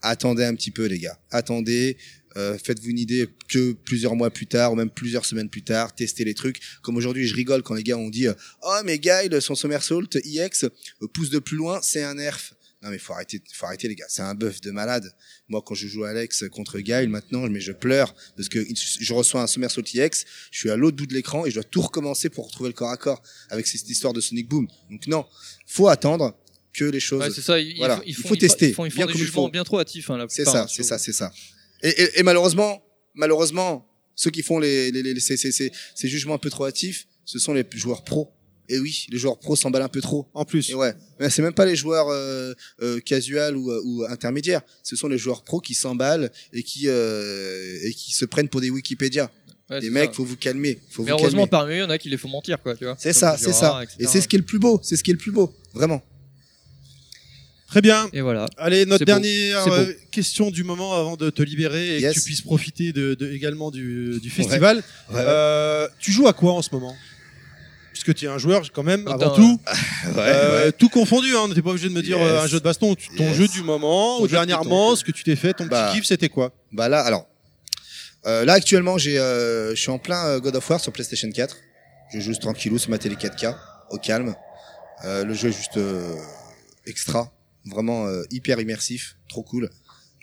Attendez un petit peu les gars, attendez. Euh, Faites-vous une idée que plusieurs mois plus tard ou même plusieurs semaines plus tard, testez les trucs. Comme aujourd'hui, je rigole quand les gars ont dit euh, oh mais Guile, son somersault IX euh, pousse de plus loin, c'est un nerf. Non mais faut arrêter, faut arrêter les gars. C'est un buff de malade. Moi quand je joue Alex contre Guile maintenant, mais je pleure parce que je reçois un somersault IX, je suis à l'autre bout de l'écran et je dois tout recommencer pour retrouver le corps à corps avec cette histoire de Sonic Boom. Donc non, faut attendre que les choses.
Ouais, c'est ça. Ils,
voilà,
ils
il
font,
faut
ils
tester
font, ils font
bien
des
comme il
jugements
faut.
bien trop hâtifs. Hein, la
C'est ça,
hein,
c'est ça, c'est ça. Et, et, et malheureusement, malheureusement, ceux qui font les, les, les- ces, ces, ces, ces jugements un peu trop hâtifs, ce sont les joueurs pros. Et oui, les joueurs pros s'emballent un peu trop.
En plus.
Et ouais, mais c'est même pas les joueurs euh, euh, casual ou, euh, ou intermédiaires. Ce sont les joueurs pros qui s'emballent et qui euh, et qui se prennent pour des Wikipédia.
Ouais,
les mecs,
ça.
faut vous calmer. Faut
Mais
vous
heureusement,
calmer.
parmi eux, il y en a qui les font mentir, quoi. Tu vois.
C'est ça, c'est ça.
etc.
Et c'est ce qui est le plus beau. C'est ce qui est le plus beau, vraiment.
Très bien.
Et voilà.
Allez, notre dernière euh, question du moment avant de te libérer et
Yes.
que tu puisses profiter de, de- également du, du festival.
Ouais, ouais.
Euh, tu joues à quoi en ce moment? Puisque tu es un joueur quand même, avant tout. [LAUGHS]
Ouais,
Euh,
ouais.
Tout confondu, hein, t'es pas obligé de me dire
Yes.
euh, un jeu de baston, ton
Yes.
jeu du moment,
Ton
ou dernièrement,
ton
ce que tu t'es fait, ton
Bah.
petit kiff, c'était quoi?
Bah là, alors, euh, là actuellement, j'ai, euh, je suis en plein euh, God of War sur PlayStation 4. Je joue juste tranquillou sur ma télé 4K, au calme. Euh, le jeu est juste euh, extra, vraiment euh, hyper immersif, trop cool.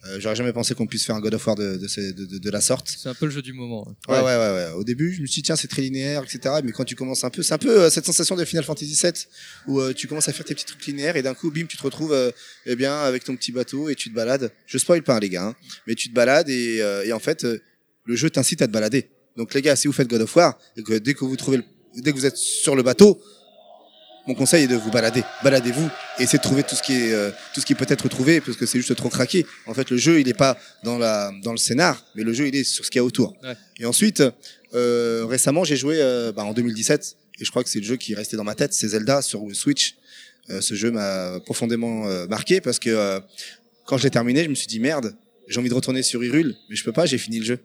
Euh, J'aurais jamais pensé qu'on puisse faire un God of War de, de, de, de- la sorte.
C'est un peu le jeu du moment.
Ouais, ouais, ouais, ouais. Au début, je me suis dit, tiens, c'est très linéaire, etc. Mais quand tu commences un peu, c'est un peu euh, cette sensation de Final Fantasy VII où euh, tu commences à faire tes petits trucs linéaires et d'un coup, bim, tu te retrouves, euh, eh bien, avec ton petit bateau et tu te balades. Je spoil pas, hein, les gars, hein, mais tu te balades et, euh, et en fait, euh, le jeu t'incite à te balader. Donc, les gars, si vous faites God of War? Et que dès que vous trouvez, le- dès que vous êtes sur le bateau, mon conseil est de vous balader. Baladez-vous et essayez de trouver tout ce qui est euh, tout ce qui peut être trouvé parce que c'est juste trop craqué. En fait, le jeu il est pas dans la dans le scénar, mais le jeu il est sur ce qu'il y a autour.
Ouais.
Et ensuite, euh, récemment, j'ai joué euh, bah, en 2017 et je crois que c'est le jeu qui est resté dans ma tête, c'est Zelda sur Switch. Euh, ce jeu m'a profondément euh, marqué parce que euh, quand je l'ai terminé, je me suis dit merde, j'ai envie de retourner sur Hyrule, mais je peux pas, j'ai fini le jeu.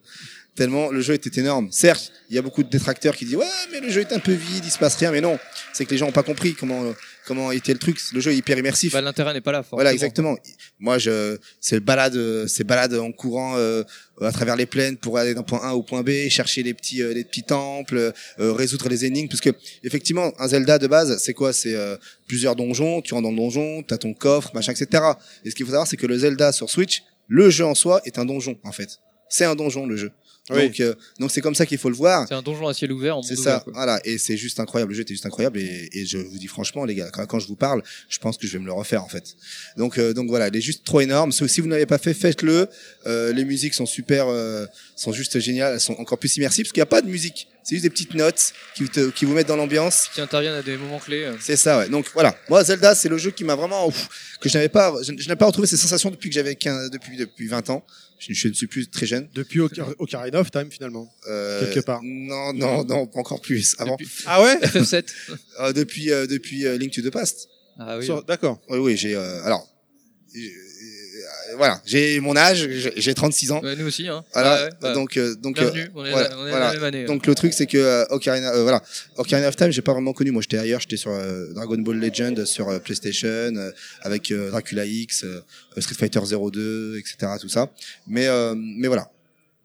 Tellement le jeu était énorme. Certes, il y a beaucoup de détracteurs qui disent ouais, mais le jeu est un peu vide, il se passe rien, mais non, c'est que les gens ont pas compris comment comment était le truc. Le jeu est hyper immersif.
Bah, l'intérêt n'est pas là.
Voilà,
forcément.
exactement. Moi, je, c'est balade, c'est balade en courant euh, à travers les plaines pour aller d'un point A au point B, chercher les petits, euh, les petits temples, euh, résoudre les énigmes, parce que effectivement, un Zelda de base, c'est quoi? C'est euh, plusieurs donjons. Tu rentres dans le donjon, t'as ton coffre, machin, etc. Et ce qu'il faut savoir, c'est que le Zelda sur Switch, le jeu en soi est un donjon, en fait. C'est un donjon le jeu.
Oui.
Donc, euh, donc c'est comme ça qu'il faut le voir.
C'est un donjon à ciel ouvert en
C'est ça,
quoi.
voilà, et c'est juste incroyable. Le jeu était juste incroyable, et, et je vous dis franchement, les gars, quand, quand je vous parle, je pense que je vais me le refaire en fait. Donc, euh, donc voilà, il est juste trop énorme. Si si vous n'avez pas fait, faites-le. Euh, les musiques sont super, euh, sont juste géniales. Elles sont encore plus immersives parce qu'il n'y a pas de musique. C'est juste des petites notes qui, te- qui vous mettent dans l'ambiance.
Qui interviennent à des moments clés. euh.
C'est ça, ouais. Donc voilà. Moi, Zelda, c'est le jeu qui m'a vraiment ouf, que je n'avais pas, je, je n'ai pas retrouvé ces sensations depuis que j'avais 15, depuis depuis 20 ans. Je, je ne suis plus très jeune.
Depuis Ocar- Ocarina of Time, finalement.
Euh,
Quelque part.
Non, non, non, pas encore plus. Avant.
Depuis-
Ah ouais?
FF7.
Euh, depuis euh, depuis euh, Link to the Past.
Ah oui.
D'accord.
Oui, oui, j'ai. euh, alors, voilà, j'ai mon âge, j'ai- j'ai 36 ans.
Ouais, nous aussi, hein.
Voilà,
Ouais, ouais,
donc euh, donc euh,
on est,
voilà,
on est
voilà.
la même année.
Donc le truc c'est que euh, Ocarina, euh, voilà, Ocarina of Time, j'ai pas vraiment connu. Moi, j'étais ailleurs, j'étais sur euh, Dragon Ball Legend sur PlayStation euh, avec euh, Dracula X, euh, Street Fighter 02, etc. Tout ça. Mais euh, mais voilà,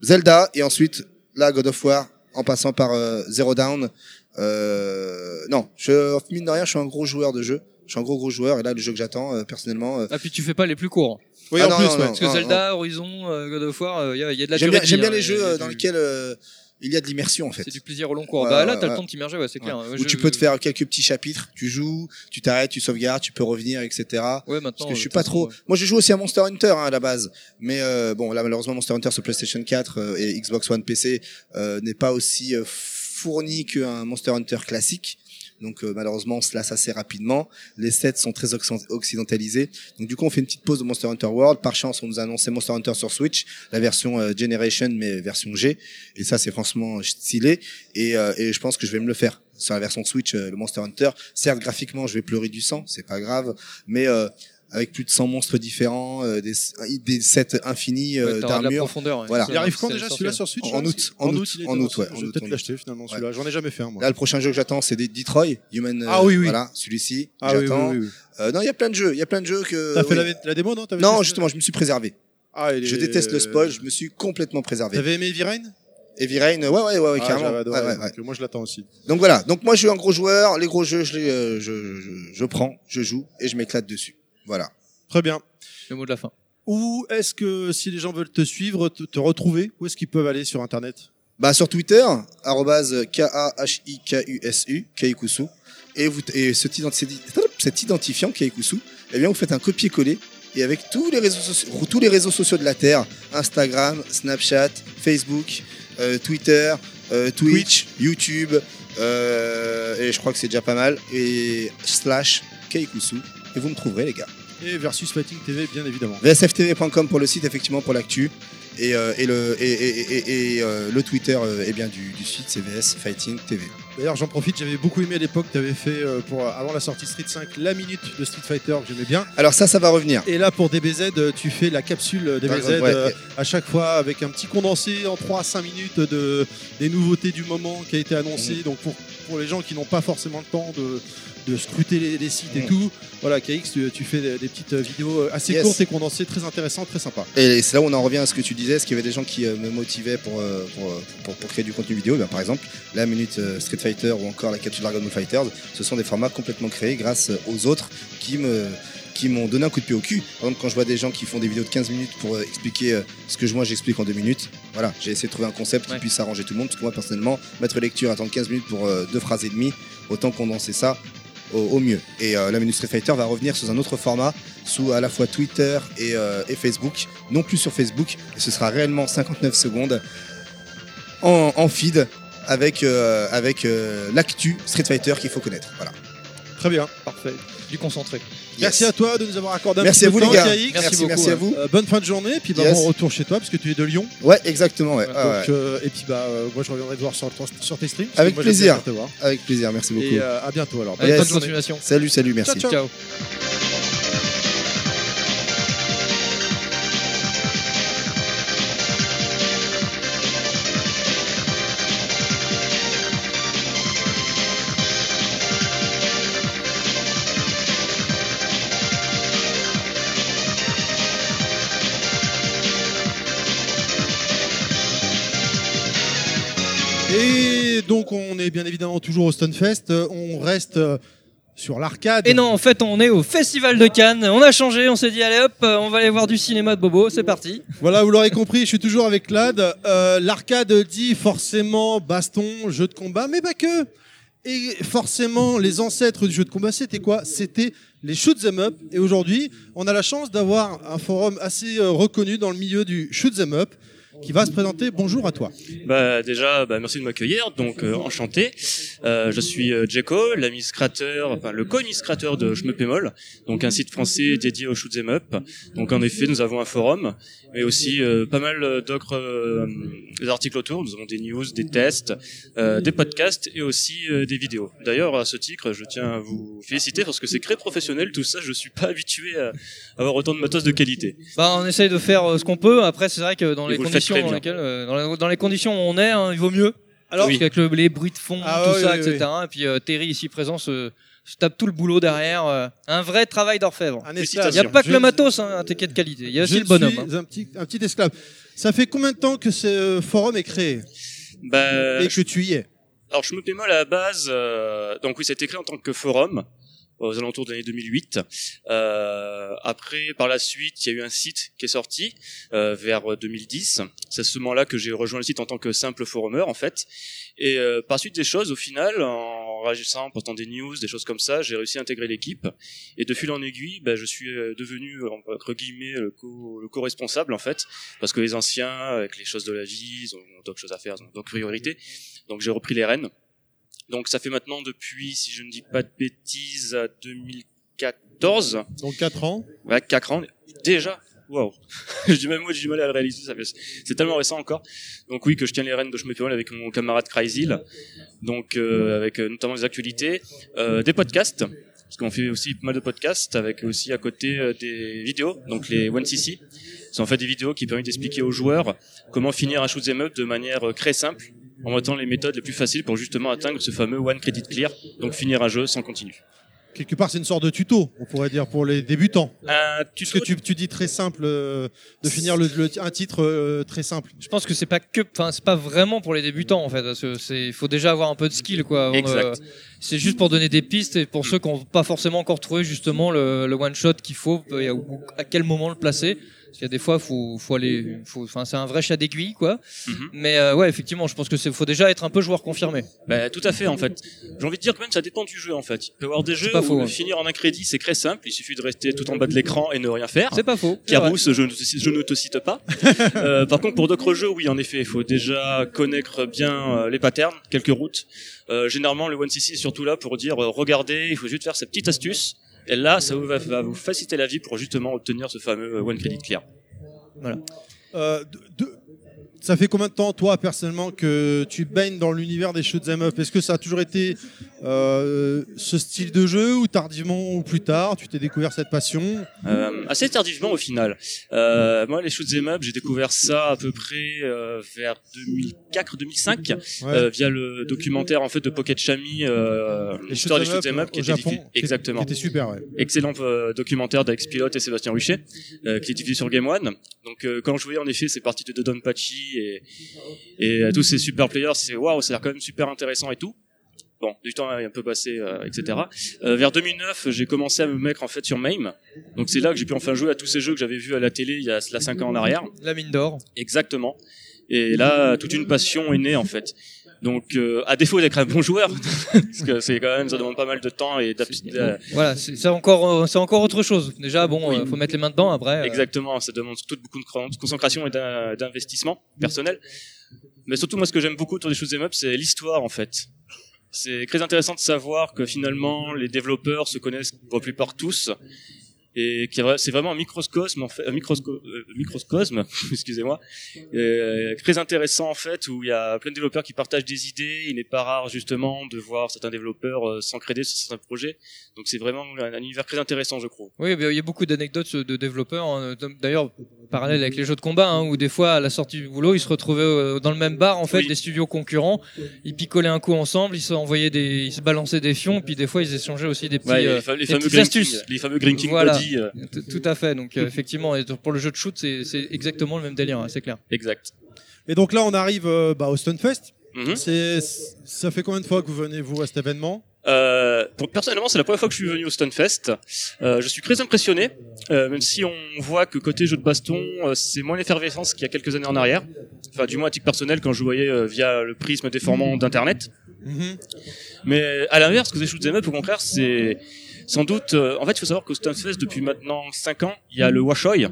Zelda et ensuite la God of War en passant par euh, Zero Down. Euh, non, je mine de rien, je suis un gros joueur de jeu. Je suis un gros gros joueur et là le jeu que j'attends euh, personnellement. euh,
Ah, puis tu fais pas les plus courts.
Oui,
Ah
en
non,
plus,
non,
ouais.
non.
Parce que Zelda, Horizon, euh, God of War, il y, a, y a de la
J'aime bien, j'aime bien les
y
jeux
y
euh, dans lesquels euh, il y a de l'immersion en fait.
C'est du plaisir au long cours.
Ouais,
bah là,
ouais,
t'as le temps de t'immerger, ouais, c'est clair.
Ouais.
Ouais,
Où
je-
tu peux te faire quelques petits chapitres, tu joues, tu t'arrêtes, tu sauvegardes, tu peux revenir, etc.
Ouais, maintenant.
Parce que je suis
euh,
pas trop. Moi, je joue aussi à Monster Hunter hein, à la base, mais euh, bon, là malheureusement Monster Hunter sur PlayStation 4 euh, et Xbox One PC euh, n'est pas aussi euh, fourni qu'un Monster Hunter classique. Donc euh, malheureusement, on se lasse assez rapidement. Les sets sont très occ- occidentalisés. Donc du coup, on fait une petite pause de Monster Hunter World. Par chance, on nous a annoncé Monster Hunter sur Switch, la version euh, Generation mais version G. Et ça, c'est franchement stylé. Et, euh, et je pense que je vais me le faire sur la version Switch, euh, le Monster Hunter. Certes, graphiquement, je vais pleurer du sang, c'est pas grave, mais euh, avec plus de 100 monstres différents, euh, des, des sets infinis euh,
ouais.
Voilà.
Ça,
Il arrive quand déjà celui-là sur Switch
En
là
août, en août,
est
en août, ouais,
Je vais peut-être l'acheter finalement celui-là. J'en ai jamais fait un moi.
Là, le prochain jeu que j'attends, c'est Detroit, Human. euh,
Ah oui, oui.
Voilà, celui-ci.
Ah oui, oui,
j'attends.
oui, oui.
Euh, non, il y a plein de jeux. Il y a plein de jeux que.
T'as fait la, la démo non?
Non, justement, je me suis préservé.
Ah, il
Je
est-
déteste le spoil, je me suis complètement préservé.
T'avais aimé Heavy Rain?
Heavy Rain, ouais, ouais, ouais, ouais,
Ah,
carrément.
adoré,
Ouais, ouais, ouais.
donc, moi je l'attends aussi.
Donc voilà, donc moi je suis un gros joueur, les gros jeux, je, les, euh, je, je, je prends, je joue et je m'éclate dessus. Voilà.
Très bien.
Le mot de la fin.
Où est-ce que si les gens veulent te suivre, te, te retrouver, où est-ce qu'ils peuvent aller sur internet?
Bah sur Twitter, arrobase K-A-H-I-K-U-S-U, Kaikusu. Et, vous, et cet, identi- cet identifiant, Kaikusu, eh bien vous faites un copier-coller et avec tous les, réseaux sociaux, tous les réseaux sociaux de la Terre, Instagram, Snapchat, Facebook, euh, Twitter, euh, Twitch, YouTube, euh, et je crois que c'est déjà pas mal, et slash Kaikusu, et vous me trouverez les gars.
Et Versus Fighting TV, bien évidemment.
VSFTV.com pour le site, effectivement, pour l'actu. Et, euh, et, le, et, et, et- et, euh, le Twitter euh, eh bien, du, du site, c'est VS Fighting TV.
D'ailleurs, j'en profite, j'avais beaucoup aimé à l'époque, tu avais fait pour avant la sortie Street 5 la minute de Street Fighter que j'aimais bien.
Alors ça, ça va revenir.
Et là, pour DBZ, tu fais la capsule DBZ
Ouais, ouais.
à chaque fois avec un petit condensé en 3 à 5 minutes de, des nouveautés du moment qui a été annoncé.
Mhm.
Donc pour, pour les gens qui n'ont pas forcément le temps de, de scruter les, les sites et tout, voilà, KX, tu, tu fais des, des petites vidéos assez
Yes.
courtes et condensées, très intéressantes, très sympa.
Et c'est là où on en revient à ce que tu disais, est-ce qu'il y avait des gens qui euh, me motivaient pour, euh, pour, euh, pour, pour créer du contenu vidéo? Ben, Par exemple, la minute euh, Street Fighter ou encore la capsule Dragon Ball Fighters, ce sont des formats complètement créés grâce aux autres qui me qui m'ont donné un coup de pied au cul. Par exemple, quand je vois des gens qui font des vidéos de 15 minutes pour euh, expliquer euh, ce que je- moi j'explique en deux minutes, voilà, j'ai essayé de trouver un concept qui puisse arranger tout le monde, parce que moi personnellement, mettre lecture, attendre 15 minutes pour euh, deux phrases et demie, autant condenser ça au, mieux. Et euh, la minute Street Fighter va revenir sous un autre format, sous à la fois Twitter et, euh, Facebook, non plus sur Facebook, et ce sera réellement 59 secondes en, feed avec, euh, avec l'actu Street Fighter qu'il faut connaître. Voilà.
Très bien.
Parfait. Du concentré.
Merci à toi de nous avoir accordé un
Merci
petit
à vous,
de
les
temps,
gars.
KX.
Merci beaucoup, Merci à vous.
Euh, bonne fin de journée, puis bah,
Yes.
bon retour chez toi, parce que tu es de Lyon.
Ouais, exactement. Ouais.
Donc,
Ah ouais.
euh, et puis bah, euh, moi je reviendrai te voir sur, sur tes streams.
Avec
moi,
plaisir.
te voir.
Avec plaisir, merci beaucoup.
Et euh, à bientôt alors.
Yes.
Bonne continuation.
Salut, salut, merci.
Ciao, ciao. Et est bien évidemment toujours au Stunfest. Euh, On reste euh, sur l'arcade.
Et non, en fait, on est au Festival de Cannes. On a changé, on s'est dit, allez hop, euh, on va aller voir du cinéma de Bobo, c'est parti.
Voilà, vous l'aurez compris, je suis toujours avec Lad. Euh, l'arcade dit forcément baston, jeu de combat, mais pas que. Et forcément, les ancêtres du jeu de combat, c'était quoi? C'était les shoot 'em up. Et aujourd'hui, on a la chance d'avoir un forum assez reconnu dans le milieu du shoot 'em up qui va se présenter. Bonjour à toi.
Bah déjà, bah, merci de m'accueillir. Donc euh, enchanté. Euh, je suis euh, Djeko, l'administrateur, enfin le co-administrateur de Schmeupémol, donc un site français dédié au shoot 'em up. Donc en effet, nous avons un forum, mais aussi euh, pas mal d'autres euh, articles autour. Nous avons des news, des tests, euh, des podcasts et aussi euh, des vidéos. D'ailleurs, à ce titre, je tiens à vous féliciter parce que c'est très professionnel. Tout ça, je suis pas habitué à avoir autant de matos de qualité.
Bah, on essaye de faire euh, ce qu'on peut. Après, c'est vrai que dans
Et
les
faites
conditions
très
dans
bien.
lesquelles, euh, dans, la- dans les conditions où on est, hein, il vaut mieux.
Alors,
Parce qu'avec le- les bruits de fond,
Ah
tout
oui,
ça,
oui,
etc. Et puis euh, Terry ici présent se, se tape tout le boulot derrière. euh, un vrai travail d'orfèvre.
Un
Il n'y a pas que
Je-
le matos, hein, un ticket de qualité. Il y a aussi le bonhomme.
suis
hein.
un petit, un petit esclave. Ça fait combien de temps que ce forum est créé?
Bah,
et que tu y es?
Alors, je me paie mal à la base. euh, donc oui, c'était créé en tant que forum aux alentours de l'année 2008. Euh, après, par la suite, il y a eu un site qui est sorti euh, vers 2010. C'est à ce moment-là que j'ai rejoint le site en tant que simple forumeur, en fait. Et euh, par suite des choses, au final, en réagissant, en postant des news, des choses comme ça, j'ai réussi à intégrer l'équipe. Et de fil en aiguille, ben, je suis euh, devenu, entre guillemets, le co- le co-responsable, en fait. Parce que les anciens, avec les choses de la vie, ils ont d'autres choses à faire, ils ont d'autres priorités. Donc j'ai repris les rênes. Donc ça fait maintenant depuis, si je ne dis pas de bêtises, à 2014.
Donc 4 ans.
Ouais, 4 ans. Déjà. Waouh. [LAUGHS] j'ai du même moi, j'ai du mal à le réaliser. Ça fait, c'est tellement récent encore. Donc oui, que je tiens les rênes de Schmeupémol avec mon camarade Cryzil. Donc euh, avec euh, notamment des actualités, euh, des podcasts. Parce qu'on fait aussi pas mal de podcasts avec aussi à côté euh, des vidéos, donc les 1cc. C'est en fait des vidéos qui permettent d'expliquer aux joueurs comment finir un shoot 'em up de manière euh, très simple, en mettant les méthodes les plus faciles pour justement atteindre ce fameux one credit clear, donc finir un jeu sans continu.
quelque part, c'est une sorte de tuto, on pourrait dire, pour les débutants.
Un
Parce que tu, tu dis très simple euh, de finir le, le- un titre euh, très simple.
Je pense que c'est pas que, enfin, c'est pas vraiment pour les débutants en fait, parce que c'est, il faut déjà avoir un peu de skill quoi. avant de-
Exact.
c'est juste pour donner des pistes et pour ceux qui n'ont pas forcément encore trouvé justement le, le one shot qu'il faut, et à, à quel moment le placer. Parce qu'il y a des fois, faut, faut aller, faut, enfin, c'est un vrai chat d'aiguille quoi.
Mhm.
Mais euh, ouais, effectivement, je pense que c'est, faut déjà être un peu joueur confirmé.
Bah, tout à fait en fait. J'ai envie de dire que même ça dépend du jeu en fait. Il peut y avoir des jeux
pas
où
faux, ouais.
finir en un crédit c'est très simple, il suffit de rester tout en bas de l'écran et ne rien faire.
C'est pas faux.
Carousse, je, ne te- je ne te cite pas. [LAUGHS] Euh, par contre, pour d'autres jeux, oui, en effet, il faut déjà connaître bien euh, les patterns, quelques routes. Euh, généralement, le 1cc est surtout là pour dire, euh, regardez, il faut juste faire cette petite astuce. Et là, ça vous va, vous faciliter la vie pour justement obtenir ce fameux euh, one credit clear.
Voilà.
Euh, ça fait combien de temps, toi, personnellement, que tu baignes dans l'univers des shoot'em up? Est-ce que ça a toujours été euh, ce style de jeu ou tardivement ou plus tard, tu t'es découvert cette passion?
Euh, assez tardivement au final. Euh, moi, les shoot'em up, j'ai découvert ça à peu près vers 2004-2005
Ouais.
euh, via le documentaire en fait de Pocket Chami, l'histoire des
shoot'em
up qui était
Japon,
exactement.
Qui était super, ouais.
excellent documentaire d'Alex Pilote et Sébastien Ruchet qui est diffusé sur Game One. Donc quand je voyais en effet ces parties de Don Pachi et, et euh, tous ces super players, c'est waouh, ça a l'air quand même super intéressant et tout. Bon, du temps est un peu passé, euh, etc. Euh, vers 2009, j'ai commencé à me mettre en fait sur MAME. Donc c'est là que j'ai pu enfin jouer à tous ces jeux que j'avais vus à la télé il y a cela 5 ans en arrière.
La mine d'or.
Exactement. Et là, toute une passion est née en fait. Donc, euh, à défaut d'être un bon joueur, [LAUGHS] parce que c'est quand même, ça demande pas mal de temps et d'aptitude. euh,
Voilà, c'est encore, euh, c'est encore autre chose. Déjà, bon,
Oui.
euh, faut mettre les mains dedans. Après,
Exactement, ça demande surtout beaucoup de concentration et d'in- d'investissement personnel. Mais surtout, moi, ce que j'aime beaucoup autour des shoot'em up, c'est l'histoire, en fait. C'est très intéressant de savoir que finalement, les développeurs se connaissent pour la plupart tous. Et vra- c'est vraiment un microcosme, en fait, un microsco- euh, microcosme, [LAUGHS] excusez-moi, euh, très intéressant en fait, où il y a plein de développeurs qui partagent des idées. Il n'est pas rare justement de voir certains développeurs euh, s'encréder sur certains projets. Donc c'est vraiment un, un univers très intéressant, je trouve.
Oui, il y a beaucoup d'anecdotes de développeurs, hein, d'ailleurs parallèle avec les jeux de combat, hein, où des fois à la sortie du boulot, ils se retrouvaient euh, dans le même bar, en fait,
Oui.
des studios concurrents, ils picolaient un coup ensemble, ils se envoyaient des, ils se balançaient des fions, puis des fois ils échangeaient aussi des petits,
Ouais,
euh,
les, fa- les
des
fameux Green
astuces.
Les fameux
Voilà.
Euh,
Tout à fait. Donc euh, effectivement, et pour le jeu de shoot, c'est exactement le même délire, hein, c'est clair.
exact.
Et donc là, on arrive euh, bah, au Stunfest. C'est, ça fait combien de fois que vous venez vous à cet événement?
Euh, pour, personnellement, c'est la première fois que je suis venu au Stunfest. Euh, je suis très impressionné, euh, même si on voit que côté jeu de baston, euh, c'est moins l'effervescence qu'il y a quelques années en arrière. Enfin, du moins à titre personnel, quand je voyais euh, via le prisme déformant d'Internet.
Mhm.
Mais à l'inverse, que des shoot'em up, au contraire, c'est sans doute. euh, en fait, il faut savoir qu'au Stunfest, depuis maintenant 5 ans, il y a le Washoy.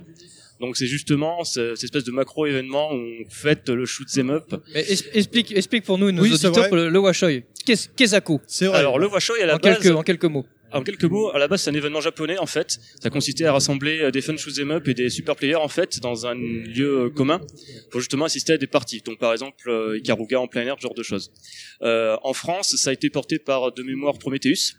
Donc c'est justement ce- cette espèce de macro événement où on fête le shoot'em up.
Mais explique, explique pour nous, et nos
Oui, c'est
auditeurs,
vrai.
le, le Washoy. Qu'est-ce qu'est-ce
C'est vrai.
Alors le Washoy à la
en,
base,
quelques, en quelques mots.
En quelques mots, à la base, c'est un événement japonais en fait. Ça consistait à rassembler euh, des fun shoot'em up et des super players en fait dans un lieu euh, commun pour justement assister à des parties. Donc par exemple, Ikaruga en plein air, ce genre de choses. Euh, en France, ça a été porté par de mémoire Prometheus,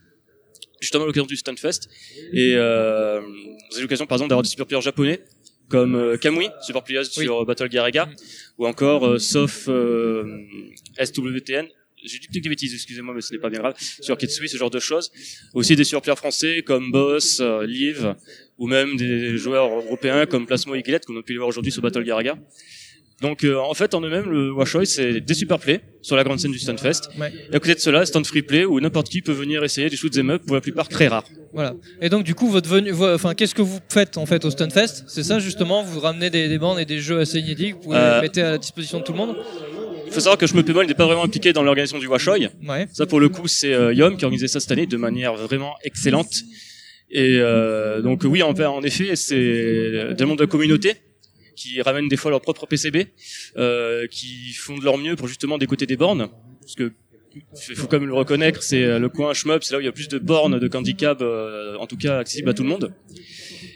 justement à l'occasion du Stunfest. Et euh, vous avez l'occasion par exemple d'avoir des super players japonais comme euh, Kamui, super player sur euh, Battle Garaga, ou encore euh, sauf euh, SWTN. J'ai dit des bêtises, excusez-moi, mais ce n'est pas bien grave. Sur Kitsui, ce genre de choses. Aussi des surplayers français comme Boss, euh, Liv, ou même des joueurs européens comme Plasmo et Gillette, qu'on a pu les voir aujourd'hui sur Battle Garaga. Donc euh, en fait, en eux-mêmes, le Washoy, c'est des super plays sur la grande scène du Stunfest.
Ouais.
Et à côté de cela, stand free play où n'importe qui peut venir essayer des shoot'em up, pour la plupart très rares.
Voilà. Et donc du coup, votre venue, enfin, qu'est-ce que vous faites en fait au Stunfest? C'est ça justement, vous ramenez des, des bandes et des jeux assez inédits, que vous
Euh,
les mettez à la disposition de tout le monde?
Il faut savoir que je me Pémol n'est pas vraiment impliqué dans l'organisation du Washoy.
Ouais.
Ça, pour le coup, c'est euh, Yom qui a organisé ça cette année de manière vraiment excellente. Et euh, donc oui, en, en effet, c'est des membres de la communauté qui ramènent des fois leur propre PCB, euh, qui font de leur mieux pour justement décoter des bornes, parce que il faut quand même le reconnaître, c'est euh, le coin shmup, c'est là où il y a plus de bornes de handicap, euh, en tout cas accessibles à tout le monde.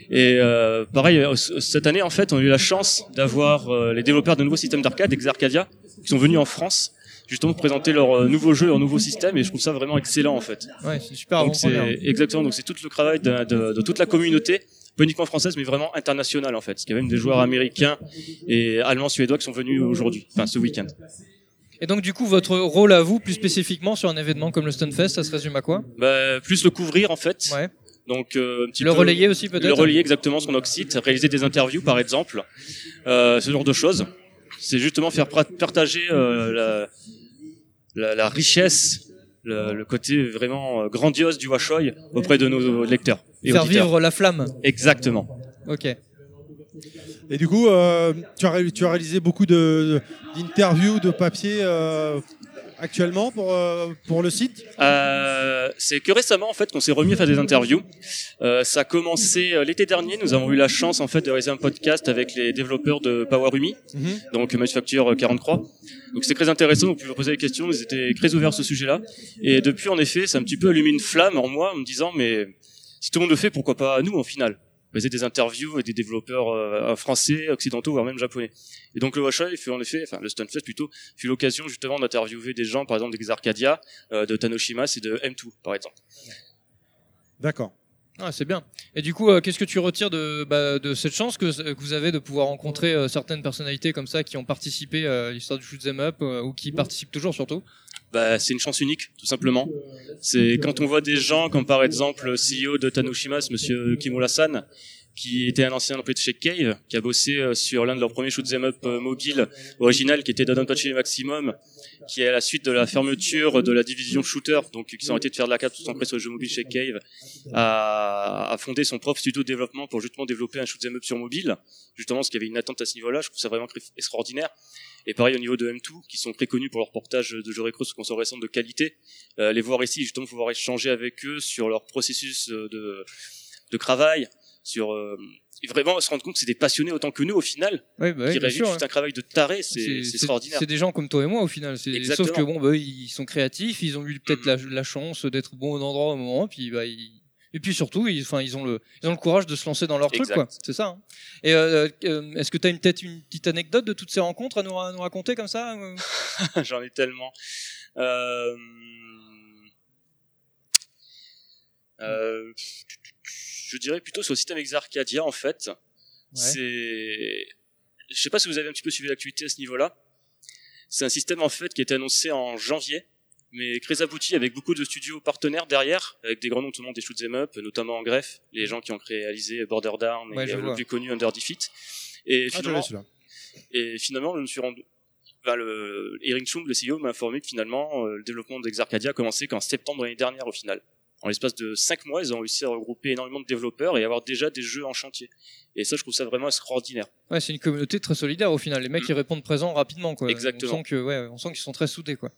Et euh, pareil, cette année, en fait, on a eu la chance d'avoir les développeurs de nouveaux systèmes d'arcade, Exarcadia, qui sont venus en France, justement pour présenter leur nouveau jeu, leur nouveau système, et je trouve ça vraiment excellent, en fait.
Ouais, c'est super
Donc c'est exactement, donc c'est tout le travail de, de- de toute la communauté, pas uniquement française, mais vraiment internationale, en fait. Parce qu'il y a même des joueurs américains et allemands, suédois qui sont venus aujourd'hui, enfin ce week-end.
Et donc du coup, votre rôle à vous, plus spécifiquement sur un événement comme le Stunfest, ça se résume à quoi?
Bah, plus le couvrir en fait.
Ouais.
Donc euh, un petit
Le
peu-
relayer aussi, peut-être?
Le relayer exactement sur notre site, réaliser des interviews par exemple, euh, ce genre de choses. C'est justement faire partager euh, la, la, la richesse, le, le côté vraiment euh, grandiose du Washoy auprès de nos lecteurs. Et
Faire
auditeurs.
vivre la flamme.
Exactement.
Ok.
Et du coup, euh, tu, as, ré- tu as réalisé beaucoup de- d'interviews, de papiers euh, actuellement pour, euh, pour le site?
Euh, c'est que récemment en fait qu'on s'est remis à faire des interviews. Euh, ça a commencé euh, l'été dernier. Nous avons eu la chance en fait de réaliser un podcast avec les développeurs de Powerumi,
Mhm.
donc Manufacture 43. Donc c'était très intéressant. Vous pouvez poser des questions. Ils étaient très ouverts sur ce sujet-là. Et depuis en effet, ça a un petit peu allumé une flamme en moi en me disant mais si tout le monde le fait, pourquoi pas nous en finale? Réaliser des interviews avec des développeurs euh, français, occidentaux, voire même japonais. Et donc le Washoy fait en effet, enfin le Stunfest plutôt, fut l'occasion justement d'interviewer des gens, par exemple des Arcadia, euh, de Tanoshimas et de M2 par exemple.
D'accord.
Ah, c'est bien. Et du coup, euh, qu'est-ce que tu retires de, bah, de cette chance que, que vous avez de pouvoir rencontrer euh, certaines personnalités comme ça qui ont participé à l'histoire du shoot 'em up euh, ou qui participent toujours surtout?
Bah, c'est une chance unique, tout simplement. C'est quand on voit des gens comme par exemple le CEO de Tanoshimas, Monsieur Kimura-san, qui était un ancien employé de chez Cave, qui a bossé euh, sur l'un de leurs premiers shoot'em up euh, mobile original, qui était Dodonpachi Maximum, qui est à la suite de la fermeture de la division shooter, donc qui sont arrêtés de faire de la carte tout ancré sur le jeu mobile chez Cave, a, a fondé son propre studio de développement pour justement développer un shoot'em up sur mobile, justement parce qu'il y avait une attente à ce niveau-là. Je trouve ça vraiment extraordinaire. Et pareil au niveau de M2, qui sont très connus pour leur portage de jeux rétro sous console récente de qualité. Euh, les voir ici, justement, pouvoir échanger avec eux sur leur processus euh, de, de travail, sur euh, et vraiment se rendre compte que c'est des passionnés autant que nous au final,
Ouais, bah
qui réalisent juste
ouais.
un travail de taré, c'est extraordinaire.
C'est des gens comme toi et moi au final. Sauf que bon, bah, ils sont créatifs, ils ont eu peut-être la, la chance d'être au bon endroit au moment, puis bah, ils- et puis surtout, ils, enfin, ils ont le, ils ont le courage de se lancer dans leur truc, quoi. C'est ça. hein. Et euh, euh, est-ce que tu as une peut-être une petite anecdote de toutes ces rencontres à nous, à nous raconter comme ça [LAUGHS]
J'en ai tellement. Euh... Je dirais plutôt sur le système Exarcadia en fait. C'est, je sais pas si vous avez un petit peu suivi l'actualité à ce niveau-là. C'est un système en fait qui a été annoncé en janvier, mais très abouti avec beaucoup de studios partenaires derrière, avec des grands noms tout le monde des shoot'em up, notamment en greffe, les gens qui ont réalisé Border Down
Ouais,
et
je
euh, le plus connu Under Defeat. Et
Ah,
finalement,
celui-là.
et finalement, je me suis rendu. Enfin, le Chung, le CEO, m'a informé que finalement, euh, le développement d'Exarcadia a commencé qu'en septembre de l'année dernière, au final. En l'espace de cinq mois, ils ont réussi à regrouper énormément de développeurs et avoir déjà des jeux en chantier. Et ça, je trouve ça vraiment extraordinaire.
Ouais, c'est une communauté très solidaire au final. Les mecs, ils répondent présent rapidement, quoi.
Exactement.
On sent que, ouais, on sent qu'ils sont très soudés, quoi.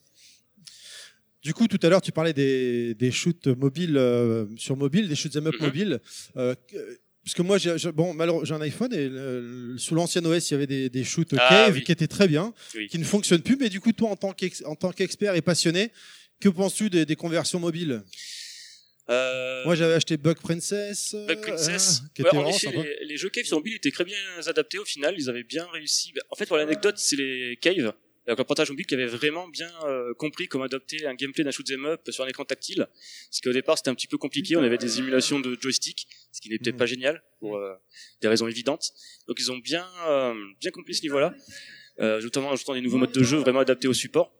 Du coup, tout à l'heure, tu parlais des, des shoots mobiles euh, sur mobile, des shoots up
Mhm.
mobiles. Euh, que- puisque moi, j'ai bon, j'ai un iPhone et le- sous l'ancien OS, il y avait des, des shoots
Ah,
Cave
oui.
qui étaient très bien,
Oui.
qui ne fonctionnent plus. Mais du coup, toi, en tant qu'ex- en tant qu'expert et passionné, que penses-tu des, des conversions mobiles?
Euh,
Moi, j'avais acheté Bug Princess. euh,
Bug Princess.
qui
Ouais,
était
en
vraiment
effet,
sympa.
les, les jeux Cave sur mobile étaient très bien adaptés au final. Ils avaient bien réussi. En fait, pour l'anecdote, c'est les Cave, avec leur portage mobile, qui avaient vraiment bien euh, compris comment adopter un gameplay d'un shoot'em up sur un écran tactile. Parce qu'au départ, c'était un petit peu compliqué. On avait des émulations de joystick, ce qui n'était
Mhm.
pas génial pour euh, des raisons évidentes. Donc, ils ont bien euh, bien compris ce niveau-là, euh, notamment en ajoutant des nouveaux modes de jeu vraiment adaptés au support.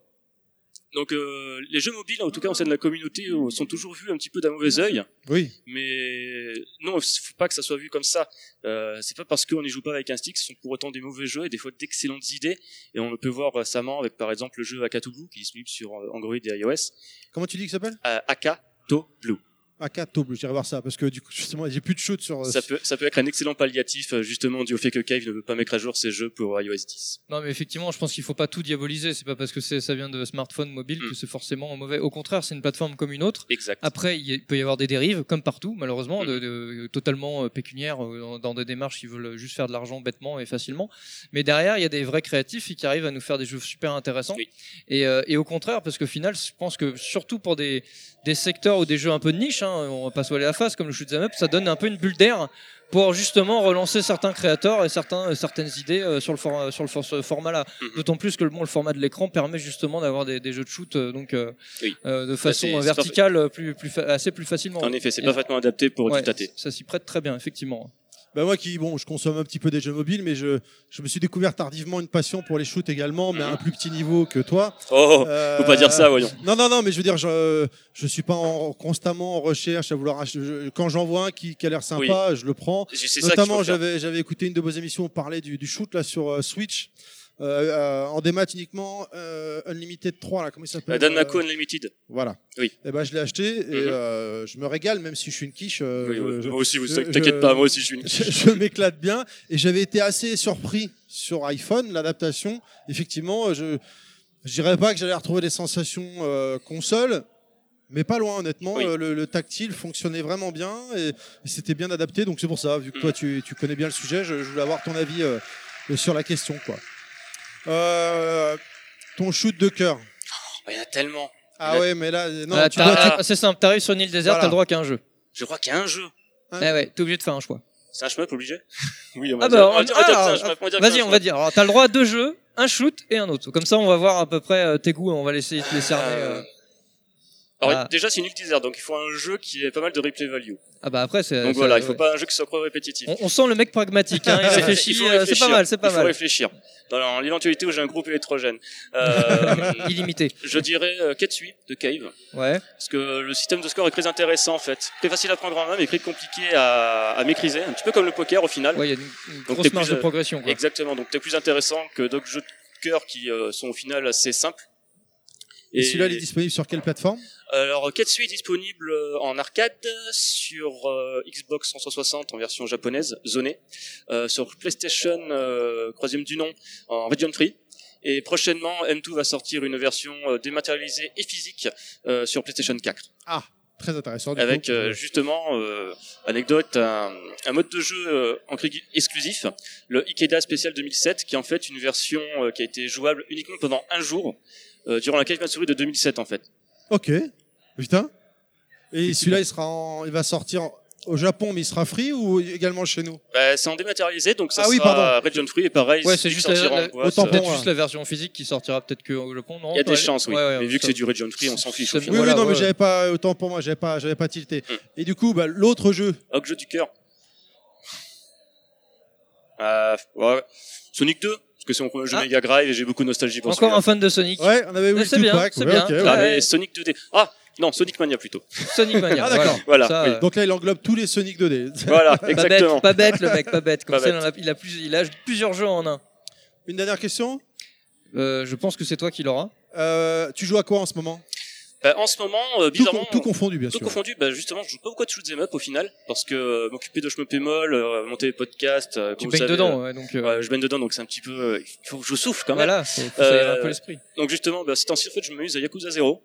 Donc euh, les jeux mobiles, en tout cas au sein de la communauté, euh, sont toujours vus un petit peu d'un mauvais œil.
Oui.
Mais non, il faut pas que ça soit vu comme ça. Euh, c'est pas parce qu'on n'y joue pas avec un stick, ce sont pour autant des mauvais jeux et des fois d'excellentes idées. Et on le peut voir récemment avec par exemple le jeu Akatobu qui est disponible sur euh, Android et iOS.
Comment tu dis que ça s'appelle?
Euh, Akatobu.
Akato, j'irai voir ça parce que du coup, justement, j'ai plus de shoot sur.
Ça peut, ça peut être un excellent palliatif euh, justement dû au fait que Cave ne veut pas mettre à jour ses jeux pour iOS 10.
Non, mais effectivement, je pense qu'il faut pas tout diaboliser. C'est pas parce que c'est, ça vient de smartphone mobile que c'est forcément mauvais. Au contraire, c'est une plateforme comme une autre.
Exact.
Après, il peut y avoir des dérives, comme partout, malheureusement, de, de- totalement euh, pécuniaires, euh, dans, des démarches qui veulent juste faire de l'argent bêtement et facilement. Mais derrière, il y a des vrais créatifs qui arrivent à nous faire des jeux super intéressants. Et, euh, et au contraire, parce qu'au final, je pense que surtout pour des, des secteurs ou des jeux un peu de niche, hein, on va pas se voiler la face, comme le shoot'em up, ça donne un peu une bulle d'air pour justement relancer certains créateurs et certains, euh, certaines idées euh, sur le, for- sur le for- format-là.
Mhm.
D'autant plus que le, bon, le format de l'écran permet justement d'avoir des, des jeux de shoot euh, donc euh,
Oui.
euh, de
Bah,
façon euh, verticale euh, plus, plus assez plus facilement.
En effet, c'est parfaitement adapté pour
Ouais,
du tâter.
Ça s'y prête très bien, effectivement.
Bah moi qui bon, je consomme un petit peu des jeux mobiles, mais je, je me suis découvert tardivement une passion pour les shoots également, mais à un plus petit niveau que toi.
Oh,
Euh,
faut pas dire ça, voyons.
Non non non, mais je veux dire, je je suis pas en, constamment en recherche à vouloir. acheter- je- quand j'en vois un qui, qui a l'air sympa, je le prends. Notamment, j'avais j'avais écouté une de vos émissions où parler du, du shoot là sur euh, Switch. Euh, euh, en démat uniquement euh, Unlimited 3 là comment il s'appelle
Dan Mako Unlimited.
voilà
Oui.
et ben je l'ai acheté et
Mhm.
euh, je me régale même si je suis une quiche
Oui,
je-
moi aussi, t'inquiète pas, moi aussi, je suis une [LAUGHS] quiche.
je m'éclate bien et j'avais été assez surpris sur iPhone l'adaptation effectivement je je dirais pas que j'allais retrouver des sensations console mais pas loin honnêtement
Oui.
Le, le tactile fonctionnait vraiment bien et, et c'était bien adapté donc c'est pour ça vu que
Mm.
toi tu, tu connais bien le sujet je, je voulais avoir ton avis sur la question quoi Euh, ton shoot de cœur
Oh, Il y en a tellement.
ah ouais mais là non
Ah,
tu
ah, c'est simple, t'arrives sur une île déserte,
Voilà.
t'as le droit qu'à un jeu.
Je crois qu'il y a un jeu.
Hein
Eh ouais, t'es obligé de faire un choix.
C'est un shmup obligé [LAUGHS] Oui, on va
Ah
dire.
bah,
on va
on-
dire- on va dire que c'est un
ah,
on va dire
vas-y, on va. Alors, t'as le droit à deux jeux, un shoot et un autre. Comme ça, on va voir à peu près euh, tes goûts, on va laisser te les cerner. euh.
Alors,
Ah.
déjà, c'est une désert, donc il faut un jeu qui ait pas mal de replay value.
Ah bah après, c'est.
Donc voilà, il faut
ouais.
pas un jeu qui soit trop répétitif.
On, on sent le mec pragmatique, hein, il [LAUGHS] réfléchit, euh, c'est pas mal, c'est pas
il faut
mal.
réfléchir. Dans l'éventualité où j'ai un groupe électrogène. Euh, [LAUGHS]
Illimité.
Je dirais euh, Ketsui de Cave.
Ouais.
Parce que le système de score est très intéressant en fait. Très facile à prendre en main, mais très compliqué à, à maîtriser. Un petit peu comme le poker au final.
Ouais, il y a une, une
Donc,
grosse marge
plus,
de
euh,
progression. Quoi.
Exactement. Donc t'es plus intéressant que d'autres jeux de cœur qui euh, sont au final assez simples.
Et celui-là il est disponible sur quelle plateforme?
Alors, Ketsui est disponible euh, en arcade sur euh, Xbox 360 en version japonaise, zonée, euh, sur PlayStation euh, troisième du nom en region free. Et prochainement, M2 va sortir une version euh, dématérialisée et physique euh, sur PlayStation 4.
ah très intéressant du
Avec euh, justement, euh, anecdote, un, un mode de jeu euh, en exclusif, le Ikeda Special 2007, qui est en fait une version euh, qui a été jouable uniquement pendant un jour, euh, durant la Cave Matsuri de 2007 en fait.
ok putain et celui-là il sera en- il va sortir au Japon mais il sera free ou également chez nous?
Bah, c'est en dématérialisé, donc ça
Ah oui,
sera
pardon.
region free et pareil.
Ouais, c'est juste la, la-
boîte, euh,
juste la version physique qui sortira peut-être qu'au Japon, non?
Il y a des chances, oui.
ouais, ouais,
mais vu que
ça-
c'est du region free, on s'en fiche. au
oui.
Voilà,
oui non mais j'avais pas autant pour moi j'avais pas j'avais pas tilté
Mm.
et du coup bah, l'autre jeu
Hog jeu du cœur. Euh, ouais. Sonic 2, parce que c'est mon premier jeu
Ah.
Mega Drive et j'ai beaucoup de nostalgie pour
Encore
celui-là.
un fan de Sonic.
ouais on avait le
c'est bien,
Tupac
c'est
ouais,
bien.
ok,
Ah, mais Sonic 2D. Ah, non, Sonic Mania plutôt.
Sonic Mania.
Ah, d'accord.
Voilà,
Ça,
oui.
euh,
donc là il englobe tous les Sonic 2D [LAUGHS]
Voilà,
pas
exactement.
bête, pas bête le mec, pas bête. Comme
Pas
ça,
bête.
il, en a, il a plus, il a plusieurs jeux en un.
une dernière question?
Euh, je pense que c'est toi qui l'auras.
Euh, tu joues à quoi en ce moment?
Bah, en ce moment, euh,
tout,
bizarrement,
tout confondu bien
tout
sûr
confondu, bah, justement, je joue pas beaucoup de shoot'em up au final, parce que euh, m'occuper de shmup euh, monter des podcasts, euh,
Tu baignes
savez,
dedans,
euh,
ouais, donc. euh,
ouais, je baigne dedans, donc c'est un petit peu, euh, il faut que je souffle quand même.
voilà, faut, faut un peu l'esprit.
Donc justement, bah, ces temps-ci, en fait, je m'amuse à Yakuza 0.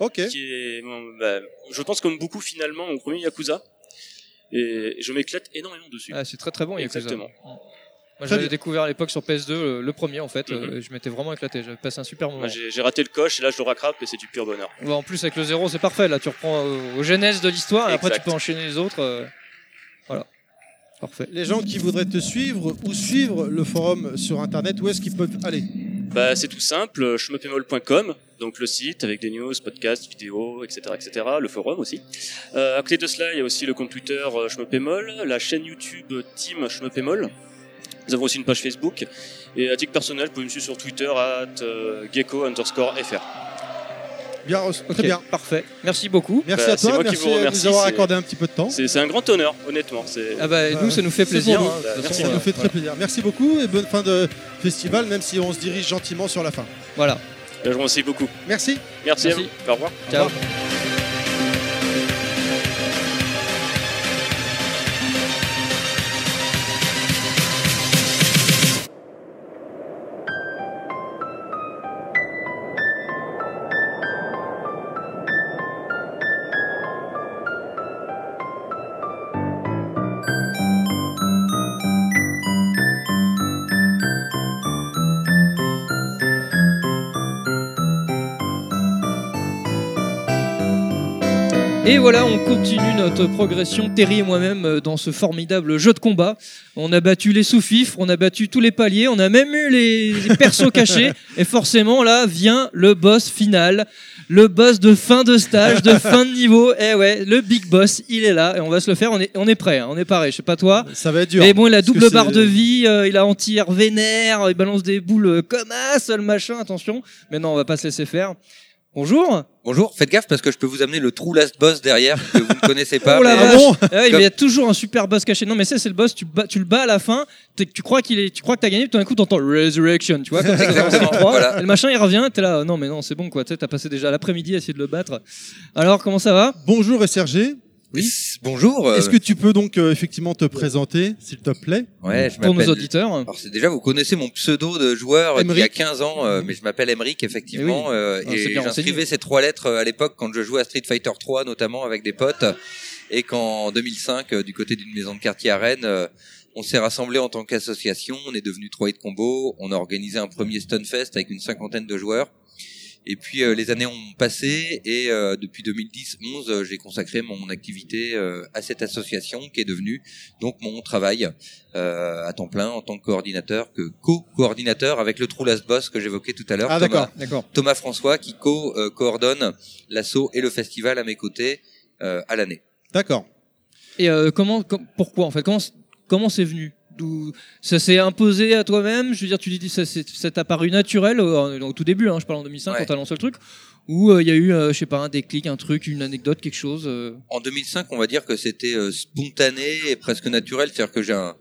ok
qui est, bon, bah, je pense comme beaucoup finalement au premier Yakuza, et je m'éclate énormément dessus.
Ah, c'est très très bon, Yakuza.
Exactement.
Moi, j'avais découvert à l'époque sur PS2 le, le premier en fait. Euh, je m'étais vraiment éclaté. J'avais passé un super moment.
J'ai j'ai raté le coche et là je le rattrape et c'est du pur bonheur.
En plus avec le zéro, c'est parfait. Là, tu reprends euh, aux genèses de l'histoire et après tu peux enchaîner les autres. euh, Voilà, parfait.
les gens qui voudraient te suivre ou suivre le forum sur internet où est-ce qu'ils peuvent aller?
Bah, c'est tout simple, schmepemol.com, donc le site avec des news, podcasts, vidéos, etc., etc., le forum aussi. Euh, à côté de cela, il y a aussi le compte Twitter euh, schmepemol, la chaîne YouTube euh, Team schmepemol. Nous avons aussi une page Facebook. Et à titre personnel, vous pouvez me suivre sur Twitter, at euh, gecko underscore fr.
bien très bien
parfait. Merci beaucoup.
merci
Bah,
à toi
moi qui
merci de nous avoir accordé un petit peu de temps
C'est un grand honneur, honnêtement.
Ah bah nous, ça nous fait plaisir. hein,
Merci,
ça
euh,
nous fait très plaisir merci beaucoup et bonne fin de festival même si on se dirige gentiment sur la fin
Voilà.
je vous remercie beaucoup.
merci
Merci,
Merci.
à vous. Au revoir.
Ciao. Et voilà, on continue notre progression, Terry et moi-même, euh, dans ce formidable jeu de combat. On a battu les sous-fifres, on a battu tous les paliers, on a même eu les, les persos cachés. [LAUGHS] Et forcément, là vient le boss final, le boss de fin de stage, de fin de niveau. Eh ouais, le big boss, il est là et on va se le faire. On est, on est prêt, hein, on est paré. Je sais pas toi.
Ça va être dur.
Mais bon, il a double barre de vie, euh, il a anti-air vénère, il balance des boules euh, comme un seul machin. Attention. Mais non, on va pas se laisser faire. Bonjour.
Bonjour, faites gaffe parce que je peux vous amener le true last boss derrière que vous ne connaissez pas.
Oh la
mais-
vache. Ah ouais,
Comme-
Il y a toujours un super boss caché. Non, mais ça, c'est le boss. Tu, tu le bats à la fin. Tu crois qu'il est, tu crois que t'as gagné. Tout d'un coup, t'entends Resurrection. Tu vois, comme ça, dans [LAUGHS]
Exactement,
Street 3,
voilà.
et le machin, il revient. T'es là. Non, mais non, c'est bon quoi. Tu sais, t'as passé déjà l'après-midi à essayer de le battre. Alors, comment ça va?
Bonjour SRG.
Oui. Bonjour. euh,
Est-ce que tu peux donc euh, effectivement te présenter, s'il te plaît?
Ouais, je
Pour nos auditeurs.
Alors c'est déjà vous connaissez mon pseudo de joueur d'il y a
Emeric.
15 ans, euh, mais je m'appelle Emeric effectivement,
Eh oui.
euh,
Ah,
et
bien
j'inscrivais
renseigné.
ces trois lettres euh, à l'époque quand je jouais à Street Fighter 3 notamment avec des potes, et qu'en 2005 euh, du côté d'une maison de quartier à Rennes, euh, on s'est rassemblés en tant qu'association, on est devenu 3 de combo, on a organisé un premier Stunfest avec une cinquantaine de joueurs. Et puis euh, les années ont passé et euh, depuis 2010-11, euh, j'ai consacré mon activité euh, à cette association qui est devenue donc mon travail euh, à temps plein en tant que coordinateur, que co-coordinateur avec le True Last Boss que j'évoquais tout à l'heure.
Ah,
Thomas-
d'accord,
d'accord.
Thomas François qui co-coordonne l'assaut et le festival à mes côtés euh, à l'année.
D'accord.
Et euh, comment, com- pourquoi en fait Comment, comment c'est venu? D'où ça s'est imposé à toi-même Je veux dire, tu dis ça, ça t'a paru naturel au, au tout début. Hein, je parle en 2005
Ouais.
quand t'as lancé le truc. Ou euh, il y a eu, euh, je sais pas, un déclic, un truc, une anecdote, quelque chose. euh,
En 2005, on va dire que c'était euh, spontané et presque naturel, c'est-à-dire que j'ai un euh,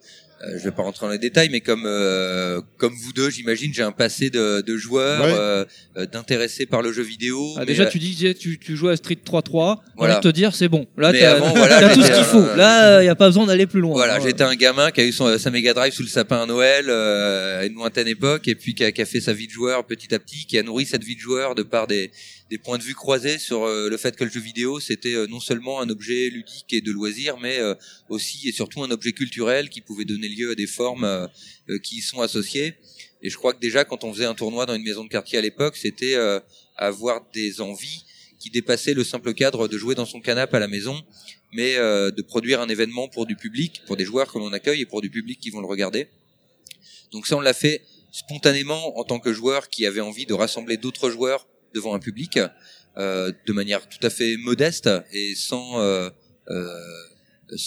je vais pas rentrer dans les détails, mais comme euh, comme vous deux, j'imagine, j'ai un passé de, de joueur,
Ouais.
euh, euh, d'intéressé par le jeu vidéo.
Ah,
mais,
déjà,
euh,
tu disais tu, tu jouais à Street 3-3. J'ai
Voilà.
envie de te dire, c'est bon. Là, t'as
avant, voilà,
tout ce qu'il faut. Là, il n'y a pas besoin d'aller plus loin.
Voilà,
hein.
j'étais un gamin qui a eu son, sa Mega Drive sous le sapin à Noël euh, à une lointaine époque, et puis qui a, qui a fait sa vie de joueur petit à petit, qui a nourri cette vie de joueur de par des, des points de vue croisés sur euh, le fait que le jeu vidéo c'était euh, non seulement un objet ludique et de loisir, mais euh, aussi et surtout un objet culturel qui pouvait donner lieu à des formes qui y sont associées. Et je crois que déjà quand on faisait un tournoi dans une maison de quartier à l'époque, c'était avoir des envies qui dépassaient le simple cadre de jouer dans son canapé à la maison, mais de produire un événement pour du public, pour des joueurs que l'on accueille et pour du public qui vont le regarder. Donc ça, on l'a fait spontanément en tant que joueur qui avait envie de rassembler d'autres joueurs devant un public, euh, de manière tout à fait modeste et sans euh, euh,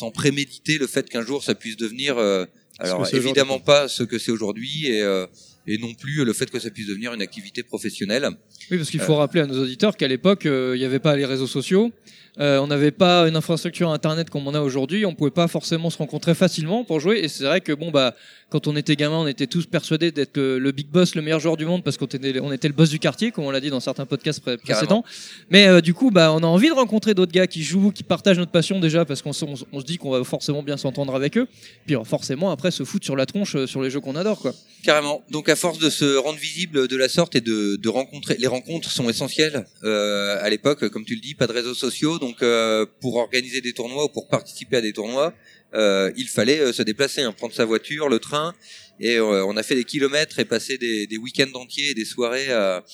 sans préméditer le fait qu'un jour ça puisse devenir euh, alors évidemment pas ce que c'est aujourd'hui et euh, et non plus le fait que ça puisse devenir une activité professionnelle.
Oui, parce qu'il
Euh,
faut rappeler à nos auditeurs qu'à l'époque, euh, il n'y avait pas les réseaux sociaux, euh, on n'avait pas une infrastructure internet comme on a aujourd'hui, on pouvait pas forcément se rencontrer facilement pour jouer. Et c'est vrai que bon bah, quand on était gamin, on était tous persuadés d'être le, le big boss, le meilleur joueur du monde, parce qu'on était, on était le boss du quartier, comme on l'a dit dans certains podcasts pré- précédents. Mais euh, du coup, bah, on a envie de rencontrer d'autres gars qui jouent, qui partagent notre passion déjà, parce qu'on se- on, se- on se dit qu'on va forcément bien s'entendre avec eux. Puis euh, forcément après se foutre sur la tronche euh, sur les jeux qu'on adore, quoi.
Carrément. Donc à force de se rendre visible de la sorte et de, de rencontrer, les rencontres sont essentielles. À l'époque, comme tu le dis, pas de réseaux sociaux, donc euh, pour organiser des tournois ou pour participer à des tournois, euh, il fallait euh, se déplacer, hein, prendre sa voiture, le train, et on a fait des kilomètres et passé des, des week-ends entiers et des soirées à,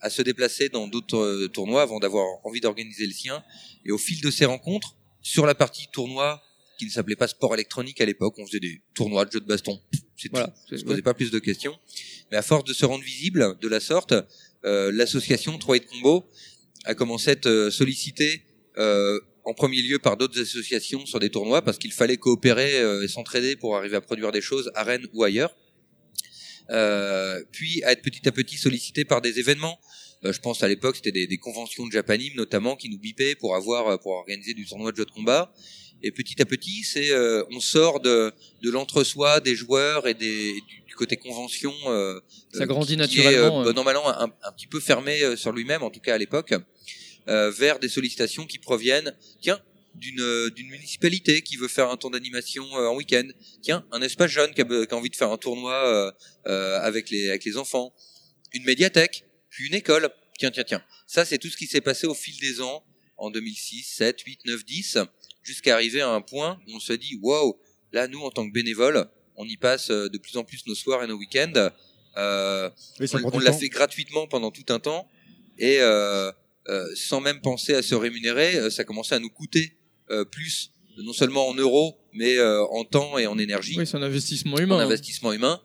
à se déplacer dans d'autres tournois avant d'avoir envie d'organiser le sien. Et au fil de ces rencontres, sur la partie tournoi qui ne s'appelait pas sport électronique à l'époque, on faisait des tournois de jeux de baston. C'est
Voilà.
tout. On se posait pas plus de questions. Mais à force de se rendre visible de la sorte, euh, l'association 3 de Combo a commencé à être sollicitée euh, en premier lieu par d'autres associations sur des tournois parce qu'il fallait coopérer euh, et s'entraider pour arriver à produire des choses à Rennes ou ailleurs. Euh, puis à être petit à petit sollicité par des événements. Euh, je pense à l'époque c'était des, des conventions de Japanim notamment qui nous bipaient pour avoir euh, pour organiser du tournoi de jeux de combat. Et petit à petit, c'est euh, on sort de, de l'entre-soi des joueurs et des, du, du côté convention. Euh,
Ça grandit
qui- qui est,
naturellement,
euh,
euh.
normalement un, un petit peu fermé sur lui-même, en tout cas à l'époque, euh, vers des sollicitations qui proviennent, tiens, d'une euh, d'une municipalité qui veut faire un tour d'animation euh, en week-end, tiens, un espace jeune qui a, qui a envie de faire un tournoi euh, euh, avec les avec les enfants, une médiathèque, puis une école. Tiens, tiens, tiens. Ça, c'est tout ce qui s'est passé au fil des ans, en 2006, 7, 8, 9, 10, jusqu'à arriver à un point où on se dit, waouh, là, nous, en tant que bénévoles, on y passe de plus en plus nos soirs et nos week-ends. Euh,
Oui,
on on l'a
temps.
fait gratuitement pendant tout un temps et euh, sans même penser à se rémunérer, euh, ça commençait à nous coûter euh, plus, non seulement en euros, mais euh, en temps et en énergie
Oui, c'est un investissement humain.
en
hein.
investissement humain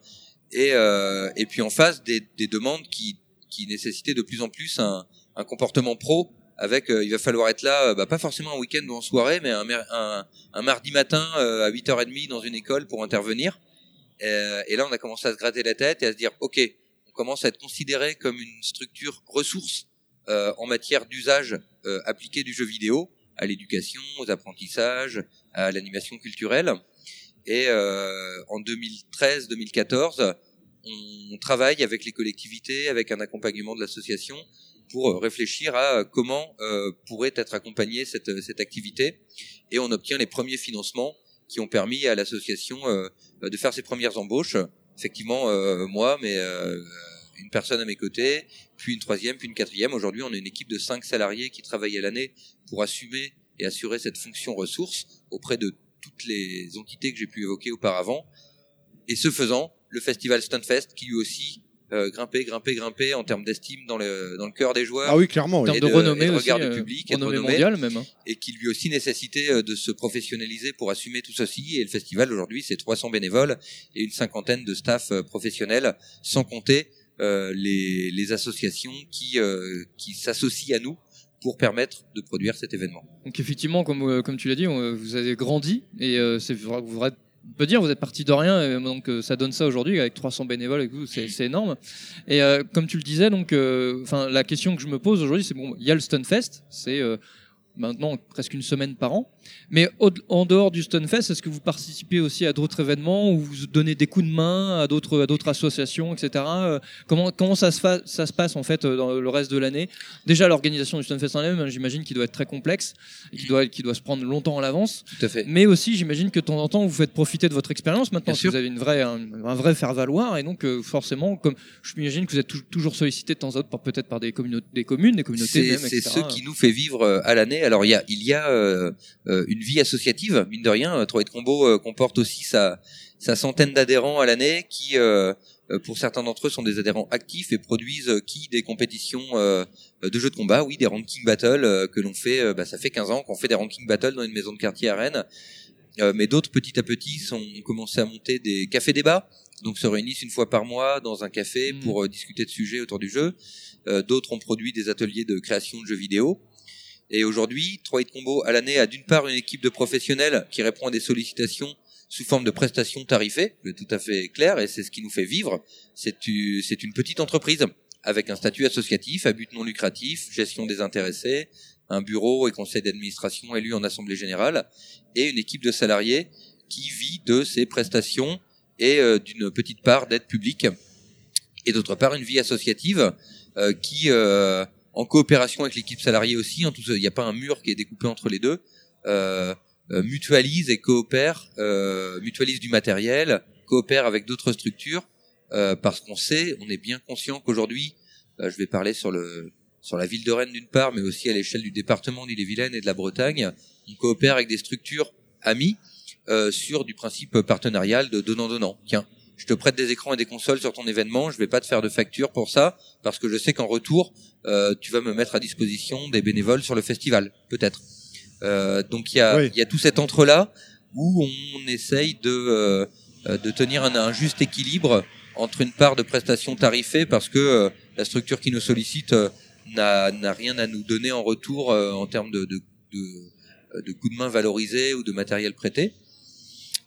et euh, et puis en face des, des demandes qui qui nécessitaient de plus en plus un, un comportement pro avec euh, il va falloir être là, euh, bah, pas forcément un week-end ou en soirée, mais un, un, un mardi matin euh, à 8h30 dans une école pour intervenir. Euh, et là, on a commencé à se gratter la tête et à se dire, ok, on commence à être considéré comme une structure ressource euh, en matière d'usage euh, appliqué du jeu vidéo à l'éducation, aux apprentissages, à l'animation culturelle. Et euh, en 2013-2014, on travaille avec les collectivités, avec un accompagnement de l'association pour réfléchir à comment pourrait être accompagnée cette, activité. Et on obtient les premiers financements qui ont permis à l'association de faire ses premières embauches. Effectivement, moi, mais une personne à mes côtés, puis une troisième, puis une quatrième. Aujourd'hui, on est une équipe de cinq salariés qui travaillent à l'année pour assumer et assurer cette fonction ressource auprès de toutes les entités que j'ai pu évoquer auparavant. Et ce faisant, le festival Stunfest, qui lui aussi euh, grimpé, grimpé, grimpé en termes d'estime dans le dans le cœur des joueurs.
Ah oui, clairement, oui.
En
Et
termes de renommée
et de regard
euh,
du public, et de
renommée
renommée,
mondiale même, hein.
et qui lui aussi nécessitait euh, de se professionnaliser pour assumer tout ceci. Et le festival aujourd'hui, c'est 300 bénévoles et une cinquantaine de staff euh, professionnels, sans compter euh, les, les associations qui euh, qui s'associent à nous pour permettre de produire cet événement.
Donc effectivement, comme, euh, comme tu l'as dit, vous avez grandi et euh, c'est vrai, que vous vrai- on peut dire vous êtes parti de rien et donc euh, ça donne ça aujourd'hui avec 300 bénévoles et tout, c'est c'est énorme. Et euh, comme tu le disais, donc, euh, enfin la question que je me pose aujourd'hui, c'est bon, il y a le Stunfest, c'est euh, maintenant presque une semaine par an. Mais en dehors du Stunfest, est-ce que vous participez aussi à d'autres événements ou vous donnez des coups de main à d'autres à d'autres associations, etc. Euh, Comment comment ça se fa- ça se passe en fait euh, dans le reste de l'année? Déjà l'organisation du Stunfest en elle-même, hein, j'imagine qu'il doit être très complexe qui doit qui doit se prendre longtemps à l'avance.
Tout à fait.
Mais aussi, j'imagine que de temps en temps, vous faites profiter de votre expérience maintenant.
Sûr.
Vous avez une vraie, un, un vrai faire valoir, et donc euh, forcément, comme je m'imagine que vous êtes tou- toujours sollicité de temps en temps, par- peut-être par des communautés, des communes, des communautés
C'est ce qui nous fait vivre à l'année. Alors il y a il y a euh, euh, une vie associative mine de rien. Trois de Combo euh, comporte aussi sa sa centaine d'adhérents à l'année qui euh, pour certains d'entre eux sont des adhérents actifs et produisent qui des compétitions de jeux de combat, oui, des ranking battles que l'on fait. bah, ça fait 15 ans qu'on fait des ranking battles dans une maison de quartier à Rennes. Mais d'autres petit à petit sont, ont commencé à monter des cafés débats, donc se réunissent une fois par mois dans un café pour euh, discuter de sujets autour du jeu. Euh, d'autres ont produit des ateliers de création de jeux vidéo. Et aujourd'hui, 3 Hit Combo à l'année a d'une part une équipe de professionnels qui répond à des sollicitations sous forme de prestations tarifées, tout à fait clair, et c'est ce qui nous fait vivre. C'est une petite entreprise avec un statut associatif à but non lucratif, gestion des intéressés, un bureau et conseil d'administration élu en assemblée générale, et une équipe de salariés qui vit de ces prestations et euh, d'une petite part d'aide publique, et d'autre part une vie associative euh, qui, euh, en coopération avec l'équipe salariée aussi, cas, il n'y a pas un mur qui est découpé entre les deux, euh, euh, mutualise et coopère, euh, mutualise du matériel, coopère avec d'autres structures, euh, parce qu'on sait, on est bien conscient qu'aujourd'hui, euh, je vais parler sur le sur la ville de Rennes d'une part, mais aussi à l'échelle du département d'Ille-et-Vilaine et de la Bretagne, on coopère avec des structures amies euh, sur du principe partenarial de donnant-donnant. Tiens, je te prête des écrans et des consoles sur ton événement, je vais pas te faire de facture pour ça, parce que je sais qu'en retour, euh, tu vas me mettre à disposition des bénévoles sur le festival, peut-être. Euh, donc il y a,
Oui.
il y a tout cet entre-là où on essaye de, euh, de tenir un, un juste équilibre entre une part de prestations tarifées, parce que euh, la structure qui nous sollicite euh, n'a n'a rien à nous donner en retour euh, en termes de, de, de, de coups de main valorisés ou de matériel prêté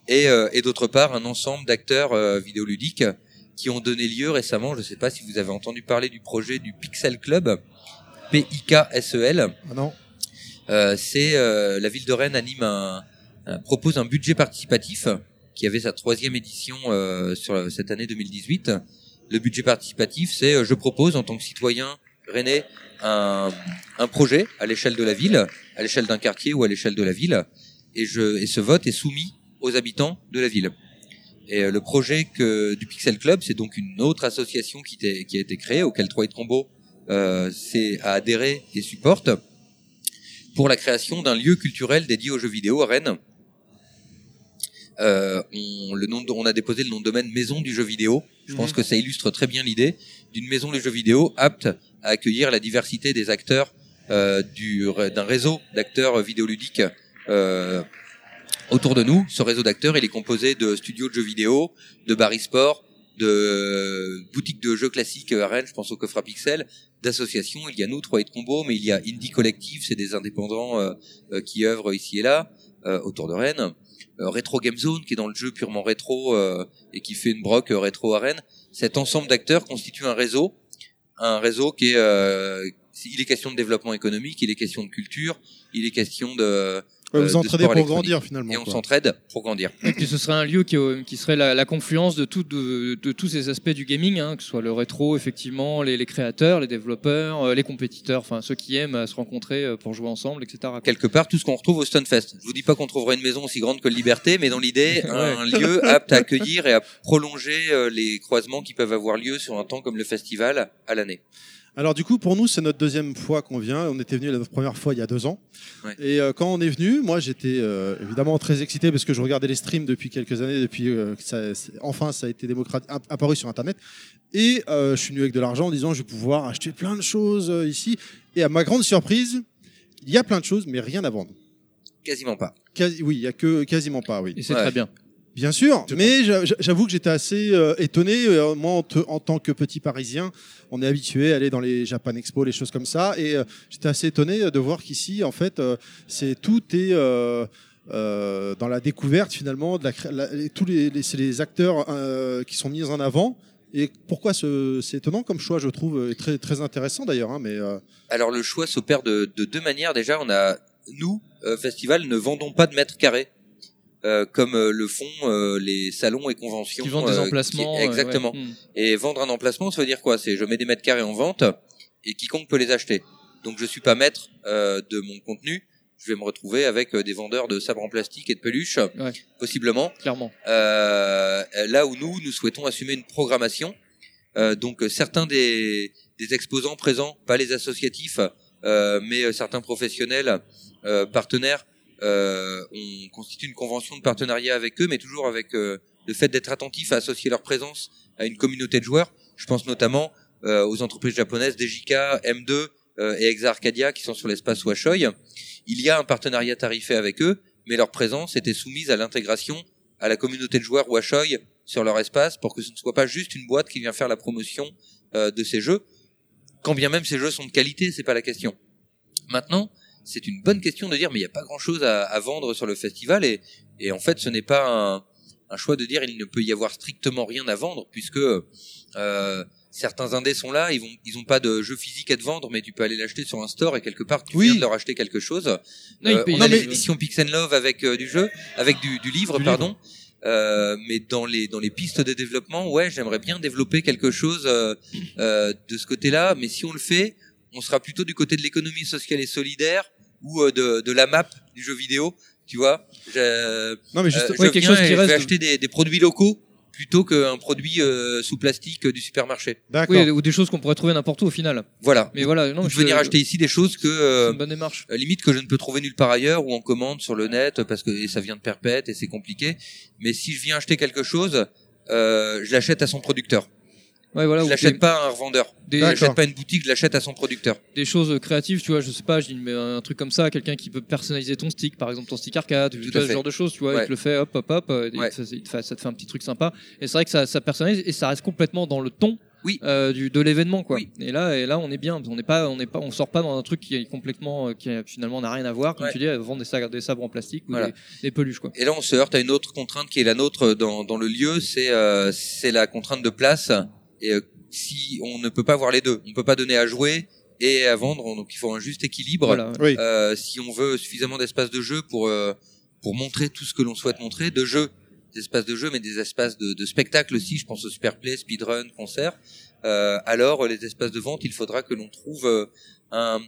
et, euh, et d'autre part un ensemble d'acteurs euh, vidéoludiques qui ont donné lieu récemment, je ne sais pas si vous avez entendu parler du projet du Pixel Club, P-I-K-S-E-l.
Ah non.
Euh, c'est euh, la ville de Rennes anime un, un- propose un budget participatif qui avait sa troisième édition euh, sur cette année 2018. Le budget participatif, c'est euh, je propose en tant que citoyen rennais un, un projet à l'échelle de la ville, à l'échelle d'un quartier ou à l'échelle de la ville, et, je, et ce vote est soumis aux habitants de la ville. Et euh, le projet que, du Pixel Club, c'est donc une autre association qui, a été créée, auquel Trois de Combo euh, s'est- a adhéré et supporte, pour la création d'un lieu culturel dédié aux jeux vidéo à Rennes. Euh, on, le nom de- on a déposé le nom de domaine Maison du jeu vidéo. Je pense
Mhm.
que ça illustre très bien l'idée d'une maison du jeu vidéo apte à accueillir la diversité des acteurs euh, du- d'un réseau d'acteurs vidéoludiques euh, autour de nous. Ce réseau d'acteurs, il est composé de studios de jeux vidéo, de bars e-sport, de euh, boutiques de jeux classiques euh, à Rennes, je pense au Coffre à Pixel, d'associations. Il y a nous, 3 et de combo, mais il y a Indie Collective, c'est des indépendants euh, euh, qui œuvrent ici et là euh, autour de Rennes. Euh, Retro Game Zone, qui est dans le jeu purement rétro et qui fait une broc rétro à Rennes. Cet ensemble d'acteurs constitue un réseau, un réseau qui est, il est question de développement économique, il est question de culture, il est question de
Ouais,
euh,
vous
de
entraidez pour grandir, finalement,
Et on s'entraide pour grandir.
Et puis ce serait un lieu qui, euh, qui serait la, la confluence de, tout, de, de tous ces aspects du gaming, hein, que ce soit le rétro, effectivement, les, les créateurs, les développeurs, euh, les compétiteurs, enfin ceux qui aiment euh, se rencontrer euh, pour jouer ensemble, etc.
quelque part tout ce qu'on retrouve au Stunfest. Je vous dis pas qu'on trouverait une maison aussi grande que Liberté, mais dans l'idée, [LAUGHS] un lieu apte à accueillir et à prolonger euh, les croisements qui peuvent avoir lieu sur un temps comme le festival à l'année.
Alors du coup, pour nous, c'est notre deuxième fois qu'on vient. On était venu la première fois il y a deux ans.
Ouais.
Et euh, quand on est venu, moi j'étais euh, évidemment très excité parce que je regardais les streams depuis quelques années, depuis euh, que ça, enfin ça a été apparu sur Internet. Et euh, je suis venu avec de l'argent en disant je vais pouvoir acheter plein de choses euh, ici. Et à ma grande surprise, il y a plein de choses, mais rien à vendre.
Quasiment pas.
Quasi, oui, il y a que quasiment pas, oui.
Et c'est très bien.
Bien sûr, mais j'a- j'a- j'avoue que j'étais assez euh, étonné. Euh, moi, en, te- en tant que petit Parisien, on est habitué à aller dans les Japan Expo, les choses comme ça, et euh, j'étais assez étonné de voir qu'ici, en fait, euh, c'est tout est euh, euh, dans la découverte finalement. De la, tous les, les- c'est les acteurs euh, qui sont mis en avant. Et pourquoi ce- c'est étonnant comme choix, je trouve, et très très intéressant d'ailleurs. hein, mais euh,
Alors le choix s'opère de, de deux manières. Déjà, on a nous, euh, festival, ne vendons pas de mètres carrés. Euh, comme euh, le font euh, les salons et conventions.
Qui vendent des
euh,
emplacements,
qui-
euh,
exactement.
ouais. Mm.
Et vendre un emplacement, ça veut dire quoi? C'est je mets des mètres carrés en vente et quiconque peut les acheter. Donc je suis pas maître euh, de mon contenu. Je vais me retrouver avec euh, des vendeurs de sabres en plastique et de peluches,
Ouais.
possiblement.
Clairement.
Euh, là où nous, nous souhaitons assumer une programmation. Euh, donc certains des, des exposants présents, pas les associatifs, euh, mais certains professionnels euh, partenaires, on constitue une convention de partenariat avec eux, mais toujours avec euh, le fait d'être attentif à associer leur présence à une communauté de joueurs. Je pense notamment euh, aux entreprises japonaises DJK, M2 euh, et Exa Arcadia qui sont sur l'espace Washoy. Il y a un partenariat tarifé avec eux, mais leur présence était soumise à l'intégration à la communauté de joueurs Washoy sur leur espace pour que ce ne soit pas juste une boîte qui vient faire la promotion euh, de ces jeux. Quand bien même ces jeux sont de qualité, c'est pas la question. Maintenant, c'est une bonne question de dire mais il n'y a pas grand chose à, à vendre sur le festival et, et en fait ce n'est pas un, un choix de dire il ne peut y avoir strictement rien à vendre puisque euh, certains indés sont là, ils vont ils ont pas de jeu physique à te vendre mais tu peux aller l'acheter sur un store et quelque part tu
Oui.
viens de leur acheter quelque chose.
Non,
Euh, on a éditions Pix and Love avec euh, du jeu, avec du, du livre
Du
pardon. Euh, mais dans les dans les pistes de développement, ouais, j'aimerais bien développer quelque chose euh, euh, de ce côté-là. Mais si on le fait, on sera plutôt du côté de l'économie sociale et solidaire ou euh, de, de la map du jeu vidéo. Tu vois, Je-
Non, mais juste-
euh, je
ouais, quelque chose qui reste-
vais acheter des, des produits locaux plutôt qu'un produit euh, sous plastique euh, du supermarché.
d'accord.
Oui, ou des choses qu'on pourrait trouver n'importe où au final.
Voilà.
Mais voilà, non, je-
venir acheter ici des choses que
c'est
euh,
une bonne démarche.
euh, limite que je ne peux trouver nulle part ailleurs ou en commande sur le net parce que et ça vient de perpète et c'est compliqué. Mais si je viens acheter quelque chose, euh, je l'achète à son producteur.
Ouais, voilà.
je
ou
l'achète
des-
pas à un revendeur.
des-
Je l'achète pas à une boutique, je l'achète à son producteur.
des choses créatives, tu vois, je sais pas, je dis mais un truc comme ça, quelqu'un qui peut personnaliser ton stick, par exemple ton stick arcade,
à
ce genre de choses, tu vois,
Ouais.
il te le fait hop hop hop, euh,
Ouais.
te fait- ça te fait un petit truc sympa. Et c'est vrai que ça, ça personnalise et ça reste complètement dans le ton.
Oui.
euh, du, de l'événement quoi.
Oui.
Et là et là on est bien, on n'est pas on n'est pas on sort pas dans un truc qui est complètement euh, qui finalement n'a rien à voir comme
Ouais.
tu dis vendre des, sa- des sabres en plastique ou
Voilà.
des, des peluches quoi.
Et là, on se heurte à une autre contrainte qui est la nôtre dans, dans le lieu, c'est euh, c'est la contrainte de place. Et euh, si on ne peut pas avoir les deux, on peut pas donner à jouer et à vendre, donc il faut un juste équilibre.
Voilà.
Oui.
Euh, si on veut suffisamment d'espace de jeu pour euh, pour montrer tout ce que l'on souhaite montrer, de jeu, des espaces de jeu, mais des espaces de, de spectacle aussi. Je pense au Superplay, speedrun, concert. Euh, alors les espaces de vente, il faudra que l'on trouve euh, un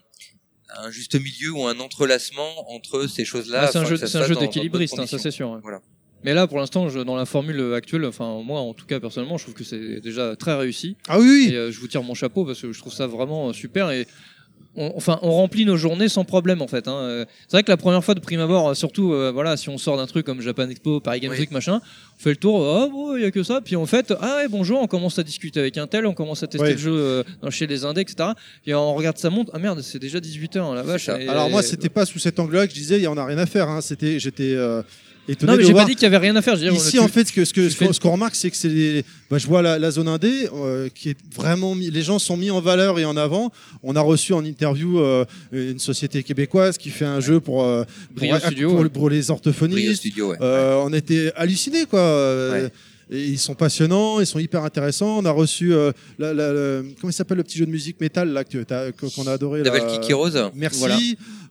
un juste milieu ou un entrelacement entre ces choses-là.
Ah, c'est un jeu, jeu d'équilibriste, hein, ça c'est sûr. ouais.
Voilà.
Mais là, pour l'instant, je- dans la formule actuelle, enfin moi, en tout cas personnellement, je trouve que c'est déjà très réussi.
Ah oui, oui.
Et euh, je vous tire mon chapeau parce que je trouve ça vraiment euh, super et on, enfin on remplit nos journées sans problème en fait. hein. Euh, C'est vrai que la première fois de prime abord, surtout euh, voilà, si on sort d'un truc comme Japan Expo, Paris Games
Oui.
Week, machin, on fait le tour, oh bon, il y a que ça, puis en fait, ah ouais, bonjour, on commence à discuter avec un tel, on commence à tester le jeu euh, chez les indés, etc. Puis on regarde sa montre, ah merde, c'est déjà 18h, la vache.
ça.
Et-
Alors moi, c'était pas sous cet angle-là que je disais, il y en a rien à faire. Hein. C'était, j'étais, euh, étonné
Non, mais j'ai pas dit qu'il y avait rien à faire. Je veux dire,
Ici,
tu-
en fait, ce que ce que ce qu'on qu'on remarque, c'est que c'est les- bah, je vois la, la zone indé euh, qui est vraiment mis, les gens sont mis en valeur et en avant. On a reçu en interview euh, une société québécoise qui fait un jeu pour euh, pour,
Brio Studio,
pour-
ouais.
pour les orthophonistes.
Brio Studio, ouais.
Euh, On était hallucinés quoi. Euh, et ils sont passionnants, ils sont hyper intéressants. On a reçu euh, la- la- le- comment il s'appelle le petit jeu de musique métal là que qu'on a adoré. Là.
Kick Heroes.
Merci.
Voilà.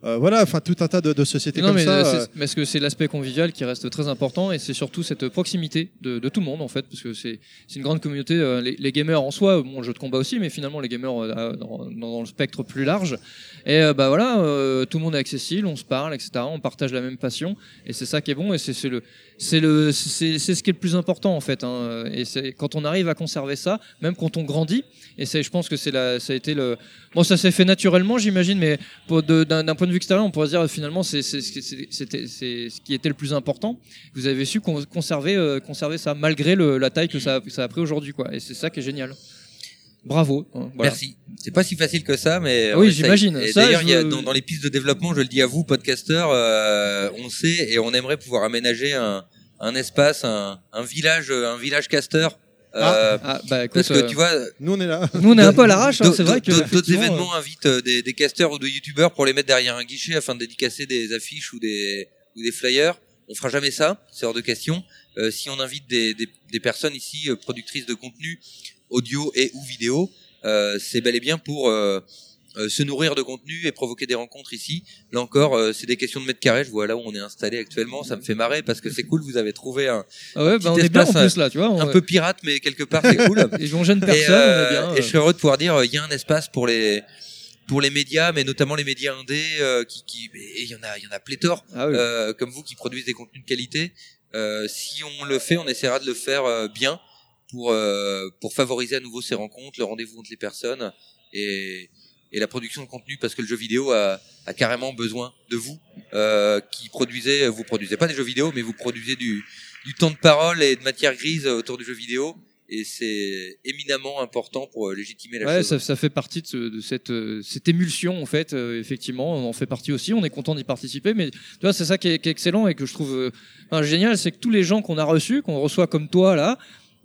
Euh, voilà, enfin tout un tas de, de sociétés
Non,
comme
mais
ça.
euh,
euh,
c'est- parce que c'est l'aspect convivial qui reste très important et c'est surtout cette proximité de, de tout le monde en fait, parce que c'est une grande communauté. euh, les, les gamers en soi, bon, jeu de combat aussi, mais finalement les gamers euh, dans, dans le spectre plus large. Et euh, bah voilà, euh, tout le monde est accessible, on se parle, etc. On partage la même passion et c'est ça qui est bon et c'est le c'est le c'est ce qui est le plus important en fait. Hein, et c'est quand on arrive à conserver ça, même quand on grandit. Et c'est je pense que c'est ça a été le bon ça s'est fait naturellement j'imagine, mais d'un point de vue extérieur, on pourrait se dire finalement c'est ce qui était le plus important. Vous avez su con- conserver euh, conserver ça malgré le, la taille que ça a, que ça a pris aujourd'hui quoi. Et c'est ça qui est génial. Bravo. hein, voilà.
Merci. C'est pas si facile que ça, mais
oui, j'imagine.
D'ailleurs,
veux-
dans, dans les pistes de développement, je le dis à vous, podcasteurs, euh, on sait et on aimerait pouvoir aménager un, un espace, un, un village, un village caster. Euh,
Ah, bah, écoute,
parce que
euh,
tu vois,
nous on est là. [LAUGHS]
Nous, on est un peu à l'arrache, hein,
D'autres-
c'est vrai que,
d'autres- événements invitent euh, des, des casters ou des youtubeurs pour les mettre derrière un guichet afin de dédicacer des affiches ou des, ou des flyers. On fera jamais ça, c'est hors de question. Euh, si on invite des, des, des personnes ici euh, productrices de contenu audio et ou vidéo, euh, c'est bel et bien pour euh, euh, se nourrir de contenu et provoquer des rencontres ici. Là encore, euh, c'est des questions de mètres carrés. Je vois là où on est installé actuellement, ça me fait marrer parce que c'est cool. Vous avez trouvé un,
Ah ouais,
un
bah,
petit
on est bien en
espace,
plus, là, tu vois, on-
un peu pirate, mais quelque part c'est cool. [LAUGHS]
Ils vont gêner
Et,
personne, on est bien,
Et
euh.
je serais heureux de pouvoir dire, euh, il y a un espace pour les pour les médias, mais notamment les médias indés, euh, qui, qui et il y en a, il y en a pléthore,
Ah oui.
euh, comme vous qui produisent des contenus de qualité. Euh, si on le fait, on essaiera de le faire euh, bien pour euh, pour favoriser à nouveau ces rencontres, le rendez-vous entre les personnes et et la production de contenu parce que le jeu vidéo a, a carrément besoin de vous euh, qui produisez vous produisez pas des jeux vidéo mais vous produisez du du temps de parole et de matière grise autour du jeu vidéo et c'est éminemment important pour euh, légitimer la
Ouais,
chose.
ça, ça fait partie de, ce- de cette, euh, cette émulsion en fait. euh, effectivement, on en fait partie aussi. On est content d'y participer, mais tu vois, c'est ça qui est, qui est excellent et que je trouve euh, enfin, génial, c'est que tous les gens qu'on a reçus, qu'on reçoit comme toi là.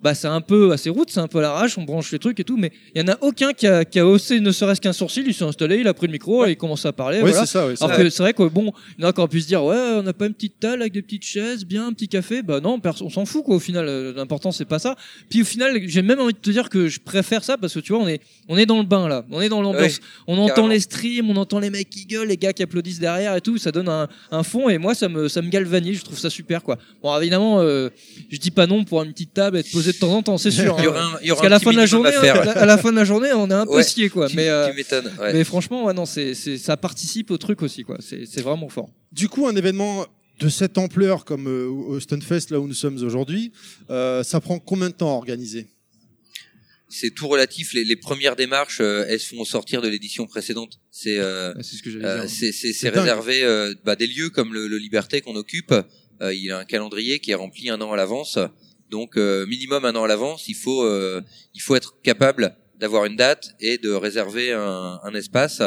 Bah, c'est un peu assez route, c'est un peu à l'arrache, on branche les trucs et tout, mais il y en a aucun qui a, qui a haussé ne serait-ce qu'un sourcil, il s'est installé, il a pris le micro et il commence à parler.
Ouais,
voilà.
c'est ça, ouais, c'est
Alors
ça.
que c'est vrai que bon, il y en a qui pu se dire, ouais, on n'a pas une petite table avec des petites chaises, bien, un petit café. Bah non, on s'en fout quoi. Au final, euh, l'important c'est pas ça. Puis au final, j'ai même envie de te dire que je préfère ça parce que tu vois, on est, on est dans le bain là, on est dans l'ambiance,
Ouais,
on entend
carrément.
les streams, on entend les mecs qui gueulent, les gars qui applaudissent derrière et tout, ça donne un, un fond et moi ça me, ça me galvanise, je trouve ça super quoi. Bon, évidemment, euh, je dis pas non pour une petite table être posée de temps en temps, c'est sûr. [LAUGHS]
Il y
hein.
aura un- il y aura
Parce qu'à la fin de la
à
journée,
faire.
à la fin de la journée, on est un peu
Ouais,
scié quoi.
tu-
mais, euh,
tu m'étonnes, ouais.
mais franchement, ouais, non, c'est, ça participe au truc aussi quoi. C'est, vraiment fort.
Du coup, un événement de cette ampleur comme euh, au Stunfest, là où nous sommes aujourd'hui, euh, ça prend combien de temps à organiser?
C'est tout relatif. Les, les premières démarches, euh, elles se font sortir de l'édition précédente. C'est euh,
ce
euh, réservé euh, bah, des lieux comme le, le Liberté qu'on occupe. Euh, il a un calendrier qui est rempli un an à l'avance. Donc euh, minimum un an à l'avance, il faut euh, il faut être capable d'avoir une date et de réserver un, un espace.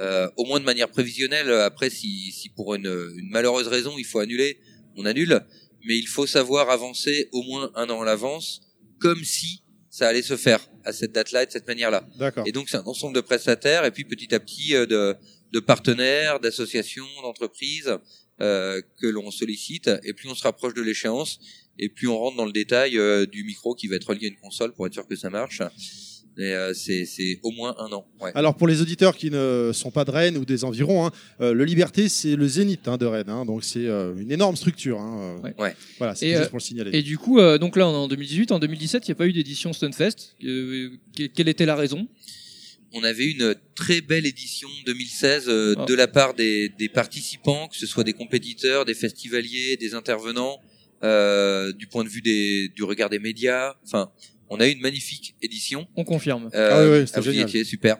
Euh, au moins de manière prévisionnelle. Après, si, si pour une, une malheureuse raison il faut annuler, on annule. Mais il faut savoir avancer au moins un an à l'avance, comme si ça allait se faire à cette date-là et de cette manière-là.
D'accord.
Et donc c'est un ensemble de prestataires et puis petit à petit euh, de, de partenaires, d'associations, d'entreprises euh, que l'on sollicite. Et plus on se rapproche de l'échéance, et plus on rentre dans le détail euh, du micro qui va être relié à une console pour être sûr que ça marche. Mais euh, c'est c'est au moins un an. Ouais.
Alors pour les auditeurs qui ne sont pas de Rennes ou des environs, hein, euh, le Liberté c'est le zénith hein, de Rennes, hein, donc c'est euh, une énorme structure. Hein, euh,
Ouais.
Voilà, c'est
Et,
juste
euh,
pour le signaler.
Et du coup, euh, donc là, on est en 2018. En 2017, il n'y a pas eu d'édition Stunfest. Euh, que- quelle était la raison?
On avait une très belle édition 2016 euh,
Ah.
de la part des, des participants, que ce soit des compétiteurs, des festivaliers, des intervenants, euh, du point de vue des, du regard des médias. Enfin, on a eu une magnifique édition.
On confirme.
Euh,
Ah oui, oui, c'était
ah, super.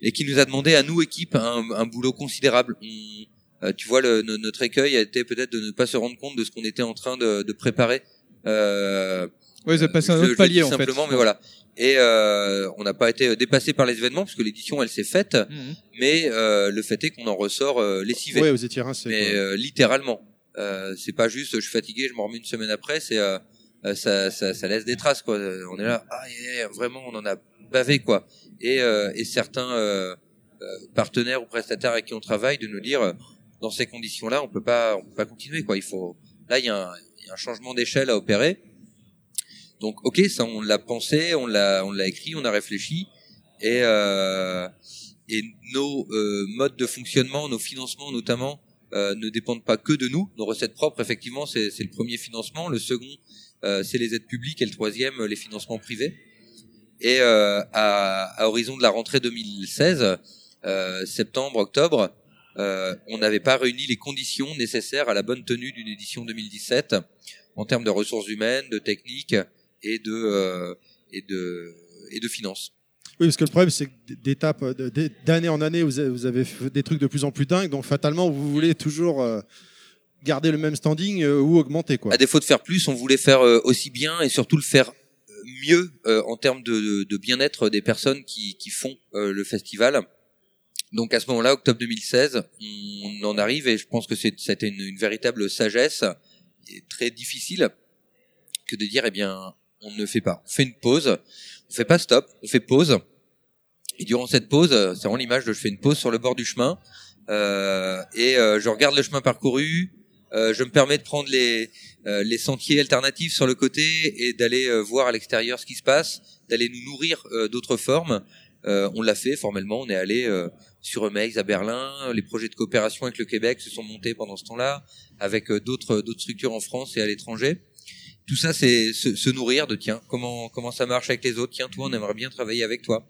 Et qui nous a demandé à nous équipe un, un boulot considérable. On- euh, tu vois, le, no- notre écueil a été peut-être de ne pas se rendre compte de ce qu'on était en train de, de préparer. Euh,
ils ont passé un
je
autre palier, en fait.
simplement, mais voilà. Et euh, on n'a pas été dépassé par les événements parce que l'édition elle s'est faite,
Mhm.
mais euh, le fait est qu'on en ressort euh, lessivé.
Ouais, vous étiez rincés,
Mais euh, littéralement. Euh, c'est pas juste je suis fatigué, je m'en remets une semaine après. C'est euh, euh, ça, ça, ça laisse des traces quoi. On est là, ah, vraiment, on en a bavé quoi. Et, euh, et certains euh, partenaires ou prestataires avec qui on travaille de nous dire, dans ces conditions-là, on peut pas, on peut pas continuer quoi. Il faut, là, il y y a un changement d'échelle à opérer. Donc, ok, ça, on l'a pensé, on l'a, on l'a écrit, on a réfléchi, et euh, et nos euh, modes de fonctionnement, nos financements notamment, euh, ne dépendent pas que de nous. Nos recettes propres, effectivement, c'est le premier financement. Le second, euh, c'est les aides publiques, et le troisième, les financements privés. Et euh, à, à horizon de la rentrée 2016, euh, septembre, octobre, euh, on n'avait pas réuni les conditions nécessaires à la bonne tenue d'une édition 2017 en termes de ressources humaines, de techniques et de euh, et de et de finances.
Oui, parce que le problème, c'est que d'étape, de- d'année en année, vous avez, des trucs de plus en plus dingues, donc fatalement, vous voulez toujours euh, garder le même standing euh, ou augmenter, quoi.
À défaut de faire plus, on voulait faire euh, aussi bien et surtout le faire euh, mieux euh, en termes de, bien-être des personnes qui, font euh, le festival. Donc à ce moment-là, octobre 2016, on en arrive et je pense que c'était une, une véritable sagesse très difficile que de dire eh bien on ne fait pas, on fait une pause, on fait pas stop, on fait pause. Et durant cette pause, euh, c'est vraiment l'image de je fais une pause sur le bord du chemin euh, et euh, je regarde le chemin parcouru, euh, je me permets de prendre les euh, les sentiers alternatifs sur le côté et d'aller euh, voir à l'extérieur ce qui se passe, d'aller nous nourrir d'autres formes. On l'a fait formellement, on est allé sur Eumex à Berlin, les projets de coopération avec le Québec se sont montés pendant ce temps-là, avec d'autres d'autres structures en France et à l'étranger. Tout ça, c'est se, se nourrir de tiens, comment comment ça marche avec les autres, tiens toi on aimerait bien travailler avec toi.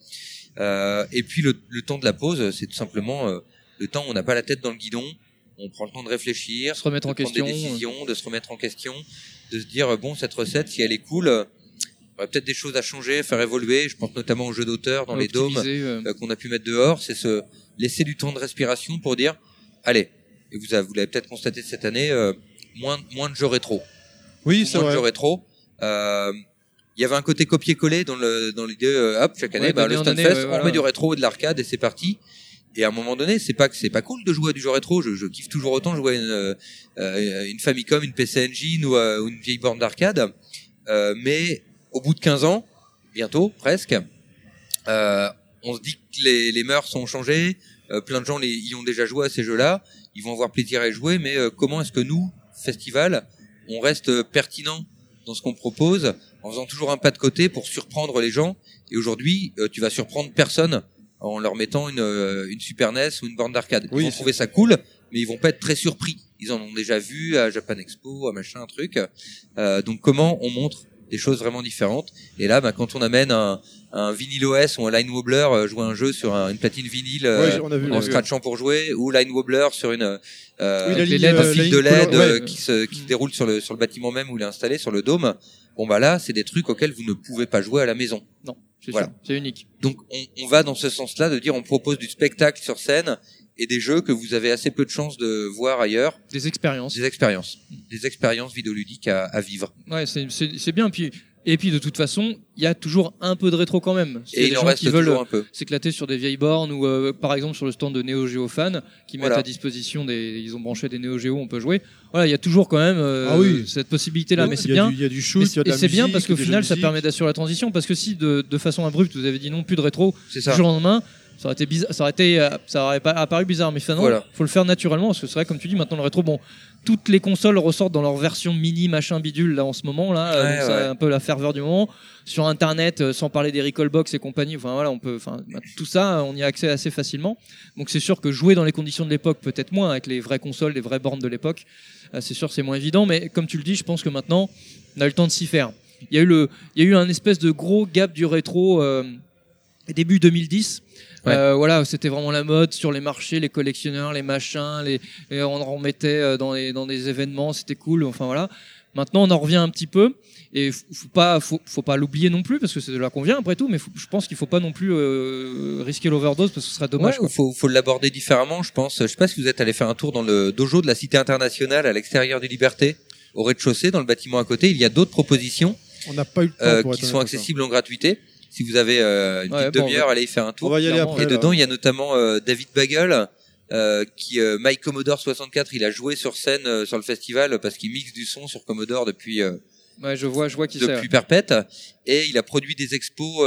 Euh, et puis le, le temps de la pause, c'est tout simplement euh, le temps où on n'a pas la tête dans le guidon, on prend le temps de réfléchir,
Se remettre
de
en
prendre
question.
des décisions, de se remettre en question, de se dire euh, bon cette recette si elle est cool, euh, il y aurait peut-être des choses à changer, à faire évoluer. Je pense notamment aux jeux d'auteur dans les dômes
euh.
euh, qu'on a pu mettre dehors, c'est se laisser du temps de respiration pour dire allez. Et vous, avez- vous l'avez peut-être constaté cette année, euh, moins moins de jeux rétro.
Oui, c'est vrai.
de jeux rétro. Euh, il y avait un côté copier-coller dans le dans l'idée euh, hop chaque année
Ouais,
bah, le Stunfest
ouais,
on
voilà.
met du rétro et de l'arcade et c'est parti et à un moment donné c'est pas que c'est pas cool de jouer à du jeu rétro je, je kiffe toujours autant jouer à une euh, une Famicom une PC Engine ou, euh, ou une vieille borne d'arcade Euh, mais au bout de 15 ans bientôt presque euh, on se dit que les, les mœurs sont changées euh, plein de gens les, y ont déjà joué à ces jeux-là ils vont avoir plaisir à y jouer mais euh, comment est-ce que nous festival on reste euh, pertinent dans ce qu'on propose en faisant toujours un pas de côté pour surprendre les gens. Et aujourd'hui euh, tu vas surprendre personne en leur mettant une, euh, une Super NES ou une borne d'arcade. Ils vont trouver ça. cool mais ils vont pas être très surpris. Ils en ont déjà vu à Japan Expo à machin un truc. Euh, donc comment on montre des choses vraiment différentes et là bah, quand on amène un, un vinyle OS ou un line wobbler euh, jouer un jeu sur un- une platine vinyle euh,
Ouais, on a vu, on
en scratchant pour jouer ou line wobbler sur une euh,
Oui, ligne,
un
euh,
fil de LED euh,
ouais.
qui se qui se déroule sur le sur le bâtiment même où il est installé sur le dôme bon bah là c'est des trucs auxquels vous ne pouvez pas jouer à la maison
Non, c'est
Voilà.
unique.
donc on, on va dans ce sens-là de dire on propose du spectacle sur scène et des jeux que vous avez assez peu de chances de voir ailleurs
Des expériences.
des expériences des expériences vidéoludiques à, à vivre
Ouais, c'est c'est- c'est bien. Puis et puis de toute façon, il y a toujours un peu de rétro quand même. S'il y a
et
des
il en
gens
reste
qui veulent
toujours un peu
s'éclater sur des vieilles bornes ou euh, par exemple sur le stand de Neo Geo Fan qui mettent
Voilà.
à disposition des ils ont branché des Neo Geo on peut jouer voilà il y a toujours quand même euh,
Ah oui.
cette possibilité là
Oui,
mais c'est bien
il y a du shoot,
Et-
il y a de
et
la
c'est bien parce qu'au final ça permet d'assurer la transition parce que si de, de façon abrupte vous avez dit non plus de rétro
c'est
du jour au lendemain ça aurait été bizarre, ça aurait été euh, ça aurait pas apparu bizarre mais finalement
Voilà.
faut le faire naturellement parce que c'est vrai comme tu dis maintenant le rétro bon toutes les consoles ressortent dans leur version mini machin bidule là en ce moment là euh,
Ouais,
donc c'est un peu la ferveur du moment. Sur internet euh, sans parler des recall box et compagnie enfin voilà on peut enfin bah, tout ça on y a accès assez facilement. Donc c'est sûr que jouer dans les conditions de l'époque peut-être moins avec les vraies consoles les vraies bornes de l'époque c'est sûr c'est moins évident mais comme tu le dis je pense que maintenant on a le temps de s'y faire. Il y a eu le il y a eu un espèce de gros gap du rétro euh, début 2010
Ouais.
Euh, voilà, c'était vraiment la mode sur les marchés, les collectionneurs, les machins, les, et on en remettait euh, dans, les, dans des événements, c'était cool. Enfin voilà. Maintenant, on en revient un petit peu et faut pas, faut, faut pas l'oublier non plus parce que c'est de là qu'on vient après tout. Mais faut- je pense qu'il faut pas non plus euh, risquer l'overdose parce que ce serait dommage.
Ouais,
quoi.
faut, faut l'aborder différemment, je pense. Je sais pas si vous êtes allé faire un tour dans le dojo de la Cité internationale à l'extérieur du Liberté, au rez-de-chaussée, dans le bâtiment à côté. Il y a d'autres propositions
On n'a pas eu le temps
euh,
pour
qui sont accessibles en gratuité. Si vous avez euh, une
Ouais,
petite
bon,
demi-heure,
on
allez y faire un
On
tour.
va y aller après.
Et
là.
dedans, il y a notamment euh, David Bagel, euh, qui euh, Mike Commodore 64, il a joué sur scène euh, sur le festival parce qu'il mixe du son sur Commodore depuis euh,
Ouais, je vois, je vois qui c'est.
depuis perpète et il a produit des expos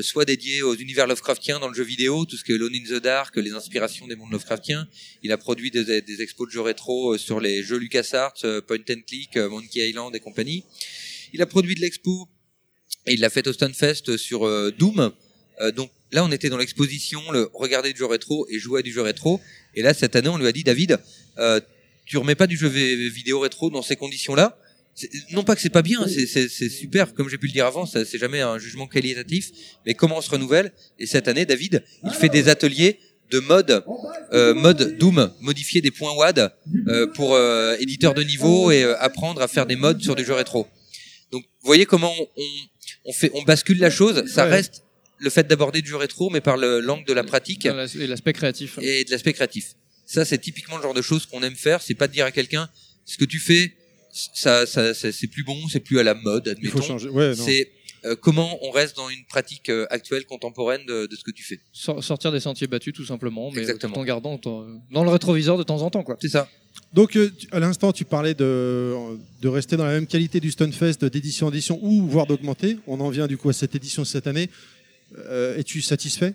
soit dédiés aux univers Lovecraftiens dans le jeu vidéo tout ce qui est Alone in the Dark les inspirations des mondes Lovecraftiens il a produit des, des expos de jeux rétro euh, sur les jeux LucasArts Point and Click Monkey Island et compagnie il a produit de l'expo et il l'a fait au Stunfest sur euh, Doom. Euh, donc là on était dans l'exposition le regarder du jeu rétro et jouer à du jeu rétro. Et là cette année on lui a dit David euh, tu remets pas du jeu vidéo rétro dans ces conditions là non pas que c'est pas bien, c'est- super, comme j'ai pu le dire avant, c'est jamais un jugement qualitatif, mais comment on se renouvelle. Et cette année, David, il fait des ateliers de mode, euh, mode Doom, modifier des points WAD euh, pour euh, éditeurs de niveau et euh, apprendre à faire des modes sur des jeux rétro. Donc, vous voyez comment on, on, fait, on bascule la chose. Ça
Ouais.
reste le fait d'aborder du rétro, mais par le- l'angle de la pratique
Et l'aspect créatif.
et de l'aspect créatif. Ça, c'est typiquement le genre de choses qu'on aime faire. C'est pas de dire à quelqu'un ce que tu fais, ça, ça, ça- c'est plus bon, c'est plus à la mode.
Il
Admettons.
faut changer. Ouais,
c'est euh, comment on reste dans une pratique euh, actuelle, contemporaine de, de ce que tu fais?
Sor- sortir des sentiers battus tout simplement, mais
Exactement.
tout en gardant ton- dans le rétroviseur de temps en temps quoi.
C'est ça.
Donc, euh, à l'instant, tu parlais de, de rester dans la même qualité du Stunfest d'édition en édition ou voire d'augmenter. On en vient du coup à cette édition cette année. Euh, Es-tu satisfait?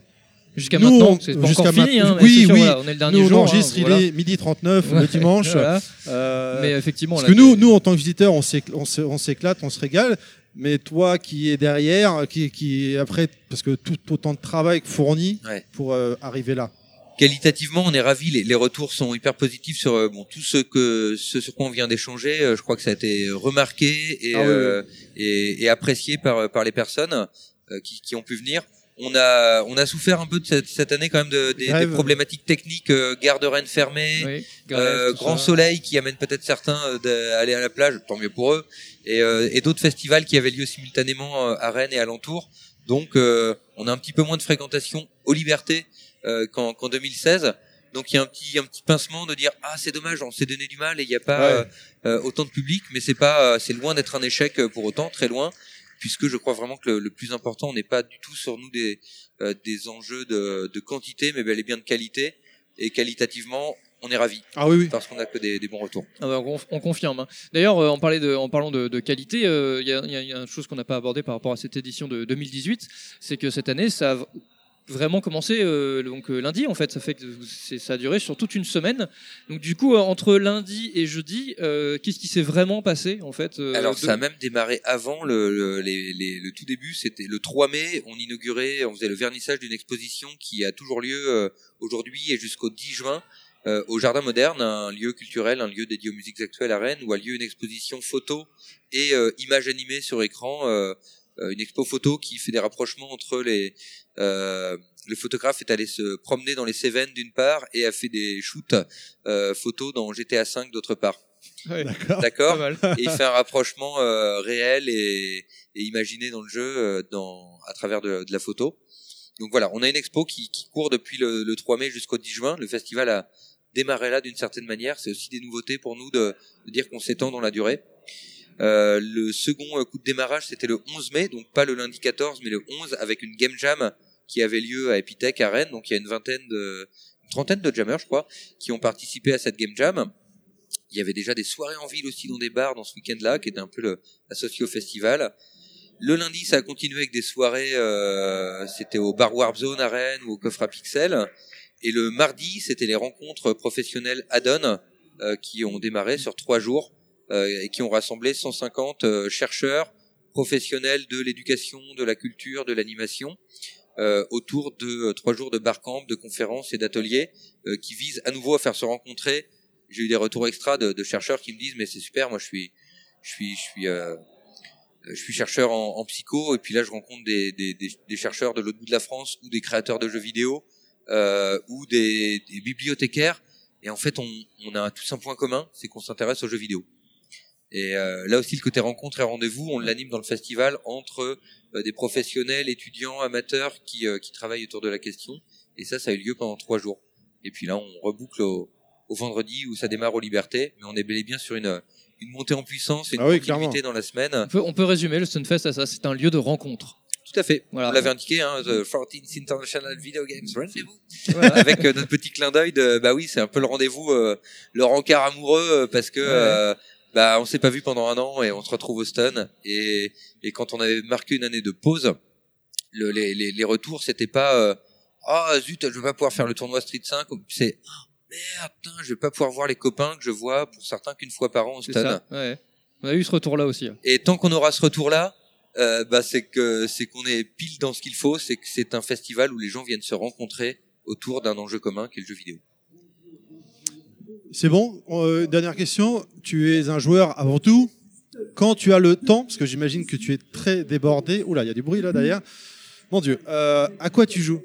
Jusqu'à
Nous,
maintenant, c'est pas encore fini, hein, mais
oui,
sûr,
oui.
voilà, on est le dernier
nous,
jour,
On
hein,
enregistre, il
voilà.
est midi 39 le dimanche. [LAUGHS]
voilà.
Euh,
Mais effectivement,
parce
là,
que nous, nous, en tant que visiteurs, on s'éclate, on se régale. Mais toi qui es derrière, qui, qui après, parce que tout autant de travail fourni
Ouais.
pour euh, arriver là.
Qualitativement, on est ravis. Les, les retours sont hyper positifs sur euh, bon tout ce que ce sur quoi on vient d'échanger. euh, je crois que ça a été remarqué et,
Ah oui,
et, et apprécié par par les personnes qui, qui ont pu venir. On a on a souffert un peu de cette, cette année quand même de, des, des problématiques techniques, euh, gare de Rennes fermée,
Oui,
euh, grand
ça.
soleil qui amène peut-être certains euh, d'aller à la plage, tant mieux pour eux, et, euh, et d'autres festivals qui avaient lieu simultanément euh, à Rennes et alentour. Donc euh, on a un petit peu moins de fréquentation aux libertés euh, qu'en qu'en 2016. Donc il y a un petit un petit pincement de dire ah c'est dommage on s'est donné du mal et il n'y a pas
Ouais.
autant de public mais c'est pas c'est loin d'être un échec pour autant très loin puisque je crois vraiment que le, le plus important n'est pas du tout sur nous des euh, des enjeux de, de quantité mais bel et bien de qualité et qualitativement on est ravis
Ah oui, oui.
parce qu'on a que des, des bons retours.
Ah bah, on, on confirme. hein. D'ailleurs, euh, en, de- en parlant de, de qualité, euh, il y, a, il y a- il y a une chose qu'on n'a pas abordée par rapport à cette édition de 2018, c'est que cette année, ça a vraiment commencé euh, donc euh, lundi en fait. Ça fait que ça a duré sur toute une semaine. Donc du coup, euh, entre lundi et jeudi, euh, qu'est-ce qui s'est vraiment passé en fait euh,
Alors
de-
ça a même démarré avant le, le, les- les- le tout début, c'était le 3 mai, on inaugurait, on faisait le vernissage d'une exposition qui a toujours lieu euh, aujourd'hui et jusqu'au 10 juin euh, au Jardin Moderne, un lieu culturel, un lieu dédié aux musiques actuelles à Rennes, où a lieu une exposition photo et euh, images animées sur écran, une expo photo qui fait des rapprochements entre les... Euh, le photographe est allé se promener dans les Cévennes d'une part et a fait des shoots euh, photos dans GTA 5 d'autre part.
D'accord.
Et il fait un rapprochement euh, réel et, et imaginé dans le jeu, euh, dans, à travers de, de la photo. Donc voilà, on a une expo qui, qui court depuis le, le 3 mai jusqu'au 10 juin. Le festival a démarré là d'une certaine manière. C'est aussi des nouveautés pour nous de, de dire qu'on s'étend dans la durée. Euh, le second euh, coup de démarrage, c'était le 11 mai, donc pas le lundi 14, mais le 11, avec une game jam qui avait lieu à Epitech à Rennes. Donc il y a une vingtaine de, une trentaine de jammers, je crois, qui ont participé à cette game jam. Il y avait déjà des soirées en ville aussi dans des bars dans ce week-end-là, qui était un peu le, associé au festival. Le lundi, ça a continué avec des soirées, euh, c'était au Bar Warp Zone à Rennes ou au Coffre à Pixel. Et le mardi, c'était les rencontres professionnelles Addon, euh, qui ont démarré sur trois jours euh, et qui ont rassemblé 150 euh, chercheurs professionnels de l'éducation, de la culture, de l'animation, euh, autour de euh, trois jours de barcamp, de conférences et d'ateliers euh, qui visent à nouveau à faire se rencontrer. J'ai eu des retours extra de, de chercheurs qui me disent mais c'est super, moi je suis, je suis, je suis, euh, je suis chercheur en, en psycho et puis là je rencontre des, des, des, chercheurs de l'autre bout de la France ou des créateurs de jeux vidéo euh, ou des, des bibliothécaires et en fait on, on a tous un point commun, c'est qu'on s'intéresse aux jeux vidéo. Et euh, là aussi le côté rencontre et rendez-vous, on l'anime dans le festival entre euh, des professionnels, étudiants, amateurs qui, euh, qui travaillent autour de la question. Et ça, ça a eu lieu pendant trois jours. Et puis là, on reboucle au, au vendredi où ça démarre aux libertés, mais on est bel et bien sur une, une montée en puissance et une
Ah oui,
continuité dans la semaine.
on, peut, on peut résumer le Stunfest à ça, c'est un lieu de rencontre.
Tout Tout à fait.
Voilà.
On l'avait indiqué, hein, The 14th International Video Games Rendezvous. [LAUGHS] Voilà, avec euh, notre petit clin d'œil de, bah oui, c'est un peu le rendez-vous, euh, le rencard amoureux, euh, parce que, euh, bah, on s'est pas vu pendant un an et on se retrouve au stun. Et, et quand on avait marqué une année de pause, le, les, les, les retours, c'était pas, euh, ah zut, je vais pas pouvoir faire le tournoi Street 5. C'est, oh, merde, putain, je vais pas pouvoir voir les copains que je vois pour certains qu'une fois par an au stun.
Ouais. On a eu ce retour-là aussi. hein.
Et tant qu'on aura ce retour-là, euh, bah, c'est que c'est qu'on est pile dans ce qu'il faut. C'est que c'est un festival où les gens viennent se rencontrer autour d'un enjeu commun qui est le jeu vidéo.
C'est bon. Euh, dernière question. Tu es un joueur avant tout. Quand tu as le temps, parce que j'imagine que tu es très débordé. Oula, il y a du bruit là derrière. Mon Dieu. Euh, à quoi tu joues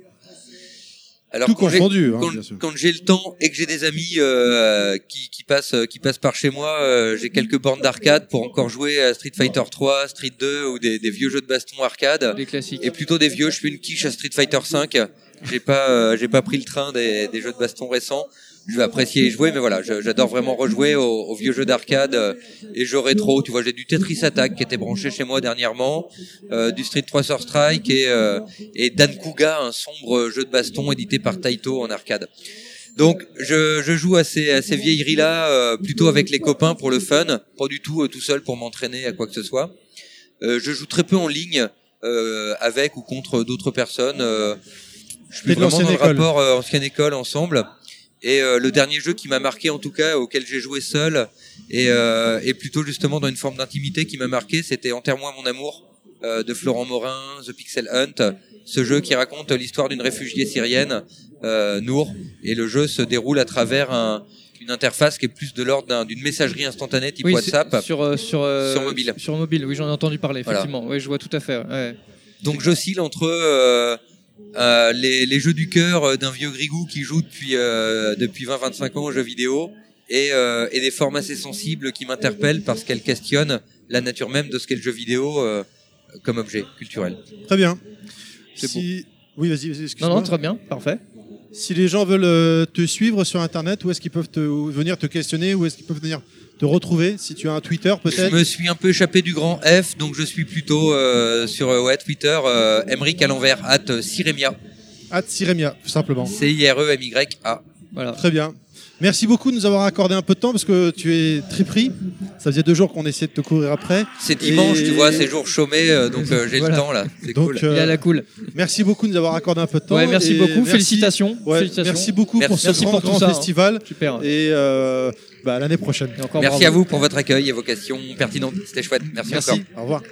Alors,
Tout
quand j'ai-
confondu, hein,
quand,
bien sûr.
quand j'ai le temps et que j'ai des amis euh, qui, qui passent qui passent par chez moi, euh, j'ai quelques bornes d'arcade pour encore jouer à Street Fighter 3, Street 2 ou des, des vieux jeux de baston arcade.
Les classiques.
Et plutôt des vieux. Je fais une quiche à Street Fighter 5. J'ai pas euh, j'ai pas pris le train des, des jeux de baston récents. Je vais apprécier y jouer, mais voilà, j'adore vraiment rejouer aux, aux vieux jeux d'arcade euh, et jeux rétro. Tu vois, j'ai du Tetris Attack qui était branché chez moi dernièrement, euh, du Street 3 Sur Strike et, euh, et Dankuga, un sombre jeu de baston édité par Taito en arcade. Donc je, je joue à ces, à ces vieilleries-là euh, plutôt avec les copains pour le fun, pas du tout tout seul pour m'entraîner à quoi que ce soit. Je joue très peu en ligne avec ou contre d'autres personnes. je suis vraiment dans le
école.
rapport ancienne école ensemble. Et euh, le dernier jeu qui m'a marqué en tout cas, auquel j'ai joué seul et, euh, et plutôt justement dans une forme d'intimité qui m'a marqué, c'était Enterre-moi mon amour euh, de Florent Morin, The Pixel Hunt, ce jeu qui raconte l'histoire d'une réfugiée syrienne, euh, Nour, et le jeu se déroule à travers un, une interface qui est plus de l'ordre d'un- d'une messagerie instantanée type
Oui,
WhatsApp.
sur euh, sur euh,
Sur mobile.
Sur mobile, oui, j'en ai entendu parler
Voilà.
effectivement. Oui, je vois tout à fait. ouais.
Donc j'oscille entre euh, les, les jeux du cœur euh, d'un vieux grigou qui joue depuis euh, depuis 20-25 ans aux jeux vidéo et, euh, et des formes assez sensibles qui m'interpellent parce qu'elles questionnent la nature même de ce qu'est le jeu vidéo euh, comme objet culturel.
Très bien.
C'est
Si... Oui, vas-y, vas-y,
Non,
excuse-moi.
non, très bien, parfait.
Si les gens veulent te suivre sur Internet, où est-ce qu'ils peuvent te, venir te questionner Où est-ce qu'ils peuvent venir te retrouver Si tu as un Twitter,
Je
peut-être
me suis un peu échappé du grand F, donc je suis plutôt euh, sur euh, ouais, Twitter, euh, Emric à l'envers, at Siremia,
At Siremia, tout simplement.
C-I-R-E-M-Y-A.
Voilà.
Très bien. Merci beaucoup de nous avoir accordé un peu de temps parce que tu es très pris. Ça faisait deux jours qu'on essayait de te courir après.
C'est dimanche,
Et-
tu vois, c'est jour chômé, euh, donc euh, j'ai
Voilà.
le temps là. C'est
Donc,
cool.
euh,
Il y a la cool.
Merci beaucoup de nous avoir accordé un peu de temps.
Ouais, merci beaucoup.
merci-
Félicitations.
Ouais,
Félicitations.
Merci beaucoup pour ce
Merci
grand,
pour tout
grand
ça, hein.
festival.
Super.
Et euh, bah, l'année prochaine.
Merci
bravo.
à vous pour votre accueil et vos questions pertinentes. C'était chouette. Merci,
Merci.
encore.
Au revoir.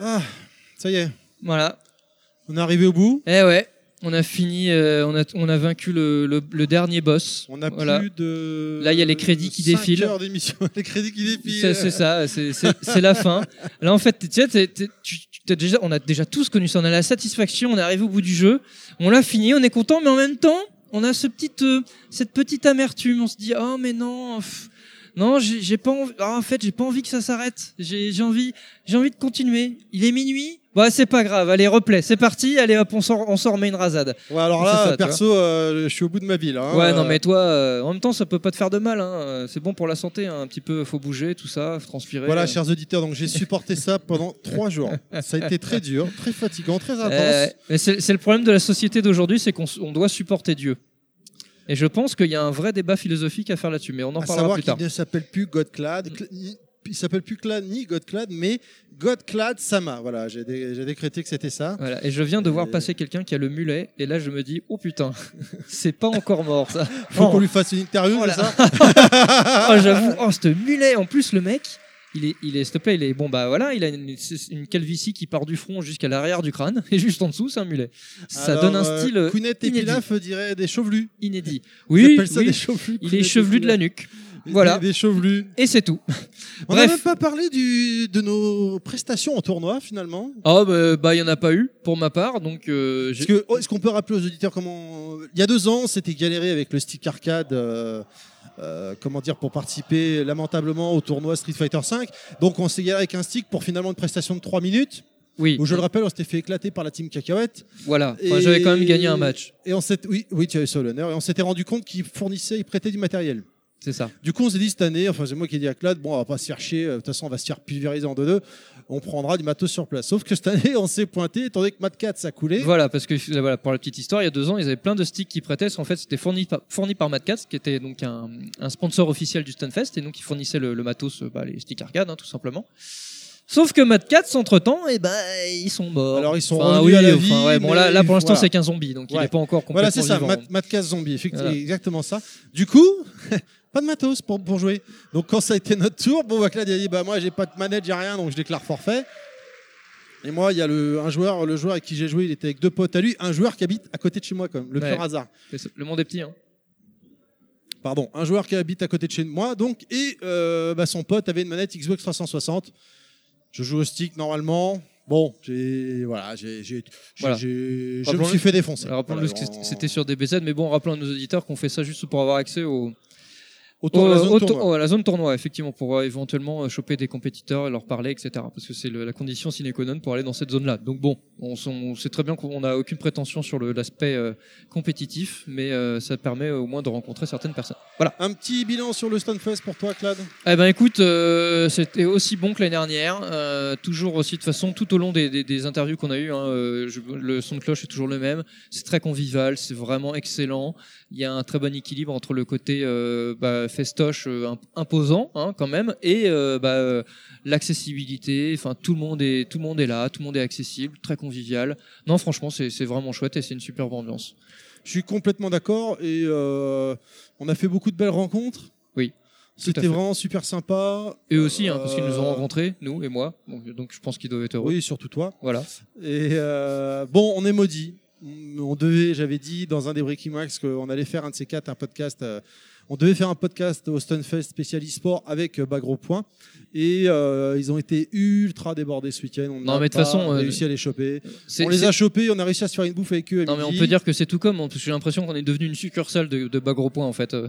Ah, ça y est,
Voilà.
on est arrivé au bout.
Eh ouais. On a fini, euh, on, a, on a vaincu le, le, le dernier boss.
On a
Voilà.
plus de.
Là, il y a les crédits qui défilent.
heures d'émission. [LAUGHS] Les crédits qui défilent.
C'est ça, c'est- c'est c'est la fin. Là, en fait, tu sais, déjà, on a déjà tous connu ça. On a la satisfaction, on est arrivé au bout du jeu, on l'a fini, on est content, mais en même temps, on a ce petit, euh, cette petite amertume. On se dit, oh mais non, non, j'ai pas envie. ah, en fait, j'ai pas envie que ça s'arrête. J'ai envie, j'ai envie de continuer. Il est minuit. Bah c'est pas grave. Allez, replay, c'est parti. Allez hop, on sort, on sort main rasade.
Ouais, alors là,
ça,
perso, euh, je suis au bout de ma vie. Là, hein.
Ouais, non, mais toi, euh, en même temps, ça peut pas te faire de mal. Hein. C'est bon pour la santé, hein. un petit peu, faut bouger, tout ça, faut transpirer.
Voilà, chers auditeurs, donc j'ai supporté ça pendant trois jours. Ça a été très dur, très fatigant, très intense.
Euh, mais c'est le problème de la société d'aujourd'hui, c'est qu'on doit supporter Dieu. Et je pense qu'il y a un vrai débat philosophique à faire là-dessus, mais on en
à
parlera
savoir
plus
qu'il
tard.
ne s'appelle plus Godclad. Cl- ni- Il s'appelle plus Clad ni Godclad, mais Godclad Sama. Voilà, j'ai dé- j'ai décrété que c'était ça.
Voilà. Et je viens de voir passer quelqu'un qui a le mulet, et là je me dis, oh putain, [LAUGHS] c'est pas encore mort ça.
Faut qu'on lui fasse une interview,
Oh
c'est
là.
ça [LAUGHS]
oh, j'avoue, oh, ce mulet, en plus le mec, il est, il est, s'il te plaît, il est, bon bah voilà, il a une, calvitie qui part du front jusqu'à l'arrière du crâne, [LAUGHS] et juste en dessous, c'est un mulet. Ça
Alors,
donne un
euh,
style
Kounet et. Pilaf diraient des chevelus.
inédit. [LAUGHS] Oui,
ça
oui,
des chevelus.
il est chevelu de la nuque. Voilà.
Des, chevelus.
Et c'est tout. [LAUGHS]
On n'a même pas parlé du, de nos prestations en tournoi, finalement.
Oh bah, il y en a pas eu pour ma part donc euh,
Est-ce oh, est-ce qu'on peut rappeler aux auditeurs comment il y a deux ans c'était galéré avec le stick arcade euh, euh, comment dire pour participer lamentablement au tournoi Street Fighter 5 donc on s'est galéré avec un stick pour finalement une prestation de 3 minutes
oui.
où je le rappelle on s'était fait éclater par la team cacahuète.
Voilà. Enfin, j'avais quand même gagné un match.
et on s'est oui oui tu avais ça l'honneur. Et on s'était rendu compte qu'ils fournissaient ils prêtaient du matériel
C'est ça.
Du coup, on s'est dit cette année, enfin, c'est moi qui ai dit à Claude, bon, on va pas se faire chier, euh, de toute façon, on va se faire pulvériser en deux-deux, on prendra du matos sur place. Sauf que cette année, on s'est pointé, étant donné que Mad Cat, ça coulait.
Voilà, parce que voilà, pour la petite histoire, il y a deux ans, ils avaient plein de sticks qui prêtaient. En fait, c'était fourni, par- fourni par qui était donc un, un sponsor officiel du Stunfest, et donc ils fournissaient le, le matos, euh, bah, les sticks arcade, hein, tout simplement. Sauf que Mad Cats, entre temps, eh ben, ils sont morts.
Alors, ils sont
Enfin, oui,
à la
enfin,
vie,
ouais, bon, là, pour l'instant,
voilà.
c'est qu'un zombie, donc il n'est pas encore complètement
Voilà, c'est ça. Mad, Cat Zombie,
Voilà.
exactement ça. Du coup, [LAUGHS] pas de matos pour, pour jouer. Donc, quand ça a été notre tour, bon, bah, Claude, a dit, bah, moi, j'ai pas de manette, j'ai rien, donc je déclare forfait. Et moi, il y a le, un joueur, le joueur avec qui j'ai joué, il était avec deux potes à lui, un joueur qui habite à côté de chez moi, quand même, le
Ouais.
pur hasard.
Le monde est petit, hein.
Pardon, un joueur qui habite à côté de chez moi, donc, et euh, bah, son pote avait une manette Xbox 360. Je joue au stick normalement. Bon, j'ai voilà, j'ai
Voilà.
je me suis fait défoncer.
Rappelons-le
Voilà,
que c'était- sur DBZ, mais bon, rappelons à nos auditeurs qu'on fait ça juste pour avoir accès au.
Au tour-
au-
la zone tournoi.
à la zone tournoi, effectivement, pour euh, éventuellement euh, choper des compétiteurs et leur parler, etc. Parce que c'est la condition sine qua non pour aller dans cette zone-là. Donc bon, on, sait très bien qu'on n'a aucune prétention sur l'aspect euh, compétitif, mais euh, ça permet au moins de rencontrer certaines personnes. Voilà.
Un petit bilan sur le Stunfest pour toi, Claude?
Eh ben écoute, euh, c'était aussi bon que l'année dernière. euh, toujours aussi de toute façon tout au long des, des- des interviews qu'on a eues, hein, euh, je- le son de cloche est toujours le même. C'est très convivial, c'est vraiment excellent. Il y a un très bon équilibre entre le côté euh, bah, festoche, euh, imp- imposant hein, quand même, et euh, bah, euh, l'accessibilité. Enfin tout le monde est tout le monde est là, tout le monde est accessible, très convivial. Non franchement c'est vraiment chouette et c'est une superbe ambiance.
Je suis complètement d'accord et on a fait beaucoup de belles rencontres.
Oui.
C'était vraiment super sympa.
Eux aussi, hein, parce qu'ils nous ont rencontrés, nous et moi. Donc, donc je pense qu'ils doivent être heureux.
Oui, surtout toi.
Voilà.
Et euh, bon, on est maudit. On devait, j'avais dit dans un des Breaking Max qu'on allait faire un de ces quatre, un podcast. On devait faire un podcast au Stunfest spécial e-sport avec euh, Bagro Point. Et euh, ils ont été ultra débordés ce week-end. On
Non, mais de toute façon, euh,
réussi à les choper. On les a chopés, on a réussi à se faire une bouffe avec eux. à
Non, mais on
midi.
peut dire que c'est tout comme, hein, parce que j'ai l'impression qu'on est devenu une succursale de, de Bagro Point en fait. [LAUGHS]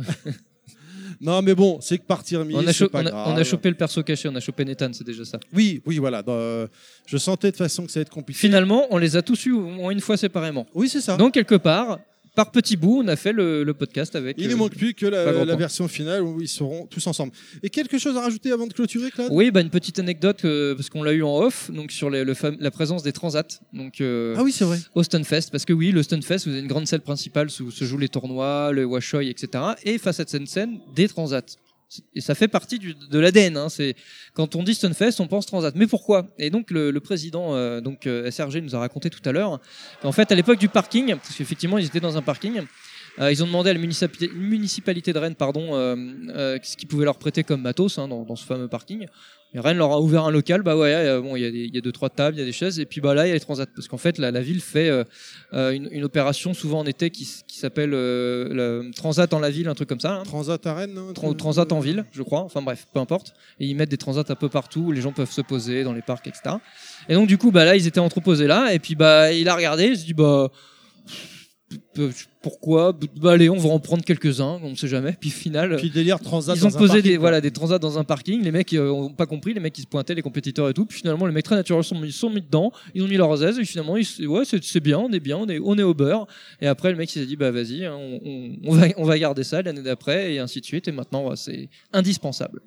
Non, mais bon, c'est que partir mi,
on, a
c'est
cho-
pas
on, a,
grave.
on a chopé le perso caché, on a chopé Nathan, c'est déjà ça.
Oui, oui, voilà. euh, je sentais de toute façon que ça allait être compliqué.
Finalement, on les a tous eus au moins une fois séparément.
Oui, c'est ça.
Donc, quelque part, par petits bouts, on a fait le, le podcast avec.
Il
euh,
ne manque plus que la, version finale où ils seront tous ensemble. Et quelque chose à rajouter avant de clôturer, Claude?
Oui, bah, une petite anecdote, euh, parce qu'on l'a eu en off, donc sur les- le la présence des transats. Donc, euh,
Ah oui, c'est vrai.
Au Stunfest, parce que oui, le Stunfest, vous avez une grande salle principale où se jouent les tournois, le Washoy, etc. Et face à cette scène, des transats. Et ça fait partie de l'ADN. Hein. C'est quand on dit Stunfest, on pense transat. Mais pourquoi? Et donc le, le président, euh, donc euh, SRG, nous a raconté tout à l'heure qu'en fait, à l'époque du parking, parce qu'effectivement, ils étaient dans un parking. Euh, ils ont demandé à la municipalité, municipalité de Rennes, pardon, euh, euh, ce qu'ils pouvaient leur prêter comme matos hein, dans, dans ce fameux parking. Et Rennes leur a ouvert un local, bah ouais, bon, il y, a des- il y a deux trois tables, il y a des chaises, et puis bah là il y a les transats, parce qu'en fait la, la ville fait une, une opération souvent en été qui, s'appelle le transat en la ville, un truc comme ça. hein.
Transat à Rennes non
Tran- transat en ville, je crois. Enfin bref, peu importe. Et ils mettent des transats un peu partout où les gens peuvent se poser dans les parcs, etc. Et donc du coup, bah là, ils étaient entreposés là. Et puis bah, il a regardé, il se dit bah pourquoi? Bah allez, on va en prendre quelques-uns, on ne sait jamais. Puis final,
Puis délire transat
ils ont posé
parking,
des
quoi.
voilà des transats dans un parking. Les mecs euh, ont pas compris, les mecs qui se pointaient, les compétiteurs et tout. Puis finalement, les mecs très naturels sont mis, sont mis dedans. Ils ont mis leur aise et finalement, ils, ouais, c'est c'est bien, on est bien, on est on est au beurre. Et après, le mec il s'est dit bah vas-y, hein, on, on- on va on va garder ça l'année d'après et ainsi de suite. Et maintenant, ouais, c'est indispensable.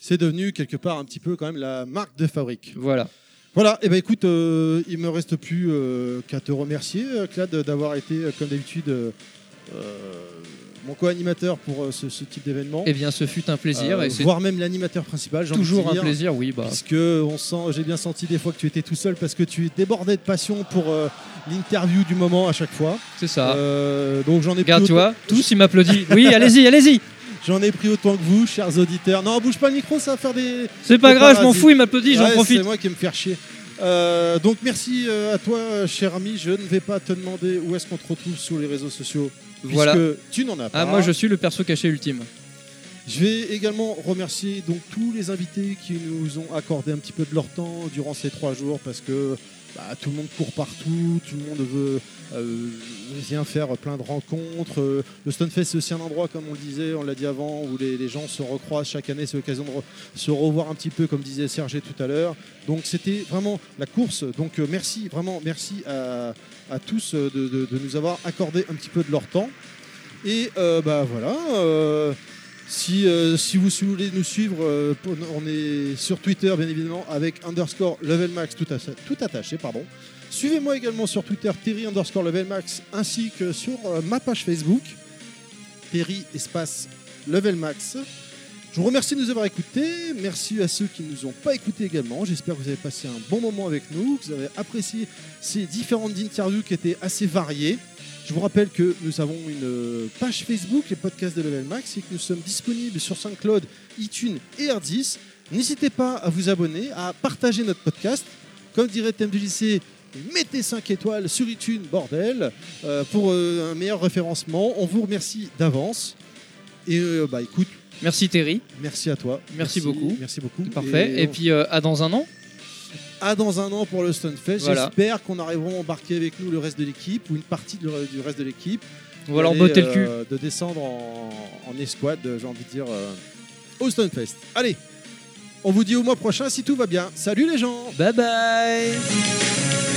C'est devenu quelque part un petit peu quand même la marque de fabrique.
Voilà.
Voilà, et ben écoute, euh, il me reste plus euh, qu'à te remercier, euh, Claude, d'avoir été, euh, comme d'habitude, euh, mon co-animateur pour ce, ce type d'événement.
Eh bien, ce fut un plaisir et
voire même l'animateur principal. j'ai envie de
toujours un
dire,
plaisir, oui, bah.
Puisque on sent, j'ai bien senti des fois que tu étais tout seul parce que tu débordais de passion pour l'interview du moment à chaque fois.
C'est ça.
Donc j'en ai
Regarde,
pris
tu vois, tous ils m'applaudissent. Oui, allez-y, allez-y.
J'en ai pris autant que vous, chers auditeurs. Non, bouge pas le micro, ça va faire des.
C'est pas
des
grave, je m'en fous, il m'applaudit, j'en
Ouais,
profite.
C'est moi qui vais me faire chier. Euh, donc merci euh, à toi, cher ami. Je ne vais pas te demander où est-ce qu'on te retrouve sur les réseaux sociaux.
Voilà.
puisque tu n'en as pas.
Ah, moi je suis le perso caché ultime.
Je vais également remercier donc tous les invités qui nous ont accordé un petit peu de leur temps durant ces trois jours parce que bah, tout le monde court partout, tout le monde veut euh, vient faire plein de rencontres. Euh, Le Stunfest c'est aussi un endroit, comme on le disait, on l'a dit avant, où les, gens se recroisent chaque année. C'est l'occasion de se revoir un petit peu, comme disait Serge tout à l'heure. Donc c'était vraiment la course. Donc euh, merci, vraiment merci à, tous euh, de, de- nous avoir accordé un petit peu de leur temps. Et bah voilà. Euh, Si, vous voulez nous suivre, euh, on est sur Twitter bien évidemment avec underscore levelmax tout, atta- tout attaché. pardon. Suivez-moi également sur Twitter Terry underscore levelmax ainsi que sur euh, ma page Facebook Terry espace levelmax. Je vous remercie de nous avoir écoutés. Merci à ceux qui ne nous ont pas écoutés également. J'espère que vous avez passé un bon moment avec nous, que vous avez apprécié ces différentes interviews qui étaient assez variées. Je vous rappelle que nous avons une euh, page Facebook, les podcasts de Level Max, et que nous sommes disponibles sur SoundCloud, iTunes et R10. N'hésitez pas à vous abonner, à partager notre podcast. Comme dirait TMDJC, mettez 5 étoiles sur iTunes, bordel, euh, pour euh, un meilleur référencement. On vous remercie d'avance. Et euh, bah écoute,
Merci Terry.
merci à toi.
Merci beaucoup.
Merci beaucoup.
Parfait. Et,
on-
puis à dans un an.
À dans un an pour le Stunfest.
Voilà.
J'espère qu'on arrivera à embarquer avec nous le reste de l'équipe ou une partie de le- du reste de l'équipe.
On va leur
Et
botter le cul.
euh, De descendre en, en escouade, j'ai envie de dire, euh, au Stunfest. Allez, on vous dit au mois prochain si tout va bien. Salut les gens
Bye bye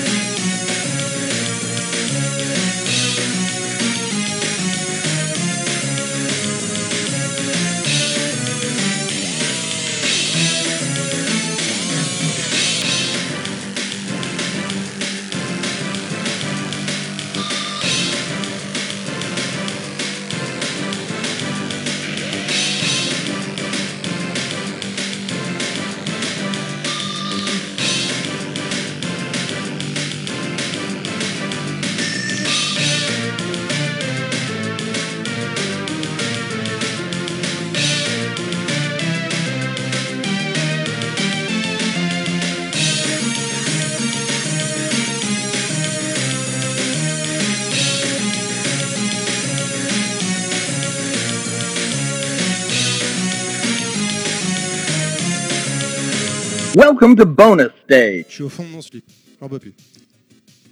Welcome to bonus stage.
Je suis au fond de mon slip. J'en peux plus.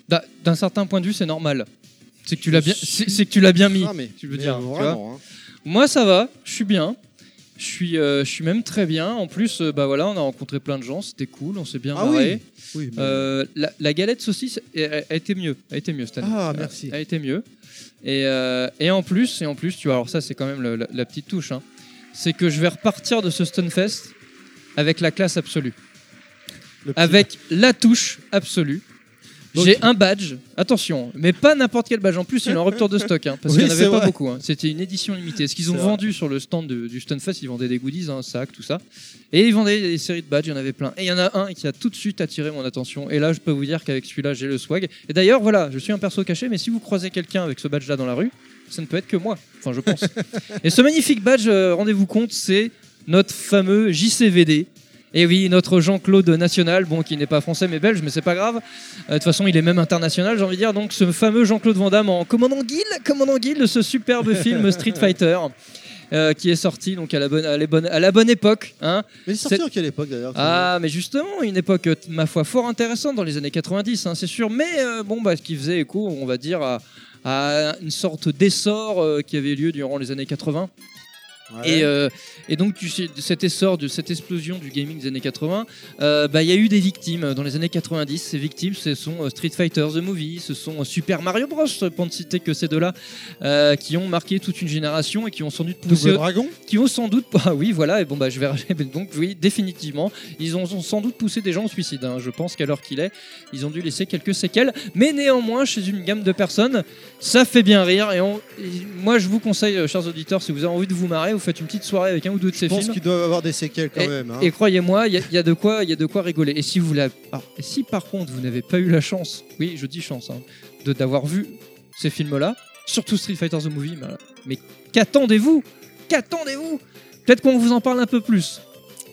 D'un d'un certain point de vue, c'est normal. C'est que tu l'as bien, c'est c'est que tu l'as bien mis.
Ah, mais-
tu veux
mais
dire. tu
vraiment,
vois.
hein.
Moi, ça va. Je suis bien. Je suis, euh, je suis même très bien. En plus, euh, bah voilà, on a rencontré plein de gens. C'était cool. On s'est bien
Ah
marré.
oui. Oui, mais-
Euh, la, la galette saucisse a, a été mieux. A été mieux cette année.
Ah, merci.
A été mieux. Et, euh, et en plus, et en plus, tu vois, alors ça, c'est quand même le- la, la petite touche. hein. C'est que je vais repartir de ce Stunfest avec la classe absolue. Avec la touche absolue.
Donc-
J'ai un badge, attention, mais pas n'importe quel badge. En plus, il est en rupture de stock, hein, parce
Oui,
qu'il n'y en
c'est
avait pas
vrai.
beaucoup. hein. C'était une édition limitée. Ce qu'ils ont
C'est
vendu sur le stand de- du Stunfest, ils vendaient des goodies, un sac, tout ça. Et ils vendaient des séries de badges, il y en avait plein. Et il y en a un qui a tout de suite attiré mon attention. Et là, je peux vous dire qu'avec celui-là, j'ai le swag. Et d'ailleurs, voilà, je suis un perso caché, mais si vous croisez quelqu'un avec ce badge-là dans la rue, ça ne peut être que moi. Enfin, je pense. [LAUGHS] Et ce magnifique badge, euh, rendez-vous compte, c'est notre fameux JCVD. Et oui, notre Jean-Claude National, bon, qui n'est pas français mais belge, mais c'est pas grave. Euh, De toute façon, il est même international, j'ai envie de dire. Donc, ce fameux Jean-Claude Van Damme en Commandant Guile, Commandant de ce superbe [LAUGHS] film Street Fighter. euh, qui est sorti donc à la bonne, à la bonne, à la bonne époque. Hein.
Mais il est sorti en quelle époque d'ailleurs
Ah, mais justement, une époque, ma foi, fort intéressante dans les années 90, hein, c'est sûr. Mais euh, bon, bah, qui faisait écho, on va dire, à, à une sorte d'essor qui avait lieu durant les années 80.
Ouais.
Et, euh, et donc, tu cet essor, de cette explosion du gaming des années 80, euh, bah, il y a eu des victimes dans les années 90. Ces victimes, ce sont euh, Street Fighter The Movie, ce sont euh, Super Mario Bros, pour ne citer que ces deux-là, euh, qui ont marqué toute une génération et qui ont sans doute poussé.
Dragon
Qui ont sans doute. [LAUGHS] Ah oui, voilà, et bon, bah, je vais. Donc, oui, définitivement, ils ont, ont sans doute poussé des gens au suicide. hein. Je pense qu'à l'heure qu'il est, ils ont dû laisser quelques séquelles. Mais néanmoins, chez une gamme de personnes, ça fait bien rire. Et, on- et moi, je vous conseille, euh, chers auditeurs, si vous avez envie de vous marrer, vous faites une petite soirée avec un ou deux de ces
Je pense
films.
qu'ils doivent avoir des séquelles quand
Et,
même. hein.
et croyez-moi, il y, a- il y a de quoi, il y a de quoi rigoler. Et si vous la, alors, et si par contre vous n'avez pas eu la chance, oui, je dis chance, hein, de d'avoir vu ces films-là, surtout Street Fighter the Movie, mais, mais qu'attendez-vous? Qu'attendez-vous? Peut-être qu'on vous en parle un peu plus.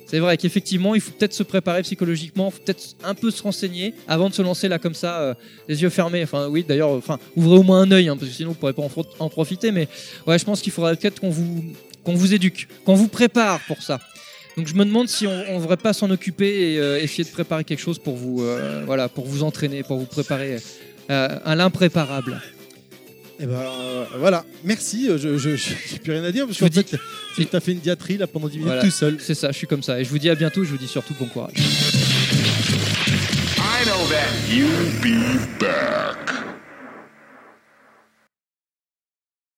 C'est vrai qu'effectivement, il faut peut-être se préparer psychologiquement, faut peut-être un peu se renseigner avant de se lancer là comme ça, euh, les yeux fermés. Enfin, oui, d'ailleurs, enfin, ouvrez au moins un œil, hein, parce que sinon vous pourrez pas en, en profiter. Mais ouais, je pense qu'il faudrait peut-être qu'on vous, qu'on vous éduque, qu'on vous prépare pour ça. Donc je me demande si on ne devrait pas s'en occuper et euh, essayer de préparer quelque chose pour vous, euh, voilà, pour vous entraîner, pour vous préparer euh, à l'impréparable.
Et ben euh, voilà, merci. Je [LAUGHS] j'ai plus rien à dire parce
vous
qu'en fait, tu as fait une diatribe là pendant 10 minutes
Voilà.
tout seul.
C'est ça, je suis comme ça. Et je vous dis à bientôt. Je vous dis surtout bon courage.
I know that you'll be back.